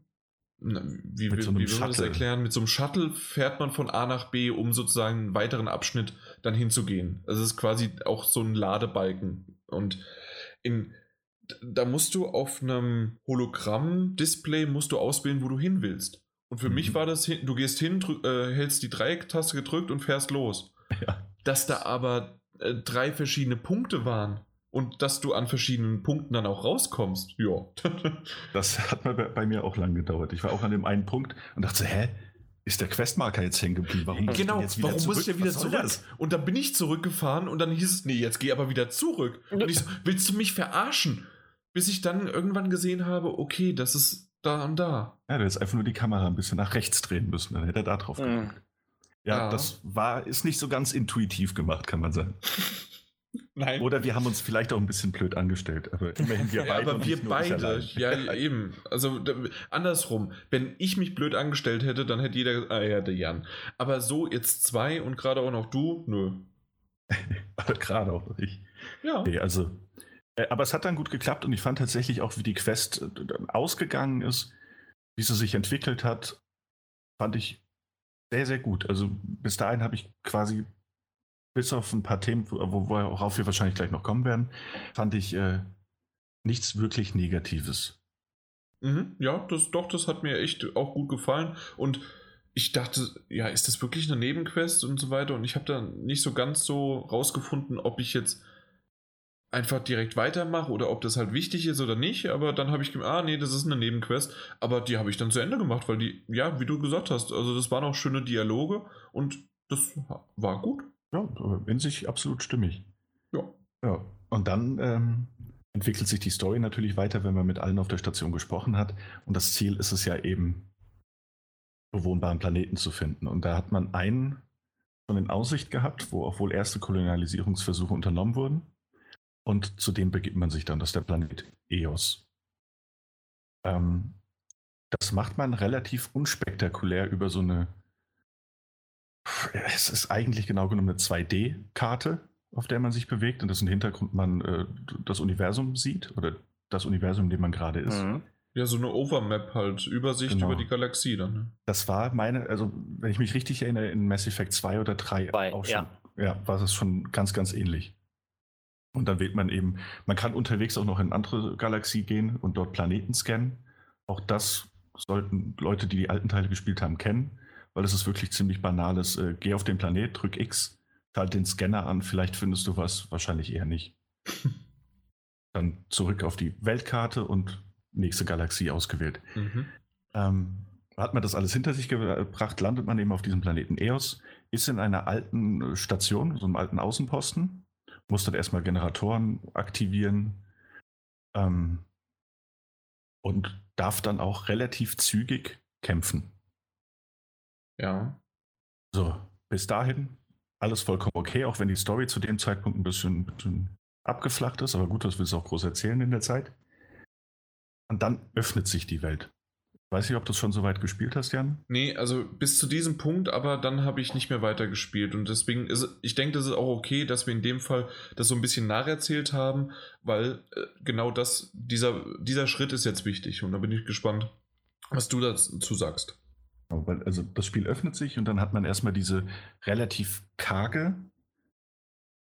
Speaker 3: wie, wie, so wie will man das erklären? Mit so einem Shuttle fährt man von A nach B, um sozusagen einen weiteren Abschnitt dann hinzugehen. Also es ist quasi auch so ein Ladebalken. Und in, da musst du auf einem Hologramm-Display musst du auswählen, wo du hin willst. Und für mhm. mich war das, du gehst hin, äh, hältst die Dreiecktaste gedrückt und fährst los. Ja. Dass da aber äh, drei verschiedene Punkte waren und dass du an verschiedenen Punkten dann auch rauskommst, ja.
Speaker 2: das hat bei mir auch lang gedauert. Ich war auch an dem einen Punkt und dachte, hä? Ist der Questmarker jetzt hängen geblieben?
Speaker 3: Warum genau, jetzt wieder warum zurück? muss ich ja wieder zurück? Das? Und dann bin ich zurückgefahren und dann hieß es, nee, jetzt geh aber wieder zurück. Und ich so, willst du mich verarschen? Bis ich dann irgendwann gesehen habe, okay, das ist da und da.
Speaker 2: Ja, du hättest einfach nur die Kamera ein bisschen nach rechts drehen müssen, dann hätte er da drauf mhm. Ja, ja, das war, ist nicht so ganz intuitiv gemacht, kann man sagen. Nein. Oder wir haben uns vielleicht auch ein bisschen blöd angestellt, aber immerhin wir beide.
Speaker 3: ja, aber wir beide, ja eben. Also andersrum, wenn ich mich blöd angestellt hätte, dann hätte jeder, ah ja, der Jan. Aber so jetzt zwei und gerade auch noch du, nö.
Speaker 2: gerade auch ich. Ja. Nee, also, äh, aber es hat dann gut geklappt und ich fand tatsächlich auch, wie die Quest äh, ausgegangen ist, wie sie sich entwickelt hat, fand ich sehr, sehr gut. Also bis dahin habe ich quasi, bis auf ein paar Themen, worauf wir wahrscheinlich gleich noch kommen werden, fand ich äh, nichts wirklich Negatives.
Speaker 3: Mhm, ja, das, doch, das hat mir echt auch gut gefallen. Und ich dachte, ja, ist das wirklich eine Nebenquest und so weiter? Und ich habe da nicht so ganz so rausgefunden, ob ich jetzt einfach direkt weitermache oder ob das halt wichtig ist oder nicht. Aber dann habe ich gedacht, ah nee, das ist eine Nebenquest. Aber die habe ich dann zu Ende gemacht, weil die, ja, wie du gesagt hast, also das waren auch schöne Dialoge und das war gut.
Speaker 2: Ja, in sich absolut stimmig.
Speaker 3: Ja.
Speaker 2: Ja. Und dann ähm, entwickelt sich die Story natürlich weiter, wenn man mit allen auf der Station gesprochen hat. Und das Ziel ist es ja eben, bewohnbaren Planeten zu finden. Und da hat man einen schon in Aussicht gehabt, wo auch wohl erste Kolonialisierungsversuche unternommen wurden. Und zu dem begibt man sich dann, das ist der Planet Eos. Ähm, das macht man relativ unspektakulär über so eine. Es ist eigentlich genau genommen eine 2D-Karte, auf der man sich bewegt und dessen Hintergrund man äh, das Universum sieht oder das Universum, in dem man gerade ist. Mhm.
Speaker 3: Ja, so eine Overmap halt, Übersicht genau. über die Galaxie dann. Ne?
Speaker 2: Das war meine, also wenn ich mich richtig erinnere, in Mass Effect 2 oder 3
Speaker 1: Bei, auch schon,
Speaker 2: ja. ja, war es schon ganz, ganz ähnlich. Und dann wählt man eben, man kann unterwegs auch noch in andere Galaxie gehen und dort Planeten scannen. Auch das sollten Leute, die die alten Teile gespielt haben, kennen, weil es ist wirklich ziemlich banales. Äh, geh auf den Planet, drück X, schalt den Scanner an, vielleicht findest du was, wahrscheinlich eher nicht. dann zurück auf die Weltkarte und nächste Galaxie ausgewählt. Mhm. Ähm, hat man das alles hinter sich gebracht, landet man eben auf diesem Planeten Eos, ist in einer alten Station, so einem alten Außenposten muss dann erstmal Generatoren aktivieren ähm, und darf dann auch relativ zügig kämpfen.
Speaker 3: Ja.
Speaker 2: So, bis dahin alles vollkommen okay, auch wenn die Story zu dem Zeitpunkt ein bisschen, bisschen abgeflacht ist, aber gut, das will es auch groß erzählen in der Zeit. Und dann öffnet sich die Welt. Weiß nicht, ob du es schon so weit gespielt hast, Jan?
Speaker 3: Nee, also bis zu diesem Punkt, aber dann habe ich nicht mehr weiter gespielt. Und deswegen ist ich denke, das ist auch okay, dass wir in dem Fall das so ein bisschen nacherzählt haben, weil äh, genau das, dieser, dieser Schritt ist jetzt wichtig. Und da bin ich gespannt, was du dazu sagst.
Speaker 2: Also das Spiel öffnet sich und dann hat man erstmal diese relativ karge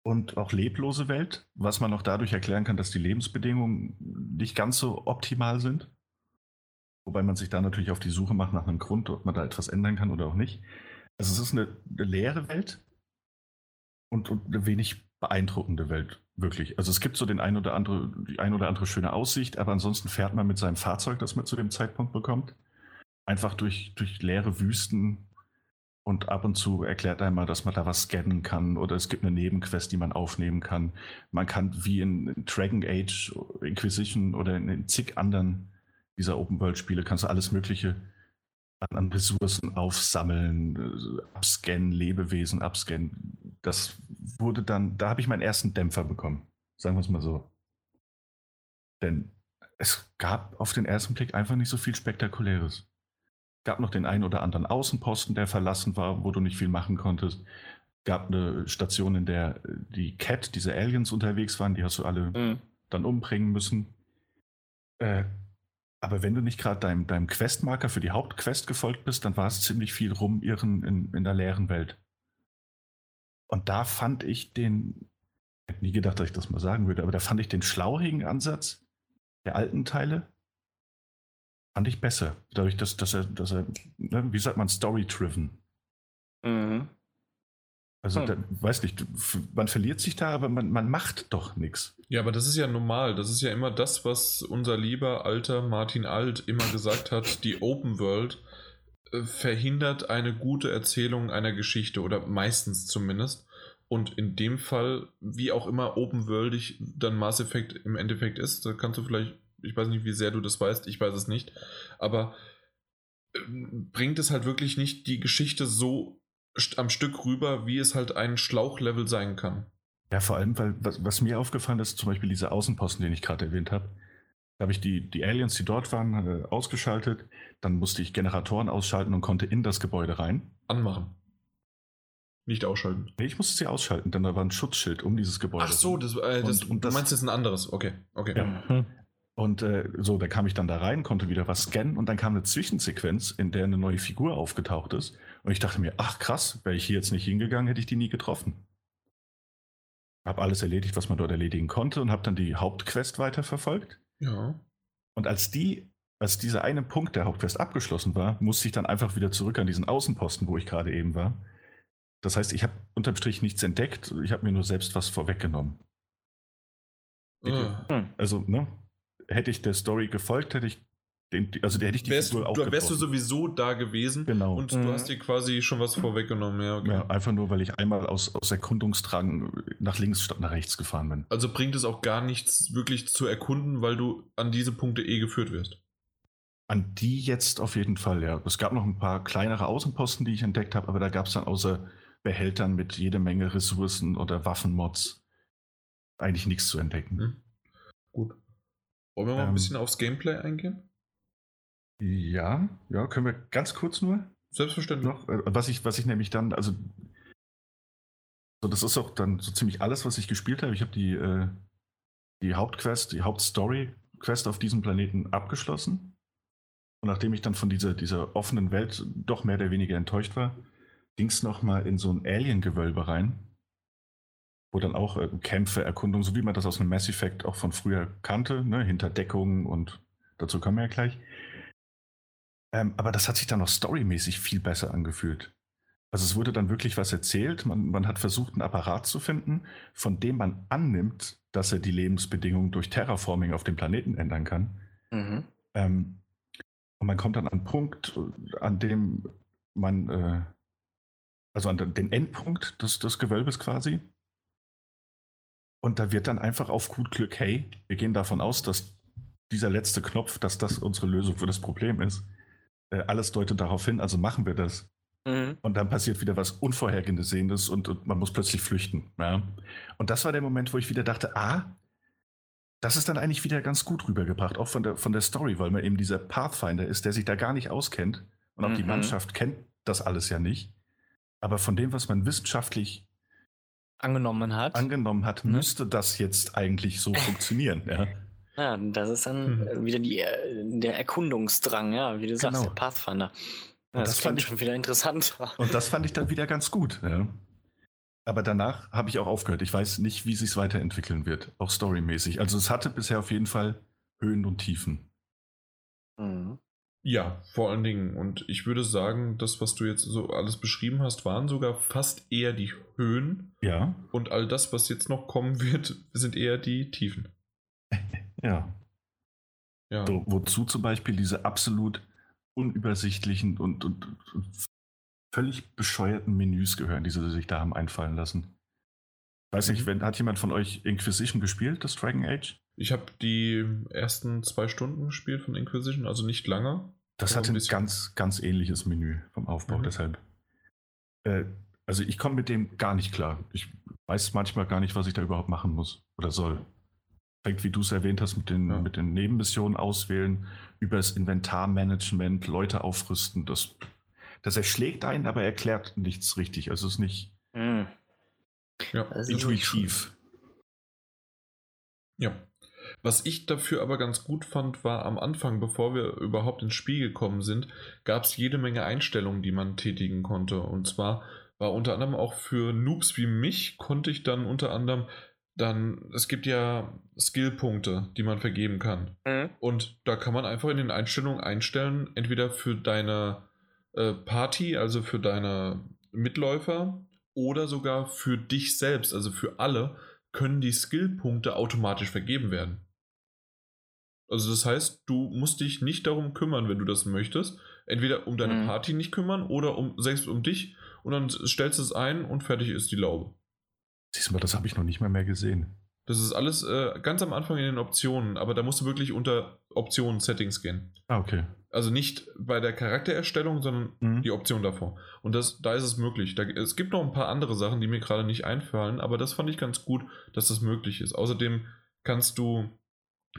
Speaker 2: und auch leblose Welt, was man auch dadurch erklären kann, dass die Lebensbedingungen nicht ganz so optimal sind. Wobei man sich da natürlich auf die Suche macht nach einem Grund, ob man da etwas ändern kann oder auch nicht. Also es ist eine, eine leere Welt und, und, eine wenig beeindruckende Welt, wirklich. Also es gibt so den ein oder andere, die ein oder andere schöne Aussicht, aber ansonsten fährt man mit seinem Fahrzeug, das man zu dem Zeitpunkt bekommt, einfach durch, durch leere Wüsten und ab und zu erklärt einmal, dass man da was scannen kann oder es gibt eine Nebenquest, die man aufnehmen kann. Man kann wie in Dragon Age, Inquisition oder in, zig anderen dieser Open-World-Spiele kannst du alles Mögliche an, Ressourcen aufsammeln, äh, abscannen, Lebewesen abscannen. Das wurde dann, da habe ich meinen ersten Dämpfer bekommen. Sagen wir es mal so. Denn es gab auf den ersten Blick einfach nicht so viel Spektakuläres. Es gab noch den einen oder anderen Außenposten, der verlassen war, wo du nicht viel machen konntest. Es gab eine Station, in der die Cat, diese Aliens unterwegs waren, die hast du alle mhm. dann umbringen müssen. Äh, Aber wenn du nicht gerade deinem, deinem Questmarker für die Hauptquest gefolgt bist, dann war es ziemlich viel rumirren in, in der leeren Welt. Und da fand ich den, ich hätte nie gedacht, dass ich das mal sagen würde, aber da fand ich den schlauchigen Ansatz der alten Teile, fand ich besser. Dadurch, dass, dass er, dass er, ne, wie sagt man, story-driven. Mhm. Also, hm. da, weiß nicht, man verliert sich da, aber man, man macht doch nichts.
Speaker 3: Ja, aber das ist ja normal. Das ist ja immer das, was unser lieber alter Martin Alt immer gesagt hat. Die Open World äh, verhindert eine gute Erzählung einer Geschichte oder meistens zumindest. Und in dem Fall, wie auch immer open worldig dann Mass Effect im Endeffekt ist, da kannst du vielleicht, ich weiß nicht, wie sehr du das weißt, ich weiß es nicht, aber äh, bringt es halt wirklich nicht die Geschichte so am Stück rüber, wie es halt ein Schlauchlevel sein kann.
Speaker 2: Ja, vor allem, weil was, was mir aufgefallen ist, zum Beispiel dieser Außenposten, den ich gerade erwähnt habe, da habe ich die, die Aliens, die dort waren, äh, ausgeschaltet. Dann musste ich Generatoren ausschalten und konnte in das Gebäude rein.
Speaker 3: Anmachen. Nicht ausschalten.
Speaker 2: Nee, ich musste sie ausschalten, denn da war ein Schutzschild um dieses Gebäude.
Speaker 3: Ach so, das, äh, das, und, und das, du meinst jetzt ein anderes. Okay, okay.
Speaker 2: Ja. Und äh, so, da kam ich dann da rein, konnte wieder was scannen und dann kam eine Zwischensequenz, in der eine neue Figur aufgetaucht ist. Und ich dachte mir, ach krass, wäre ich hier jetzt nicht hingegangen, hätte ich die nie getroffen. Habe alles erledigt, was man dort erledigen konnte und habe dann die Hauptquest weiterverfolgt.
Speaker 3: Ja.
Speaker 2: Und als die, als dieser eine Punkt der Hauptquest abgeschlossen war, musste ich dann einfach wieder zurück an diesen Außenposten, wo ich gerade eben war. Das heißt, ich habe unterm Strich nichts entdeckt, ich habe mir nur selbst was vorweggenommen. Ah. Also, ne? Hätte ich der Story gefolgt, hätte ich den, also der hätte ich die
Speaker 3: wärst, Figur auch du, Wärst du sowieso da gewesen
Speaker 2: genau.
Speaker 3: und mhm. du hast dir quasi schon was vorweggenommen, ja,
Speaker 2: okay. ja. einfach nur, weil ich einmal aus, aus Erkundungstrang nach links statt nach rechts gefahren bin.
Speaker 3: Also bringt es auch gar nichts wirklich zu erkunden, weil du an diese Punkte eh geführt wirst.
Speaker 2: An die jetzt auf jeden Fall, ja. Es gab noch ein paar kleinere Außenposten, die ich entdeckt habe, aber da gab es dann außer Behältern mit jede Menge Ressourcen oder Waffenmods eigentlich nichts zu entdecken. Hm.
Speaker 3: Gut. Wollen wir mal ähm, ein bisschen aufs Gameplay eingehen?
Speaker 2: Ja, ja, können wir ganz kurz nur?
Speaker 3: Selbstverständlich.
Speaker 2: Noch, äh, was ich, was ich nämlich dann, also so, das ist auch dann so ziemlich alles, was ich gespielt habe. Ich habe die, äh, die Hauptquest, die Hauptstory-Quest auf diesem Planeten abgeschlossen. Und nachdem ich dann von dieser, dieser offenen Welt doch mehr oder weniger enttäuscht war, ging es nochmal in so ein Alien-Gewölbe rein, wo dann auch äh, Kämpfe, Erkundungen, so wie man das aus einem Mass Effect auch von früher kannte, ne, hinter Deckungen und dazu kommen wir ja gleich. Ähm, aber das hat sich dann auch storymäßig viel besser angefühlt. Also es wurde dann wirklich was erzählt. Man, man hat versucht, einen Apparat zu finden, von dem man annimmt, dass er die Lebensbedingungen durch Terraforming auf dem Planeten ändern kann. Mhm. Ähm, und man kommt dann an einen Punkt, an dem man, äh, also an den Endpunkt des, des Gewölbes quasi. Und da wird dann einfach auf gut Glück, hey, wir gehen davon aus, dass dieser letzte Knopf, dass das unsere Lösung für das Problem ist. Äh, alles deutet darauf hin, also machen wir das. Mhm. Und dann passiert wieder was Unvorhergesehenes und, und man muss plötzlich flüchten. Ja? Und das war der Moment, wo ich wieder dachte, ah, das ist dann eigentlich wieder ganz gut rübergebracht, auch von der, von der Story, weil man eben dieser Pathfinder ist, der sich da gar nicht auskennt. Und auch mhm. die Mannschaft kennt das alles ja nicht. Aber von dem, was man wissenschaftlich
Speaker 1: angenommen hat,
Speaker 2: angenommen hat mhm. müsste das jetzt eigentlich so funktionieren. Ja?
Speaker 1: Ja, das ist dann mhm. wieder die, äh, der Erkundungsdrang, ja, wie du sagst, genau. der Pathfinder. Ja, das, das fand ich schon wieder interessant.
Speaker 2: Und das fand ich dann wieder ganz gut. Ja. Aber danach habe ich auch aufgehört. Ich weiß nicht, wie sich weiterentwickeln wird, auch storymäßig. Also es hatte bisher auf jeden Fall Höhen und Tiefen.
Speaker 3: Mhm. Ja, vor allen Dingen. Und ich würde sagen, das, was du jetzt so alles beschrieben hast, waren sogar fast eher die Höhen.
Speaker 2: Ja.
Speaker 3: Und all das, was jetzt noch kommen wird, sind eher die Tiefen.
Speaker 2: Ja. ja. So, wozu zum Beispiel diese absolut unübersichtlichen und, und, und, völlig bescheuerten Menüs gehören, die sie sich da haben einfallen lassen. Weiß nicht, mhm. wenn, hat jemand von euch Inquisition gespielt, das Dragon Age?
Speaker 3: Ich habe die ersten zwei Stunden gespielt von Inquisition, also nicht lange.
Speaker 2: Das hat ein, ein ganz, ganz ähnliches Menü vom Aufbau, mhm. deshalb. Äh, also ich komme mit dem gar nicht klar. Ich weiß manchmal gar nicht, was ich da überhaupt machen muss oder soll fängt, wie du es erwähnt hast, mit den, ja. mit den Nebenmissionen auswählen, über das Inventarmanagement, Leute aufrüsten. Das, das erschlägt einen, aber erklärt nichts richtig. Also es ist nicht mhm.
Speaker 3: ja. intuitiv. Ja. Was ich dafür aber ganz gut fand, war am Anfang, bevor wir überhaupt ins Spiel gekommen sind, gab es jede Menge Einstellungen, die man tätigen konnte. Und zwar war unter anderem auch für Noobs wie mich, konnte ich dann unter anderem dann, es gibt ja Skillpunkte, die man vergeben kann. Mhm. Und da kann man einfach in den Einstellungen einstellen, entweder für deine äh, Party, also für deine Mitläufer, oder sogar für dich selbst, also für alle, können die Skillpunkte automatisch vergeben werden. Also das heißt, du musst dich nicht darum kümmern, wenn du das möchtest. Entweder um deine mhm. Party nicht kümmern oder um selbst um dich und dann stellst du es ein und fertig ist die Laube.
Speaker 2: Siehst du mal, das habe ich noch nicht mal mehr gesehen.
Speaker 3: Das ist alles äh, ganz am Anfang in den Optionen, aber da musst du wirklich unter Optionen Settings gehen.
Speaker 2: Ah, okay.
Speaker 3: Also nicht bei der Charaktererstellung, sondern mhm. die Option davor. Und das, da ist es möglich. Da, es gibt noch ein paar andere Sachen, die mir gerade nicht einfallen, aber das fand ich ganz gut, dass das möglich ist. Außerdem kannst du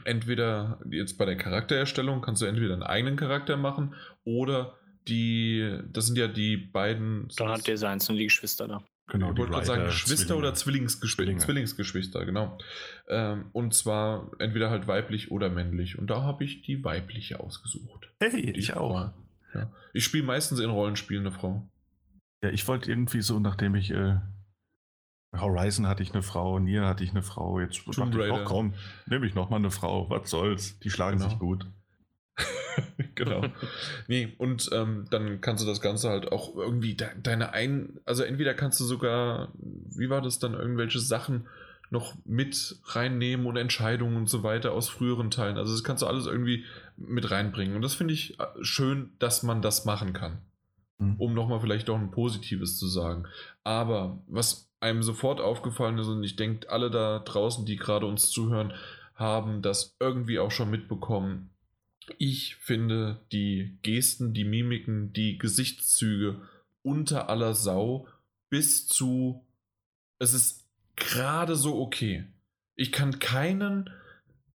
Speaker 3: entweder jetzt bei der Charaktererstellung kannst du entweder einen eigenen Charakter machen oder die, das sind ja die beiden.
Speaker 1: Donut Designs und die Geschwister da.
Speaker 3: Genau, ich wollte gerade sagen, Geschwister Zwillinge. oder Zwillingsgeschwister, Zwillingsgeschwister, genau. Ähm, und zwar entweder halt weiblich oder männlich. Und da habe ich die weibliche ausgesucht.
Speaker 2: Hey, ich auch.
Speaker 3: Ja. Ich spiele meistens in Rollenspielen eine Frau.
Speaker 2: Ja, ich wollte irgendwie so, nachdem ich äh, Horizon hatte ich eine Frau, Nier hatte ich eine Frau, jetzt
Speaker 3: Tomb dachte ich,
Speaker 2: oh komm, nehme ich nochmal eine Frau, was soll's, die schlagen genau. sich gut.
Speaker 3: genau. nee, und ähm, dann kannst du das Ganze halt auch irgendwie de deine ein, also entweder kannst du sogar, wie war das dann, irgendwelche Sachen noch mit reinnehmen und Entscheidungen und so weiter aus früheren Teilen. Also das kannst du alles irgendwie mit reinbringen. Und das finde ich äh, schön, dass man das machen kann. Mhm. Um nochmal vielleicht auch ein Positives zu sagen. Aber was einem sofort aufgefallen ist, und ich denke, alle da draußen, die gerade uns zuhören, haben das irgendwie auch schon mitbekommen, ich finde die Gesten, die Mimiken, die Gesichtszüge unter aller Sau bis zu. Es ist gerade so okay. Ich kann keinen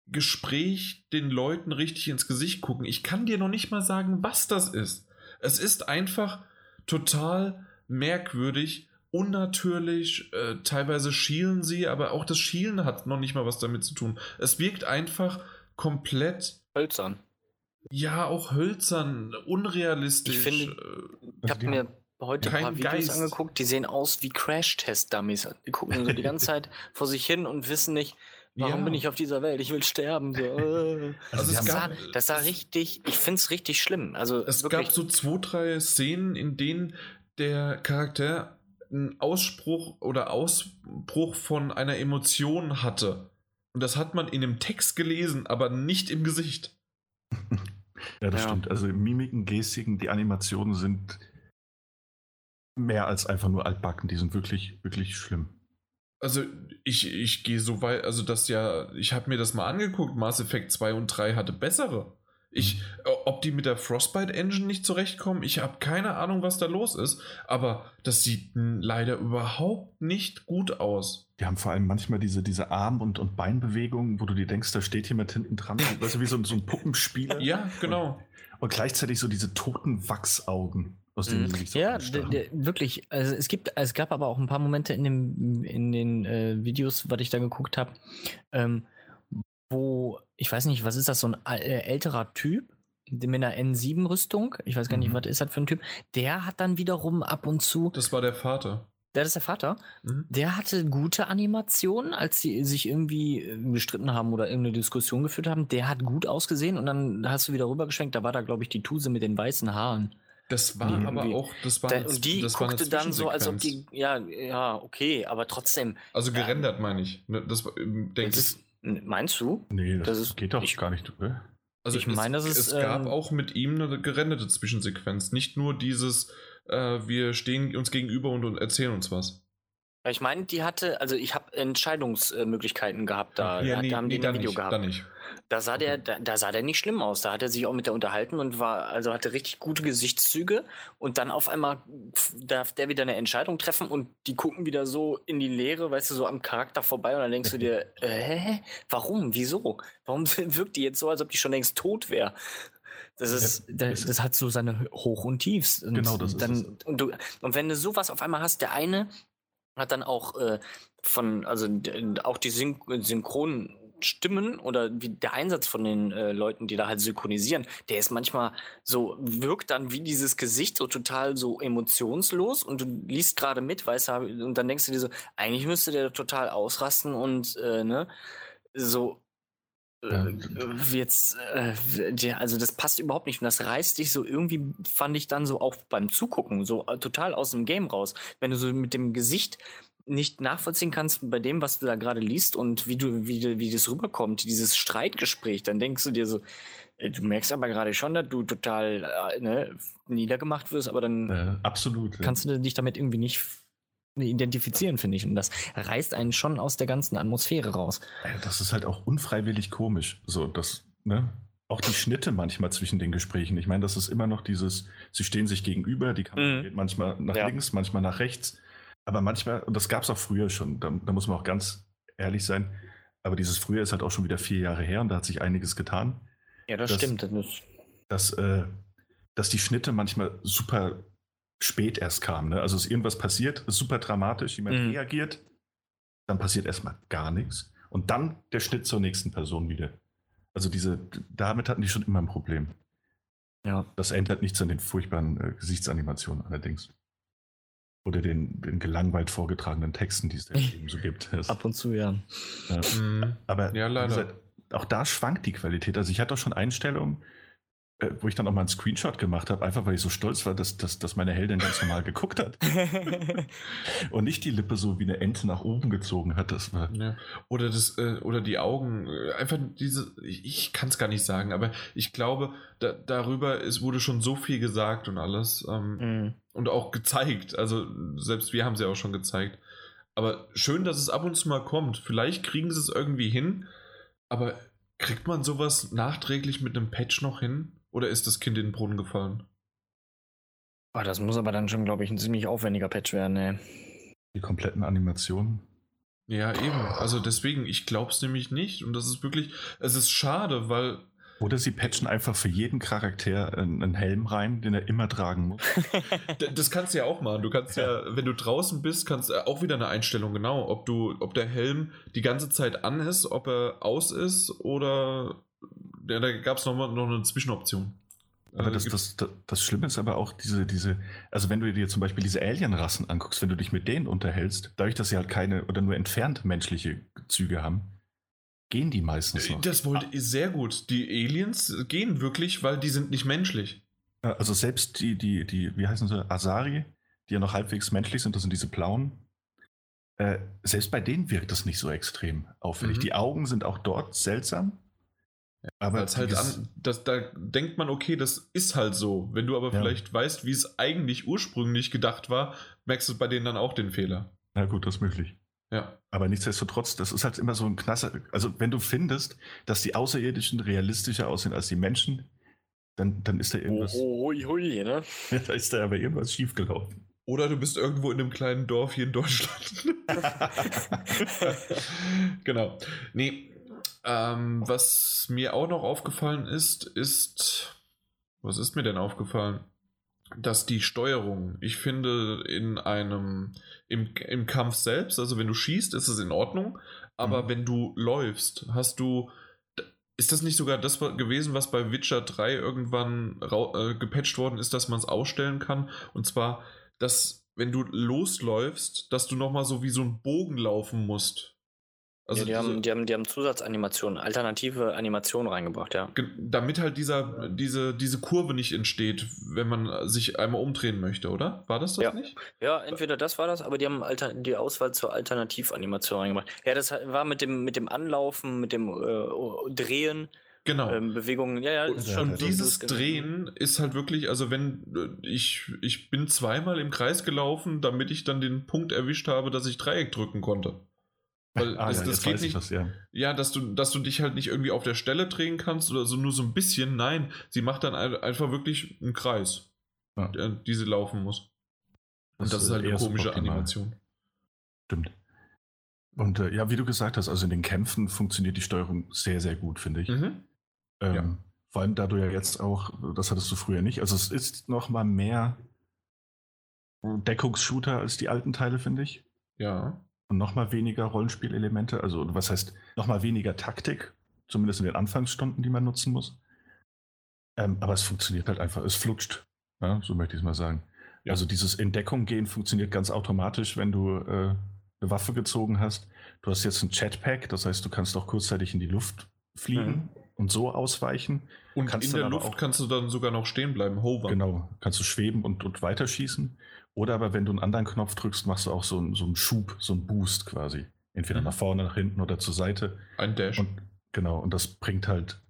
Speaker 3: Gespräch den Leuten richtig ins Gesicht gucken. Ich kann dir noch nicht mal sagen, was das ist. Es ist einfach total merkwürdig, unnatürlich. Äh, teilweise schielen sie, aber auch das Schielen hat noch nicht mal was damit zu tun. Es wirkt einfach komplett
Speaker 1: hölzern.
Speaker 3: Ja, auch hölzern, unrealistisch.
Speaker 1: Ich finde, äh, ich habe mir heute ein paar Videos Geist. angeguckt, die sehen aus wie Crash-Test-Dummies. Die gucken so die ganze Zeit vor sich hin und wissen nicht, warum ja. bin ich auf dieser Welt? Ich will sterben. So. Äh. Also das, gab, sah, das sah richtig, ich finde es richtig schlimm. Also
Speaker 3: es wirklich. gab so zwei, drei Szenen, in denen der Charakter einen Ausspruch oder Ausbruch von einer Emotion hatte. Und das hat man in dem Text gelesen, aber nicht im Gesicht.
Speaker 2: Ja, das ja. stimmt. Also Mimiken, Gestiken, die Animationen sind mehr als einfach nur altbacken. Die sind wirklich, wirklich schlimm.
Speaker 3: Also ich, ich gehe so weit, also das ja, ich habe mir das mal angeguckt, Mass Effect 2 und 3 hatte bessere. Ich, mhm. ob die mit der Frostbite Engine nicht zurechtkommen, ich habe keine Ahnung, was da los ist. Aber das sieht leider überhaupt nicht gut aus.
Speaker 2: Die haben vor allem manchmal diese, diese Arm- und, und Beinbewegungen, wo du dir denkst, da steht jemand hinten dran. weißt du, wie so, so ein Puppenspieler.
Speaker 3: ja, genau.
Speaker 2: Und, und, gleichzeitig so diese toten Wachsaugen. Aus denen
Speaker 1: mhm. so ja, wirklich. Also es gibt, es gab aber auch ein paar Momente in, dem, in den äh, Videos, was ich da geguckt habe, ähm, wo, ich weiß nicht, was ist das, so ein äh, älterer Typ mit einer N7-Rüstung, ich weiß gar nicht, mhm. was ist das für ein Typ, der hat dann wiederum ab und zu.
Speaker 3: Das war der Vater.
Speaker 1: Der ist der Vater. Mhm. Der hatte gute Animationen, als sie sich irgendwie äh, gestritten haben oder irgendeine Diskussion geführt haben. Der hat gut ausgesehen und dann hast du wieder rübergeschwenkt. Da war da, glaube ich, die Tuse mit den weißen Haaren.
Speaker 3: Das war aber auch, das war
Speaker 1: da, Und die das guckte dann so, als ob die, ja, ja, okay, aber trotzdem.
Speaker 3: Also gerendert meine ich. Ne, das
Speaker 1: ähm, denke ich. Meinst du?
Speaker 2: Nee, das, das ist, geht doch ich, gar nicht.
Speaker 3: Oder? Also ich meine, es, es gab ähm, auch mit ihm eine gerenderte Zwischensequenz. Nicht nur dieses, äh, wir stehen uns gegenüber und, und erzählen uns was.
Speaker 1: Ich meine, die hatte, also ich habe Entscheidungsmöglichkeiten gehabt da.
Speaker 3: Ja, nee,
Speaker 1: da haben
Speaker 3: nee,
Speaker 1: die
Speaker 3: ein Video nicht, gehabt.
Speaker 1: Nicht. Da sah der, da, da, sah der nicht schlimm aus. Da hat er sich auch mit der unterhalten und war, also hatte richtig gute Gesichtszüge. Und dann auf einmal darf der wieder eine Entscheidung treffen und die gucken wieder so in die Leere, weißt du, so am Charakter vorbei. Und dann denkst du dir, äh, hä? Warum? Wieso? Warum wirkt die jetzt so, als ob die schon längst tot wäre? Das ist, ja, das, das, hat so seine Hoch- und Tiefs. Und
Speaker 2: genau, das
Speaker 1: dann, ist es. Und, du, und wenn du sowas auf einmal hast, der eine hat dann auch äh, von, also auch die Syn Synchron Stimmen oder wie der Einsatz von den äh, Leuten, die da halt synchronisieren, der ist manchmal so, wirkt dann wie dieses Gesicht so total so emotionslos und du liest gerade mit, weißt du, und dann denkst du dir so, eigentlich müsste der total ausrasten und äh, ne, so ja. Äh, jetzt, äh, also das passt überhaupt nicht und das reißt dich so irgendwie, fand ich dann so auch beim Zugucken, so äh, total aus dem Game raus. Wenn du so mit dem Gesicht nicht nachvollziehen kannst bei dem, was du da gerade liest und wie du, wie, wie das rüberkommt, dieses Streitgespräch, dann denkst du dir so, äh, du merkst aber gerade schon, dass du total äh, ne, niedergemacht wirst, aber dann
Speaker 2: ja, absolut,
Speaker 1: kannst du dich damit irgendwie nicht identifizieren, finde ich. Und das reißt einen schon aus der ganzen Atmosphäre raus.
Speaker 2: Das ist halt auch unfreiwillig komisch. So, das, ne? Auch die Schnitte manchmal zwischen den Gesprächen. Ich meine, das ist immer noch dieses, sie stehen sich gegenüber, die Kamera mhm. geht manchmal nach ja. links, manchmal nach rechts. Aber manchmal, und das gab es auch früher schon, da, da, muss man auch ganz ehrlich sein, aber dieses früher ist halt auch schon wieder vier Jahre her und da hat sich einiges getan.
Speaker 1: Ja, das dass, stimmt. Das
Speaker 2: dass, äh, dass die Schnitte manchmal super spät erst kam. Ne? Also ist irgendwas passiert, ist super dramatisch, jemand mhm. reagiert, dann passiert erstmal gar nichts und dann der Schnitt zur nächsten Person wieder. Also diese, damit hatten die schon immer ein Problem. Ja. Das ändert nichts an den furchtbaren äh, Gesichtsanimationen allerdings. Oder den, den gelangweilt vorgetragenen Texten, die es da eben so gibt.
Speaker 1: Ab und zu, ja.
Speaker 2: ja. Mhm. Aber ja, leider. Gesagt, auch da schwankt die Qualität. Also ich hatte auch schon Einstellungen, wo ich dann auch mal einen Screenshot gemacht habe, einfach weil ich so stolz war, dass, dass, dass meine Heldin ganz normal geguckt hat. und nicht die Lippe so wie eine Ente nach oben gezogen hat. Das war
Speaker 3: ja. Oder, das, äh, oder die Augen, äh, einfach diese, ich, ich kann es gar nicht sagen, aber ich glaube, da, darüber es wurde schon so viel gesagt und alles. Ähm, mhm. Und auch gezeigt. Also selbst wir haben sie auch schon gezeigt. Aber schön, dass es ab und zu mal kommt. Vielleicht kriegen sie es irgendwie hin, aber kriegt man sowas nachträglich mit einem Patch noch hin? Oder ist das Kind in den Brunnen gefallen?
Speaker 1: Oh, das muss aber dann schon, glaube ich, ein ziemlich aufwendiger Patch werden, ey.
Speaker 2: Die kompletten Animationen.
Speaker 3: Ja, eben. Also deswegen, ich glaube es nämlich nicht. Und das ist wirklich, es ist schade, weil
Speaker 2: oder sie patchen einfach für jeden Charakter einen Helm rein, den er immer tragen muss.
Speaker 3: das kannst du ja auch machen. Du kannst ja, wenn du draußen bist, kannst du auch wieder eine Einstellung, genau, ob du, ob der Helm die ganze Zeit an ist, ob er aus ist oder ja, da gab es noch, noch eine Zwischenoption.
Speaker 2: Aber also das, das, das, Schlimme ist aber auch diese, diese, also wenn du dir zum Beispiel diese Alien-Rassen anguckst, wenn du dich mit denen unterhältst, dadurch, dass sie halt keine oder nur entfernt menschliche Züge haben, gehen die meistens noch.
Speaker 3: Das wollte ah. sehr gut. Die Aliens gehen wirklich, weil die sind nicht menschlich.
Speaker 2: Also selbst die, die, die, wie heißen sie, Asari, die ja noch halbwegs menschlich sind, das sind diese blauen. Äh, selbst bei denen wirkt das nicht so extrem auffällig. Mhm. Die Augen sind auch dort seltsam.
Speaker 3: Aber halt an, das, da denkt man, okay, das ist halt so. Wenn du aber ja. vielleicht weißt, wie es eigentlich ursprünglich gedacht war, merkst du bei denen dann auch den Fehler.
Speaker 2: Na gut, das ist möglich.
Speaker 3: Ja.
Speaker 2: Aber nichtsdestotrotz, das ist halt immer so ein Knasser. Also, wenn du findest, dass die Außerirdischen realistischer aussehen als die Menschen, dann, dann ist da irgendwas.
Speaker 1: Oh, hui, hui, ne?
Speaker 2: Ja, da ist da aber irgendwas schiefgelaufen.
Speaker 3: Oder du bist irgendwo in einem kleinen Dorf hier in Deutschland. genau. Nee, ähm, was mir auch noch aufgefallen ist, ist. Was ist mir denn aufgefallen? Dass die Steuerung, ich finde, in einem. Im, im Kampf selbst, also wenn du schießt, ist es in Ordnung. Aber mhm. wenn du läufst, hast du. Ist das nicht sogar das gewesen, was bei Witcher 3 irgendwann äh, gepatcht worden ist, dass man es ausstellen kann? Und zwar, dass, wenn du losläufst, dass du nochmal so wie so ein Bogen laufen musst.
Speaker 1: Also ja, die, haben, die, haben, die haben Zusatzanimationen, alternative Animationen reingebracht, ja.
Speaker 3: Damit halt dieser, diese, diese Kurve nicht entsteht, wenn man sich einmal umdrehen möchte, oder? War das das
Speaker 1: ja.
Speaker 3: nicht?
Speaker 1: Ja, entweder das war das, aber die haben Alter, die Auswahl zur Alternativanimation reingebracht. Ja, das war mit dem, mit dem Anlaufen, mit dem äh, Drehen.
Speaker 3: Genau.
Speaker 1: Ähm, Bewegungen, ja, ja.
Speaker 3: Und, und dieses genau. Drehen ist halt wirklich, also wenn äh, ich, ich bin zweimal im Kreis gelaufen, damit ich dann den Punkt erwischt habe, dass ich Dreieck drücken konnte. Weil ah, das, ja, das geht nicht. Das, ja. ja, dass du, dass du dich halt nicht irgendwie auf der Stelle drehen kannst oder so nur so ein bisschen. Nein, sie macht dann einfach wirklich einen Kreis, ja. der, die sie laufen muss. Und das, das ist halt eine komische Animation.
Speaker 2: Stimmt. Und äh, ja, wie du gesagt hast, also in den Kämpfen funktioniert die Steuerung sehr, sehr gut, finde ich. Mhm. Ähm, ja. Vor allem da du ja jetzt auch, das hattest du früher nicht. Also es ist noch mal mehr Deckungsshooter als die alten Teile, finde ich.
Speaker 3: Ja.
Speaker 2: Und nochmal weniger Rollenspielelemente. Also, was heißt nochmal weniger Taktik, zumindest in den Anfangsstunden, die man nutzen muss. Ähm, aber es funktioniert halt einfach, es flutscht. Ja, so möchte ich es mal sagen. Ja. Also, dieses Entdeckung gehen funktioniert ganz automatisch, wenn du äh, eine Waffe gezogen hast. Du hast jetzt ein Jetpack, das heißt, du kannst auch kurzzeitig in die Luft fliegen mhm. und so ausweichen.
Speaker 3: Und
Speaker 2: kannst
Speaker 3: in der Luft kannst du dann sogar noch stehen bleiben,
Speaker 2: hover. Genau, kannst du schweben und, und weiterschießen. Oder aber wenn du einen anderen Knopf drückst, machst du auch so, einen, so einen Schub, so einen Boost quasi. Entweder mhm. nach vorne, nach hinten oder zur Seite.
Speaker 3: Ein Dash.
Speaker 2: Und, genau, und das bringt halt.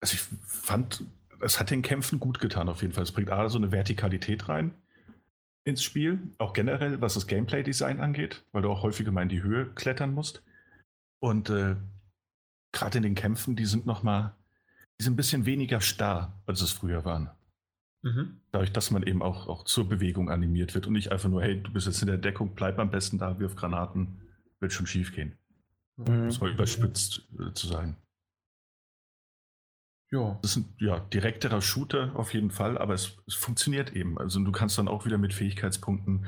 Speaker 2: Also ich fand, es hat den Kämpfen gut getan auf jeden Fall. Es bringt A so eine Vertikalität rein ins Spiel, auch generell, was das Gameplay-Design angeht, weil du auch häufiger mal in die Höhe klettern musst. Und äh, gerade in den Kämpfen, die sind noch mal, die sind ein bisschen weniger starr, als es früher waren. Mhm. Dadurch, dass man eben auch, auch zur Bewegung animiert wird und nicht einfach nur, hey, du bist jetzt in der Deckung, bleib am besten da, wirf Granaten, wird schon schief gehen. Mhm. Das war überspitzt äh, zu sagen. Ja. Das ist ein ja, direkterer Shooter auf jeden Fall, aber es, es, funktioniert eben. Also du kannst dann auch wieder mit Fähigkeitspunkten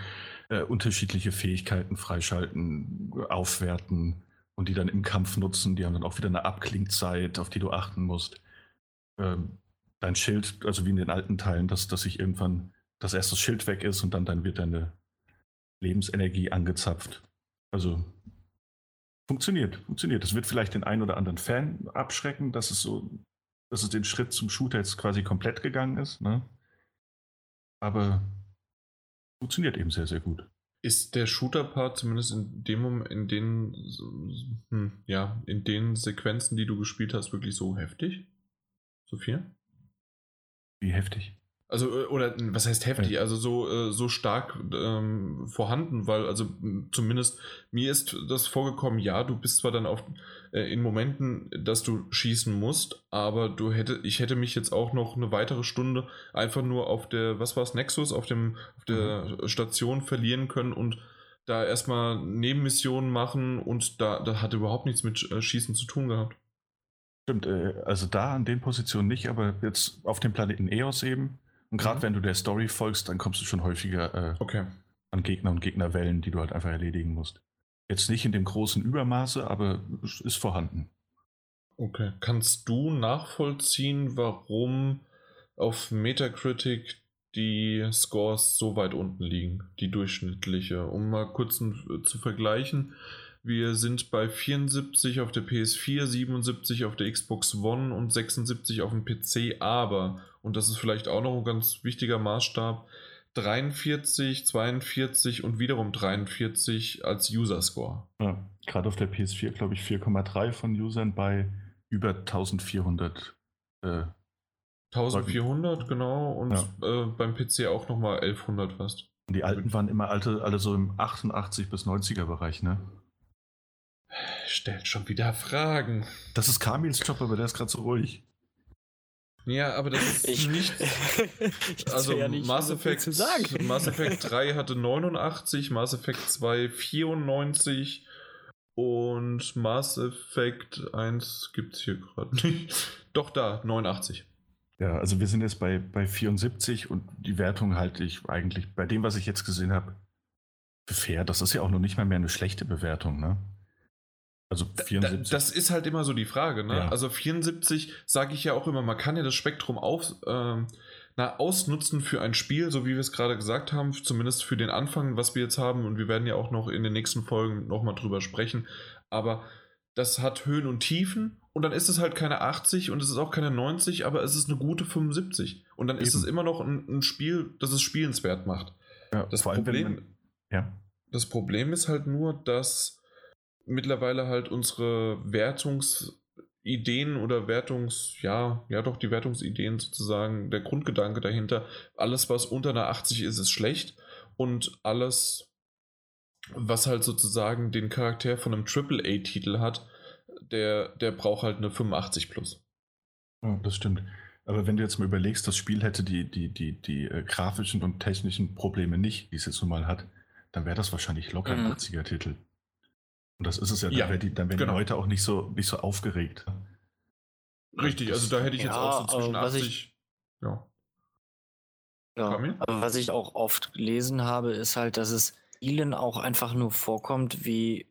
Speaker 2: äh, unterschiedliche Fähigkeiten freischalten, aufwerten und die dann im Kampf nutzen. Die haben dann auch wieder eine Abklingzeit, auf die du achten musst. Ähm, dein Schild, also wie in den alten Teilen, dass, dass sich irgendwann das erste Schild weg ist und dann, dann wird deine Lebensenergie angezapft. Also funktioniert, funktioniert. Das wird vielleicht den einen oder anderen Fan abschrecken, dass es so dass es den Schritt zum Shooter jetzt quasi komplett gegangen ist. Ne? Aber funktioniert eben sehr, sehr gut.
Speaker 3: Ist der Shooter-Part zumindest in dem in den, hm, ja, in den Sequenzen, die du gespielt hast, wirklich so heftig? So viel?
Speaker 2: Wie heftig?
Speaker 3: Also, äh, oder was heißt heftig? Also so, äh, so stark ähm, vorhanden, weil, also zumindest mir ist das vorgekommen, ja, du bist zwar dann auf äh, in Momenten, dass du schießen musst, aber du hätte, ich hätte mich jetzt auch noch eine weitere Stunde einfach nur auf der, was war es, Nexus, auf dem, auf der mhm. Station verlieren können und da erstmal Nebenmissionen machen und da, da hat überhaupt nichts mit Schießen zu tun gehabt.
Speaker 2: Stimmt, also da an den Positionen nicht, aber jetzt auf dem Planeten Eos eben und gerade mhm. wenn du der Story folgst, dann kommst du schon häufiger äh,
Speaker 3: okay.
Speaker 2: an Gegner und Gegnerwellen, die du halt einfach erledigen musst. Jetzt nicht in dem großen Übermaße, aber es ist vorhanden.
Speaker 3: Okay. Kannst du nachvollziehen, warum auf Metacritic die Scores so weit unten liegen, die durchschnittliche? Um mal kurz zu vergleichen. Wir sind bei 74 auf der PS4, 77 auf der Xbox One und 76 auf dem PC, aber, und das ist vielleicht auch noch ein ganz wichtiger Maßstab, 43, 42 und wiederum 43 als User-Score.
Speaker 2: Ja, gerade auf der PS4 glaube ich 4,3 von Usern bei über 1400. Äh,
Speaker 3: 1400, genau, und ja. äh, beim PC auch nochmal 1100 fast.
Speaker 2: Und die alten waren immer alte, alle so im 88 bis 90er Bereich, ne?
Speaker 3: Stellt schon wieder Fragen.
Speaker 2: Das ist Kamils Job, aber der ist gerade so ruhig.
Speaker 3: Ja, aber das ist ich, nicht. also ja nicht Mass Effect, zu sagen. Mass Effect 3 hatte 89, Mass Effect 2 94 und Mass Effect 1 gibt es hier gerade nicht. Doch da, 89.
Speaker 2: Ja, also wir sind jetzt bei, bei 74 und die Wertung halte ich eigentlich bei dem, was ich jetzt gesehen habe, für fair. Das ist ja auch noch nicht mal mehr eine schlechte Bewertung, ne?
Speaker 3: Also 74. das ist halt immer so die Frage, ne? Ja. Also 74 sage ich ja auch immer, man kann ja das Spektrum auf, ähm, na, ausnutzen für ein Spiel, so wie wir es gerade gesagt haben, zumindest für den Anfang, was wir jetzt haben, und wir werden ja auch noch in den nächsten Folgen nochmal drüber sprechen. Aber das hat Höhen und Tiefen und dann ist es halt keine 80 und es ist auch keine 90, aber es ist eine gute 75. Und dann Eben. ist es immer noch ein, ein, Spiel, das es spielenswert macht.
Speaker 2: Ja, das Problem, man, ja.
Speaker 3: das Problem ist halt nur, dass mittlerweile halt unsere Wertungsideen oder Wertungs, ja, ja doch, die Wertungsideen sozusagen, der Grundgedanke dahinter, alles, was unter einer 80 ist, ist schlecht und alles, was halt sozusagen den Charakter von einem AAA-Titel hat, der, der braucht halt eine 85 plus.
Speaker 2: Ja, das stimmt. Aber wenn du jetzt mal überlegst, das Spiel hätte die, die, die, die äh, grafischen und technischen Probleme nicht, die es jetzt nun mal hat, dann wäre das wahrscheinlich locker ein 80er-Titel. Und das ist es ja, dann, ja, wär die, dann werden genau. die Leute auch nicht so, nicht so aufgeregt.
Speaker 3: Richtig, also da hätte ich jetzt ja, auch so zwischen 80. Ich, ja.
Speaker 1: ja aber was ich auch oft gelesen habe, ist halt, dass es vielen auch einfach nur vorkommt wie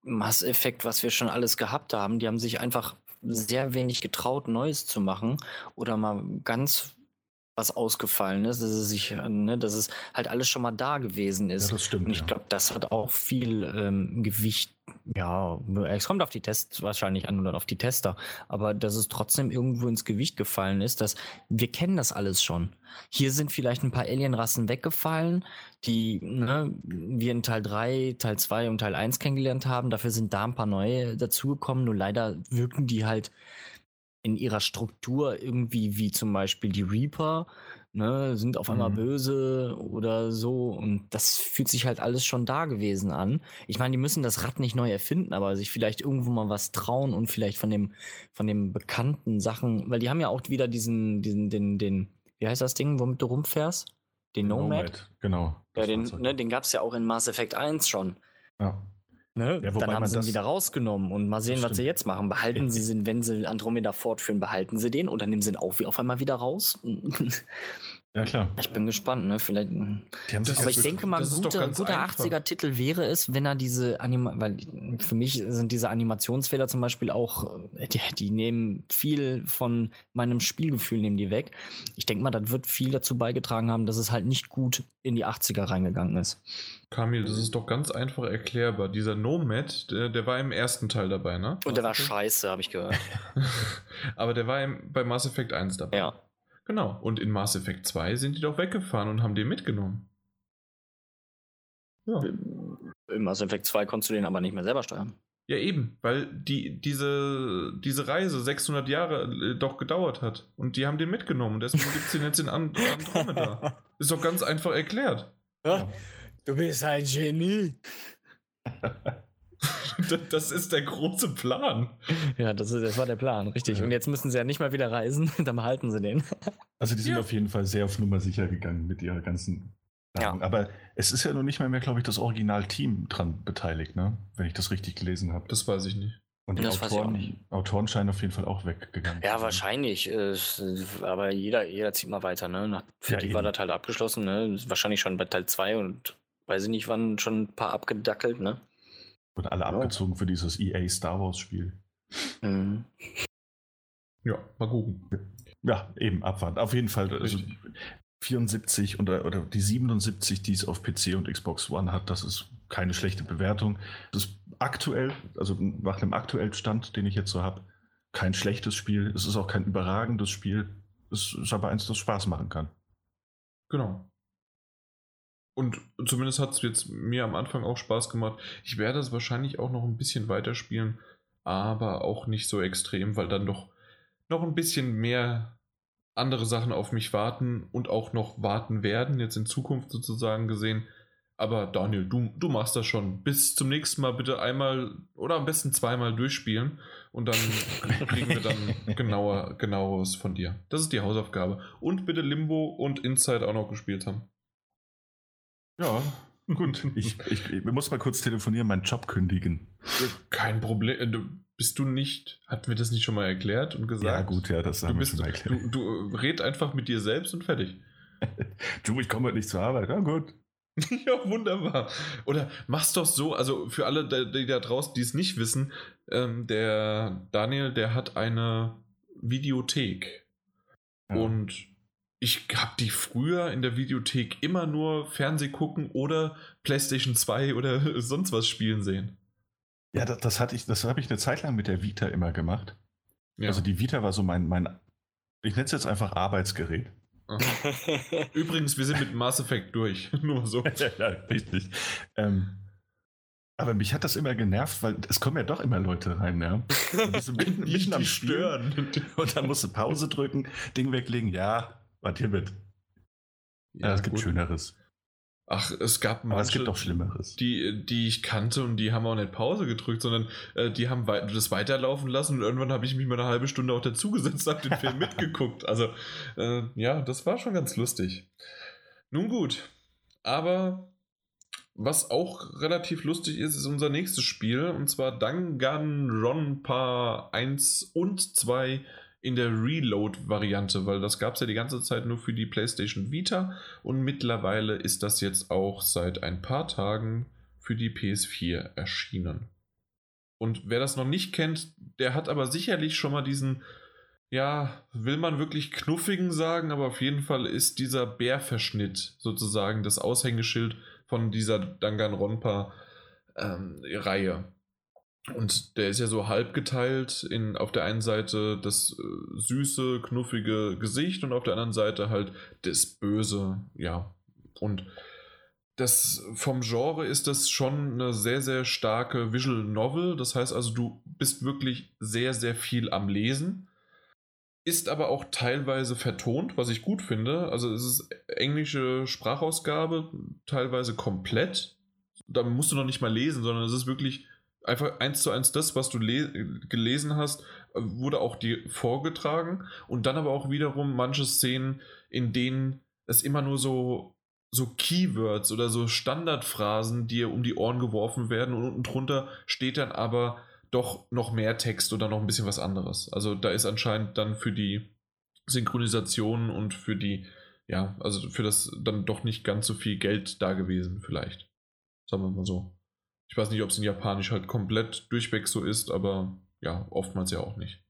Speaker 1: Mass Effect, was wir schon alles gehabt haben. Die haben sich einfach sehr wenig getraut, Neues zu machen oder mal ganz was ausgefallen ist, dass es sich, ne, dass es halt alles schon mal da gewesen ist.
Speaker 2: Ja, das stimmt.
Speaker 1: Und ich glaube, das hat auch viel ähm, Gewicht. Ja, es kommt auf die Tests wahrscheinlich an oder auf die Tester, aber dass es trotzdem irgendwo ins Gewicht gefallen ist, dass wir kennen das alles schon. Hier sind vielleicht ein paar Alienrassen weggefallen, die ne, wir in Teil 3, Teil 2 und Teil 1 kennengelernt haben. Dafür sind da ein paar neue dazugekommen, nur leider wirken die halt in ihrer Struktur irgendwie wie zum Beispiel die Reaper, ne, sind auf einmal mhm. böse oder so und das fühlt sich halt alles schon da gewesen an. Ich meine, die müssen das Rad nicht neu erfinden, aber sich vielleicht irgendwo mal was trauen und vielleicht von dem von dem bekannten Sachen, weil die haben ja auch wieder diesen diesen den den wie heißt das Ding, womit du rumfährst? Den Nomad? Nomad
Speaker 2: genau.
Speaker 1: Ja, den, ne, den gab es ja auch in Mass Effect 1 schon.
Speaker 2: Ja.
Speaker 1: Ne? Ja, dann haben sie ihn wieder rausgenommen und mal sehen, was sie jetzt machen. Behalten sie ihn, wenn sie Andromeda fortführen, behalten sie den oder nehmen sie ihn auch wie auf einmal wieder raus?
Speaker 2: Ja, klar.
Speaker 1: Ich bin gespannt, ne? Vielleicht. aber ich denke mal, ein guter, guter 80er-Titel wäre es, wenn er diese Anima weil für mich sind diese Animationsfehler zum Beispiel auch, äh, die, die, nehmen viel von meinem Spielgefühl, nehmen die weg. Ich denke mal, das wird viel dazu beigetragen haben, dass es halt nicht gut in die 80er reingegangen ist.
Speaker 3: Kamil, das ist doch ganz einfach erklärbar. Dieser Nomad, der, der war im ersten Teil dabei, ne?
Speaker 1: Und der war scheiße, habe ich gehört.
Speaker 3: aber der war im, bei Mass Effect 1 dabei.
Speaker 1: Ja.
Speaker 3: Genau. Und in Mass Effect 2 sind die doch weggefahren und haben den mitgenommen.
Speaker 1: Ja. In Mass Effect 2 konntest du den aber nicht mehr selber steuern.
Speaker 3: Ja, eben, weil die, diese, diese Reise 600 Jahre äh, doch gedauert hat. Und die haben den mitgenommen. Deswegen gibt es den jetzt in Andromeda. Ist doch ganz einfach erklärt.
Speaker 1: Ja, du bist ein Genie.
Speaker 3: Das ist der große Plan.
Speaker 1: Ja, das, ist, das war der Plan, richtig. Und jetzt müssen sie ja nicht mal wieder reisen, dann behalten sie den.
Speaker 2: Also die sind ja. auf jeden Fall sehr auf Nummer sicher gegangen mit ihrer ganzen Planung. Ja. Aber es ist ja noch nicht mal mehr, glaube ich, das Originalteam dran beteiligt, ne? Wenn ich das richtig gelesen habe.
Speaker 3: Das weiß ich nicht.
Speaker 2: Und die Autoren, Autoren, scheinen auf jeden Fall auch weggegangen.
Speaker 1: Ja, wahrscheinlich. aber jeder, jeder zieht mal weiter. Ne? Für ja, die eben. war das halt abgeschlossen. Ne? Wahrscheinlich schon bei Teil 2 und weiß ich nicht, wann schon ein paar abgedackelt. Ne?
Speaker 2: Wurden alle ja. abgezogen für dieses EA Star Wars Spiel.
Speaker 3: Mhm. Ja, mal gucken.
Speaker 2: Ja, eben abwarten. Auf jeden Fall. Also 74 oder, oder die 77, die es auf PC und Xbox One hat, das ist keine schlechte Bewertung. Das ist aktuell, also nach dem aktuellen Stand, den ich jetzt so habe, kein schlechtes Spiel. Es ist auch kein überragendes Spiel. Es ist aber eins, das Spaß machen kann.
Speaker 3: Genau. Und zumindest hat es jetzt mir am Anfang auch Spaß gemacht. Ich werde es wahrscheinlich auch noch ein bisschen weiterspielen, aber auch nicht so extrem, weil dann doch noch ein bisschen mehr andere Sachen auf mich warten und auch noch warten werden, jetzt in Zukunft sozusagen gesehen. Aber Daniel, du, du machst das schon. Bis zum nächsten Mal bitte einmal oder am besten zweimal durchspielen und dann kriegen wir dann genauer, genaueres von dir. Das ist die Hausaufgabe. Und bitte Limbo und Inside auch noch gespielt haben.
Speaker 2: Ja, gut. Ich, ich, ich muss mal kurz telefonieren, meinen Job kündigen.
Speaker 3: Kein Problem. Äh, du, bist du nicht, hatten wir das nicht schon mal erklärt und gesagt?
Speaker 2: Ja, gut, ja, das haben
Speaker 3: du bist, wir schon mal erklärt. Du, du red einfach mit dir selbst und fertig.
Speaker 2: du, ich komme heute nicht zur Arbeit. Ja, gut.
Speaker 3: ja, wunderbar. Oder mach's doch so, also für alle, die da draußen, die es nicht wissen, ähm, der Daniel, der hat eine Videothek. Ja. Und ich habe die früher in der Videothek immer nur Fernseh gucken oder PlayStation 2 oder sonst was spielen sehen.
Speaker 2: Ja, das, das hatte ich, das habe ich eine Zeit lang mit der Vita immer gemacht. Ja. Also die Vita war so mein, mein ich nenne es jetzt einfach Arbeitsgerät.
Speaker 3: Übrigens, wir sind mit Mass Effect durch. Nur so.
Speaker 2: ja, richtig. Ähm, aber mich hat das immer genervt, weil es kommen ja doch immer Leute rein, ja. Mitten, mitten am Stören. Und dann musst du Pause drücken, Ding weglegen, ja, was hiermit? Ja, ja es gibt gut. Schöneres.
Speaker 3: Ach, es gab
Speaker 2: manche, Aber es gibt auch Schlimmeres.
Speaker 3: Die, die ich kannte und die haben auch nicht Pause gedrückt, sondern äh, die haben wei das weiterlaufen lassen und irgendwann habe ich mich mal eine halbe Stunde auch dazugesetzt und habe den Film mitgeguckt. Also, äh, ja, das war schon ganz lustig. Nun gut, aber was auch relativ lustig ist, ist unser nächstes Spiel und zwar Danganronpa 1 und 2 in der Reload-Variante, weil das gab es ja die ganze Zeit nur für die PlayStation Vita und mittlerweile ist das jetzt auch seit ein paar Tagen für die PS4 erschienen. Und wer das noch nicht kennt, der hat aber sicherlich schon mal diesen, ja, will man wirklich knuffigen sagen, aber auf jeden Fall ist dieser Bärverschnitt sozusagen das Aushängeschild von dieser Danganronpa-Reihe. Ähm, und der ist ja so halb geteilt in auf der einen Seite das äh, süße, knuffige Gesicht und auf der anderen Seite halt das Böse, ja. Und das vom Genre ist das schon eine sehr, sehr starke Visual Novel. Das heißt also, du bist wirklich sehr, sehr viel am Lesen. Ist aber auch teilweise vertont, was ich gut finde. Also es ist englische Sprachausgabe, teilweise komplett. Da musst du noch nicht mal lesen, sondern es ist wirklich einfach eins zu eins das, was du gelesen hast, wurde auch dir vorgetragen und dann aber auch wiederum manche Szenen, in denen es immer nur so so Keywords oder so Standardphrasen dir um die Ohren geworfen werden und unten drunter steht dann aber doch noch mehr Text oder noch ein bisschen was anderes. Also da ist anscheinend dann für die Synchronisation und für die, ja, also für das dann doch nicht ganz so viel Geld da gewesen, vielleicht. Sagen wir mal so. Ich weiß nicht, ob es in Japanisch halt komplett durchweg so ist, aber ja, oftmals ja auch nicht.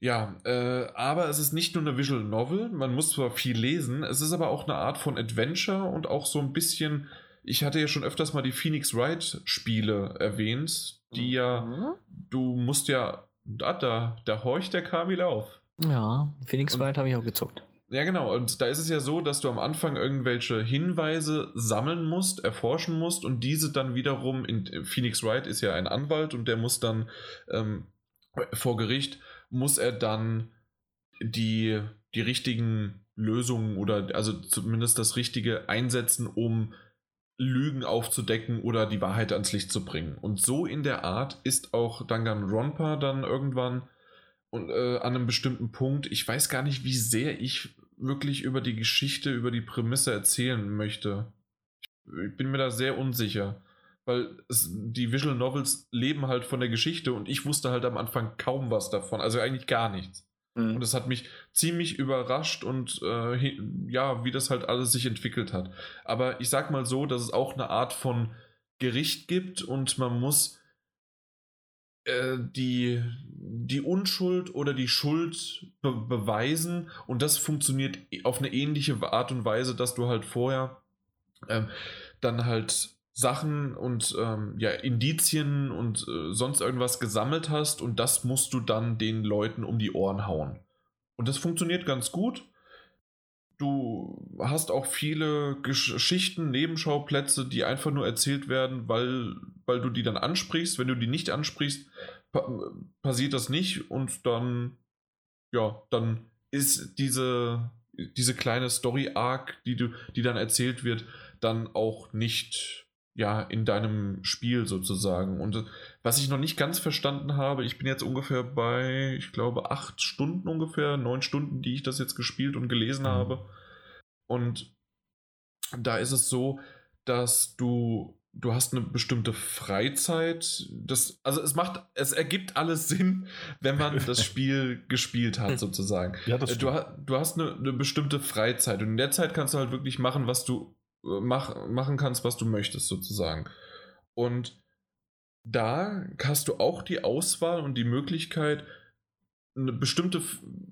Speaker 3: Ja, äh, aber es ist nicht nur eine Visual Novel, man muss zwar viel lesen, es ist aber auch eine Art von Adventure und auch so ein bisschen, ich hatte ja schon öfters mal die Phoenix Wright Spiele erwähnt, die ja, mhm. du musst ja, da, da, da horcht der Kamil auf.
Speaker 1: Ja, Phoenix Wright habe ich auch gezuckt.
Speaker 3: Ja, genau. Und da ist es ja so, dass du am Anfang irgendwelche Hinweise sammeln musst, erforschen musst und diese dann wiederum in Phoenix Wright ist ja ein Anwalt und der muss dann ähm, vor Gericht muss er dann die, die richtigen Lösungen oder also zumindest das Richtige einsetzen, um Lügen aufzudecken oder die Wahrheit ans Licht zu bringen. Und so in der Art ist auch Danganronpa dann irgendwann und, äh, an einem bestimmten Punkt. Ich weiß gar nicht, wie sehr ich wirklich über die Geschichte, über die Prämisse erzählen möchte. Ich bin mir da sehr unsicher, weil es, die Visual Novels leben halt von der Geschichte und ich wusste halt am Anfang kaum was davon, also eigentlich gar nichts. Mhm. Und es hat mich ziemlich überrascht und äh, ja, wie das halt alles sich entwickelt hat. Aber ich sag mal so, dass es auch eine Art von Gericht gibt und man muss äh, die, die Unschuld oder die Schuld be beweisen und das funktioniert auf eine ähnliche Art und Weise, dass du halt vorher ähm, dann halt Sachen und ähm, ja, Indizien und äh, sonst irgendwas gesammelt hast und das musst du dann den Leuten um die Ohren hauen. Und das funktioniert ganz gut. Du hast auch viele Geschichten, Nebenschauplätze, die einfach nur erzählt werden, weil, weil du die dann ansprichst. Wenn du die nicht ansprichst, pa passiert das nicht und dann, ja, dann ist diese, diese kleine Story-Arc, die, die dann erzählt wird, dann auch nicht ja, in deinem Spiel sozusagen. Und äh, was ich noch nicht ganz verstanden habe, ich bin jetzt ungefähr bei, ich glaube, acht Stunden ungefähr, neun Stunden, die ich das jetzt gespielt und gelesen mhm. habe. Und da ist es so, dass du, du hast eine bestimmte Freizeit. Das, also es macht, es ergibt alles Sinn, wenn man das Spiel gespielt hat, sozusagen. Ja, das äh, du, du hast eine, eine bestimmte Freizeit und in der Zeit kannst du halt wirklich machen, was du mach, machen kannst, was du möchtest, sozusagen. Und da hast du auch die Auswahl und die Möglichkeit, eine bestimmte,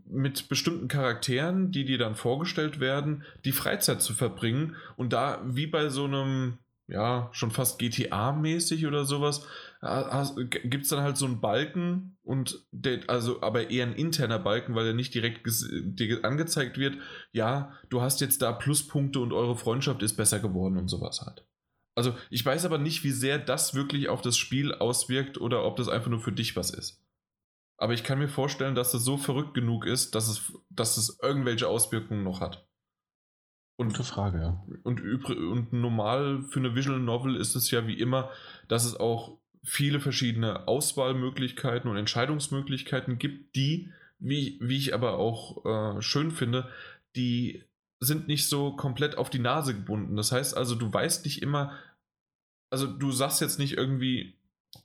Speaker 3: mit bestimmten Charakteren, die dir dann vorgestellt werden, die Freizeit zu verbringen und da wie bei so einem, ja, schon fast GTA-mäßig oder sowas, gibt es dann halt so einen Balken und der, also aber eher ein interner Balken, weil er nicht direkt dir angezeigt wird, ja, du hast jetzt da Pluspunkte und eure Freundschaft ist besser geworden und sowas halt. Also ich weiß aber nicht, wie sehr das wirklich auf das Spiel auswirkt oder ob das einfach nur für dich was ist. Aber ich kann mir vorstellen, dass das so verrückt genug ist, dass es, dass es irgendwelche Auswirkungen noch hat. Und,
Speaker 2: Gute Frage, ja.
Speaker 3: Und, und normal für eine Visual Novel ist es ja wie immer, dass es auch viele verschiedene Auswahlmöglichkeiten und Entscheidungsmöglichkeiten gibt, die, wie, wie ich aber auch äh, schön finde, die sind nicht so komplett auf die Nase gebunden. Das heißt also, du weißt nicht immer, also du sagst jetzt nicht irgendwie,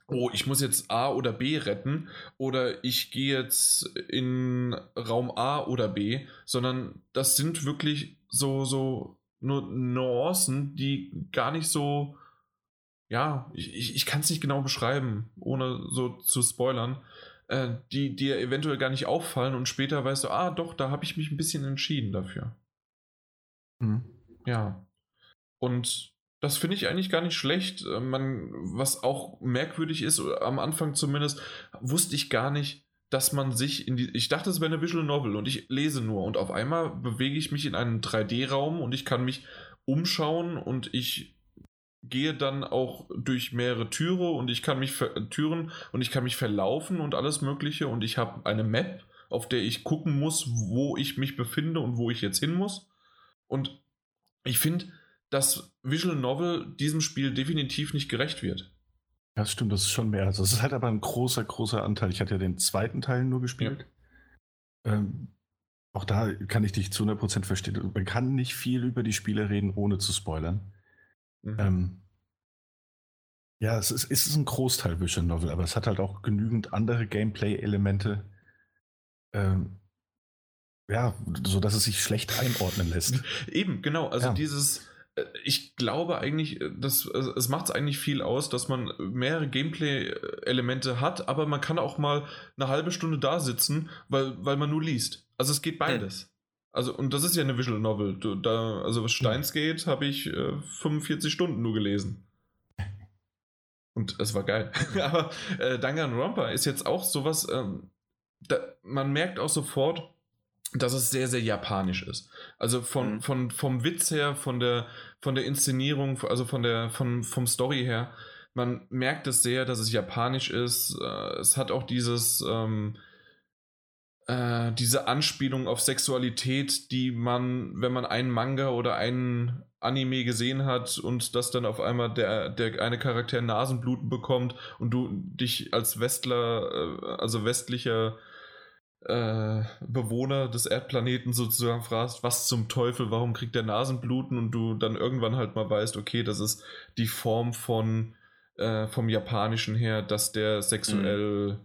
Speaker 3: oh, ich muss jetzt A oder B retten oder ich gehe jetzt in Raum A oder B, sondern das sind wirklich so, so nur Nuancen, die gar nicht so, ja, ich, ich, kann es nicht genau beschreiben, ohne so zu spoilern, äh, die dir eventuell gar nicht auffallen und später weißt du, ah doch, da habe ich mich ein bisschen entschieden dafür. Mhm. Ja. Und das finde ich eigentlich gar nicht schlecht. Äh, man, was auch merkwürdig ist, am Anfang zumindest, wusste ich gar nicht, dass man sich in die. Ich dachte, es wäre eine Visual Novel und ich lese nur und auf einmal bewege ich mich in einen 3D-Raum und ich kann mich umschauen und ich gehe dann auch durch mehrere Türe und ich kann mich Türen und ich kann mich verlaufen und alles Mögliche und ich habe eine Map, auf der ich gucken muss, wo ich mich befinde und wo ich jetzt hin muss. Und ich finde, dass Visual Novel diesem Spiel definitiv nicht gerecht wird.
Speaker 2: Ja, das stimmt, das ist schon mehr. Also es ist halt aber ein großer, großer Anteil. Ich hatte ja den zweiten Teil nur gespielt. Ja. Ähm, auch da kann ich dich zu 100% verstehen. Man kann nicht viel über die Spiele reden, ohne zu spoilern. Mhm. Ähm, ja, es ist, es ist ein Großteil Visual Novel, aber es hat halt auch genügend andere Gameplay-Elemente. Ähm, ja, so dass es sich schlecht einordnen lässt.
Speaker 3: Eben, genau. Also ja. dieses, ich glaube eigentlich, äh, dass, es macht es eigentlich viel aus, dass man mehrere Gameplay-Elemente hat, aber man kann auch mal eine halbe Stunde da sitzen, weil, weil man nur liest. Also es geht beides. Also, und das ist ja eine Visual Novel. Du, da, also was Steins geht, habe ich äh, 45 Stunden nur gelesen. Und es war geil. aber äh, Danganronpa ist jetzt auch sowas, ähm, da, man merkt auch sofort, dass es sehr, sehr japanisch ist. Also von, mhm. von, vom Witz her, von der, von der Inszenierung, also von der, von, vom Story her, man merkt es sehr, dass es japanisch ist. Äh, es hat auch dieses, ähm, äh, diese Anspielung auf Sexualität, die man, wenn man einen Manga oder einen Anime gesehen hat und das dann auf einmal der, der eine Charakter Nasenbluten bekommt und du dich als Westler, äh, also westlicher äh, Bewohner des Erdplaneten sozusagen fragst, was zum Teufel, warum kriegt der Nasenbluten und du dann irgendwann halt mal weißt, okay, das ist die Form von äh, vom Japanischen her, dass der sexuell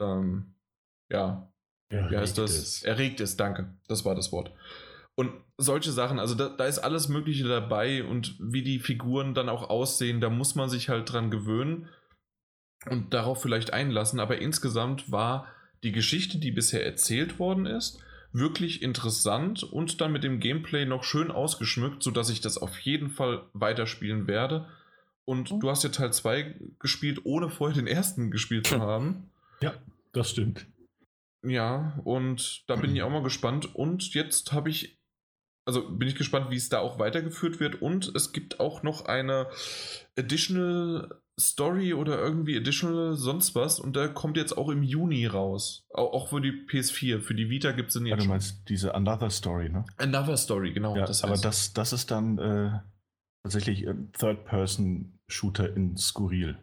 Speaker 3: mhm. ähm, ja, erregt wie heißt das? Ist. Erregt ist, danke. Das war das Wort. Und solche Sachen, also da, da, ist alles Mögliche dabei und wie die Figuren dann auch aussehen, da muss man sich halt dran gewöhnen und darauf vielleicht einlassen. Aber insgesamt war die Geschichte, die bisher erzählt worden ist, wirklich interessant und dann mit dem Gameplay noch schön ausgeschmückt, sodass ich das auf jeden Fall weiterspielen werde. Und mhm. du hast ja Teil 2 gespielt, ohne vorher den ersten gespielt zu haben.
Speaker 2: Ja, das stimmt.
Speaker 3: Ja, und da bin ich auch mal gespannt. Und jetzt habe ich, also bin ich gespannt, wie es da auch weitergeführt wird. Und es gibt auch noch eine Additional Story oder irgendwie Additional sonst was und der kommt jetzt auch im Juni raus. Auch, auch für die PS4. Für die Vita gibt es den
Speaker 2: jetzt. Ja, du meinst schon. diese Another Story, ne?
Speaker 3: Another Story, genau.
Speaker 2: Ja, das heißt. Aber das, das ist dann äh, tatsächlich Third-Person-Shooter in Skurril.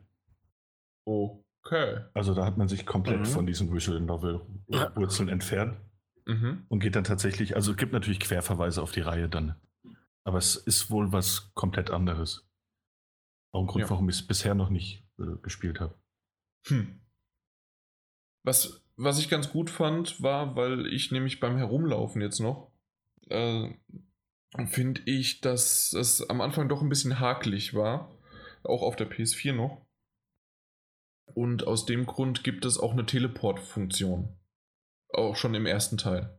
Speaker 3: Okay.
Speaker 2: Also da hat man sich komplett mhm. von diesen Visual Novel-Wurzeln entfernt mhm. und geht dann tatsächlich, also es gibt natürlich Querverweise auf die Reihe dann. Aber es ist wohl was komplett anderes. Auch ein Grund, ja. warum ich es bisher noch nicht äh, gespielt habe. Hm.
Speaker 3: Was, was ich ganz gut fand, war, weil ich nämlich beim Herumlaufen jetzt noch, äh, finde ich, dass es am Anfang doch ein bisschen hakelig war. Auch auf der PS4 noch. Und aus dem Grund gibt es auch eine Teleport-Funktion. Auch schon im ersten Teil.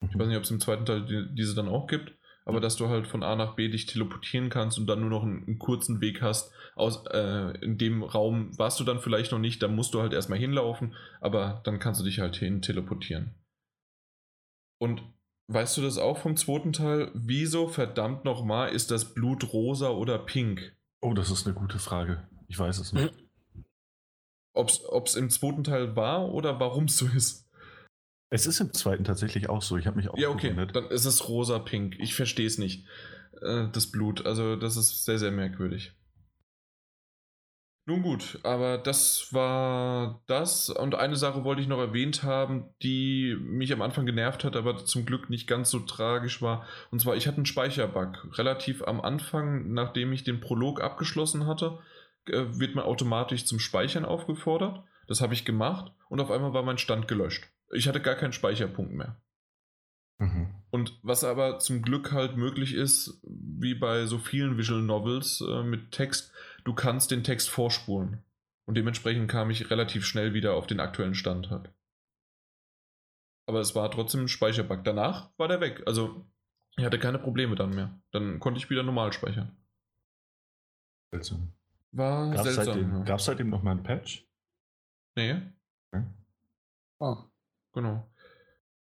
Speaker 3: Ich mhm. weiß nicht, ob es im zweiten Teil die, diese dann auch gibt aber dass du halt von A nach B dich teleportieren kannst und dann nur noch einen, einen kurzen Weg hast. Aus, äh, in dem Raum warst du dann vielleicht noch nicht, da musst du halt erstmal hinlaufen, aber dann kannst du dich halt hin teleportieren. Und weißt du das auch vom zweiten Teil? Wieso verdammt nochmal ist das Blut rosa oder pink?
Speaker 2: Oh, das ist eine gute Frage. Ich weiß es nicht.
Speaker 3: Ob es im zweiten Teil war oder warum es so ist.
Speaker 2: Es ist im zweiten tatsächlich auch so. Ich habe mich auch
Speaker 3: Ja, okay. Gewundert. Dann ist es rosa-pink. Ich verstehe es nicht. Äh, das Blut. Also, das ist sehr, sehr merkwürdig. Nun gut, aber das war das. Und eine Sache wollte ich noch erwähnt haben, die mich am Anfang genervt hat, aber zum Glück nicht ganz so tragisch war. Und zwar, ich hatte einen Speicherbug. Relativ am Anfang, nachdem ich den Prolog abgeschlossen hatte, äh, wird man automatisch zum Speichern aufgefordert. Das habe ich gemacht und auf einmal war mein Stand gelöscht. Ich hatte gar keinen Speicherpunkt mehr. Mhm. Und was aber zum Glück halt möglich ist, wie bei so vielen Visual Novels äh, mit Text, du kannst den Text vorspulen. Und dementsprechend kam ich relativ schnell wieder auf den aktuellen Stand halt. Aber es war trotzdem ein Speicherbug. Danach war der weg. Also ich hatte keine Probleme dann mehr. Dann konnte ich wieder normal speichern.
Speaker 2: Seltsam. War gab's seltsam. Seitdem, ja. Gab es seitdem noch mal ein Patch?
Speaker 3: Nee. Okay. Oh. Genau.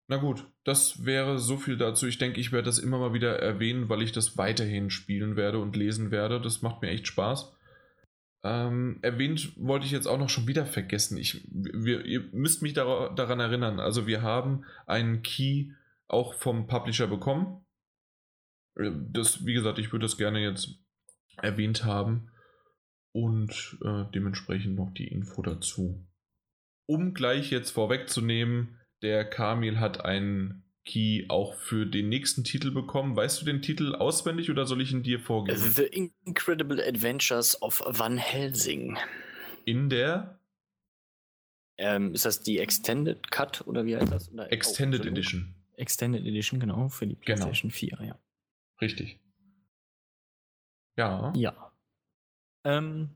Speaker 3: Na gut, das wäre so viel dazu. Ich denke, ich werde das immer mal wieder erwähnen, weil ich das weiterhin spielen werde und lesen werde. Das macht mir echt Spaß. Ähm, erwähnt wollte ich jetzt auch noch schon wieder vergessen. Ich, wir, ihr müsst mich dar daran erinnern. Also wir haben einen Key auch vom Publisher bekommen. Äh, das, wie gesagt, ich würde das gerne jetzt erwähnt haben. Und äh, dementsprechend noch die Info dazu. Um gleich jetzt vorwegzunehmen, der Kamil hat einen Key auch für den nächsten Titel bekommen. Weißt du den Titel auswendig oder soll ich ihn dir vorgeben?
Speaker 1: The Incredible Adventures of Van Helsing.
Speaker 3: In der?
Speaker 1: Ähm, ist das die Extended Cut oder wie heißt das? Oder
Speaker 3: Extended oh, Edition.
Speaker 1: Extended Edition, genau, für die genau. PlayStation genau. 4, ja.
Speaker 3: Richtig. Ja.
Speaker 1: Ja. Ähm,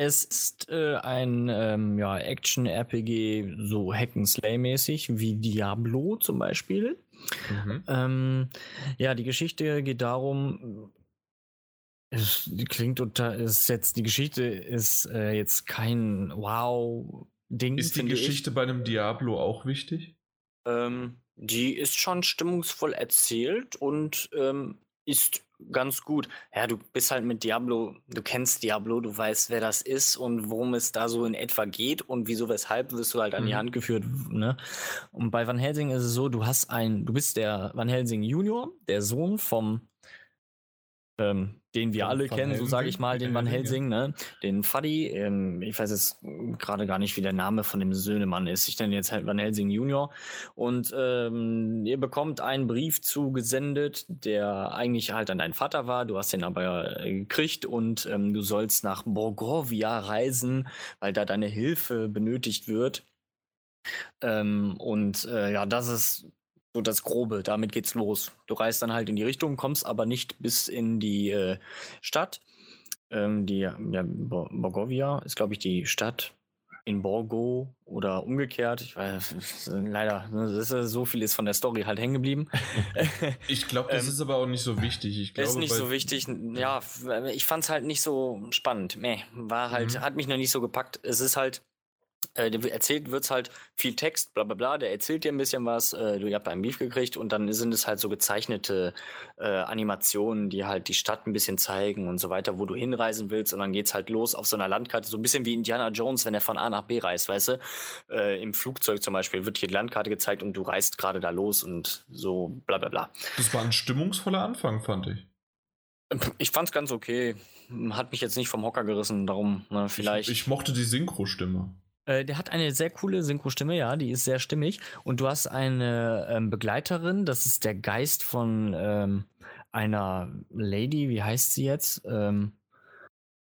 Speaker 1: es ist äh, ein ähm, ja, Action-RPG, so Hack-and-Slay-mäßig, wie Diablo zum Beispiel. Mhm. Ähm, ja, die Geschichte geht darum, es klingt total, ist jetzt, die Geschichte ist äh, jetzt kein Wow-Ding.
Speaker 3: Ist die Geschichte ich. bei einem Diablo auch wichtig?
Speaker 1: Ähm, die ist schon stimmungsvoll erzählt und ähm, ist ganz gut. Ja, du bist halt mit Diablo, du kennst Diablo, du weißt, wer das ist und worum es da so in etwa geht und wieso, weshalb wirst du halt an die mhm. Hand geführt, ne? Und bei Van Helsing ist es so, du hast ein, du bist der Van Helsing Junior, der Sohn vom ähm, den wir alle Van kennen, Helsing, so sage ich mal, den Van Helsing, ne? den Fuddy. Ähm, ich weiß jetzt gerade gar nicht, wie der Name von dem Söhnemann ist. Ich nenne jetzt halt Van Helsing Junior. Und ähm, ihr bekommt einen Brief zugesendet, der eigentlich halt an deinen Vater war. Du hast den aber äh, gekriegt und ähm, du sollst nach Borgovia reisen, weil da deine Hilfe benötigt wird. Ähm, und äh, ja, das ist so das Grobe, damit geht's los. Du reist dann halt in die Richtung, kommst aber nicht bis in die äh, Stadt. Ähm, die ja, Borgovia ist, glaube ich, die Stadt in Borgo oder umgekehrt. Ich weiß, leider, ne, ist, so viel ist von der Story halt hängen geblieben.
Speaker 3: ich glaube, das ähm, ist aber auch nicht so wichtig. Ich glaube,
Speaker 1: ist nicht so wichtig. Ja, ich fand es halt nicht so spannend. Nee, war halt, mhm. hat mich noch nicht so gepackt. Es ist halt, äh, erzählt wird's halt viel Text, bla bla bla, der erzählt dir ein bisschen was, äh, du habt einen Brief gekriegt und dann sind es halt so gezeichnete äh, Animationen, die halt die Stadt ein bisschen zeigen und so weiter, wo du hinreisen willst und dann geht's halt los auf so einer Landkarte, so ein bisschen wie Indiana Jones, wenn er von A nach B reist, weißt du? Äh, Im Flugzeug zum Beispiel wird hier die Landkarte gezeigt und du reist gerade da los und so bla bla bla.
Speaker 3: Das war ein stimmungsvoller Anfang, fand ich.
Speaker 1: Ich fand's ganz okay. Hat mich jetzt nicht vom Hocker gerissen, darum, ne, vielleicht.
Speaker 3: Ich, ich mochte die Synchro-Stimme.
Speaker 1: Äh, der hat eine sehr coole Synchro-Stimme, ja, die ist sehr stimmig. Und du hast eine ähm, Begleiterin, das ist der Geist von ähm, einer Lady, wie heißt sie jetzt? Ähm,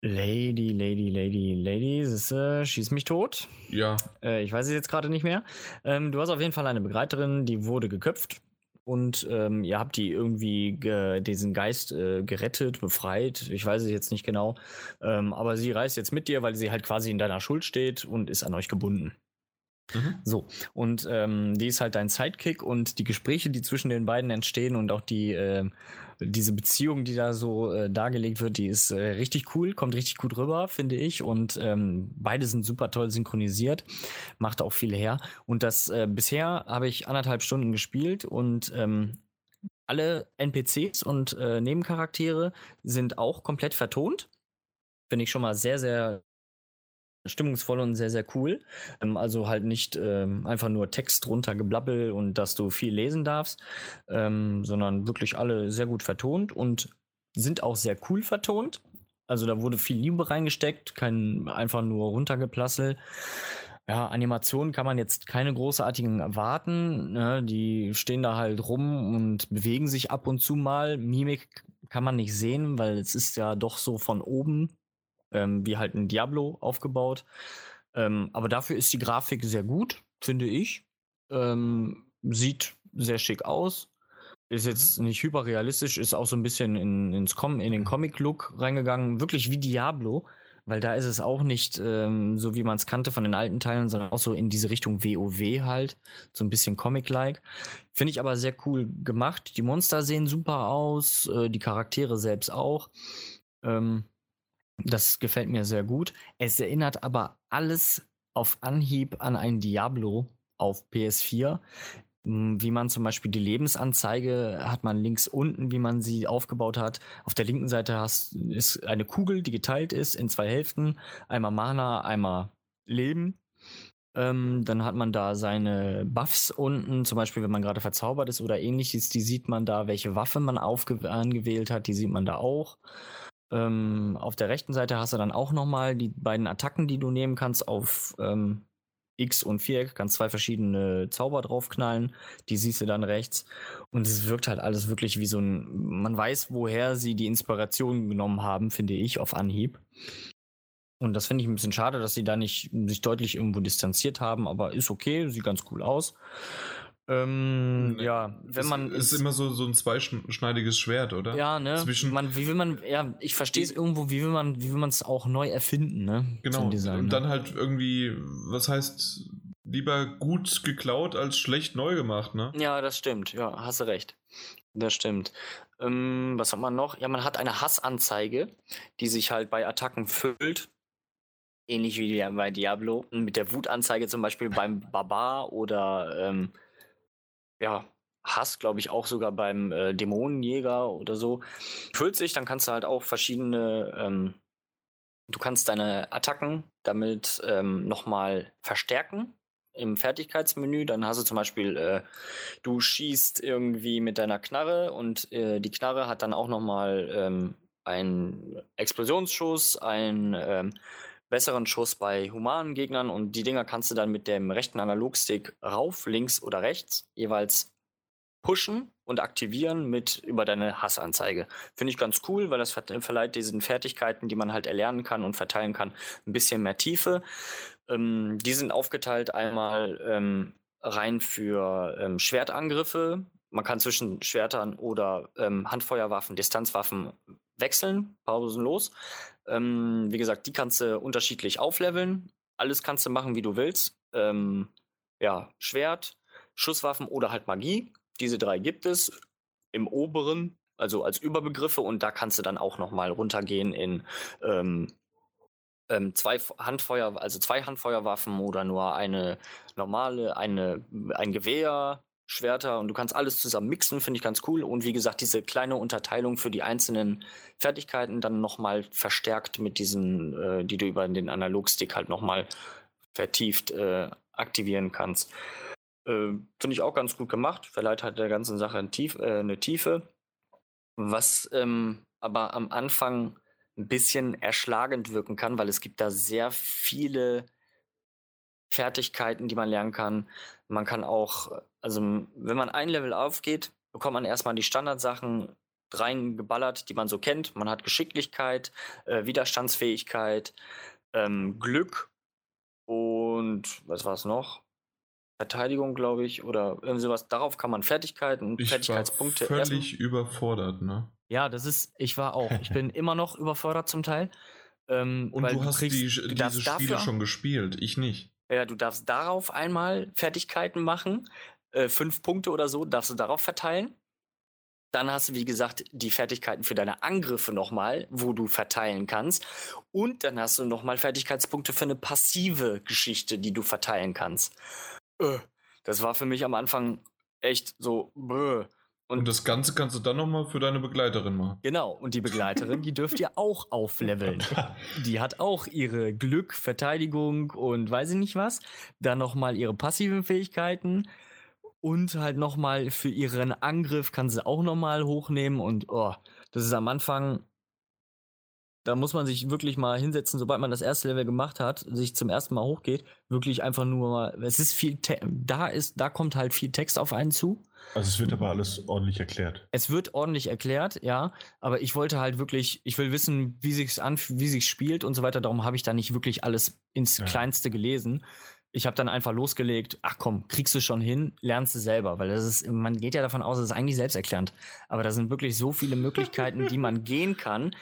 Speaker 1: Lady, Lady, Lady, Lady, ist, äh, schieß mich tot.
Speaker 3: Ja.
Speaker 1: Äh, ich weiß es jetzt gerade nicht mehr. Ähm, du hast auf jeden Fall eine Begleiterin, die wurde geköpft und ähm, ihr habt die irgendwie diesen Geist äh, gerettet, befreit. Ich weiß es jetzt nicht genau. Ähm, aber sie reist jetzt mit dir, weil sie halt quasi in deiner Schuld steht und ist an euch gebunden. Mhm. So, und ähm, die ist halt dein Sidekick und die Gespräche, die zwischen den beiden entstehen und auch die, äh, diese Beziehung, die da so äh, dargelegt wird, die ist äh, richtig cool, kommt richtig gut rüber, finde ich. Und ähm, beide sind super toll synchronisiert, macht auch viel her. Und das äh, bisher habe ich anderthalb Stunden gespielt und ähm, alle NPCs und äh, Nebencharaktere sind auch komplett vertont. Finde ich schon mal sehr, sehr stimmungsvoll und sehr, sehr cool. Ähm, also halt nicht ähm, einfach nur Text runtergeblabbel und dass du viel lesen darfst, ähm, sondern wirklich alle sehr gut vertont und sind auch sehr cool vertont. Also da wurde viel Liebe reingesteckt, kein einfach nur runtergeplassel. Ja, Animationen kann man jetzt keine großartigen erwarten. Ne? Die stehen da halt rum und bewegen sich ab und zu mal. Mimik kann man nicht sehen, weil es ist ja doch so von oben ähm, wie halt ein Diablo aufgebaut. Ähm, aber dafür ist die Grafik sehr gut, finde ich. Ähm, sieht sehr schick aus. Ist jetzt mhm. nicht hyperrealistisch, ist auch so ein bisschen in, ins Com in den Comic-Look reingegangen. Wirklich wie Diablo, weil da ist es auch nicht ähm, so, wie man es kannte von den alten Teilen, sondern auch so in diese Richtung WoW halt. So ein bisschen Comic-like. Finde ich aber sehr cool gemacht. Die Monster sehen super aus, äh, die Charaktere selbst auch. Ähm, das gefällt mir sehr gut. Es erinnert aber alles auf Anhieb an ein Diablo auf PS4. Hm, wie man zum Beispiel die Lebensanzeige hat man links unten, wie man sie aufgebaut hat. Auf der linken Seite hast, ist eine Kugel, die geteilt ist in zwei Hälften. Einmal Mana, einmal Leben. Ähm, dann hat man da seine Buffs unten, zum Beispiel, wenn man gerade verzaubert ist oder ähnliches, die sieht man da, welche Waffe man angewählt hat, die sieht man da auch. Ähm, auf der rechten Seite hast du dann auch nochmal die beiden Attacken, die du nehmen kannst auf ähm, X und Viereck, kannst zwei verschiedene Zauber draufknallen, die siehst du dann rechts. Und es wirkt halt alles wirklich wie so ein, man weiß, woher sie die Inspiration genommen haben, finde ich, auf Anhieb. Und das finde ich ein bisschen schade, dass sie da nicht sich deutlich irgendwo distanziert haben, aber ist okay, sieht ganz cool aus. Ähm, nee, ja, wenn man.
Speaker 3: Es ist immer so, so ein zweischneidiges Schwert, oder?
Speaker 1: Ja, ne? Zwischen man, wie will man, ja, ich verstehe es irgendwo, wie will man, wie will man es auch neu erfinden, ne?
Speaker 3: Genau. Design, und ne? dann halt irgendwie, was heißt, lieber gut geklaut als schlecht neu gemacht, ne?
Speaker 1: Ja, das stimmt, ja, hast du recht. Das stimmt. Ähm, was hat man noch? Ja, man hat eine Hassanzeige, die sich halt bei Attacken füllt. Ähnlich wie bei Diablo. Mit der Wutanzeige zum Beispiel beim Barbar oder ähm, ja, Hass, glaube ich, auch sogar beim äh, Dämonenjäger oder so. Füllt sich, dann kannst du halt auch verschiedene, ähm, du kannst deine Attacken damit ähm, nochmal verstärken im Fertigkeitsmenü. Dann hast du zum Beispiel, äh, du schießt irgendwie mit deiner Knarre und äh, die Knarre hat dann auch nochmal ähm, einen Explosionsschuss, einen ähm, besseren Schuss bei humanen Gegnern und die Dinger kannst du dann mit dem rechten Analogstick rauf, links oder rechts jeweils pushen und aktivieren mit über deine Hassanzeige. Finde ich ganz cool, weil das verleiht diesen Fertigkeiten, die man halt erlernen kann und verteilen kann, ein bisschen mehr Tiefe. Ähm, die sind aufgeteilt einmal ähm, rein für ähm, Schwertangriffe. Man kann zwischen Schwertern oder ähm, Handfeuerwaffen, Distanzwaffen wechseln, pausenlos. Ähm, wie gesagt, die kannst du unterschiedlich aufleveln. Alles kannst du machen, wie du willst. Ähm, ja, Schwert, Schusswaffen oder halt Magie. Diese drei gibt es im oberen, also als Überbegriffe und da kannst du dann auch noch mal runtergehen in ähm, ähm, zwei Handfeuer, also zwei Handfeuerwaffen oder nur eine normale, eine, ein Gewehr, Schwerter und du kannst alles zusammen mixen, finde ich ganz cool. Und wie gesagt, diese kleine Unterteilung für die einzelnen Fertigkeiten dann nochmal verstärkt mit diesen, äh, die du über den Analogstick halt nochmal vertieft äh, aktivieren kannst. Äh, finde ich auch ganz gut gemacht, verleiht halt der ganzen Sache ein Tief, äh, eine Tiefe. Was ähm, aber am Anfang ein bisschen erschlagend wirken kann, weil es gibt da sehr viele Fertigkeiten, die man lernen kann. Man kann auch, also wenn man ein Level aufgeht, bekommt man erstmal die Standardsachen reingeballert, die man so kennt. Man hat Geschicklichkeit, äh, Widerstandsfähigkeit, ähm, Glück und was war es noch? Verteidigung, glaube ich, oder irgendwie sowas. Darauf kann man Fertigkeiten und ich Fertigkeitspunkte.
Speaker 3: War völlig ersten. überfordert, ne?
Speaker 1: Ja, das ist, ich war auch. Ich bin immer noch überfordert zum Teil.
Speaker 3: Ähm, und du hast kriegst, die, du diese Spiele schon gespielt, ich nicht.
Speaker 1: Ja, du darfst darauf einmal Fertigkeiten machen. Äh, fünf Punkte oder so darfst du darauf verteilen. Dann hast du, wie gesagt, die Fertigkeiten für deine Angriffe nochmal, wo du verteilen kannst. Und dann hast du nochmal Fertigkeitspunkte für eine passive Geschichte, die du verteilen kannst. Äh, das war für mich am Anfang echt so, bäh.
Speaker 3: Und, und, das Ganze kannst du dann nochmal für deine Begleiterin machen.
Speaker 1: Genau, und die Begleiterin, die dürft ihr auch aufleveln. Die hat auch ihre Glück, Verteidigung und weiß ich nicht was. Dann nochmal ihre passiven Fähigkeiten. Und halt nochmal für ihren Angriff kann sie auch nochmal hochnehmen. Und oh, das ist am Anfang Da muss man sich wirklich mal hinsetzen, sobald man das erste Level gemacht hat, sich zum ersten Mal hochgeht, wirklich einfach nur mal, es ist viel, Te da ist, da kommt halt viel Text auf einen zu.
Speaker 2: Also es wird aber alles ordentlich erklärt.
Speaker 1: Es wird ordentlich erklärt, ja, aber ich wollte halt wirklich, ich will wissen, wie sich's an, wie sich's spielt und so weiter, darum habe ich da nicht wirklich alles ins ja. Kleinste gelesen ich habe dann einfach losgelegt, ach komm, kriegst du schon hin, lernst du selber, weil das ist, man geht ja davon aus, es ist eigentlich selbsterklärend. Aber da sind wirklich so viele Möglichkeiten, die man gehen kann.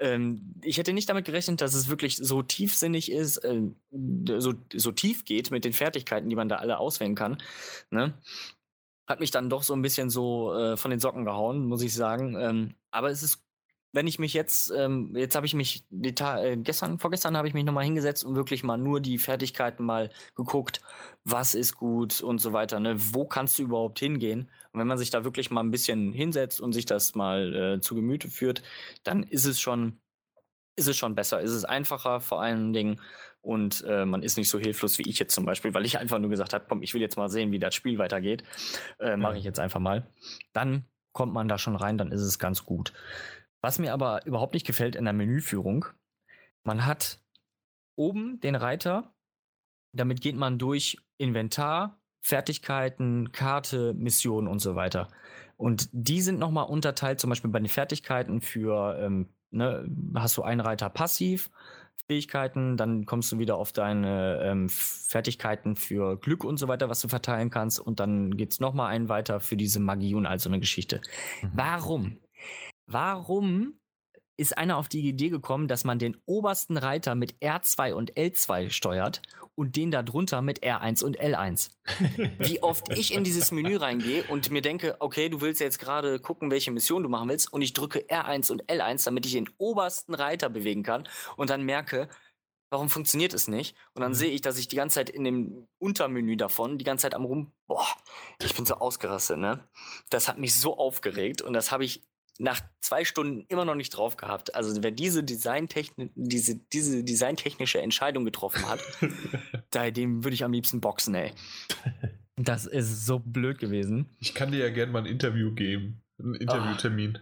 Speaker 1: Ähm, ich hätte nicht damit gerechnet, dass es wirklich so tiefsinnig ist, äh, so, so tief geht mit den Fertigkeiten, die man da alle auswählen kann. Ne? Hat mich dann doch so ein bisschen so äh, von den Socken gehauen, muss ich sagen. Ähm, aber es ist wenn ich mich jetzt, ähm, jetzt habe ich mich, äh, gestern, vorgestern habe ich mich nochmal hingesetzt und wirklich mal nur die Fertigkeiten mal geguckt, was ist gut und so weiter, ne? Wo kannst du überhaupt hingehen? Und wenn man sich da wirklich mal ein bisschen hinsetzt und sich das mal äh, zu Gemüte führt, dann ist es schon, ist es schon besser, ist es einfacher vor allen Dingen und äh, man ist nicht so hilflos wie ich jetzt zum Beispiel, weil ich einfach nur gesagt habe, komm, ich will jetzt mal sehen, wie das Spiel weitergeht. Äh, Mache ich jetzt einfach mal. Dann kommt man da schon rein, dann ist es ganz gut. Was mir aber überhaupt nicht gefällt in der Menüführung, man hat oben den Reiter, damit geht man durch Inventar, Fertigkeiten, Karte, Mission und so weiter. Und die sind nochmal unterteilt, zum Beispiel bei den Fertigkeiten für, ähm, ne, hast du einen Reiter passiv, Fähigkeiten, dann kommst du wieder auf deine ähm, Fertigkeiten für Glück und so weiter, was du verteilen kannst. Und dann geht es nochmal einen weiter für diese Magie und all so eine Geschichte. Mhm. Warum? Warum ist einer auf die Idee gekommen, dass man den obersten Reiter mit R2 und L2 steuert und den darunter mit R1 und L1. Wie oft ich in dieses Menü reingehe und mir denke, okay, du willst jetzt gerade gucken, welche Mission du machen willst und ich drücke R1 und L1, damit ich den obersten Reiter bewegen kann und dann merke, warum funktioniert es nicht? Und dann mhm. sehe ich, dass ich die ganze Zeit in dem Untermenü davon die ganze Zeit am rum, boah, ich bin so ausgerastet, ne? Das hat mich so aufgeregt und das habe ich nach zwei Stunden immer noch nicht drauf gehabt. Also wer diese, Designtechni diese, diese designtechnische Entscheidung getroffen hat, da, dem würde ich am liebsten boxen, ey. Das ist so blöd gewesen.
Speaker 3: Ich kann dir ja gerne mal ein Interview geben. Ein Interviewtermin.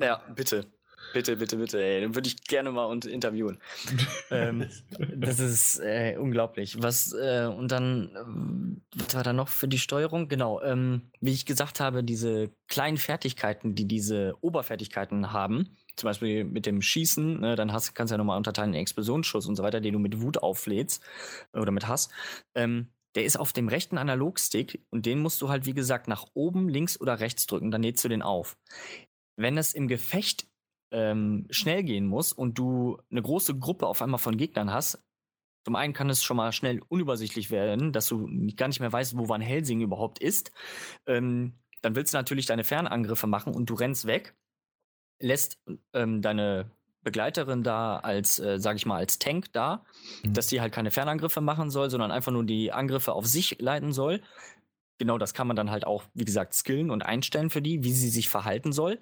Speaker 1: Ja, bitte. Bitte, bitte, bitte, ey. Dann würde ich gerne mal und interviewen. ähm, das ist äh, unglaublich. Was, äh, und dann, äh, was war da noch für die Steuerung? Genau, ähm, wie ich gesagt habe, diese kleinen Fertigkeiten, die diese Oberfertigkeiten haben, zum Beispiel mit dem Schießen, ne, dann hast, kannst du ja nochmal unterteilen in Explosionsschuss und so weiter, den du mit Wut auflädst oder mit Hass. Ähm, der ist auf dem rechten Analogstick und den musst du halt, wie gesagt, nach oben, links oder rechts drücken, dann lädst du den auf. Wenn es im Gefecht ähm, schnell gehen muss und du eine große Gruppe auf einmal von Gegnern hast, zum einen kann es schon mal schnell unübersichtlich werden, dass du gar nicht mehr weißt, wo Van Helsing überhaupt ist. Ähm, dann willst du natürlich deine Fernangriffe machen und du rennst weg, lässt ähm, deine Begleiterin da als, äh, sag ich mal, als Tank da, mhm. dass die halt keine Fernangriffe machen soll, sondern einfach nur die Angriffe auf sich leiten soll. Genau, das kann man dann halt auch, wie gesagt, skillen und einstellen für die, wie sie sich verhalten soll.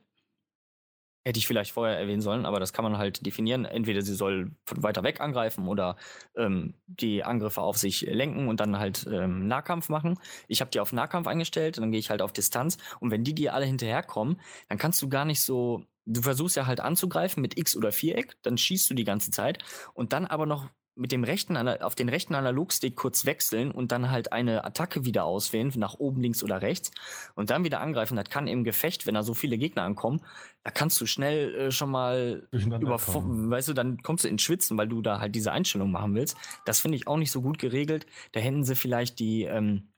Speaker 1: Hätte ich vielleicht vorher erwähnen sollen, aber das kann man halt definieren. Entweder sie soll von weiter weg angreifen oder ähm, die Angriffe auf sich lenken und dann halt ähm, Nahkampf machen. Ich habe die auf Nahkampf eingestellt, dann gehe ich halt auf Distanz. Und wenn die dir alle hinterherkommen, dann kannst du gar nicht so. Du versuchst ja halt anzugreifen mit X oder Viereck, dann schießt du die ganze Zeit und dann aber noch mit dem rechten, auf den rechten Analogstick kurz wechseln und dann halt eine Attacke wieder auswählen, nach oben, links oder rechts und dann wieder angreifen. Das kann im Gefecht, wenn da so viele Gegner ankommen, da kannst du schnell äh, schon mal über, weißt du, dann kommst du ins Schwitzen, weil du da halt diese Einstellung machen willst. Das finde ich auch nicht so gut geregelt. Da hätten sie vielleicht die, ähm,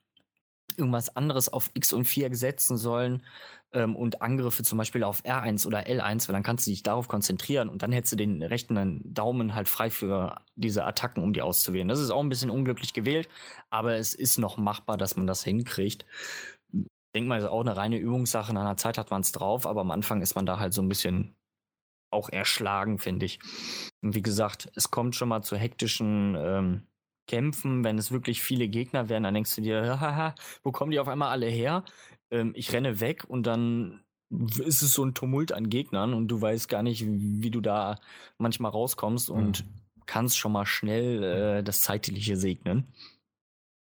Speaker 1: irgendwas anderes auf X und 4 setzen sollen ähm, und Angriffe zum Beispiel auf R1 oder L1, weil dann kannst du dich darauf konzentrieren und dann hättest du den rechten Daumen halt frei für diese Attacken, um die auszuwählen. Das ist auch ein bisschen unglücklich gewählt, aber es ist noch machbar, dass man das hinkriegt. Ich denke mal, ist auch eine reine Übungssache. In einer Zeit hat man es drauf, aber am Anfang ist man da halt so ein bisschen auch erschlagen, finde ich. Und wie gesagt, es kommt schon mal zu hektischen ähm, kämpfen, wenn es wirklich viele Gegner wären, dann denkst du dir, haha, wo kommen die auf einmal alle her? Ähm, ich renne weg und dann ist es so ein Tumult an Gegnern und du weißt gar nicht, wie du da manchmal rauskommst und mhm. kannst schon mal schnell äh, das Zeitliche segnen.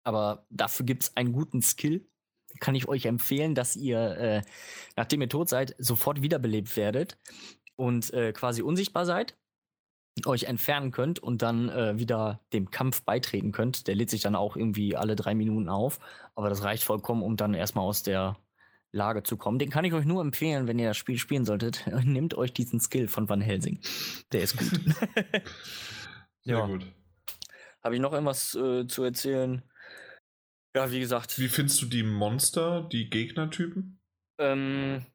Speaker 1: Aber dafür gibt es einen guten Skill. Kann ich euch empfehlen, dass ihr, äh, nachdem ihr tot seid, sofort wiederbelebt werdet und äh, quasi unsichtbar seid euch entfernen könnt und dann äh, wieder dem Kampf beitreten könnt. Der lädt sich dann auch irgendwie alle drei Minuten auf, aber das reicht vollkommen, um dann erstmal aus der Lage zu kommen. Den kann ich euch nur empfehlen, wenn ihr das Spiel spielen solltet. Nehmt euch diesen Skill von Van Helsing. Der ist gut.
Speaker 3: Sehr ja. gut.
Speaker 1: Habe ich noch irgendwas äh, zu erzählen? Ja, wie gesagt.
Speaker 3: Wie findest du die Monster, die Gegnertypen?
Speaker 1: Ähm,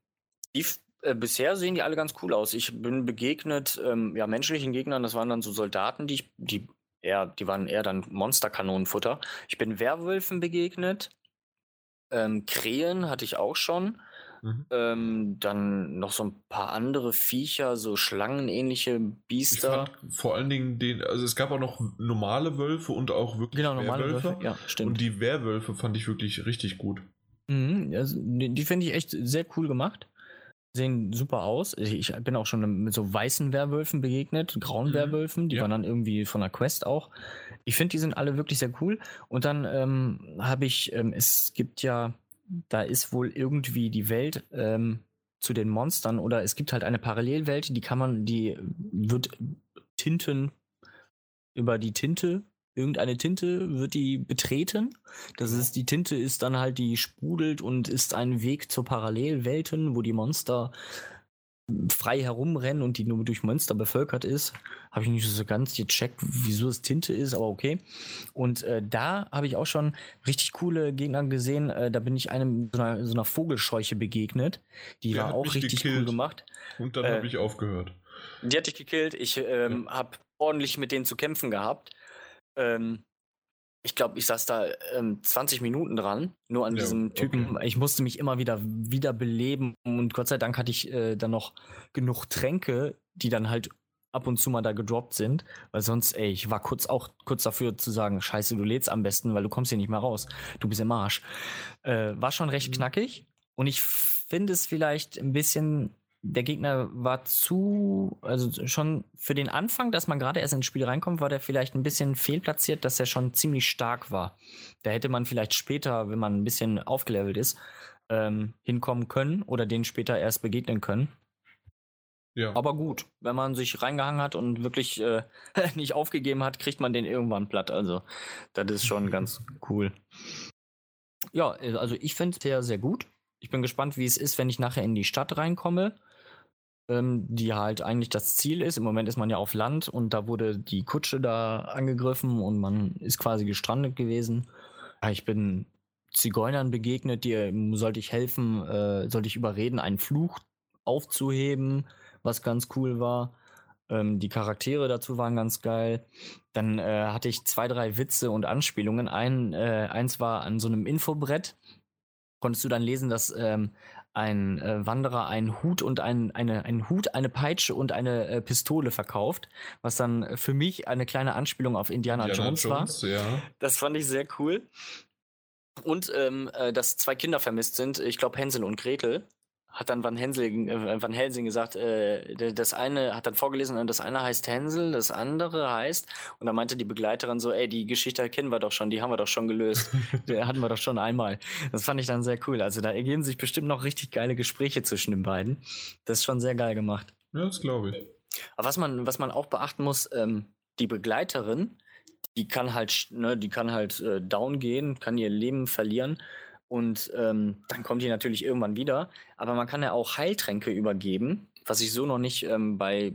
Speaker 1: die äh, bisher sehen die alle ganz cool aus. Ich bin begegnet, ähm, ja, menschlichen Gegnern, das waren dann so Soldaten, die ich, die eher, die waren eher dann Monsterkanonenfutter. Ich bin Werwölfen begegnet. Ähm, Krähen hatte ich auch schon. Mhm. Ähm, dann noch so ein paar andere Viecher, so schlangenähnliche Biester.
Speaker 3: Ich fand vor allen Dingen den, also es gab auch noch normale Wölfe und auch wirklich
Speaker 1: genau, normale. Wölfe, ja, stimmt.
Speaker 3: Und die Werwölfe fand ich wirklich richtig gut.
Speaker 1: Mhm, also die, die finde ich echt sehr cool gemacht sehen super aus. Ich bin auch schon mit so weißen Werwölfen begegnet, grauen mhm. Werwölfen, die ja. waren dann irgendwie von der Quest auch. Ich finde, die sind alle wirklich sehr cool. Und dann ähm, habe ich, ähm, es gibt ja, da ist wohl irgendwie die Welt ähm, zu den Monstern oder es gibt halt eine Parallelwelt, die kann man, die wird Tinten über die Tinte irgendeine Tinte wird die betreten. Das ist, die Tinte ist dann halt, die sprudelt und ist ein Weg zur Parallelwelten, wo die Monster frei herumrennen und die nur durch Monster bevölkert ist. Habe ich nicht so ganz gecheckt, wieso es Tinte ist, aber okay. Und äh, da habe ich auch schon richtig coole Gegner gesehen. Äh, da bin ich einem so einer, so einer Vogelscheuche begegnet. Die Der war auch richtig gekillt. cool gemacht.
Speaker 3: Und dann äh, habe ich aufgehört.
Speaker 1: Die hatte ich gekillt. Ich ähm, ja. habe ordentlich mit denen zu kämpfen gehabt. Ähm, ich glaube, ich saß da ähm, 20 Minuten dran, nur an ja, diesem Typen. Okay. Ich musste mich immer wieder wieder beleben und Gott sei Dank hatte ich äh, dann noch genug Tränke, die dann halt ab und zu mal da gedroppt sind, weil sonst, ey, ich war kurz auch kurz dafür zu sagen, scheiße, du lädst am besten, weil du kommst hier nicht mehr raus. Du bist im Arsch. Äh, war schon recht mhm. knackig und ich finde es vielleicht ein bisschen der Gegner war zu, also schon für den Anfang, dass man gerade erst ins Spiel reinkommt, war der vielleicht ein bisschen fehlplatziert, dass er schon ziemlich stark war. Da hätte man vielleicht später, wenn man ein bisschen aufgelevelt ist, ähm, hinkommen können oder den später erst begegnen können. Ja. Aber gut, wenn man sich reingehangen hat und wirklich äh, nicht aufgegeben hat, kriegt man den irgendwann platt. Also, das ist schon ganz cool. Ja, also ich finde es sehr, sehr gut. Ich bin gespannt, wie es ist, wenn ich nachher in die Stadt reinkomme ähm, die halt eigentlich das Ziel ist. Im Moment ist man ja auf Land und da wurde die Kutsche da angegriffen und man ist quasi gestrandet gewesen. Ich bin Zigeunern begegnet, die sollte ich helfen, äh, sollte ich überreden, einen Fluch aufzuheben, was ganz cool war. Ähm, die Charaktere dazu waren ganz geil. Dann äh, hatte ich zwei, drei Witze und Anspielungen. Ein, äh, eins war an so einem Infobrett. Konntest du dann lesen, dass ähm, ein äh, Wanderer einen Hut und ein, eine, einen Hut, eine Peitsche und eine äh, Pistole verkauft, was dann für mich eine kleine Anspielung auf Indiana, Indiana Jones, Jones, war.
Speaker 3: Ja.
Speaker 1: Das fand ich sehr cool. Und ähm, äh, dass zwei Kinder vermisst sind, ich glaube Hänsel und Gretel hat dann Van, Hensel, äh, Van Helsing gesagt, äh, das eine hat dann vorgelesen, das eine heißt Hänsel, das andere heißt, und da meinte die Begleiterin so, ey, die Geschichte kennen wir doch schon, die haben wir doch schon gelöst. die hatten wir doch schon einmal. Das fand ich dann sehr cool. Also da ergeben sich bestimmt noch richtig geile Gespräche zwischen den beiden. Das ist schon sehr geil gemacht.
Speaker 3: Ja, das glaube ich.
Speaker 1: Aber was man, was man auch beachten muss, ähm, die Begleiterin, die kann halt, ne, die kann halt äh, down gehen, kann ihr Leben verlieren. Und ähm, dann kommt die natürlich irgendwann wieder. Aber man kann ja auch Heiltränke übergeben, was ich so noch nicht ähm, bei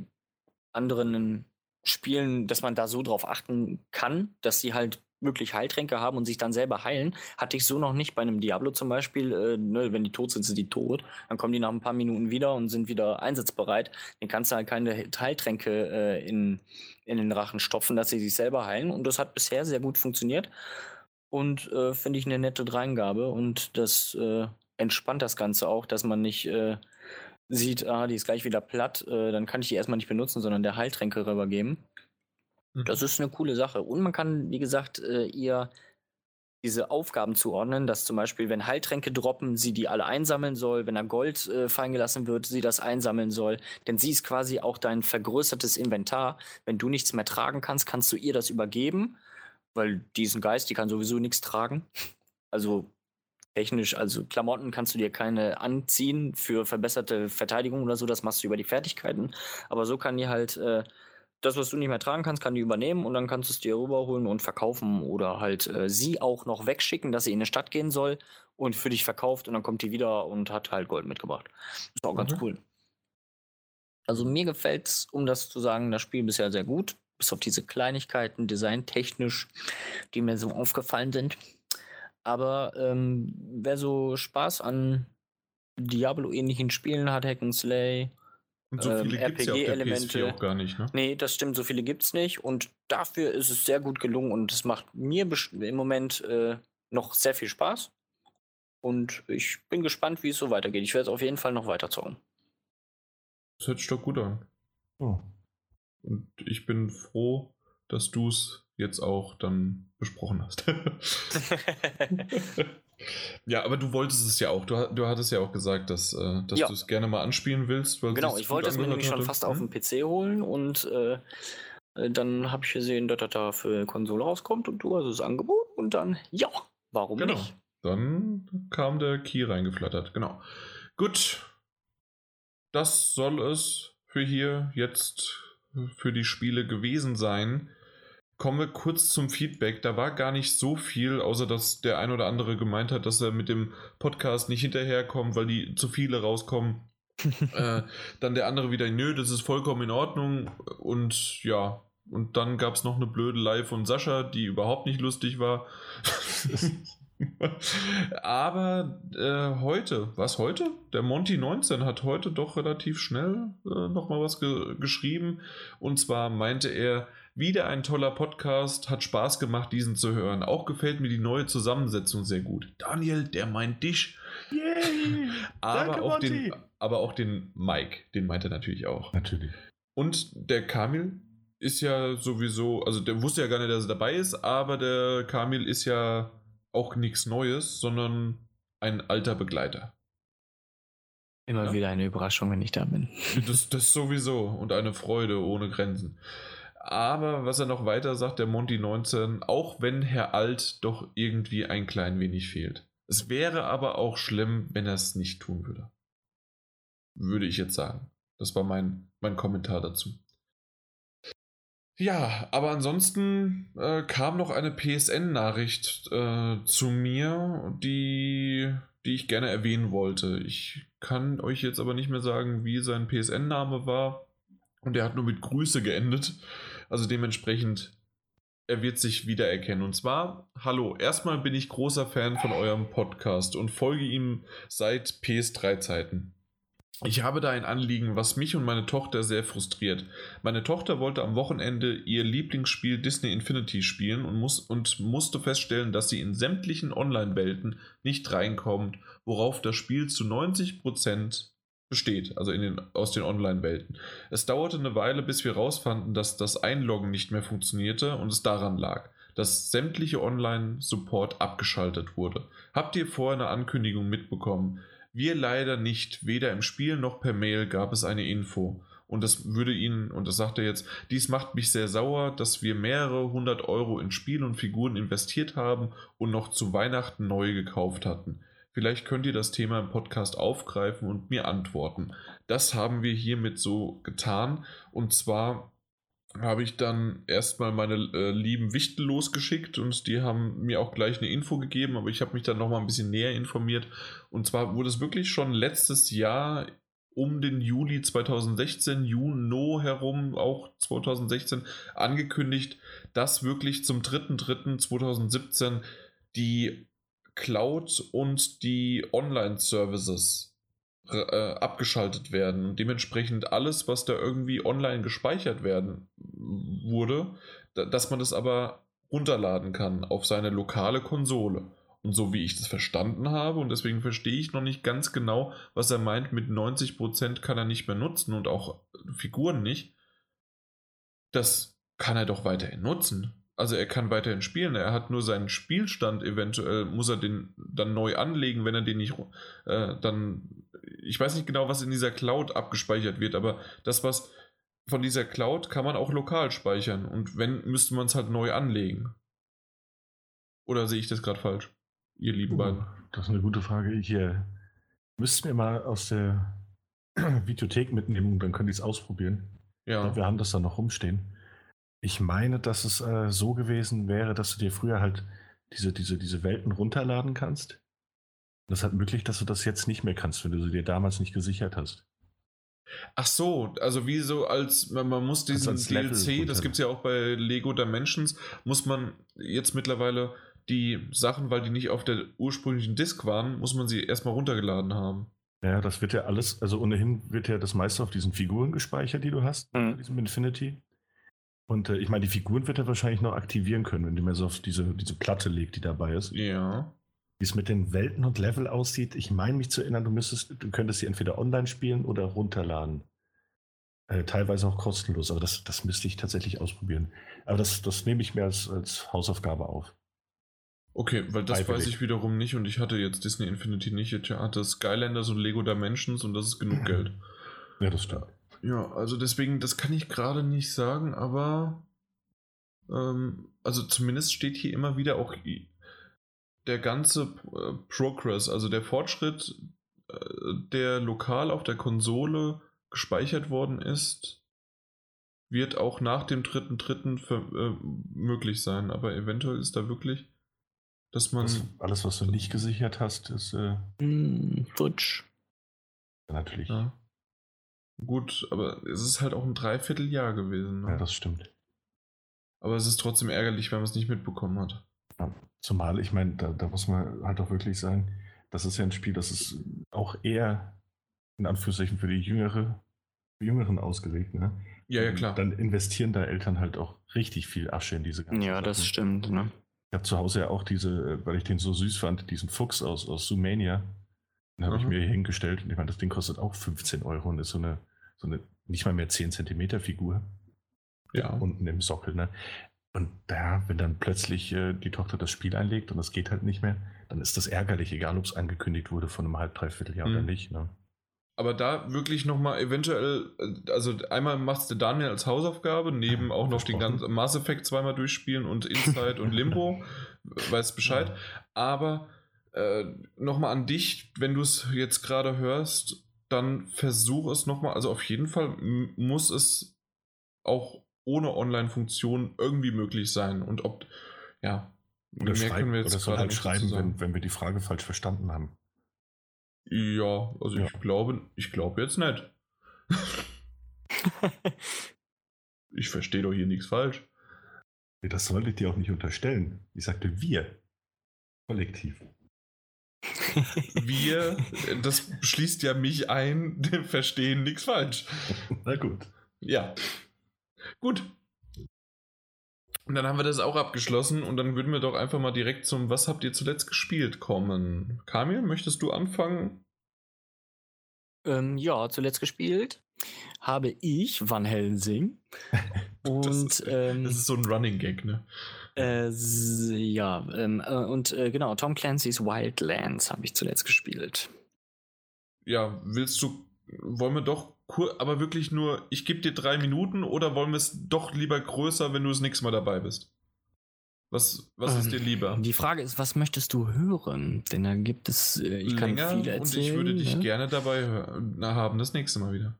Speaker 1: anderen Spielen, dass man da so drauf achten kann, dass sie halt wirklich Heiltränke haben und sich dann selber heilen. Hatte ich so noch nicht bei einem Diablo zum Beispiel. Äh, ne, wenn die tot sind, sind die tot. Dann kommen die nach ein paar Minuten wieder und sind wieder einsatzbereit. Dann kannst du halt keine Heiltränke äh, in, in den Rachen stopfen, dass sie sich selber heilen. Und das hat bisher sehr gut funktioniert und äh, finde ich eine nette Dreingabe und das äh, entspannt das Ganze auch, dass man nicht äh, sieht, ah, die ist gleich wieder platt, äh, dann kann ich die erstmal nicht benutzen, sondern der Heiltränke rübergeben. Mhm. Das ist eine coole Sache. Und man kann, wie gesagt, äh, ihr diese Aufgaben zuordnen, dass zum Beispiel, wenn Heiltränke droppen, sie die alle einsammeln soll, wenn da Gold äh, fallen gelassen wird, sie das einsammeln soll. Denn sie ist quasi auch dein vergrößertes Inventar. Wenn du nichts mehr tragen kannst, kannst du ihr das übergeben weil diesen Geist, die kann sowieso nichts tragen. Also technisch, also Klamotten kannst du dir keine anziehen für verbesserte Verteidigung oder so, das machst du über die Fertigkeiten. Aber so kann die halt äh, das, was du nicht mehr tragen kannst, kann die übernehmen und dann kannst du es dir rüberholen und verkaufen oder halt äh, sie auch noch wegschicken, dass sie in eine Stadt gehen soll und für dich verkauft und dann kommt die wieder und hat halt Gold mitgebracht. Ist auch mhm. ganz cool. Also mir gefällt es, um das zu sagen, das Spiel bisher sehr gut. Bis auf diese Kleinigkeiten, designtechnisch, die mir so aufgefallen sind. Aber ähm, wer so Spaß an Diablo-ähnlichen Spielen hat, Hack and Slay,
Speaker 3: und so viele ähm, RPG-Elemente. Ja auch gar nicht, ne?
Speaker 1: Nee, das stimmt, so viele gibt es nicht. Und dafür ist es sehr gut gelungen und es macht mir im Moment äh, noch sehr viel Spaß. Und ich bin gespannt, wie es so weitergeht. Ich werde es auf jeden Fall noch weiter zocken.
Speaker 3: Das hört sich doch gut an. Oh. Und ich bin froh, dass du es jetzt auch dann besprochen hast. ja, aber du wolltest es ja auch. Du, du hattest ja auch gesagt, dass, äh, dass ja. du es gerne mal anspielen willst.
Speaker 1: genau, ich wollte es mir nämlich schon fast auf dem PC holen und äh, äh, dann habe ich gesehen, dass das da für Konsole rauskommt und du hast das Angebot und dann, ja, warum genau. nicht?
Speaker 3: Dann kam der Key reingeflattert, genau. Gut, das soll es für hier jetzt für die Spiele gewesen sein. Kommen wir kurz zum Feedback. Da war gar nicht so viel, außer dass der ein oder andere gemeint hat, dass er mit dem Podcast nicht hinterherkommt, weil die zu viele rauskommen. äh, dann der andere wieder, nö, das ist vollkommen in Ordnung. Und ja, und dann gab es noch eine blöde Live von Sascha, die überhaupt nicht lustig war. Aber äh, heute, was heute? Der Monty 19 hat heute doch relativ schnell äh, nochmal was ge geschrieben. Und zwar meinte er, wieder ein toller Podcast, hat Spaß gemacht, diesen zu hören. Auch gefällt mir die neue Zusammensetzung sehr gut. Daniel, der meint dich. Yay! aber, Danke, auch den, aber auch den Mike, den meint er natürlich auch.
Speaker 2: Natürlich.
Speaker 3: Und der Kamil ist ja sowieso, also der wusste ja gar nicht, dass er dabei ist, aber der Kamil ist ja auch nichts Neues, sondern ein alter Begleiter.
Speaker 1: Immer ja? wieder eine Überraschung, wenn ich da bin.
Speaker 3: Das, das sowieso und eine Freude ohne Grenzen. Aber was er noch weiter sagt, der Monty 19, auch wenn Herr Alt doch irgendwie ein klein wenig fehlt. Es wäre aber auch schlimm, wenn er es nicht tun würde. Würde ich jetzt sagen. Das war mein, mein Kommentar dazu. Ja, aber ansonsten äh, kam noch eine PSN-Nachricht äh, zu mir, die, die ich gerne erwähnen wollte. Ich kann euch jetzt aber nicht mehr sagen, wie sein PSN-Name war. Und er hat nur mit Grüße geendet. Also dementsprechend, er wird sich wiedererkennen. Und zwar, hallo, erstmal bin ich großer Fan von eurem Podcast und folge ihm seit PS3-Zeiten. Ich habe da ein Anliegen, was mich und meine Tochter sehr frustriert. Meine Tochter wollte am Wochenende ihr Lieblingsspiel Disney Infinity spielen und, muss, und musste feststellen, dass sie in sämtlichen Online-Welten nicht reinkommt, worauf das Spiel zu 90% besteht, also in den, aus den Online-Welten. Es dauerte eine Weile, bis wir herausfanden, dass das Einloggen nicht mehr funktionierte und es daran lag, dass sämtliche Online-Support abgeschaltet wurde. Habt ihr vorher eine Ankündigung mitbekommen? Wir leider nicht, weder im Spiel noch per Mail gab es eine Info. Und das würde Ihnen, und das sagt er jetzt, dies macht mich sehr sauer, dass wir mehrere hundert Euro in Spiel und Figuren investiert haben und noch zu Weihnachten neue gekauft hatten. Vielleicht könnt ihr das Thema im Podcast aufgreifen und mir antworten. Das haben wir hiermit so getan. Und zwar habe ich dann erstmal meine äh, lieben Wichtel losgeschickt und die haben mir auch gleich eine Info gegeben, aber ich habe mich dann nochmal ein bisschen näher informiert. Und zwar wurde es wirklich schon letztes Jahr um den Juli 2016, Juno herum, auch 2016, angekündigt, dass wirklich zum 3.3.2017 die Cloud und die Online-Services äh, abgeschaltet werden und dementsprechend alles, was da irgendwie online gespeichert werden wurde, dass man das aber runterladen kann auf seine lokale Konsole. Und so wie ich das verstanden habe, und deswegen verstehe ich noch nicht ganz genau, was er meint, mit 90% kann er nicht mehr nutzen und auch Figuren nicht, das kann er doch weiterhin nutzen. Also er kann weiterhin spielen, er hat nur seinen Spielstand, eventuell muss er den dann neu anlegen, wenn er den nicht äh, dann. Ich weiß nicht genau, was in dieser Cloud abgespeichert wird, aber das, was von dieser Cloud kann man auch lokal speichern. Und wenn, müsste man es halt neu anlegen. Oder sehe ich das gerade falsch, ihr lieben oh, beiden?
Speaker 2: Das ist eine gute Frage. Hier müssten wir mal aus der Videothek mitnehmen und dann können die es ausprobieren. Ja. Wir haben das da noch rumstehen. Ich meine, dass es äh, so gewesen wäre, dass du dir früher halt diese, diese, diese Welten runterladen kannst. Das hat möglich, dass du das jetzt nicht mehr kannst, wenn du sie dir damals nicht gesichert hast.
Speaker 3: Ach so, also wie so als, man, man muss diesen also DLC, das gibt es ja auch bei Lego Dimensions, muss man jetzt mittlerweile die Sachen, weil die nicht auf der ursprünglichen Disk waren, muss man sie erstmal runtergeladen haben.
Speaker 2: Ja, das wird ja alles, also ohnehin wird ja das meiste auf diesen Figuren gespeichert, die du hast, mhm. diesem Infinity. Und äh, ich meine, die Figuren wird er wahrscheinlich noch aktivieren können, wenn du mir so auf diese, diese Platte legt, die dabei ist.
Speaker 3: Ja.
Speaker 2: Wie es mit den Welten und Level aussieht, ich meine mich zu erinnern, du müsstest, du könntest sie entweder online spielen oder runterladen. Äh, teilweise auch kostenlos, aber das, das müsste ich tatsächlich ausprobieren. Aber das, das nehme ich mir als, als Hausaufgabe auf.
Speaker 3: Okay, weil das Freiwillig. weiß ich wiederum nicht und ich hatte jetzt Disney Infinity nicht. Ich hatte Skylanders und Lego Dimensions und das ist genug Geld.
Speaker 2: Ja, das stimmt.
Speaker 3: Ja, also deswegen, das kann ich gerade nicht sagen, aber ähm, also zumindest steht hier immer wieder auch der ganze äh, Progress, also der Fortschritt, äh, der lokal auf der Konsole gespeichert worden ist, wird auch nach dem dritten dritten äh, möglich sein. Aber eventuell ist da wirklich, dass man das,
Speaker 2: alles, was du nicht gesichert hast, ist äh,
Speaker 1: mm, futsch.
Speaker 2: Natürlich.
Speaker 3: Ja. Gut, aber es ist halt auch ein Dreivierteljahr gewesen.
Speaker 2: Ne? Ja, das stimmt.
Speaker 3: Aber es ist trotzdem ärgerlich, wenn man es nicht mitbekommen hat.
Speaker 2: Ja, zumal, ich meine, da, da, muss man halt auch wirklich sagen, das ist ja ein Spiel, das ist auch eher in Anführungszeichen für die Jüngere, für Jüngeren ausgelegt. Ne?
Speaker 3: Ja, ja, klar.
Speaker 2: Dann investieren da Eltern halt auch richtig viel Asche in diese
Speaker 1: ganzen Ja, das Sachen. stimmt. Ne?
Speaker 2: Ich habe zu Hause ja auch diese, weil ich den so süß fand, diesen Fuchs aus, aus Sumania. Den habe ich mir hier hingestellt und ich meine, das Ding kostet auch 15 Euro und ist so eine, so eine nicht mal mehr 10 Zentimeter Figur.
Speaker 3: Ja.
Speaker 2: Unten im Sockel, ne? Und da, wenn dann plötzlich äh, die Tochter das Spiel einlegt und das geht halt nicht mehr, dann ist das ärgerlich, egal ob es angekündigt wurde von einem halb, dreiviertel Jahr mhm. oder nicht. Ne?
Speaker 3: Aber da wirklich nochmal eventuell, äh, also einmal machst du Daniel als Hausaufgabe, neben auch noch den ganzen Mass Effect zweimal durchspielen und Inside und Limbo, weißt Bescheid. Ja. Aber äh, nochmal an dich, wenn du es jetzt gerade hörst, dann versuch es nochmal. Also auf jeden Fall muss es auch ohne Online-Funktion irgendwie möglich sein. Und ob, ja,
Speaker 2: oder mehr können wir jetzt oder halt schreiben, wenn, wenn wir die Frage falsch verstanden haben.
Speaker 3: Ja, also ja. ich glaube, ich glaube jetzt nicht. ich verstehe doch hier nichts falsch.
Speaker 2: Das sollte ich dir auch nicht unterstellen. Ich sagte wir. Kollektiv.
Speaker 3: Wir, das schließt ja mich ein, verstehen nichts falsch.
Speaker 2: Na gut.
Speaker 3: Ja. Gut. Und dann haben wir das auch abgeschlossen und dann würden wir doch einfach mal direkt zum Was habt ihr zuletzt gespielt kommen. Kamil, möchtest du anfangen?
Speaker 1: Ähm, ja, zuletzt gespielt habe ich Van Helsing.
Speaker 3: und, das, ist, ähm, das ist so ein Running Gag, ne?
Speaker 1: Äh, ja, ähm, äh, und äh, genau, Tom Clancy's Wildlands habe ich zuletzt gespielt.
Speaker 3: Ja, willst du, wollen wir doch, aber wirklich nur, ich gebe dir drei Minuten oder wollen wir es doch lieber größer, wenn du das nächste Mal dabei bist? Was, was ähm, ist dir lieber?
Speaker 1: Die Frage ist, was möchtest du hören? Denn da gibt es, äh, ich kann Länger viel erzählen. Und ich
Speaker 3: würde dich ne? gerne dabei haben, das nächste Mal wieder.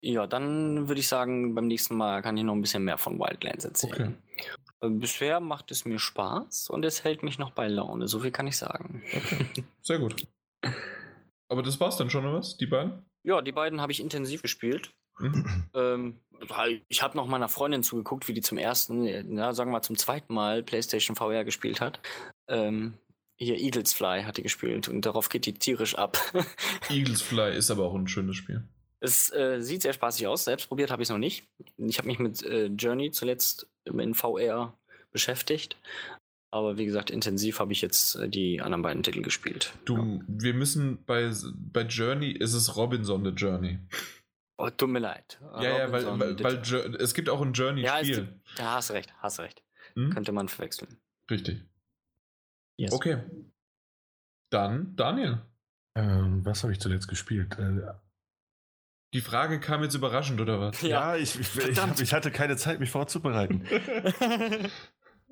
Speaker 1: Ja, dann würde ich sagen, beim nächsten Mal kann ich noch ein bisschen mehr von Wildlands erzählen. Okay. Äh, bisher macht es mir Spaß und es hält mich noch bei Laune. So viel kann ich sagen.
Speaker 3: Okay. Sehr gut. Aber das war's dann schon, oder was? Die beiden?
Speaker 1: Ja, die beiden habe ich intensiv gespielt. Mhm. Ähm, ich habe noch meiner Freundin zugeguckt, wie die zum ersten, ja, sagen wir mal zum zweiten Mal PlayStation VR gespielt hat. Ähm, hier Eagles Fly hat die gespielt und darauf geht die tierisch ab.
Speaker 3: Eagles Fly ist aber auch ein schönes Spiel.
Speaker 1: Es äh, sieht sehr spaßig aus. Selbst probiert habe ich es noch nicht. Ich habe mich mit äh, Journey zuletzt in VR beschäftigt. Aber wie gesagt, intensiv habe ich jetzt äh, die anderen beiden Titel gespielt.
Speaker 3: Du, ja. wir müssen bei, bei Journey ist es Robinson the Journey.
Speaker 1: Oh, tut mir leid.
Speaker 3: Ja, ja, weil, weil, weil es gibt auch ein Journey-Spiel. Ja,
Speaker 1: da hast recht, hast recht. Hm? Könnte man verwechseln.
Speaker 3: Richtig. Yes. Okay. Dann, Daniel.
Speaker 2: Ähm, was habe ich zuletzt gespielt? Äh,
Speaker 3: die Frage kam jetzt überraschend, oder was?
Speaker 2: Ja, ja ich, ich, ich, ich, hatte keine Zeit, mich vorzubereiten.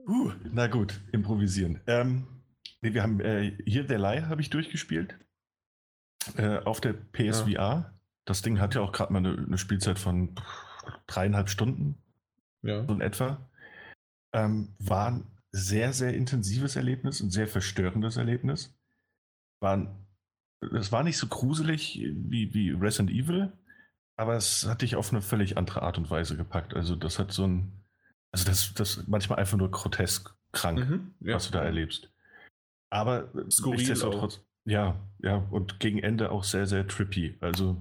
Speaker 2: uh, na gut, improvisieren. Ähm, nee, wir haben äh, hier der Lie habe ich durchgespielt. Äh, auf der PSVR. Ja. Das Ding hat ja auch gerade mal eine, eine, Spielzeit von dreieinhalb Stunden, ja. so in etwa. Ähm, war ein sehr, sehr intensives Erlebnis, ein sehr verstörendes Erlebnis. War es war nicht so gruselig wie, wie Resident Evil, aber es hat dich auf eine völlig andere Art und Weise gepackt. Also das hat so ein, also das, das manchmal einfach nur grotesk krank, mhm, ja. was du da erlebst. Aber Skurril trotz, ja, ja, und gegen Ende auch sehr, sehr trippy. Also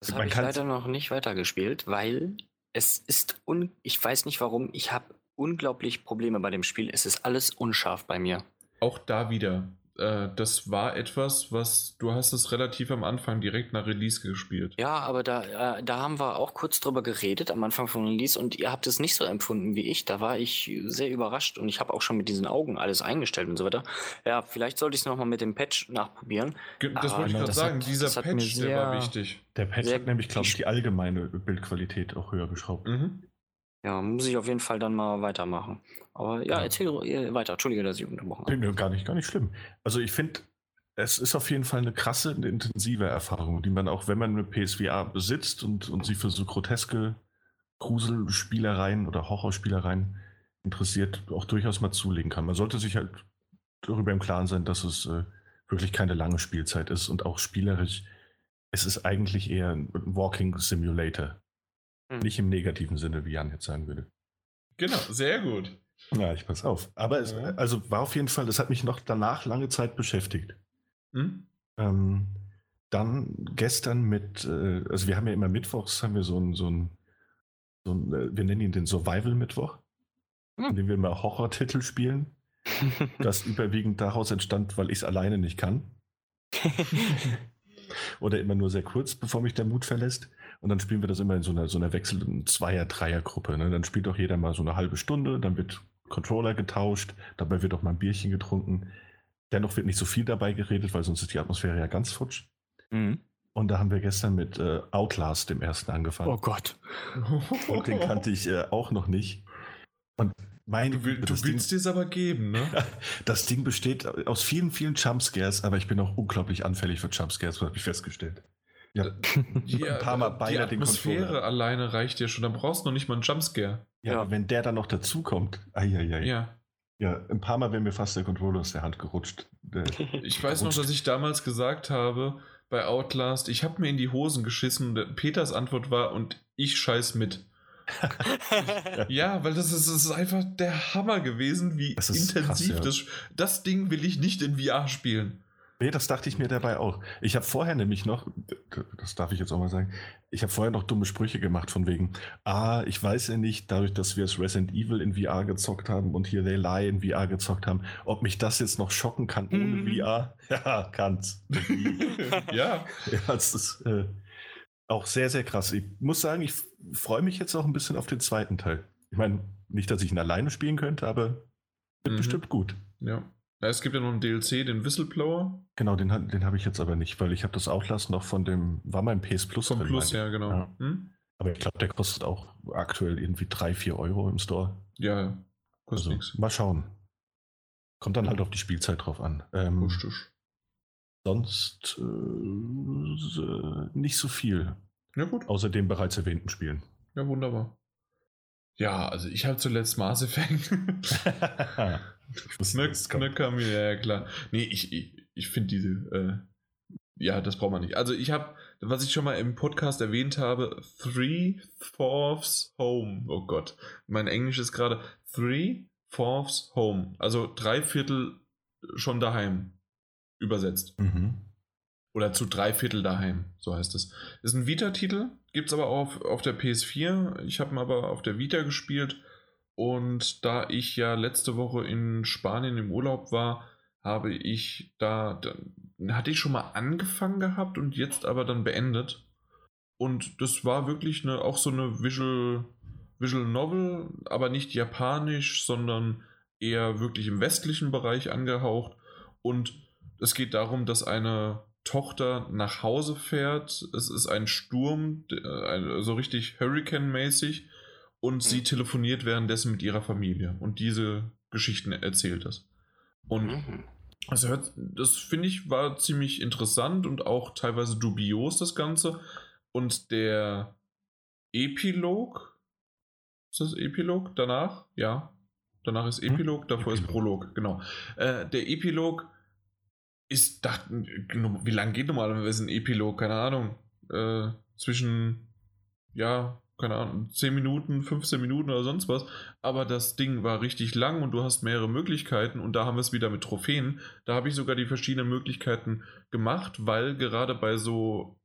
Speaker 4: das habe ich leider noch nicht weitergespielt, weil es ist un ich weiß nicht warum, ich habe unglaublich Probleme bei dem Spiel. Es ist alles unscharf bei mir.
Speaker 3: Auch da wieder äh, das war etwas, was du hast es relativ am Anfang direkt nach Release gespielt.
Speaker 4: Ja, aber da, äh, da haben wir auch kurz drüber geredet am Anfang von Release und ihr habt es nicht so empfunden wie ich. Da war ich sehr überrascht und ich habe auch schon mit diesen Augen alles eingestellt und so weiter. Ja, vielleicht sollte ich es nochmal mit dem Patch nachprobieren.
Speaker 3: Das wollte ich gerade sagen, hat, dieser Patch, der war wichtig.
Speaker 2: Der Patch hat nämlich, glaube ich, die allgemeine Bildqualität auch höher geschraubt. Mhm.
Speaker 4: Ja, muss ich auf jeden Fall dann mal weitermachen. Aber ja, ja. erzähl weiter. Entschuldige, dass ich unterbrochen
Speaker 2: habe. Nee, gar nicht, gar nicht schlimm. Also ich finde, es ist auf jeden Fall eine krasse, eine intensive Erfahrung, die man auch, wenn man eine PSVR besitzt und, und sich für so groteske Gruselspielereien oder Horrorspielereien interessiert, auch durchaus mal zulegen kann. Man sollte sich halt darüber im Klaren sein, dass es äh, wirklich keine lange Spielzeit ist und auch spielerisch. Es ist eigentlich eher ein Walking Simulator. Hm. Nicht im negativen Sinne, wie Jan jetzt sagen würde.
Speaker 3: Genau, sehr gut.
Speaker 2: Ja, ich pass auf. Aber es ja. also war auf jeden Fall, das hat mich noch danach lange Zeit beschäftigt. Hm? Ähm, dann gestern mit, äh, also wir haben ja immer mittwochs, haben wir so ein, so ein, so ein äh, wir nennen ihn den Survival-Mittwoch, hm. in dem wir immer Horror-Titel spielen. das überwiegend daraus entstand, weil ich es alleine nicht kann. Oder immer nur sehr kurz, bevor mich der Mut verlässt. Und dann spielen wir das immer in so einer, so einer wechselnden Zweier-, Dreier-Gruppe. Ne? Dann spielt doch jeder mal so eine halbe Stunde, dann wird Controller getauscht, dabei wird auch mal ein Bierchen getrunken. Dennoch wird nicht so viel dabei geredet, weil sonst ist die Atmosphäre ja ganz futsch. Mhm. Und da haben wir gestern mit äh, Outlast, dem ersten, angefangen.
Speaker 1: Oh Gott.
Speaker 2: Und den kannte ich äh, auch noch nicht. Und
Speaker 3: mein, du, will, du willst es aber geben, ne?
Speaker 2: Das Ding besteht aus vielen, vielen Jumpscares, aber ich bin auch unglaublich anfällig für Jumpscares, habe ich festgestellt.
Speaker 3: Ja. Die, ein paar Mal beinahe die Atmosphäre alleine reicht dir schon, dann brauchst du noch nicht mal einen Jumpscare.
Speaker 2: Ja, ja. wenn der dann noch dazukommt. Eieiei. Ja. Ja, ein paar Mal wäre mir fast der Controller aus der Hand gerutscht. Der
Speaker 3: ich weiß gerutscht. noch, dass ich damals gesagt habe bei Outlast, ich habe mir in die Hosen geschissen. Peters Antwort war, und ich scheiß mit. ja, weil das ist, das ist, einfach der Hammer gewesen, wie intensiv krass, ja. das. Das Ding will ich nicht in VR spielen.
Speaker 2: Nee, das dachte ich mir dabei auch. Ich habe vorher nämlich noch, das darf ich jetzt auch mal sagen, ich habe vorher noch dumme Sprüche gemacht von wegen, ah, ich weiß ja nicht, dadurch, dass wir es Resident Evil in VR gezockt haben und hier They Lie in VR gezockt haben, ob mich das jetzt noch schocken kann ohne mhm. VR. Ja, kann's. ja. ja. Das ist äh, auch sehr, sehr krass. Ich muss sagen, ich freue mich jetzt auch ein bisschen auf den zweiten Teil. Ich meine, nicht, dass ich ihn alleine spielen könnte, aber wird mhm. bestimmt gut.
Speaker 3: Ja. Ja, es gibt ja noch einen DLC, den Whistleblower.
Speaker 2: Genau, den, den habe ich jetzt aber nicht, weil ich habe das Outlast noch von dem, war mein PS Plus
Speaker 3: Vom drin, Plus, ja, genau. Ja. Hm?
Speaker 2: Aber ich glaube, der kostet auch aktuell irgendwie 3, 4 Euro im Store.
Speaker 3: Ja,
Speaker 2: kostet also, nichts. Mal schauen. Kommt dann halt auf die Spielzeit drauf an. Ähm, Richtig. Sonst äh, nicht so viel.
Speaker 3: Ja, gut.
Speaker 2: Außer den bereits erwähnten Spielen.
Speaker 3: Ja, wunderbar. Ja, also ich habe zuletzt Mass Effect. ne, kam mir, ja klar. Nee, ich, ich, ich finde diese, äh, ja, das braucht man nicht. Also ich habe, was ich schon mal im Podcast erwähnt habe, Three Fourths Home. Oh Gott, mein Englisch ist gerade Three Fourths Home. Also drei Viertel schon daheim übersetzt. Mhm. Oder zu drei Viertel daheim, so heißt es. Ist ein Vita-Titel, gibt es aber auch auf, auf der PS4. Ich habe ihn aber auf der Vita gespielt und da ich ja letzte Woche in Spanien im Urlaub war, habe ich da, da hatte ich schon mal angefangen gehabt und jetzt aber dann beendet. Und das war wirklich eine, auch so eine Visual, Visual Novel, aber nicht japanisch, sondern eher wirklich im westlichen Bereich angehaucht. Und es geht darum, dass eine Tochter nach Hause fährt. Es ist ein Sturm, so richtig Hurricane-mäßig und mhm. sie telefoniert währenddessen mit ihrer Familie und diese Geschichten erzählt das. Und mhm. das, hört, das finde ich war ziemlich interessant und auch teilweise dubios das Ganze. Und der Epilog. Ist das Epilog danach? Ja. Danach ist hm? Epilog, davor Epilog. ist Prolog, genau. Äh, der Epilog ist, dachten, wie lange geht normalerweise ein Epilog? Keine Ahnung. Äh, zwischen, ja, keine Ahnung, 10 Minuten, 15 Minuten oder sonst was. Aber das Ding war richtig lang und du hast mehrere Möglichkeiten und da haben wir es wieder mit Trophäen. Da habe ich sogar die verschiedenen Möglichkeiten gemacht, weil gerade bei so,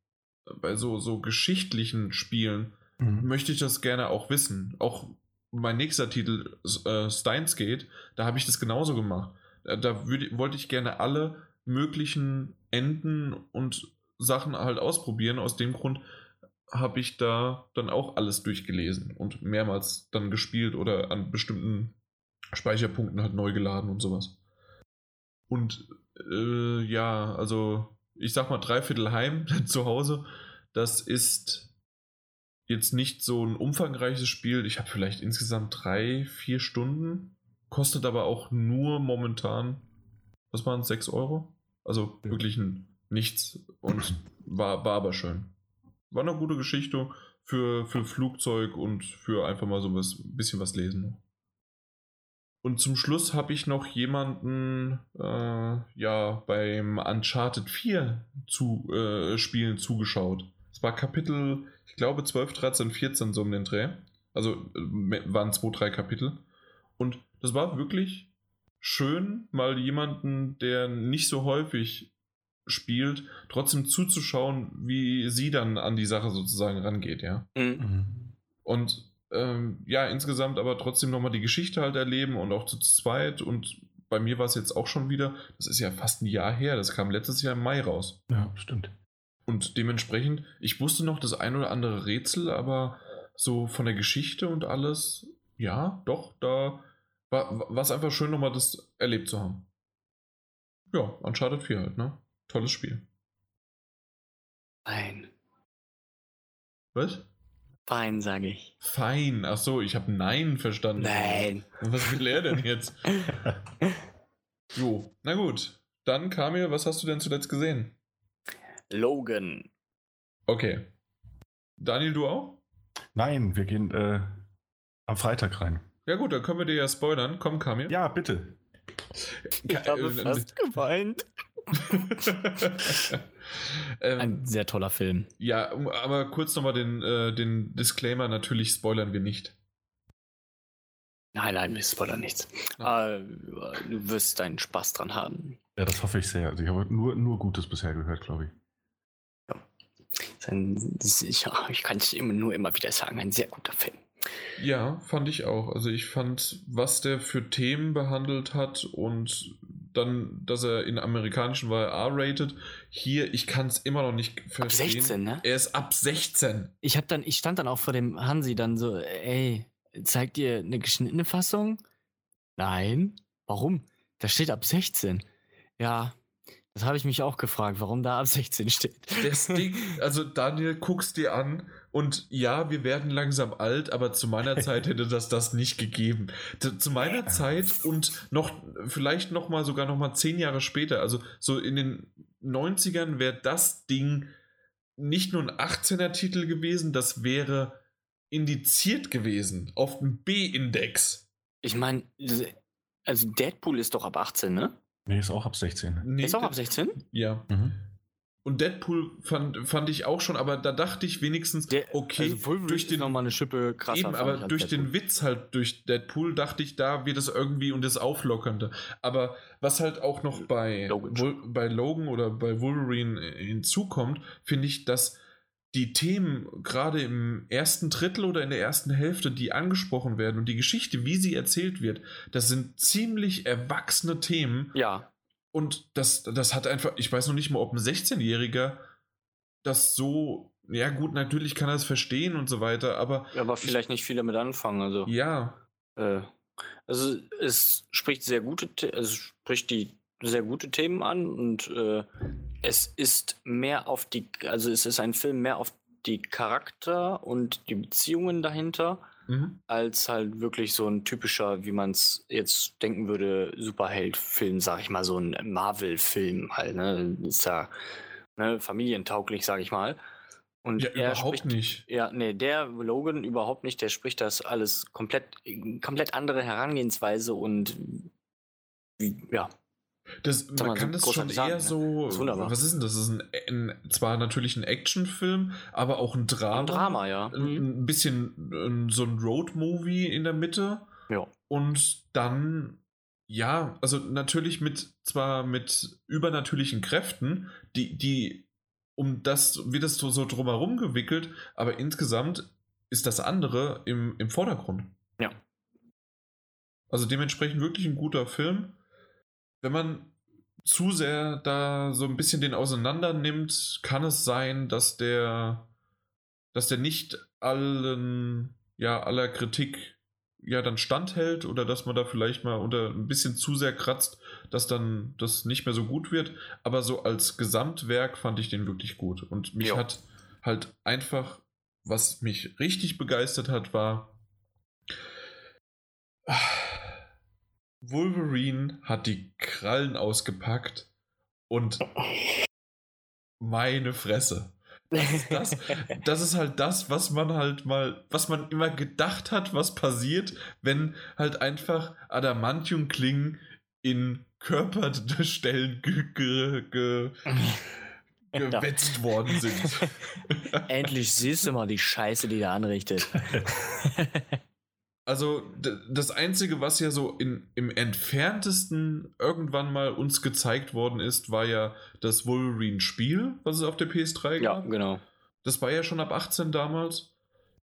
Speaker 3: bei so, so geschichtlichen Spielen mhm. möchte ich das gerne auch wissen. Auch mein nächster Titel, äh, Steins Gate, da habe ich das genauso gemacht. Da, da würd, wollte ich gerne alle möglichen Enden und Sachen halt ausprobieren. Aus dem Grund habe ich da dann auch alles durchgelesen und mehrmals dann gespielt oder an bestimmten Speicherpunkten halt neu geladen und sowas. Und äh, ja, also ich sag mal dreiviertel heim zu Hause. Das ist jetzt nicht so ein umfangreiches Spiel. Ich habe vielleicht insgesamt drei, vier Stunden. Kostet aber auch nur momentan, was waren es, 6 Euro? Also ja. wirklich ein, nichts und war, war aber schön. War eine gute Geschichte für, für Flugzeug und für einfach mal so ein bisschen was lesen. Und zum Schluss habe ich noch jemanden äh, ja beim Uncharted 4 zu, äh, Spielen zugeschaut. Es war Kapitel, ich glaube 12, 13, 14 so um den Dreh. Also äh, waren zwei, drei Kapitel. Und das war wirklich schön, mal jemanden, der nicht so häufig spielt, trotzdem zuzuschauen, wie sie dann an die Sache sozusagen rangeht, ja. Mhm. mhm. Und ähm, ja, insgesamt aber trotzdem nochmal die Geschichte halt erleben und auch zu zweit und bei mir war es jetzt auch schon wieder, das ist ja fast ein Jahr her, das kam letztes Jahr im Mai raus.
Speaker 2: Ja, stimmt.
Speaker 3: Und dementsprechend, ich wusste noch das ein oder andere Rätsel, aber so von der Geschichte und alles, ja, doch, da war es einfach schön, nochmal das erlebt zu haben. Ja, Uncharted 4 halt, ne? Tolles Spiel.
Speaker 4: Fein.
Speaker 3: Was?
Speaker 4: Fein, sage ich.
Speaker 3: Fein. Ach so, ich habe Nein verstanden.
Speaker 4: Nein.
Speaker 3: Was will er denn jetzt? jo, na gut. Dann, Kamil, was hast du denn zuletzt gesehen?
Speaker 4: Logan.
Speaker 3: Okay. Daniel, du auch?
Speaker 2: Nein, wir gehen äh, am Freitag rein.
Speaker 3: Ja gut, dann können wir dir ja spoilern. Komm, Kamil.
Speaker 2: Ja, bitte.
Speaker 4: Ich habe äh, fast geweint.
Speaker 1: ähm, Ein sehr toller Film.
Speaker 3: Ja, aber kurz nochmal den, äh, den Disclaimer: natürlich spoilern wir nicht.
Speaker 4: Nein, nein, wir spoilern nichts. Ja. Äh, du wirst deinen Spaß dran haben.
Speaker 2: Ja, das hoffe ich sehr. Also ich habe nur, nur Gutes bisher gehört, glaube ich.
Speaker 4: Ja. Ich kann es nur immer wieder sagen, ein sehr guter Film.
Speaker 3: Ja, fand ich auch. Also ich fand, was der für Themen behandelt hat und dann, dass er in amerikanischen war R-rated. Hier, ich kann es immer noch nicht verstehen. Ab 16, ne? Er ist ab 16.
Speaker 1: Ich hab dann, ich stand dann auch vor dem Hansi dann so, ey, zeigt ihr eine geschnittene Fassung? Nein. Warum? Da steht ab 16. Ja, das habe ich mich auch gefragt, warum da ab 16 steht.
Speaker 3: Das Ding, also Daniel, guckst dir an und ja, wir werden langsam alt, aber zu meiner Zeit hätte das das nicht gegeben. Zu meiner Zeit und noch vielleicht noch mal sogar noch mal zehn Jahre später, also so in den 90ern wäre das Ding nicht nur ein 18er Titel gewesen, das wäre indiziert gewesen auf dem B-Index.
Speaker 4: Ich meine, also Deadpool ist doch ab 18, ne?
Speaker 2: Nee, ist auch ab 16.
Speaker 4: Nee, ist auch ab 16?
Speaker 3: Ja. Mhm. Und Deadpool fand, fand ich auch schon, aber da dachte ich wenigstens, Der, okay,
Speaker 1: also durch den
Speaker 3: nochmal
Speaker 1: eine Schippe krasser.
Speaker 3: Eben, aber durch Deadpool. den Witz halt durch Deadpool dachte ich, da wird es irgendwie und das Auflockernde. Aber was halt auch noch bei Logan, bei Logan oder bei Wolverine hinzukommt, finde ich, dass die Themen gerade im ersten Drittel oder in der ersten Hälfte, die angesprochen werden und die Geschichte, wie sie erzählt wird, das sind ziemlich erwachsene Themen.
Speaker 4: Ja.
Speaker 3: Und das, das hat einfach, ich weiß noch nicht mal, ob ein 16-Jähriger das so, ja gut, natürlich kann er es verstehen und so weiter, aber.
Speaker 4: Aber vielleicht ich, nicht viel damit anfangen, also.
Speaker 3: Ja.
Speaker 4: Äh, also es spricht sehr gute, es spricht die sehr gute Themen an und äh, es ist mehr auf die, also es ist ein Film mehr auf die Charakter und die Beziehungen dahinter, mhm. als halt wirklich so ein typischer, wie man es jetzt denken würde, Superheld-Film, sag ich mal, so ein Marvel-Film halt, ne? Ist ja ne, familientauglich, sag ich mal.
Speaker 1: Und
Speaker 3: ja,
Speaker 1: er
Speaker 3: überhaupt
Speaker 1: spricht,
Speaker 3: nicht.
Speaker 1: Ja, nee, der Logan überhaupt nicht, der spricht das alles komplett, komplett andere Herangehensweise und ja.
Speaker 3: Das, man kann das schon eher so. Ist was ist denn das? Das ist ein, ein, zwar natürlich ein Actionfilm, aber auch ein Drama.
Speaker 1: Ein Drama, ja.
Speaker 3: Ein, ein bisschen so ein Road-Movie in der Mitte.
Speaker 1: Ja.
Speaker 3: Und dann, ja, also natürlich mit zwar mit übernatürlichen Kräften, die, die um das wird es so, so drumherum gewickelt, aber insgesamt ist das andere im, im Vordergrund.
Speaker 1: Ja.
Speaker 3: Also dementsprechend wirklich ein guter Film. Wenn man zu sehr da so ein bisschen den auseinander nimmt, kann es sein, dass der, dass der nicht allen, ja, aller Kritik ja dann standhält oder dass man da vielleicht mal unter ein bisschen zu sehr kratzt, dass dann das nicht mehr so gut wird. Aber so als Gesamtwerk fand ich den wirklich gut. Und mich jo. hat halt einfach, was mich richtig begeistert hat, war. Wolverine hat die Krallen ausgepackt und meine Fresse. Das ist, das, das ist halt das, was man halt mal, was man immer gedacht hat, was passiert, wenn halt einfach Adamantium-Klingen in Körperstellen ge, ge, ge, gewetzt worden sind.
Speaker 1: Endlich siehst du mal die Scheiße, die der anrichtet.
Speaker 3: Also das Einzige, was ja so in, im entferntesten irgendwann mal uns gezeigt worden ist, war ja das Wolverine-Spiel, was es auf der PS3
Speaker 1: gab. Ja, genau.
Speaker 3: Das war ja schon ab 18 damals.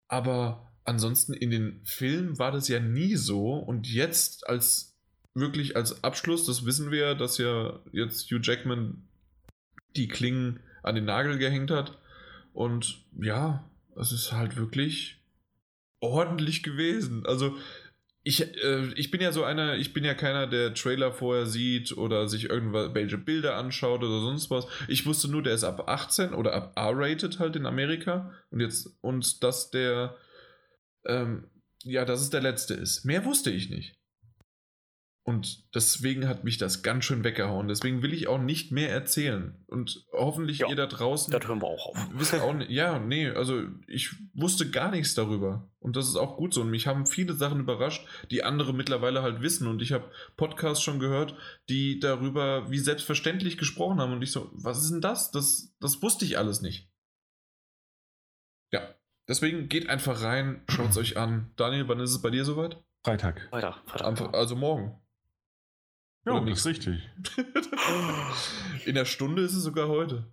Speaker 3: Aber ansonsten in den Filmen war das ja nie so. Und jetzt als wirklich als Abschluss, das wissen wir ja, dass ja jetzt Hugh Jackman die Klingen an den Nagel gehängt hat. Und ja, es ist halt wirklich ordentlich gewesen. Also ich, äh, ich bin ja so einer, ich bin ja keiner, der Trailer vorher sieht oder sich irgendwelche Bilder anschaut oder sonst was. Ich wusste nur, der ist ab 18 oder ab R-rated halt in Amerika und jetzt und dass der ähm, ja, dass es der letzte ist. Mehr wusste ich nicht. Und deswegen hat mich das ganz schön weggehauen. Deswegen will ich auch nicht mehr erzählen. Und hoffentlich ja, ihr da draußen.
Speaker 1: Das hören wir auch auf.
Speaker 3: Wisst auch nicht. Ja, nee, also ich wusste gar nichts darüber. Und das ist auch gut so. Und mich haben viele Sachen überrascht, die andere mittlerweile halt wissen. Und ich habe Podcasts schon gehört, die darüber wie selbstverständlich gesprochen haben. Und ich so, was ist denn das? Das, das wusste ich alles nicht. Ja. Deswegen geht einfach rein, schaut es euch an. Daniel, wann ist es bei dir soweit?
Speaker 2: Freitag.
Speaker 1: Freitag, Freitag.
Speaker 3: Also morgen.
Speaker 2: Ja, das ist richtig.
Speaker 3: In der Stunde ist es sogar heute.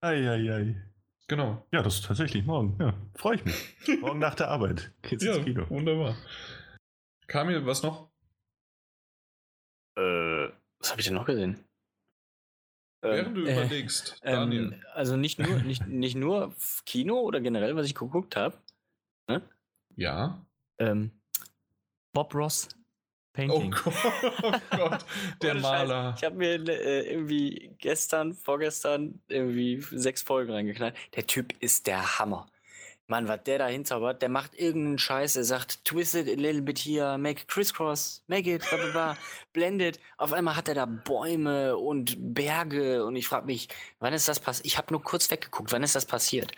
Speaker 2: Eieiei.
Speaker 3: Genau.
Speaker 2: Ja, das ist tatsächlich morgen. Ja, freue ich mich. morgen nach der Arbeit
Speaker 3: geht's ja, ins Kino. Wunderbar. Kamil, was noch?
Speaker 1: Äh, was habe ich denn noch gesehen?
Speaker 3: Während ähm, du äh, überlegst, Daniel.
Speaker 1: Ähm, also nicht nur, nicht, nicht nur Kino oder generell, was ich geguckt habe. Ne?
Speaker 3: Ja.
Speaker 1: Ähm, Bob Ross Painting.
Speaker 3: Oh Gott, oh Gott der Maler.
Speaker 1: Scheiß. Ich habe mir äh, irgendwie gestern, vorgestern irgendwie sechs Folgen reingeknallt. Der Typ ist der Hammer. Mann, was der da hinzaubert, der macht irgendeinen Scheiß, er sagt, twist it a little bit here, make crisscross, make it, blah, blah, blah, blended. Auf einmal hat er da Bäume und Berge und ich frage mich, wann ist das passiert? Ich habe nur kurz weggeguckt, wann ist das passiert?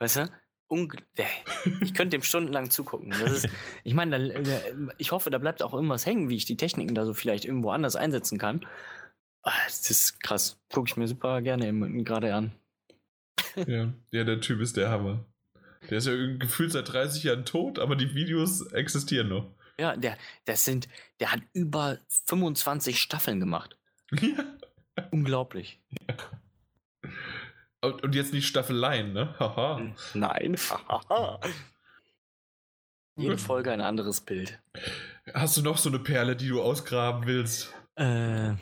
Speaker 1: Weißt du? Ich könnte dem stundenlang zugucken. Ist, ich meine, ich hoffe, da bleibt auch irgendwas hängen, wie ich die Techniken da so vielleicht irgendwo anders einsetzen kann. Ah, das ist krass. Gucke ich mir super gerne gerade an.
Speaker 3: Ja, ja, der Typ ist der Hammer. Der ist ja gefühlt seit 30 Jahren tot, aber die Videos existieren noch.
Speaker 1: Ja, der, das sind, der hat über 25 Staffeln gemacht. Ja. Unglaublich. Ja.
Speaker 3: Und jetzt nicht Staffeleien, ne? Haha.
Speaker 1: Nein. Jede Folge ein anderes Bild.
Speaker 3: Hast du noch so eine Perle, die du ausgraben willst?
Speaker 1: Äh.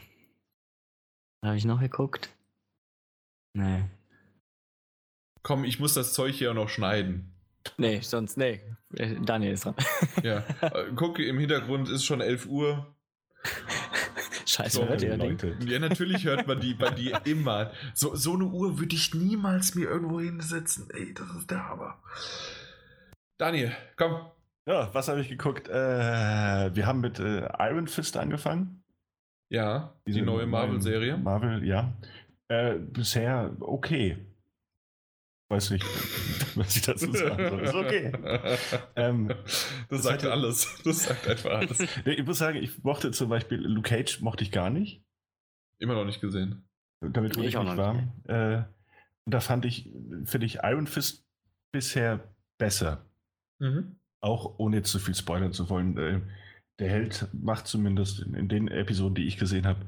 Speaker 1: Habe ich noch geguckt? Nee.
Speaker 3: Komm, ich muss das Zeug hier auch noch schneiden.
Speaker 1: Nee, sonst, nee. Äh, Daniel ist dran.
Speaker 3: Ja. Äh, guck, im Hintergrund ist schon 11 Uhr.
Speaker 1: Scheiße, so, hört ihr
Speaker 3: Leute. Ja, natürlich hört man die bei dir immer. So, so eine Uhr würde ich niemals mir irgendwo hinsetzen. Ey, das ist der Hammer. Daniel, komm.
Speaker 2: Ja, was habe ich geguckt? Äh, wir haben mit äh, Iron Fist angefangen.
Speaker 3: Ja, Diese die neue Marvel-Serie.
Speaker 2: Marvel, ja. Äh, bisher okay. Weiß nicht, was ich dazu sagen soll. Ist okay.
Speaker 3: ähm, das sagt hatte, alles. Das sagt einfach alles.
Speaker 2: ich muss sagen, ich mochte zum Beispiel Luke Cage mochte ich gar nicht.
Speaker 3: Immer noch nicht gesehen.
Speaker 2: Damit wurde ich, ich nicht warm. Äh, und da fand ich, finde ich Iron Fist bisher besser. Mhm. Auch ohne jetzt zu viel spoilern zu wollen. Äh, der Held macht zumindest in, in den Episoden, die ich gesehen habe,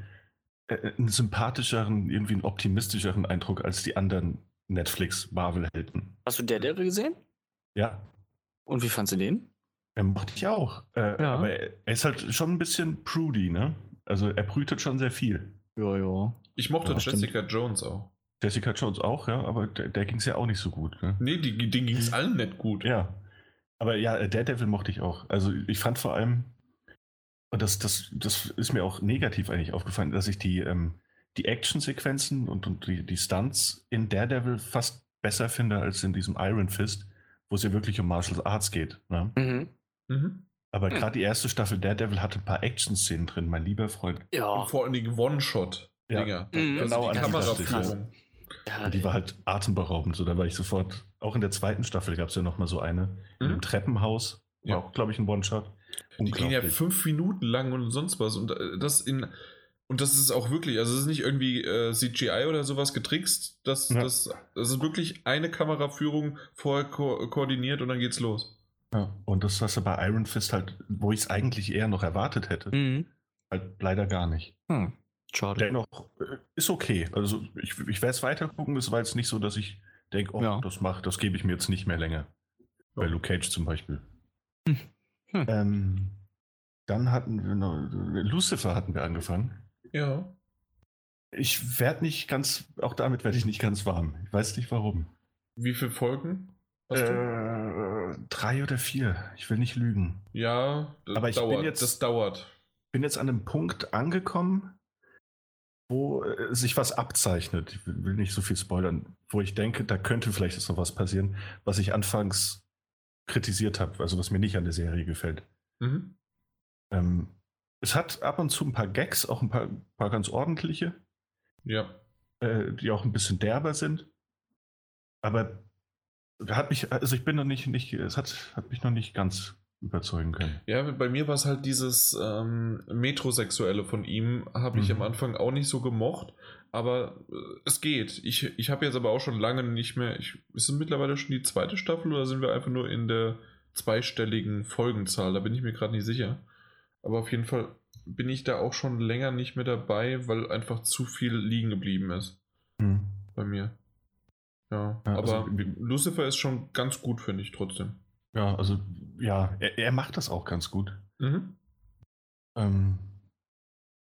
Speaker 2: äh, einen sympathischeren, irgendwie einen optimistischeren Eindruck als die anderen Netflix-Marvel-Helden.
Speaker 4: Hast du der der gesehen?
Speaker 2: Ja.
Speaker 4: Und wie fandst du den?
Speaker 2: Er mochte ich auch. Äh, ja. Aber er ist halt schon ein bisschen prudy, ne? Also er brütet schon sehr viel.
Speaker 1: Ja, ja.
Speaker 3: Ich mochte ja, Jessica stimmt. Jones auch.
Speaker 2: Jessica Jones auch, ja, aber der, der ging es ja auch nicht so gut. Ne?
Speaker 3: Nee, die, denen ging es allen nicht gut.
Speaker 2: Ja. Aber ja, Daredevil mochte ich auch. Also ich fand vor allem, und das, das, das ist mir auch negativ eigentlich aufgefallen, dass ich die, ähm, die Action-Sequenzen und, und die, die Stunts in Daredevil fast besser finde als in diesem Iron Fist, wo es ja wirklich um Martial Arts geht. Ne? Mhm. Mhm. Aber gerade die erste Staffel Daredevil hatte ein paar Action-Szenen drin, mein lieber Freund.
Speaker 3: Ja. Und vor allen Dingen One-Shot.
Speaker 2: Ja, mhm. genau. Die Kameraführung. Ja, die war halt atemberaubend. So, da war ich sofort. Auch in der zweiten Staffel gab es ja noch mal so eine mhm. im Treppenhaus. War ja. auch, glaube ich, ein One-Shot.
Speaker 3: Die gehen ja fünf Minuten lang und sonst was. Und äh, das in. Und das ist auch wirklich, also es ist nicht irgendwie äh, CGI oder sowas getrickst. Das, ja. das, das ist wirklich eine Kameraführung vorher ko koordiniert und dann geht's los.
Speaker 2: Ja, und das hast du bei Iron Fist halt, wo ich es eigentlich eher noch erwartet hätte, mhm. halt leider gar nicht. Hm. Schade. Dennoch äh, ist okay. Also ich, ich werde es weiter gucken. Es war jetzt nicht so, dass ich denke, oh, ja. das macht, das gebe ich mir jetzt nicht mehr länger. Bei Luke Cage zum Beispiel. Hm. Hm. Ähm, dann hatten wir noch, Lucifer hatten wir angefangen.
Speaker 3: Ja.
Speaker 2: Ich werde nicht ganz, auch damit werde ich nicht ganz warm. Ich weiß nicht warum.
Speaker 3: Wie viele Folgen?
Speaker 2: Äh, drei oder vier. Ich will nicht lügen.
Speaker 3: Ja, aber ich dauert. Bin jetzt, das dauert.
Speaker 2: bin jetzt an einem Punkt angekommen, wo äh, sich was abzeichnet. Ich will nicht so viel spoilern, wo ich denke, da könnte vielleicht noch was passieren, was ich anfangs kritisiert habe, also was mir nicht an der Serie gefällt. Mhm. Ähm, es hat ab und zu ein paar Gags, auch ein paar, paar ganz ordentliche.
Speaker 3: Ja.
Speaker 2: Äh, die auch ein bisschen derber sind. Aber hat mich, also ich bin noch nicht, nicht es hat, hat mich noch nicht ganz überzeugen können.
Speaker 3: Ja, bei mir war es halt dieses ähm, Metrosexuelle von ihm, habe ich mhm. am Anfang auch nicht so gemocht, aber äh, es geht. Ich, ich habe jetzt aber auch schon lange nicht mehr, ich, ist es mittlerweile schon die zweite Staffel oder sind wir einfach nur in der zweistelligen Folgenzahl? Da bin ich mir gerade nicht sicher. Aber auf jeden Fall bin ich da auch schon länger nicht mehr dabei, weil einfach zu viel liegen geblieben ist. Mhm. Bei mir. Ja, ja aber also, Lucifer ist schon ganz gut, finde ich trotzdem.
Speaker 2: Ja, also ja, er, er macht das auch ganz gut. Mhm. Ähm,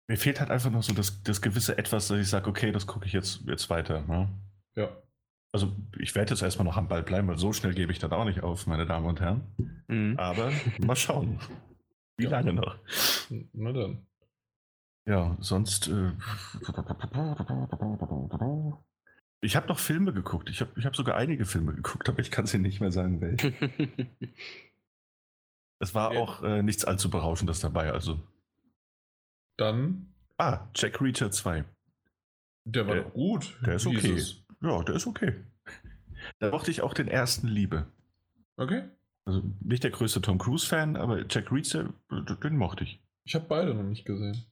Speaker 2: mir fehlt halt einfach noch so das, das gewisse Etwas, dass ich sage, okay, das gucke ich jetzt, jetzt weiter. Ne?
Speaker 3: Ja.
Speaker 2: Also ich werde jetzt erstmal noch am Ball bleiben, weil so schnell gebe ich dann auch nicht auf, meine Damen und Herren. Mhm. Aber mal schauen. Wie ja. lange noch?
Speaker 3: Na dann.
Speaker 2: Ja, sonst. Äh, ich habe noch Filme geguckt. Ich habe ich hab sogar einige Filme geguckt, aber ich kann sie nicht mehr sagen, welche. es war ja. auch äh, nichts allzu Berauschendes dabei, also.
Speaker 3: Dann.
Speaker 2: Ah, Jack Reacher 2.
Speaker 3: Der war der, doch gut.
Speaker 2: Der ist okay. Jesus. Ja, der ist okay. Da mochte ich auch den ersten Liebe.
Speaker 3: Okay.
Speaker 2: Also nicht der größte Tom Cruise-Fan, aber Jack Reacher, den mochte ich.
Speaker 3: Ich habe beide noch nicht gesehen.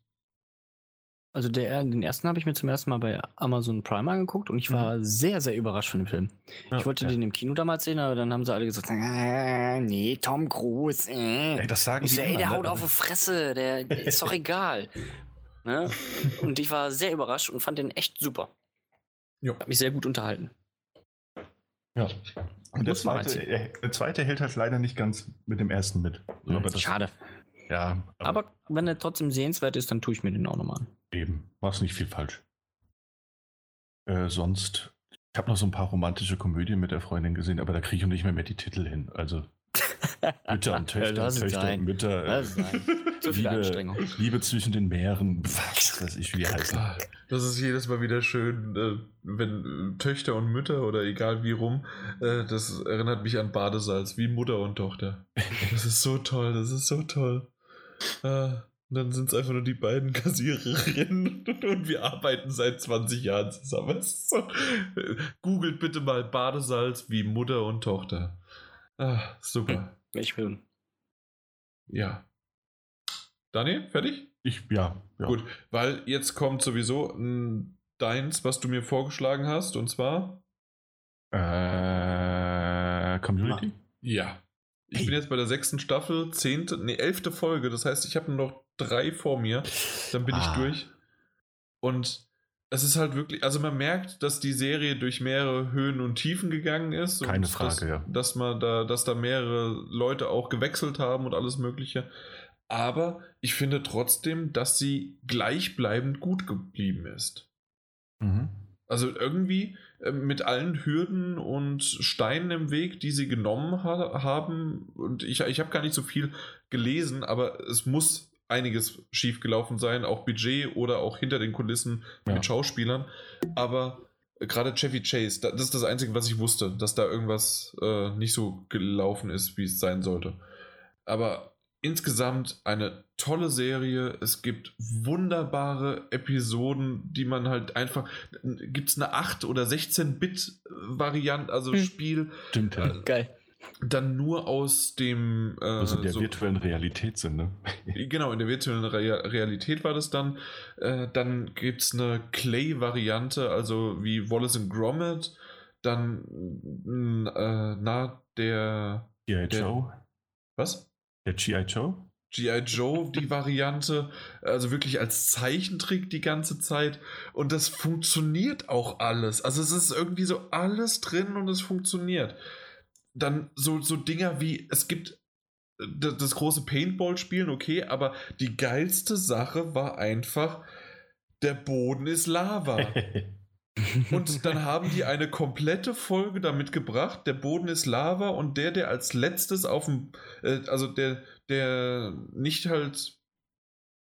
Speaker 1: Also der, den ersten habe ich mir zum ersten Mal bei Amazon Prime angeguckt und ich war mhm. sehr, sehr überrascht von dem Film. Ja, ich wollte ja. den im Kino damals sehen, aber dann haben sie alle gesagt, äh, nee, Tom Cruise. Äh.
Speaker 2: Ey, das sagen
Speaker 1: ich so, ey, der haut auf die Fresse, der, der ist doch egal. Ne? Und ich war sehr überrascht und fand den echt super. Ja. Hat mich sehr gut unterhalten.
Speaker 2: Ja. Und der zweite, der zweite hält halt leider nicht ganz mit dem ersten mit.
Speaker 1: Ja, das, Schade.
Speaker 2: Ja.
Speaker 1: Aber, aber, wenn er trotzdem sehenswert ist, dann tue ich mir den auch nochmal an.
Speaker 2: Eben, machst nicht viel falsch. Äh, sonst, ich habe noch so ein paar romantische Komödien mit der Freundin gesehen, aber da kriege ich nicht mehr, mehr die Titel hin. Also Mütter und Töchter, Töchter und Mütter.
Speaker 1: Zu viel
Speaker 2: Liebe,
Speaker 1: Anstrengung.
Speaker 2: Liebe zwischen den Meeren, was weiß ich, wie heißt
Speaker 3: das? Das ist jedes Mal wieder schön, äh, wenn äh, Töchter und Mütter oder egal wie rum, äh, das erinnert mich an Badesalz, wie Mutter und Tochter. Das ist so toll, das ist so toll. Und dann sind es einfach nur die beiden Kassiererinnen und wir arbeiten seit 20 Jahren zusammen. So. Googelt bitte mal Badesalz wie Mutter und Tochter. Ah, super.
Speaker 4: Hm, ich will.
Speaker 3: Ja. Daniel, fertig?
Speaker 2: Ich, ja,
Speaker 3: ja. Gut, weil jetzt kommt sowieso deins, was du mir vorgeschlagen hast, und zwar?
Speaker 2: Äh, Community?
Speaker 3: Ja. Ich hey. bin jetzt bei der sechsten Staffel, zehnte, nee, elfte Folge. Das heißt, ich habe nur noch drei vor mir. Dann bin ah. ich durch. Und es ist halt wirklich, also man merkt, dass die Serie durch mehrere Höhen und Tiefen gegangen ist.
Speaker 2: Keine Frage,
Speaker 3: dass,
Speaker 2: ja.
Speaker 3: Dass man da, dass da mehrere Leute auch gewechselt haben und alles Mögliche. Aber ich finde trotzdem, dass sie gleichbleibend gut geblieben ist. Mhm. Also irgendwie äh, mit allen Hürden und Steinen im Weg, die sie genommen ha haben. Und ich, ich habe gar nicht so viel gelesen, aber es muss einiges schiefgelaufen sein, auch Budget oder auch hinter den Kulissen ja. mit Schauspielern. Aber gerade Chevy Chase, das ist das Einzige, was ich wusste, dass da irgendwas äh, nicht so gelaufen ist, wie es sein sollte. Aber insgesamt eine tolle Serie. Es gibt wunderbare Episoden, die man halt einfach. Gibt es eine 8 oder 16-Bit-Variante, also hm. Spiel.
Speaker 2: Stimmt, ja.
Speaker 1: Geil.
Speaker 3: Dann nur aus dem.
Speaker 2: Äh, also in der so, virtuellen Realität sind, ne?
Speaker 3: genau, in der virtuellen Re Realität war das dann. Äh, dann gibt es eine Clay-Variante, also wie Wallace and Gromit. Dann, äh, na, der.
Speaker 2: G.I. Joe.
Speaker 3: Was?
Speaker 2: Der G.I. Joe?
Speaker 3: G.I. Joe, die Variante, also wirklich als Zeichentrick die ganze Zeit. Und das funktioniert auch alles. Also es ist irgendwie so alles drin und es funktioniert. Dann so, so Dinger wie, es gibt das, das große Paintball-Spielen, okay, aber die geilste Sache war einfach, der Boden ist Lava. Und dann haben die eine komplette Folge damit gebracht. Der Boden ist Lava und der, der als letztes auf dem, äh, also der, der nicht halt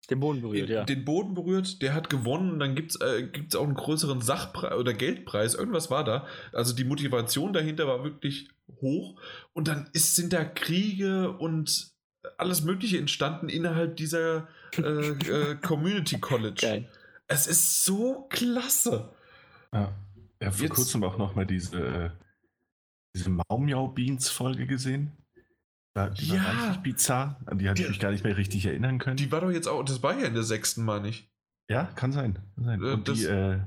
Speaker 1: den Boden berührt, ja.
Speaker 3: Den Boden berührt, der hat gewonnen und dann gibt es äh, gibt's auch einen größeren Sachpreis oder Geldpreis. Irgendwas war da. Also die Motivation dahinter war wirklich hoch. Und dann ist, sind da Kriege und alles Mögliche entstanden innerhalb dieser äh, äh, Community College. Geil. Es ist so klasse.
Speaker 2: Ja. Ich habe vor Jetzt, kurzem auch noch mal diese, diese Maumjau-Beans-Folge gesehen. Die war ja. richtig bizarr. An die hatte ich mich gar nicht mehr richtig erinnern können.
Speaker 3: Die war doch jetzt auch, das war ja in der sechsten, meine ich.
Speaker 2: Ja, kann sein. Kann sein. Äh, Und das, die, äh,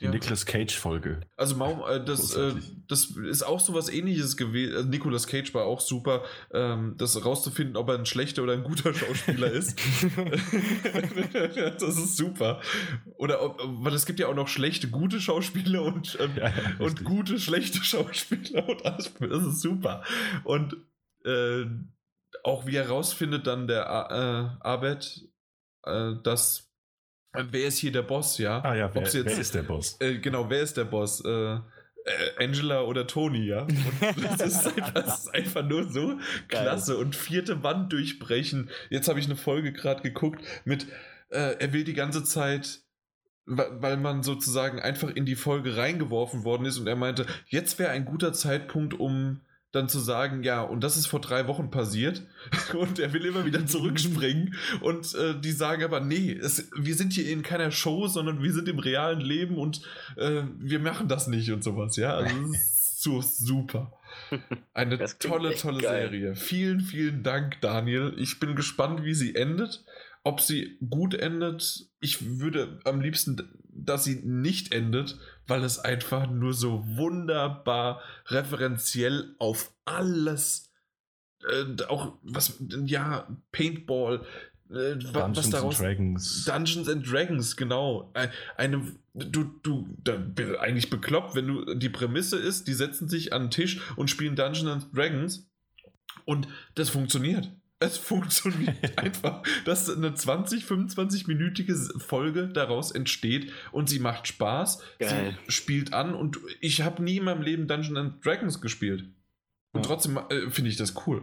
Speaker 2: die ja. Nicolas Cage-Folge.
Speaker 3: Also Maum, äh, das, äh, das ist auch so was ähnliches gewesen. Also Nicolas Cage war auch super, ähm, das rauszufinden, ob er ein schlechter oder ein guter Schauspieler ist. das ist super. Oder ob, weil es gibt ja auch noch schlechte, gute Schauspieler und, ähm, ja, und gute, schlechte Schauspieler und alles. Das ist super. Und äh, auch wie herausfindet dann der äh, Abed, äh, dass wer ist hier der Boss, ja?
Speaker 2: Ah ja, wer, jetzt, wer ist der Boss?
Speaker 3: Äh, genau, wer ist der Boss? Äh, äh, Angela oder Tony, ja? Und das, ist einfach, das ist einfach nur so klasse. Und vierte Wand durchbrechen. Jetzt habe ich eine Folge gerade geguckt mit, äh, er will die ganze Zeit weil man sozusagen einfach in die Folge reingeworfen worden ist und er meinte, jetzt wäre ein guter Zeitpunkt, um dann zu sagen, ja, und das ist vor drei Wochen passiert und er will immer wieder zurückspringen und äh, die sagen aber, nee, es, wir sind hier in keiner Show, sondern wir sind im realen Leben und äh, wir machen das nicht und sowas, ja, also das ist so super. Eine tolle, tolle geil. Serie. Vielen, vielen Dank, Daniel. Ich bin gespannt, wie sie endet. Ob sie gut endet, ich würde am liebsten, dass sie nicht endet, weil es einfach nur so wunderbar referenziell auf alles, äh, auch was, ja, Paintball, äh, Dungeons was daraus,
Speaker 2: and Dragons.
Speaker 3: Dungeons and Dragons, genau. Eine, du, du, da, eigentlich bekloppt, wenn du, die Prämisse ist, die setzen sich an den Tisch und spielen Dungeons and Dragons und das funktioniert. Es funktioniert einfach, dass eine 20, 25-minütige Folge daraus entsteht und sie macht Spaß. Geil. Sie spielt an und ich habe nie in meinem Leben Dungeons and Dragons gespielt. Und ja. trotzdem äh, finde ich das cool.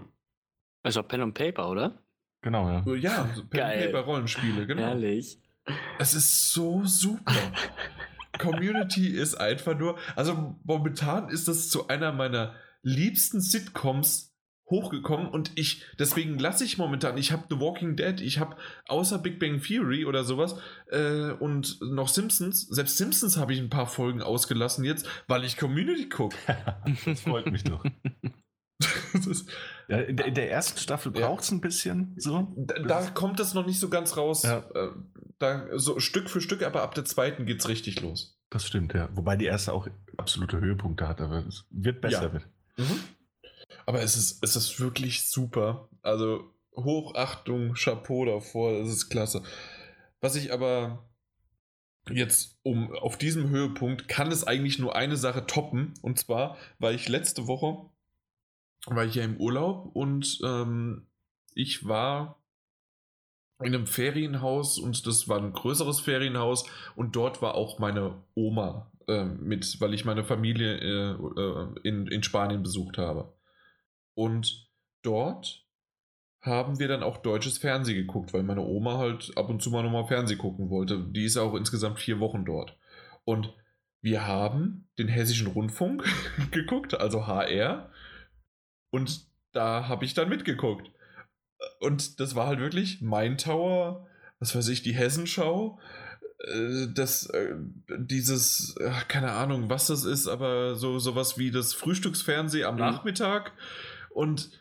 Speaker 4: Also Pen and Paper, oder?
Speaker 2: Genau, ja.
Speaker 3: Ja, Pen and Paper Rollenspiele, genau.
Speaker 4: Herrlich.
Speaker 3: Es ist so super. Community ist einfach nur, also momentan ist das zu einer meiner liebsten Sitcoms hochgekommen und ich, deswegen lasse ich momentan, ich habe The Walking Dead, ich habe außer Big Bang Theory oder sowas äh, und noch Simpsons, selbst Simpsons habe ich ein paar Folgen ausgelassen jetzt, weil ich Community gucke.
Speaker 2: das freut mich doch. ja, in, der, in, der, ersten Staffel braucht es ein bisschen so.
Speaker 3: Da, da, kommt das noch nicht so ganz raus. Ja. Äh, da, so Stück für Stück, aber ab der zweiten geht es richtig los.
Speaker 2: Das stimmt, ja. Wobei die erste auch absolute Höhepunkte hat, aber es wird besser ja. mit. Mhm.
Speaker 3: Aber es ist, es ist wirklich super. Also Hochachtung, Chapeau davor, das ist klasse. Was ich aber jetzt um auf diesem Höhepunkt kann es eigentlich nur eine Sache toppen. Und zwar war ich letzte Woche war ich ja im Urlaub und ähm, ich war in einem Ferienhaus und das war ein größeres Ferienhaus und dort war auch meine Oma äh, mit, weil ich meine Familie äh, äh, in, in Spanien besucht habe. Und dort haben wir dann auch deutsches Fernsehen geguckt, weil meine Oma halt ab und zu mal nochmal Fernsehen gucken wollte. Die ist auch insgesamt vier Wochen dort. Und wir haben den Hessischen Rundfunk geguckt, also HR. Und da habe ich dann mitgeguckt. Und das war halt wirklich mein Tower, was weiß ich, die Hessenschau. Äh, das, äh, dieses, keine Ahnung, was das ist, aber so sowas wie das Frühstücksfernsehen am mhm. Nachmittag. Und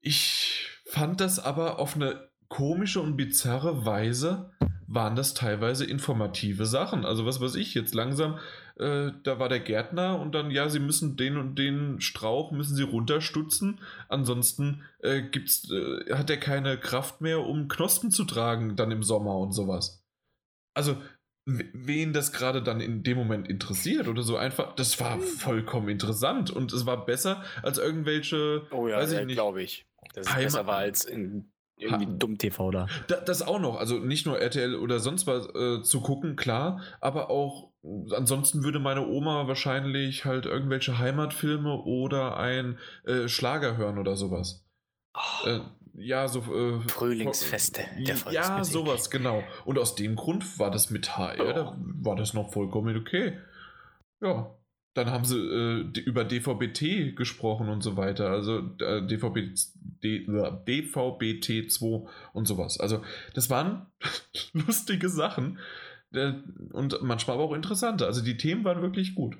Speaker 3: ich fand das aber auf eine komische und bizarre Weise waren das teilweise informative Sachen. Also was weiß ich jetzt langsam äh, da war der Gärtner und dann, ja, sie müssen den und den Strauch müssen sie runterstutzen, ansonsten äh, gibt's, äh, hat er keine Kraft mehr, um Knospen zu tragen dann im Sommer und sowas. Also, wen das gerade dann in dem Moment interessiert oder so einfach, das war vollkommen interessant und es war besser als irgendwelche,
Speaker 4: oh ja, weiß ich nicht, glaube ich. Das ist besser war als in irgendwie ha, dumm TV da.
Speaker 3: da. Das auch noch, also nicht nur RTL oder sonst was äh, zu gucken, klar, aber auch ansonsten würde meine Oma wahrscheinlich halt irgendwelche Heimatfilme oder ein äh, Schlager hören oder sowas. Oh. Äh, ja, so. Äh,
Speaker 4: Frühlingsfeste.
Speaker 3: Der ja, sowas, genau. Und aus dem Grund war das mit HR, oh. da war das noch vollkommen okay. Ja. Dann haben sie äh, über DVB-T gesprochen und so weiter. Also äh, DVB, D, DVB-T2 und sowas. Also, das waren lustige Sachen. Äh, und manchmal aber auch interessanter. Also die Themen waren wirklich gut.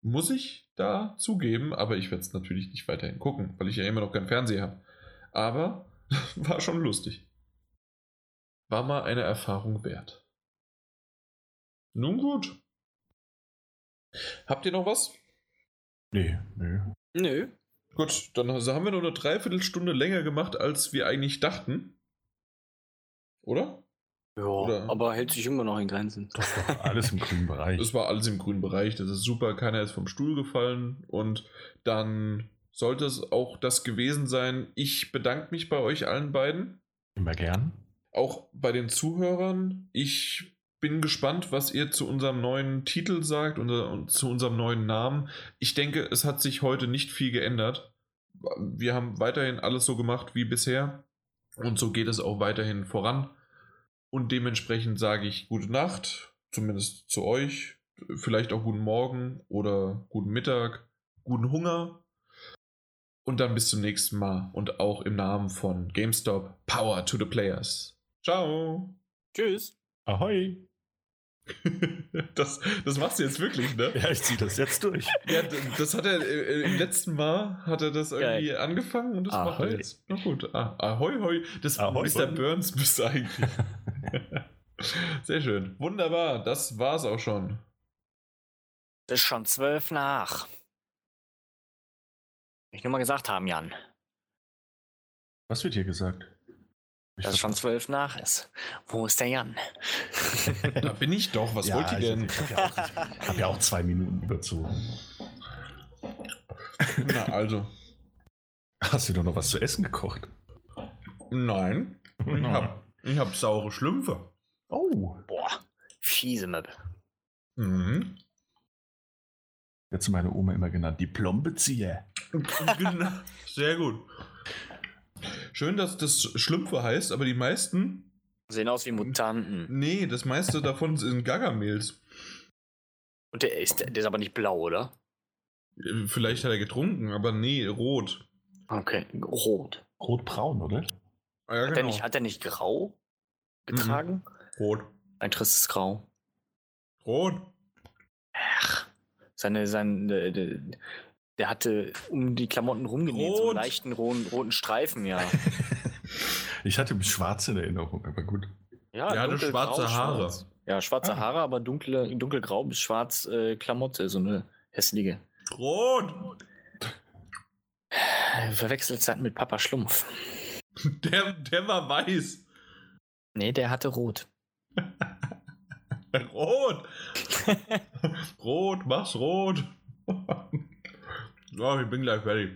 Speaker 3: Muss ich da zugeben, aber ich werde es natürlich nicht weiterhin gucken, weil ich ja immer noch keinen Fernseher habe. Aber war schon lustig. War mal eine Erfahrung wert. Nun gut. Habt ihr noch was?
Speaker 2: Nee, nö.
Speaker 4: Nö.
Speaker 3: Gut, dann haben wir nur eine Dreiviertelstunde länger gemacht, als wir eigentlich dachten. Oder?
Speaker 4: Ja, Oder? aber hält sich immer noch in Grenzen.
Speaker 2: Das war alles im grünen Bereich.
Speaker 3: Das war alles im grünen Bereich. Das ist super. Keiner ist vom Stuhl gefallen. Und dann sollte es auch das gewesen sein. Ich bedanke mich bei euch allen beiden.
Speaker 2: Immer gern.
Speaker 3: Auch bei den Zuhörern. Ich bin gespannt, was ihr zu unserem neuen Titel sagt und zu unserem neuen Namen. Ich denke, es hat sich heute nicht viel geändert. Wir haben weiterhin alles so gemacht wie bisher. Und so geht es auch weiterhin voran. Und dementsprechend sage ich gute Nacht, zumindest zu euch. Vielleicht auch guten Morgen oder guten Mittag, guten Hunger. Und dann bis zum nächsten Mal. Und auch im Namen von GameStop, Power to the Players. Ciao.
Speaker 4: Tschüss.
Speaker 2: Ahoi.
Speaker 3: Das, das machst du jetzt wirklich, ne?
Speaker 2: Ja, ich ziehe das jetzt durch.
Speaker 3: Ja, das hat er äh, im letzten Mal hat er das irgendwie Geil. angefangen und das ahoi. macht er jetzt. Na gut. Ah, ahoi, hoi. Das ahoi, Mr. Burns müsste eigentlich. Sehr schön. Wunderbar. Das war's auch schon.
Speaker 4: Das ist schon zwölf nach. Ich nur mal gesagt haben, Jan.
Speaker 2: Was wird hier gesagt?
Speaker 4: Ich Dass es schon zwölf nach ist. Wo ist der Jan?
Speaker 3: da bin ich doch. Was ja, wollt ihr denn?
Speaker 2: Ich, ich habe ja, hab ja, auch zwei Minuten dazu.
Speaker 3: Na, also.
Speaker 2: Hast du doch noch was zu essen gekocht?
Speaker 3: Nein. Ich habe ich hab saure Schlümpfe.
Speaker 4: Oh. Boah. Fiese Möbel. Mhm.
Speaker 2: Jetzt meine Oma immer genannt, die Plombezieher.
Speaker 3: Genau. Sehr gut. Schön, dass das Schlümpfe heißt, aber die meisten.
Speaker 4: Sehen aus wie Mutanten.
Speaker 3: Nee, das meiste davon sind Gagamels.
Speaker 4: Und der ist, der ist aber nicht blau, oder?
Speaker 3: Vielleicht hat er getrunken, aber nee, rot.
Speaker 1: Okay, rot.
Speaker 2: Rotbraun, oder?
Speaker 3: Ah, ja,
Speaker 1: Hat, er nicht, hat er nicht grau getragen?
Speaker 3: Rot.
Speaker 1: Ein tristes Grau.
Speaker 3: Rot.
Speaker 1: Ach, seine, sein, der, der, hatte um die Klamotten rumgenäht, so einen
Speaker 3: Rot.
Speaker 1: leichten roten, roten Streifen, ja.
Speaker 2: ich hatte schwarz in Erinnerung, aber gut.
Speaker 1: Ja,
Speaker 3: Der hatte schwarze Haare.
Speaker 1: schwarz. Ja, schwarze
Speaker 2: Ah.
Speaker 1: Haare, aber dunkle, dunkelgrau bis schwarz äh, Klamotte, so eine hässliche.
Speaker 3: Rot.
Speaker 1: Äh, Verwechselt halt mit Papa Schlumpf.
Speaker 3: Der, der war weiß.
Speaker 1: Nee, der hatte rot.
Speaker 3: Rot. rot, mach's rot. ja, ich bin gleich fertig.